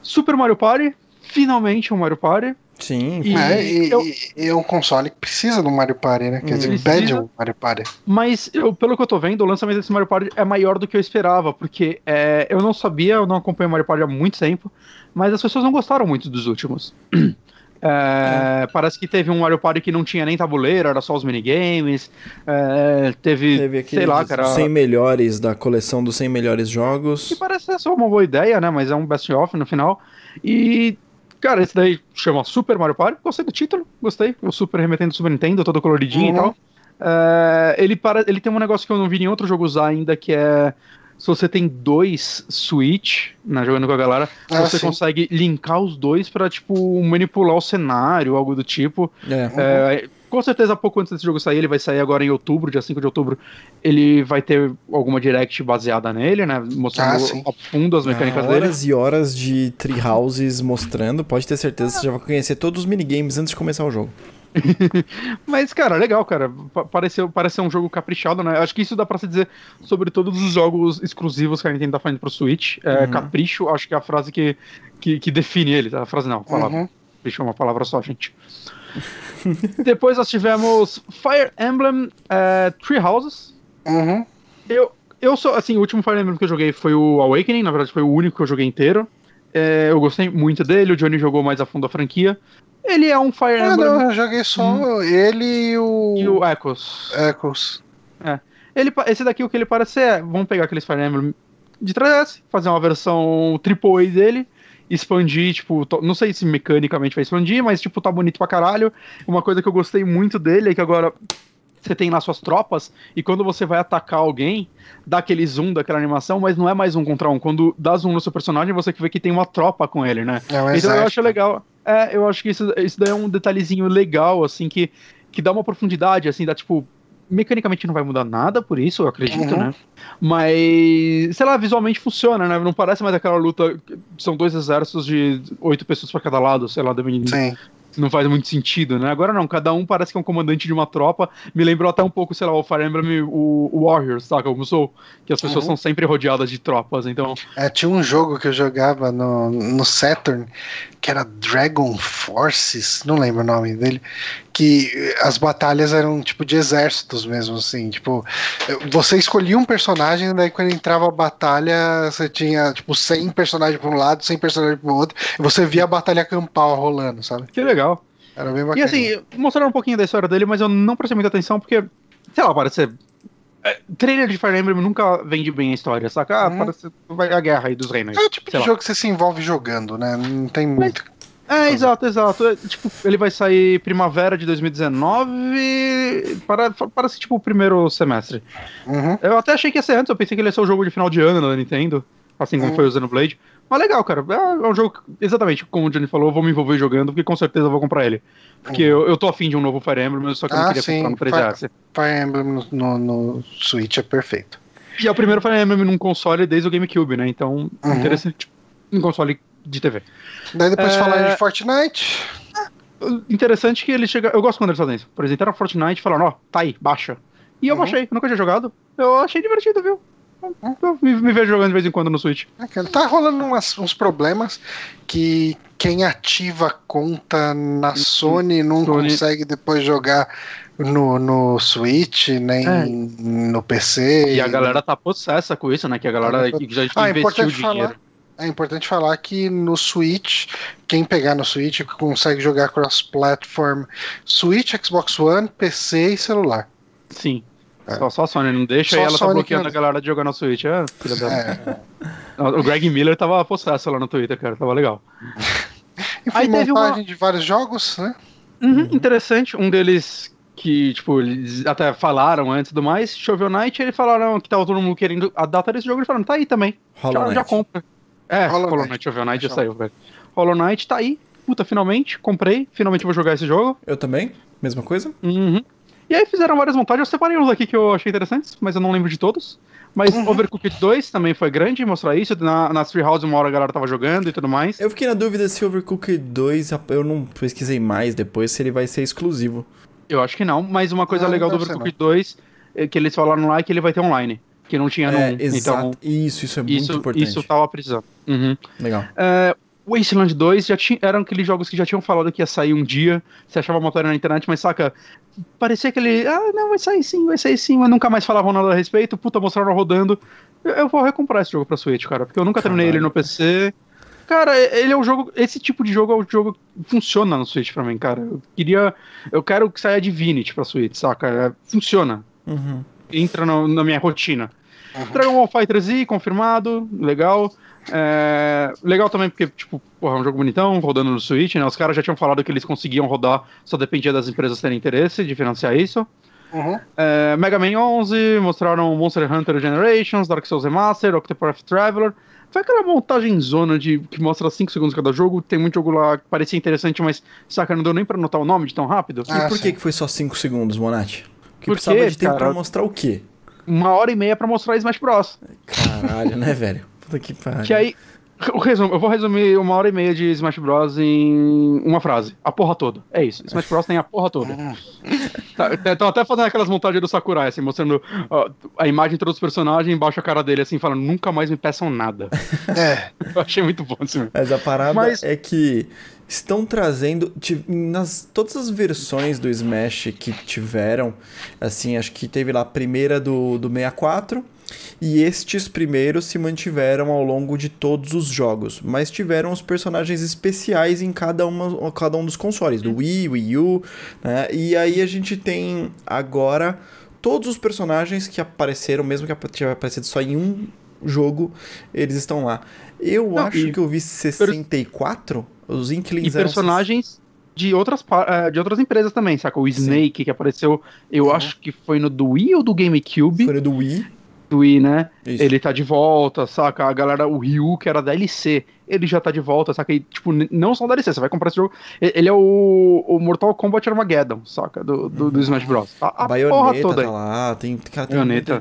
Super Mario Party, finalmente um Mario Party. Sim. E, é, e, eu, e, um console que precisa do Mario Party, né? Quer dizer, pede um Mario Party. Mas, eu, pelo que eu tô vendo, o lançamento desse Mario Party é maior do que eu esperava, porque é, eu não sabia, eu não acompanho o Mario Party há muito tempo, mas as pessoas não gostaram muito dos últimos. É, é. Parece que teve um Mario Party que não tinha nem tabuleiro, era só os minigames. É, teve, teve sei lá, cara. 100 melhores da coleção dos 100 melhores jogos. Que parece ser só uma boa ideia, né? Mas é um best-of no final. E Cara, esse daí chama Super Mario Party. Gostei do título, gostei. O Super remetendo do Super Nintendo, todo coloridinho uhum. e tal. É, ele, para, ele tem um negócio que eu não vi em outro jogo usar ainda, que é. Se você tem dois Switch, né, jogando com a galera, ah, você sim. consegue linkar os dois para tipo, manipular o cenário, algo do tipo. É. É, com certeza, pouco antes desse jogo sair, ele vai sair agora em outubro, dia 5 de outubro. Ele vai ter alguma direct baseada nele, né? Mostrando ah, a fundo as mecânicas ah, horas dele. Horas e horas de treehouses mostrando. Pode ter certeza que você já vai conhecer todos os minigames antes de começar o jogo. Mas, cara, legal, cara. Pareceu, pareceu um jogo caprichado, né? Acho que isso dá pra se dizer sobre todos os jogos exclusivos que a Nintendo tá fazendo pro Switch. É, uhum. Capricho, acho que é a frase que, que, que define ele. Tá? A frase não, a palavra. Uhum. Capricho é uma palavra só, gente. Depois nós tivemos Fire Emblem uh, Three Houses. Uhum. Eu, eu sou, assim, o último Fire Emblem que eu joguei foi o Awakening, na verdade foi o único que eu joguei inteiro. É, eu gostei muito dele, o Johnny jogou mais a fundo a franquia. Ele é um Fire Emblem. Não, eu joguei só hum. ele e o. E o Echoes. Echoes. É. Ele, esse daqui, o que ele parece é. Vamos pegar aqueles Fire Emblem de 3DS, fazer uma versão AAA dele expandir, tipo, não sei se mecanicamente vai expandir, mas, tipo, tá bonito pra caralho. Uma coisa que eu gostei muito dele é que agora você tem lá suas tropas, e quando você vai atacar alguém, dá aquele zoom daquela animação, mas não é mais um contra um. Quando dá zoom no seu personagem, você vê que tem uma tropa com ele, né? É um então eu acho legal. É, eu acho que isso, isso daí é um detalhezinho legal, assim, que, que dá uma profundidade, assim, dá tipo mecanicamente não vai mudar nada por isso, eu acredito, uhum. né? Mas, sei lá, visualmente funciona, né? Não parece mais aquela luta. São dois exércitos de oito pessoas para cada lado, sei lá, dependendo. Sim. não faz muito sentido, né? Agora não, cada um parece que é um comandante de uma tropa. Me lembrou até um pouco, sei lá, o Fire Emblem, o, o Warriors, saca? Como sou? Que as pessoas Uhum. são sempre rodeadas de tropas, então. É, tinha um jogo que eu jogava no, no Saturn que era Dragon Forces, não lembro o nome dele, que as batalhas eram tipo de exércitos mesmo, assim, tipo, você escolhia um personagem, daí quando entrava a batalha, você tinha tipo 100 personagens para um lado, 100 personagens para o outro, e você via a batalha campal rolando, sabe? Que legal. Era bem E bacana. assim, mostraram um pouquinho da história dele, mas eu não prestei muita atenção porque, sei lá, parece ser. é, trailer de Fire Emblem nunca vende bem a história, saca? Ah, Uhum. parece vai a guerra aí dos reinos. é o tipo de lá. jogo que você se envolve jogando, né? Não tem muito. É, exato, exato. É, tipo, ele vai sair primavera de 2019. Para, parece tipo o primeiro semestre. Uhum. Eu até achei que ia ser antes, eu pensei que ele ia ser o jogo de final de ano da Nintendo. Assim como Uhum. foi o Xenoblade. Mas legal, cara. É um jogo, exatamente como o Johnny falou, eu vou me envolver jogando, porque com certeza eu vou comprar ele. Porque eu, eu tô afim de um novo Fire Emblem, só que eu não Ah, queria sim, comprar no 3DS. Fire Emblem no, no, no Switch é perfeito. E é o primeiro Fire Emblem num console desde o GameCube, né? Então, Uhum. interessante. Um console de TV. Daí depois É, falaram de Fortnite. Interessante que ele chega. Eu gosto quando eles fazem isso. Apresentaram Fortnite e falaram, ó, tá aí, baixa. E eu Uhum. baixei, eu nunca tinha jogado. Eu achei divertido, viu? Eu me, me vejo jogando de vez em quando no Switch. É, Tá rolando umas- uns problemas que quem ativa conta na Sony não Sony. consegue depois jogar no, no Switch, nem É. no PC. E a galera tá possessa com isso, né? Que a galera que já Ah, é investiu importante dinheiro. falar. É importante falar que no Switch, quem pegar no Switch consegue jogar cross-platform Switch, Xbox One, PC e celular. Sim. É. Só, só a Sony não deixa Só e ela tá bloqueando que a galera de jogar no Switch. É, filha da... É. O Greg Miller tava possesso lá no Twitter, cara. Tava legal. Enfim, Aí teve montagem uma- de vários jogos, né? Uhum, Interessante. Um deles que, tipo, eles até falaram antes do mais, Shovel Knight, eles falaram que tava todo mundo querendo a data desse jogo, eles falaram, tá aí também. Hollow já, Knight. já compra. É, Hollow Hollow Knight. Knight, Shovel Knight já saiu, velho. Hollow Knight tá aí. Puta, finalmente, comprei. Finalmente vou jogar esse jogo. Eu também? Mesma coisa? Uhum. E aí fizeram várias montagens, eu separei uns aqui que eu achei interessantes, mas eu não lembro de todos. Mas Uhum. Overcooked 2 também foi grande mostrar isso. Na, nas Free House uma hora a galera tava jogando e tudo mais. Eu fiquei na dúvida se Overcooked 2, eu não pesquisei mais depois, se ele vai ser exclusivo. Eu acho que não, mas uma coisa Não, legal do Overcooked 2 é que eles falaram lá é que ele vai ter online, que não tinha no É, 1. exato. Então, Isso, isso é muito isso, importante. isso tava precisando. Uhum. Legal. É, Wasteland 2 já tinha, eram aqueles jogos que já tinham falado que ia sair um dia. Você achava a matéria na internet, mas saca, parecia aquele. Ah, não, vai sair sim, vai sair sim, mas nunca mais falavam nada a respeito. Puta, mostraram rodando. Eu, eu vou recomprar esse jogo pra Switch, cara, porque eu nunca terminei ele Caralho. no PC. Cara, ele é um jogo. Esse tipo de jogo é um jogo que funciona no Switch pra mim, cara. Eu queria. Eu quero que saia Divinity pra Switch, saca? É, funciona. Uhum. Entra no- na minha rotina. Uhum. Dragon Ball Fighter Z, confirmado, legal. É, legal também porque, tipo, porra, é um jogo bonitão, rodando no Switch, né? Os caras já tinham falado que eles conseguiam rodar, só dependia das empresas terem interesse de financiar isso. Uhum. É, Mega Man 11, mostraram Monster Hunter Generations, Dark Souls Remastered, Octopath Traveler. Foi aquela montagem zona de, que mostra 5 segundos cada jogo. Tem muito jogo lá que parecia interessante, mas, saca, não deu nem pra anotar o nome de tão rápido. Ah, e por sim. que, que foi só 5 segundos, Monati? Porque Por precisava de tempo cara? pra mostrar o quê? Uma hora e meia pra mostrar Smash Bros. Caralho, né, velho? Puta que pariu. Que aí, o resumo, eu vou resumir uma hora e meia de Smash Bros. em uma frase. A porra toda. É isso. Smash Bros. tem a porra toda. Estão até fazendo aquelas montagens do Sakurai, assim, mostrando ó, a imagem de todos os personagens, embaixo a cara dele, assim, falando, nunca mais me peçam nada. É. Eu achei muito bom assim. Mas a parada Mas- é que estão trazendo nas todas as versões do Smash que tiveram, assim, acho que teve lá a primeira do, do 64 e estes primeiros se mantiveram ao longo de todos os jogos, mas tiveram os personagens especiais em cada, uma, cada um dos consoles, do Wii, Wii U, né? E aí a gente tem agora todos os personagens que apareceram, mesmo que tiver aparecido só em um jogo, eles estão lá. Eu Não, acho que eu vi 64, os Inklings E personagens de outras, eh, de outras empresas também, saca? O Snake, que apareceu, eu Uhum. acho que foi no do Wii ou do GameCube? Foi no do Wii. do Wii, né? Isso. Ele tá de volta, saca? A galera, o Ryu, que era DLC, ele já tá de volta, saca? E, tipo, não só o DLC, você vai comprar esse jogo. Ele é o, o Mortal Kombat Armageddon, saca? Do, do, do Smash Bros. A, a porra toda tá lá, tem, cara, tem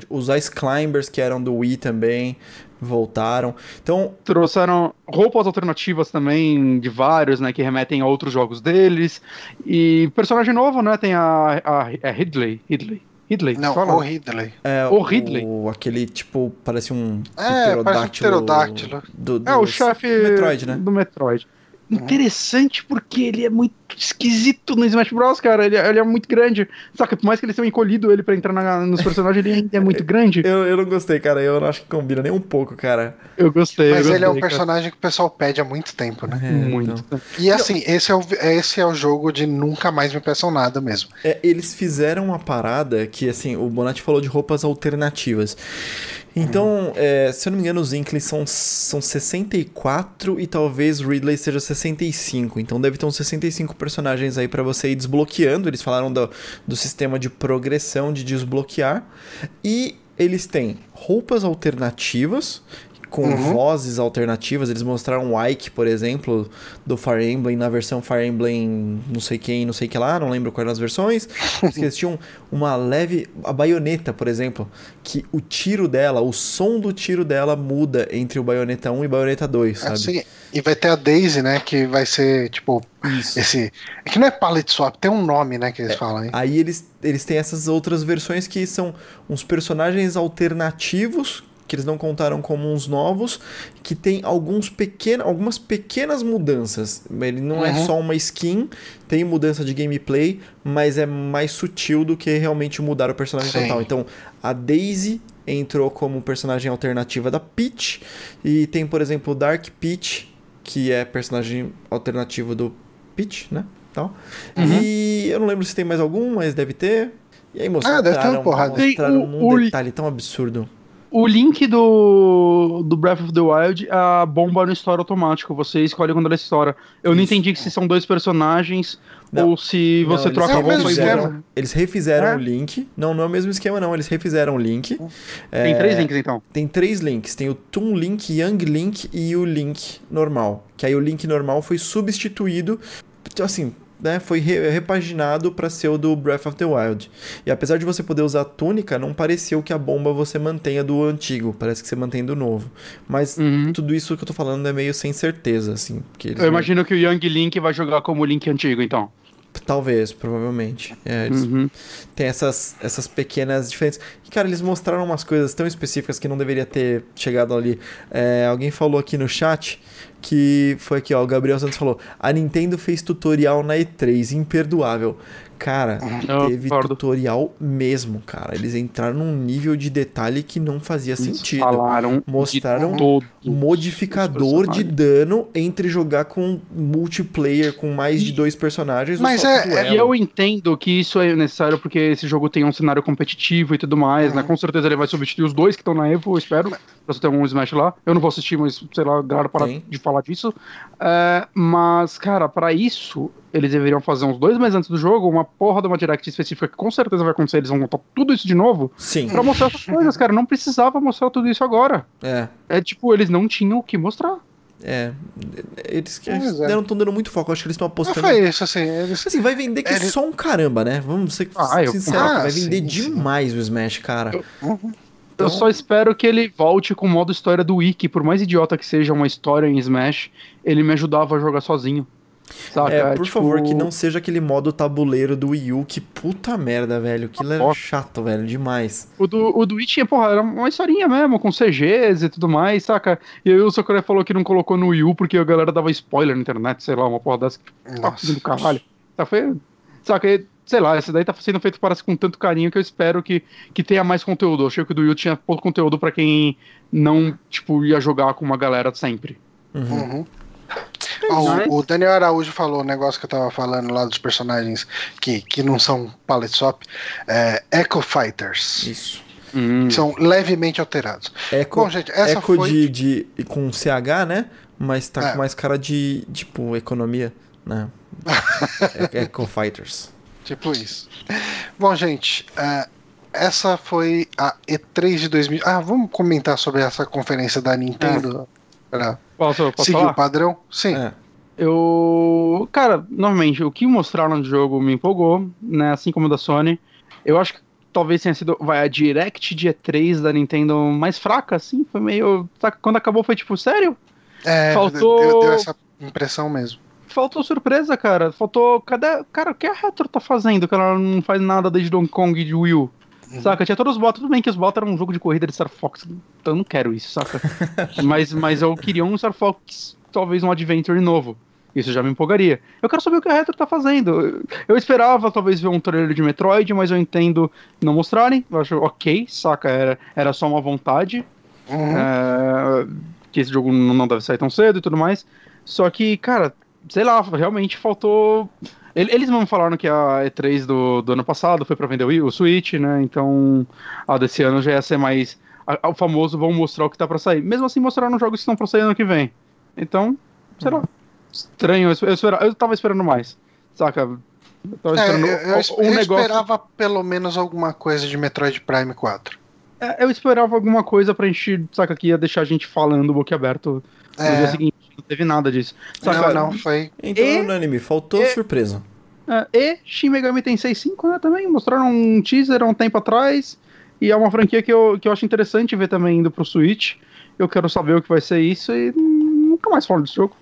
os Ice Climbers que eram do Wii também voltaram. Então. Trouxeram roupas alternativas também de vários, né? Que remetem a outros jogos deles. E personagem novo, né? Tem a, a, a Ridley. Ridley. Ridley. Não, fala? o Ridley. É, o Ridley. O, aquele, tipo, parece um é, pterodáctilo. Parece um pterodáctilo. Do, do, é, o chefe Metroid, né? do Metroid. Uhum. Interessante porque ele é muito esquisito no Smash Bros, cara. Ele, ele é muito grande. Saca, por mais que eles tenham encolhido ele pra entrar na, nos personagens, ele ainda é muito grande. Eu, eu não gostei, cara. Eu não acho que combina nem um pouco, cara. Eu gostei. Mas eu ele gostei, é um personagem que o pessoal pede há muito tempo, né? É, muito. Então. E assim, esse é, o, esse é o jogo de nunca mais me peçam nada mesmo. É, eles fizeram uma parada que, assim, o Bonatti falou de roupas alternativas. Então, é, se eu não me engano, os Inklings são, são 64 e talvez Ridley seja 65. Então deve ter uns 65 personagens aí para você ir desbloqueando. Eles falaram do, do sistema de progressão de desbloquear. E eles têm roupas alternativas com uhum. vozes alternativas. Eles mostraram o Ike, por exemplo, do Fire Emblem na versão Fire Emblem não sei quem, não sei que lá, não lembro quais eram as versões. Eles tinham uma leve. A baioneta, por exemplo, que o tiro dela, o som do tiro dela muda entre o baioneta 1 e baioneta 2, sabe? Assim, e vai ter a Daisy, né? Que vai ser, tipo, Isso. esse. É que não é palette swap, tem um nome, né? Que eles é, falam aí. Aí eles, eles têm essas outras versões que são uns personagens alternativos que eles não contaram como uns novos, que tem alguns pequeno, algumas pequenas mudanças. Ele não é uhum. é só uma skin, tem mudança de gameplay, mas é mais sutil do que realmente mudar o personagem Sim. total. Então, a Daisy entrou como personagem alternativa da Peach, e tem, por exemplo, o Dark Peach, que é personagem alternativo do Peach, né? Tal. Uhum. E eu não lembro se tem mais algum, mas deve ter. E aí mostraram, ah, deve ter uma porrada. mostraram um o, detalhe tão absurdo o link do, do Breath of the Wild é a bomba no história automático. Você escolhe quando ela estoura. Eu Isso. não entendi se são dois personagens não. ou se você não, troca a bomba fizeram, Eles refizeram é? o link. Não, não é o mesmo esquema, não. Eles refizeram o link. Tem é, três links, então? Tem três links. Tem o Toon Link, Young Link e o Link normal. Que aí o link normal foi substituído. Assim, né, foi re repaginado para ser o do Breath of the Wild. E apesar de você poder usar a túnica, não pareceu que a bomba você mantenha do antigo, parece que você mantém do novo. Mas uhum. tudo isso que eu tô falando é meio sem certeza, assim. eu não... imagino que o Young Link vai jogar como o Link antigo, então. Talvez, provavelmente. É, eles uhum. Tem essas, essas pequenas diferenças. E, cara, eles mostraram umas coisas tão específicas que não deveria ter chegado ali. É, alguém falou aqui no chat que foi aqui, ó, o Gabriel Santos falou: "A Nintendo fez tutorial na E3, imperdoável". Cara, uhum. teve tutorial mesmo, cara. Eles entraram num nível de detalhe que não fazia Eles sentido. Falaram Mostraram modificador de dano entre jogar com multiplayer com mais de dois personagens. Mas é, é, eu entendo que isso é necessário porque esse jogo tem um cenário competitivo e tudo mais, né? uhum. né? Com certeza ele vai substituir os dois que estão na Evo, eu espero. Pra você ter um Smash lá. Eu não vou assistir, mas sei lá, galera para de falar disso. É, mas, cara, para isso eles deveriam fazer uns dois meses antes do jogo uma porra de uma direct específica que com certeza vai acontecer, eles vão montar tudo isso de novo. Sim. Pra mostrar essas coisas, cara. Não precisava mostrar tudo isso agora. É. É tipo, eles não tinham o que mostrar. É. Eles, é. não estão dando muito foco, acho que eles estão apostando. Não foi isso, assim. Eles... Assim, vai vender que eles... só um caramba, né? Vamos ser ah, sinceros, ah, vai vender sim, demais sim. o Smash, cara. Eu... Uhum. Então... Eu só espero que ele volte com o modo história do Wiki, por mais idiota que seja uma história em Smash, ele me ajudava a jogar sozinho. Saca? É, por tipo... favor, que não seja aquele modo tabuleiro do Wii U, que puta merda, velho. Aquilo era chato, velho, demais. O do, o do Wii tinha, porra, era uma historinha mesmo, com CGs e tudo mais, saca? E aí o Socoré falou que não colocou no Wii U porque a galera dava spoiler na internet, sei lá, uma porra dessa que tá do caralho. Tá, foi, saca? E, sei lá, essa daí tá sendo feito parece com tanto carinho que eu espero que, que tenha mais conteúdo. Eu achei que o do Wii U tinha pouco conteúdo para quem não, tipo, ia jogar com uma galera sempre. Uhum. uhum. Oh, o, Daniel Araújo falou o um negócio que eu tava falando lá dos personagens que, que não são palette swap. É, Echo Fighters. Isso. Hum. São levemente alterados. Echo, Bom, gente, essa Echo foi... de, de, com CH, né? Mas tá é. com mais cara de, tipo, economia, né? Echo Fighters. Tipo isso. Bom, gente, uh, essa foi a E3 de 2000. Ah, vamos comentar sobre essa conferência da Nintendo? É. Pra Posso, posso seguir falar? o padrão? Sim. É. Eu. Cara, novamente, o que mostraram de jogo me empolgou, né? Assim como o da Sony. Eu acho que talvez tenha sido. Vai, a Direct de E3 da Nintendo mais fraca, assim. Foi meio. Quando acabou foi tipo, sério? É, Faltou- deu, deu essa impressão mesmo. Faltou surpresa, cara. Faltou. Cadê. Cara, o que a Retro tá fazendo? Que ela não faz nada desde Donkey Kong e de Wii U. Saca? Tinha todos os bots. Tudo bem que os bots eram um jogo de corrida de Star Fox. Então eu não quero isso, saca? mas, mas eu queria um Star Fox, talvez um Adventure novo. Isso já me empolgaria. Eu quero saber o que a Retro tá fazendo. Eu- esperava talvez ver um trailer de Metroid, mas eu entendo não mostrarem. Eu acho ok, saca? Era, era só uma vontade. Uhum. É, que esse jogo não deve sair tão cedo e tudo mais. Só que, cara, sei lá, realmente faltou. Ele- Eles mesmo falaram que a E3 do, do ano passado foi pra vender o, o Switch, né? Então a desse ano já ia ser mais. a- a- o famoso vão mostrar o que tá pra sair. Mesmo assim, mostraram jogos que estão pra sair ano que vem. Então, sei lá. Estranho, eu, eu, espera- eu tava esperando mais. Saca? Eu tava É, esperando eu, eu um eu negócio. esperava pelo menos alguma coisa de Metroid Prime 4. É, eu esperava alguma coisa pra gente, saca, que ia deixar a gente falando boquiaberto no dia É, seguinte. Não teve nada disso. Saca? não, não, foi. Então, E- unânime, faltou e- surpresa. É, e Shin Megami Tensei 5, né, também. Mostraram um teaser há um tempo atrás. E é uma franquia que eu, que eu acho interessante ver também indo pro Switch. Eu quero saber o que vai ser isso e nunca mais falo desse jogo.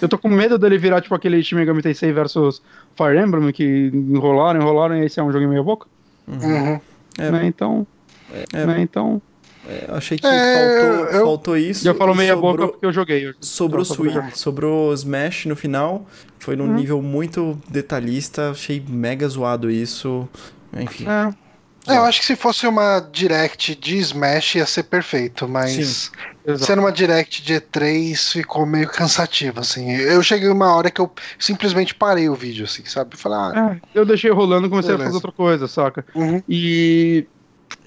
Eu tô com medo dele virar tipo aquele Shin Megami Tensei versus Fire Emblem, que enrolaram, enrolaram e esse é um jogo em meia boca. Uhum. É. Né, então. É. né, então. É, eu achei que É, faltou, eu- faltou isso. Já falou meia sobrou- boca porque eu joguei. Sobrou Só pra Switch, sobrou Smash no final. Foi num Uhum. nível muito detalhista. Achei mega zoado isso. Enfim. É, É, eu acho que se fosse uma direct de Smash ia ser perfeito, mas Sim. sendo uma direct de E3 ficou meio cansativo, assim. Eu cheguei uma hora que eu simplesmente parei o vídeo, assim, sabe? Falei, ah, É, eu deixei rolando e comecei a Beleza. fazer outra coisa, saca? uhum. E.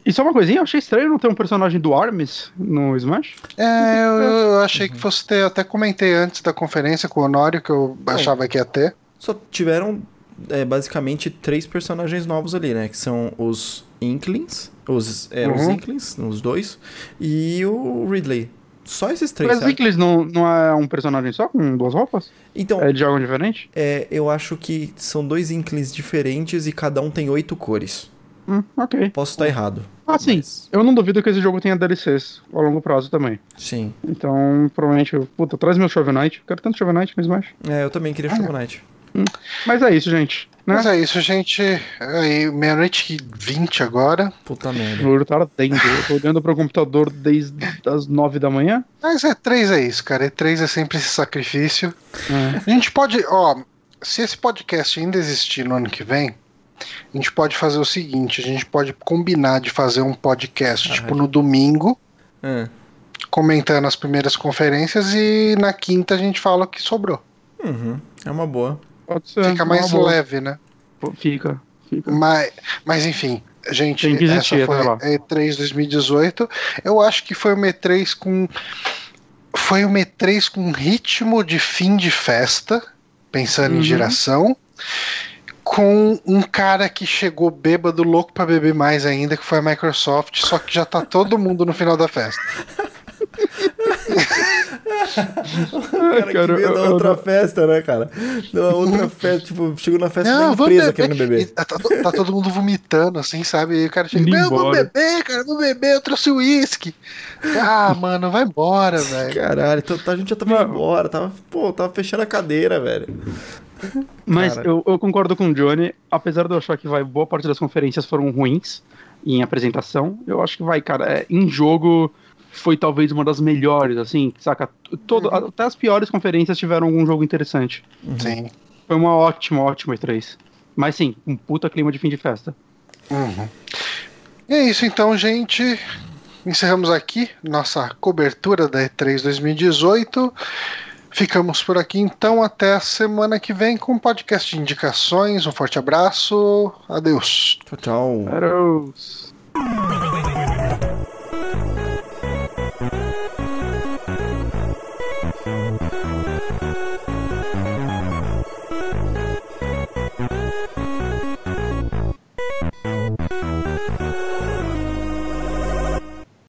E só uma coisinha, eu achei estranho não ter um personagem do Arms no Smash. É, eu, eu achei que fosse ter, até comentei antes da conferência com o Honório que eu achava que ia ter. Só tiveram é, basicamente três personagens novos ali, né? Que são os Inklings. Os, é, os Uhum. Inklings, os dois. E o Ridley. Só esses três, Mas? Inklings não, não é um personagem só com duas roupas? Então, É de algo diferente? é, eu acho que são dois Inklings diferentes e cada um tem oito cores. Hum, ok. Posso estar errado. Ah, sim. mas- Eu não duvido que esse jogo tenha DLCs a longo prazo também. Sim. Então, provavelmente, eu- puta, traz meu Shovel Knight. Quero tanto Shovel Knight no Smash. É, eu também queria Shovel Knight. Mas é isso, gente. Né? Mas é isso, gente. Aí, meia-noite e 20 agora. Puta O merda. olho tá ardendo. Eu tô olhando pro computador desde as nove da manhã. Mas E3 é isso, cara. E3 é sempre esse sacrifício. É. A gente pode, ó, se esse podcast ainda existir no ano que vem, a gente pode fazer o seguinte: a gente pode combinar de fazer um podcast, Ah, tipo, no domingo, É. comentando as primeiras conferências, e na quinta a gente fala o que sobrou. Uhum. É uma boa. Pode ser. Fica é mais leve, né? Fica, fica. Mas, mas enfim, gente, Tem que existir essa foi até lá. a E3 2018. Eu acho que foi uma E3 com. Foi uma E3 com ritmo de fim de festa, pensando Uhum. em geração, com um cara que chegou bêbado, louco pra beber mais ainda, que foi a Microsoft, só que já tá todo mundo no final da festa. cara, que cara, veio da outra não- festa, né, cara? Da outra festa, tipo, chegou na festa da vamos empresa querendo beber. Tá, tá todo mundo vomitando, assim, sabe? E o cara chega, "Não, eu vou beber, cara, eu vou beber, eu trouxe uísque. Ah, mano, vai embora, velho. Caralho, então a gente já tava indo Não. embora, tava, pô, tava fechando a cadeira, velho. Mas Cara. eu, eu concordo com o Johnny, apesar de eu achar que vai, boa parte das conferências foram ruins em apresentação, eu acho que vai, cara, é, em jogo foi talvez uma das melhores, assim, saca? Todo, Até as piores conferências tiveram algum jogo interessante. Sim. Foi uma ótima, ótima E3. Mas sim, um puta clima de fim de festa. Uhum. E é isso então, gente. Encerramos aqui nossa cobertura da E3 2018. Ficamos por aqui então até a semana que vem com um podcast de indicações. Um forte abraço. Adeus. Tchau, tchau. Adeus.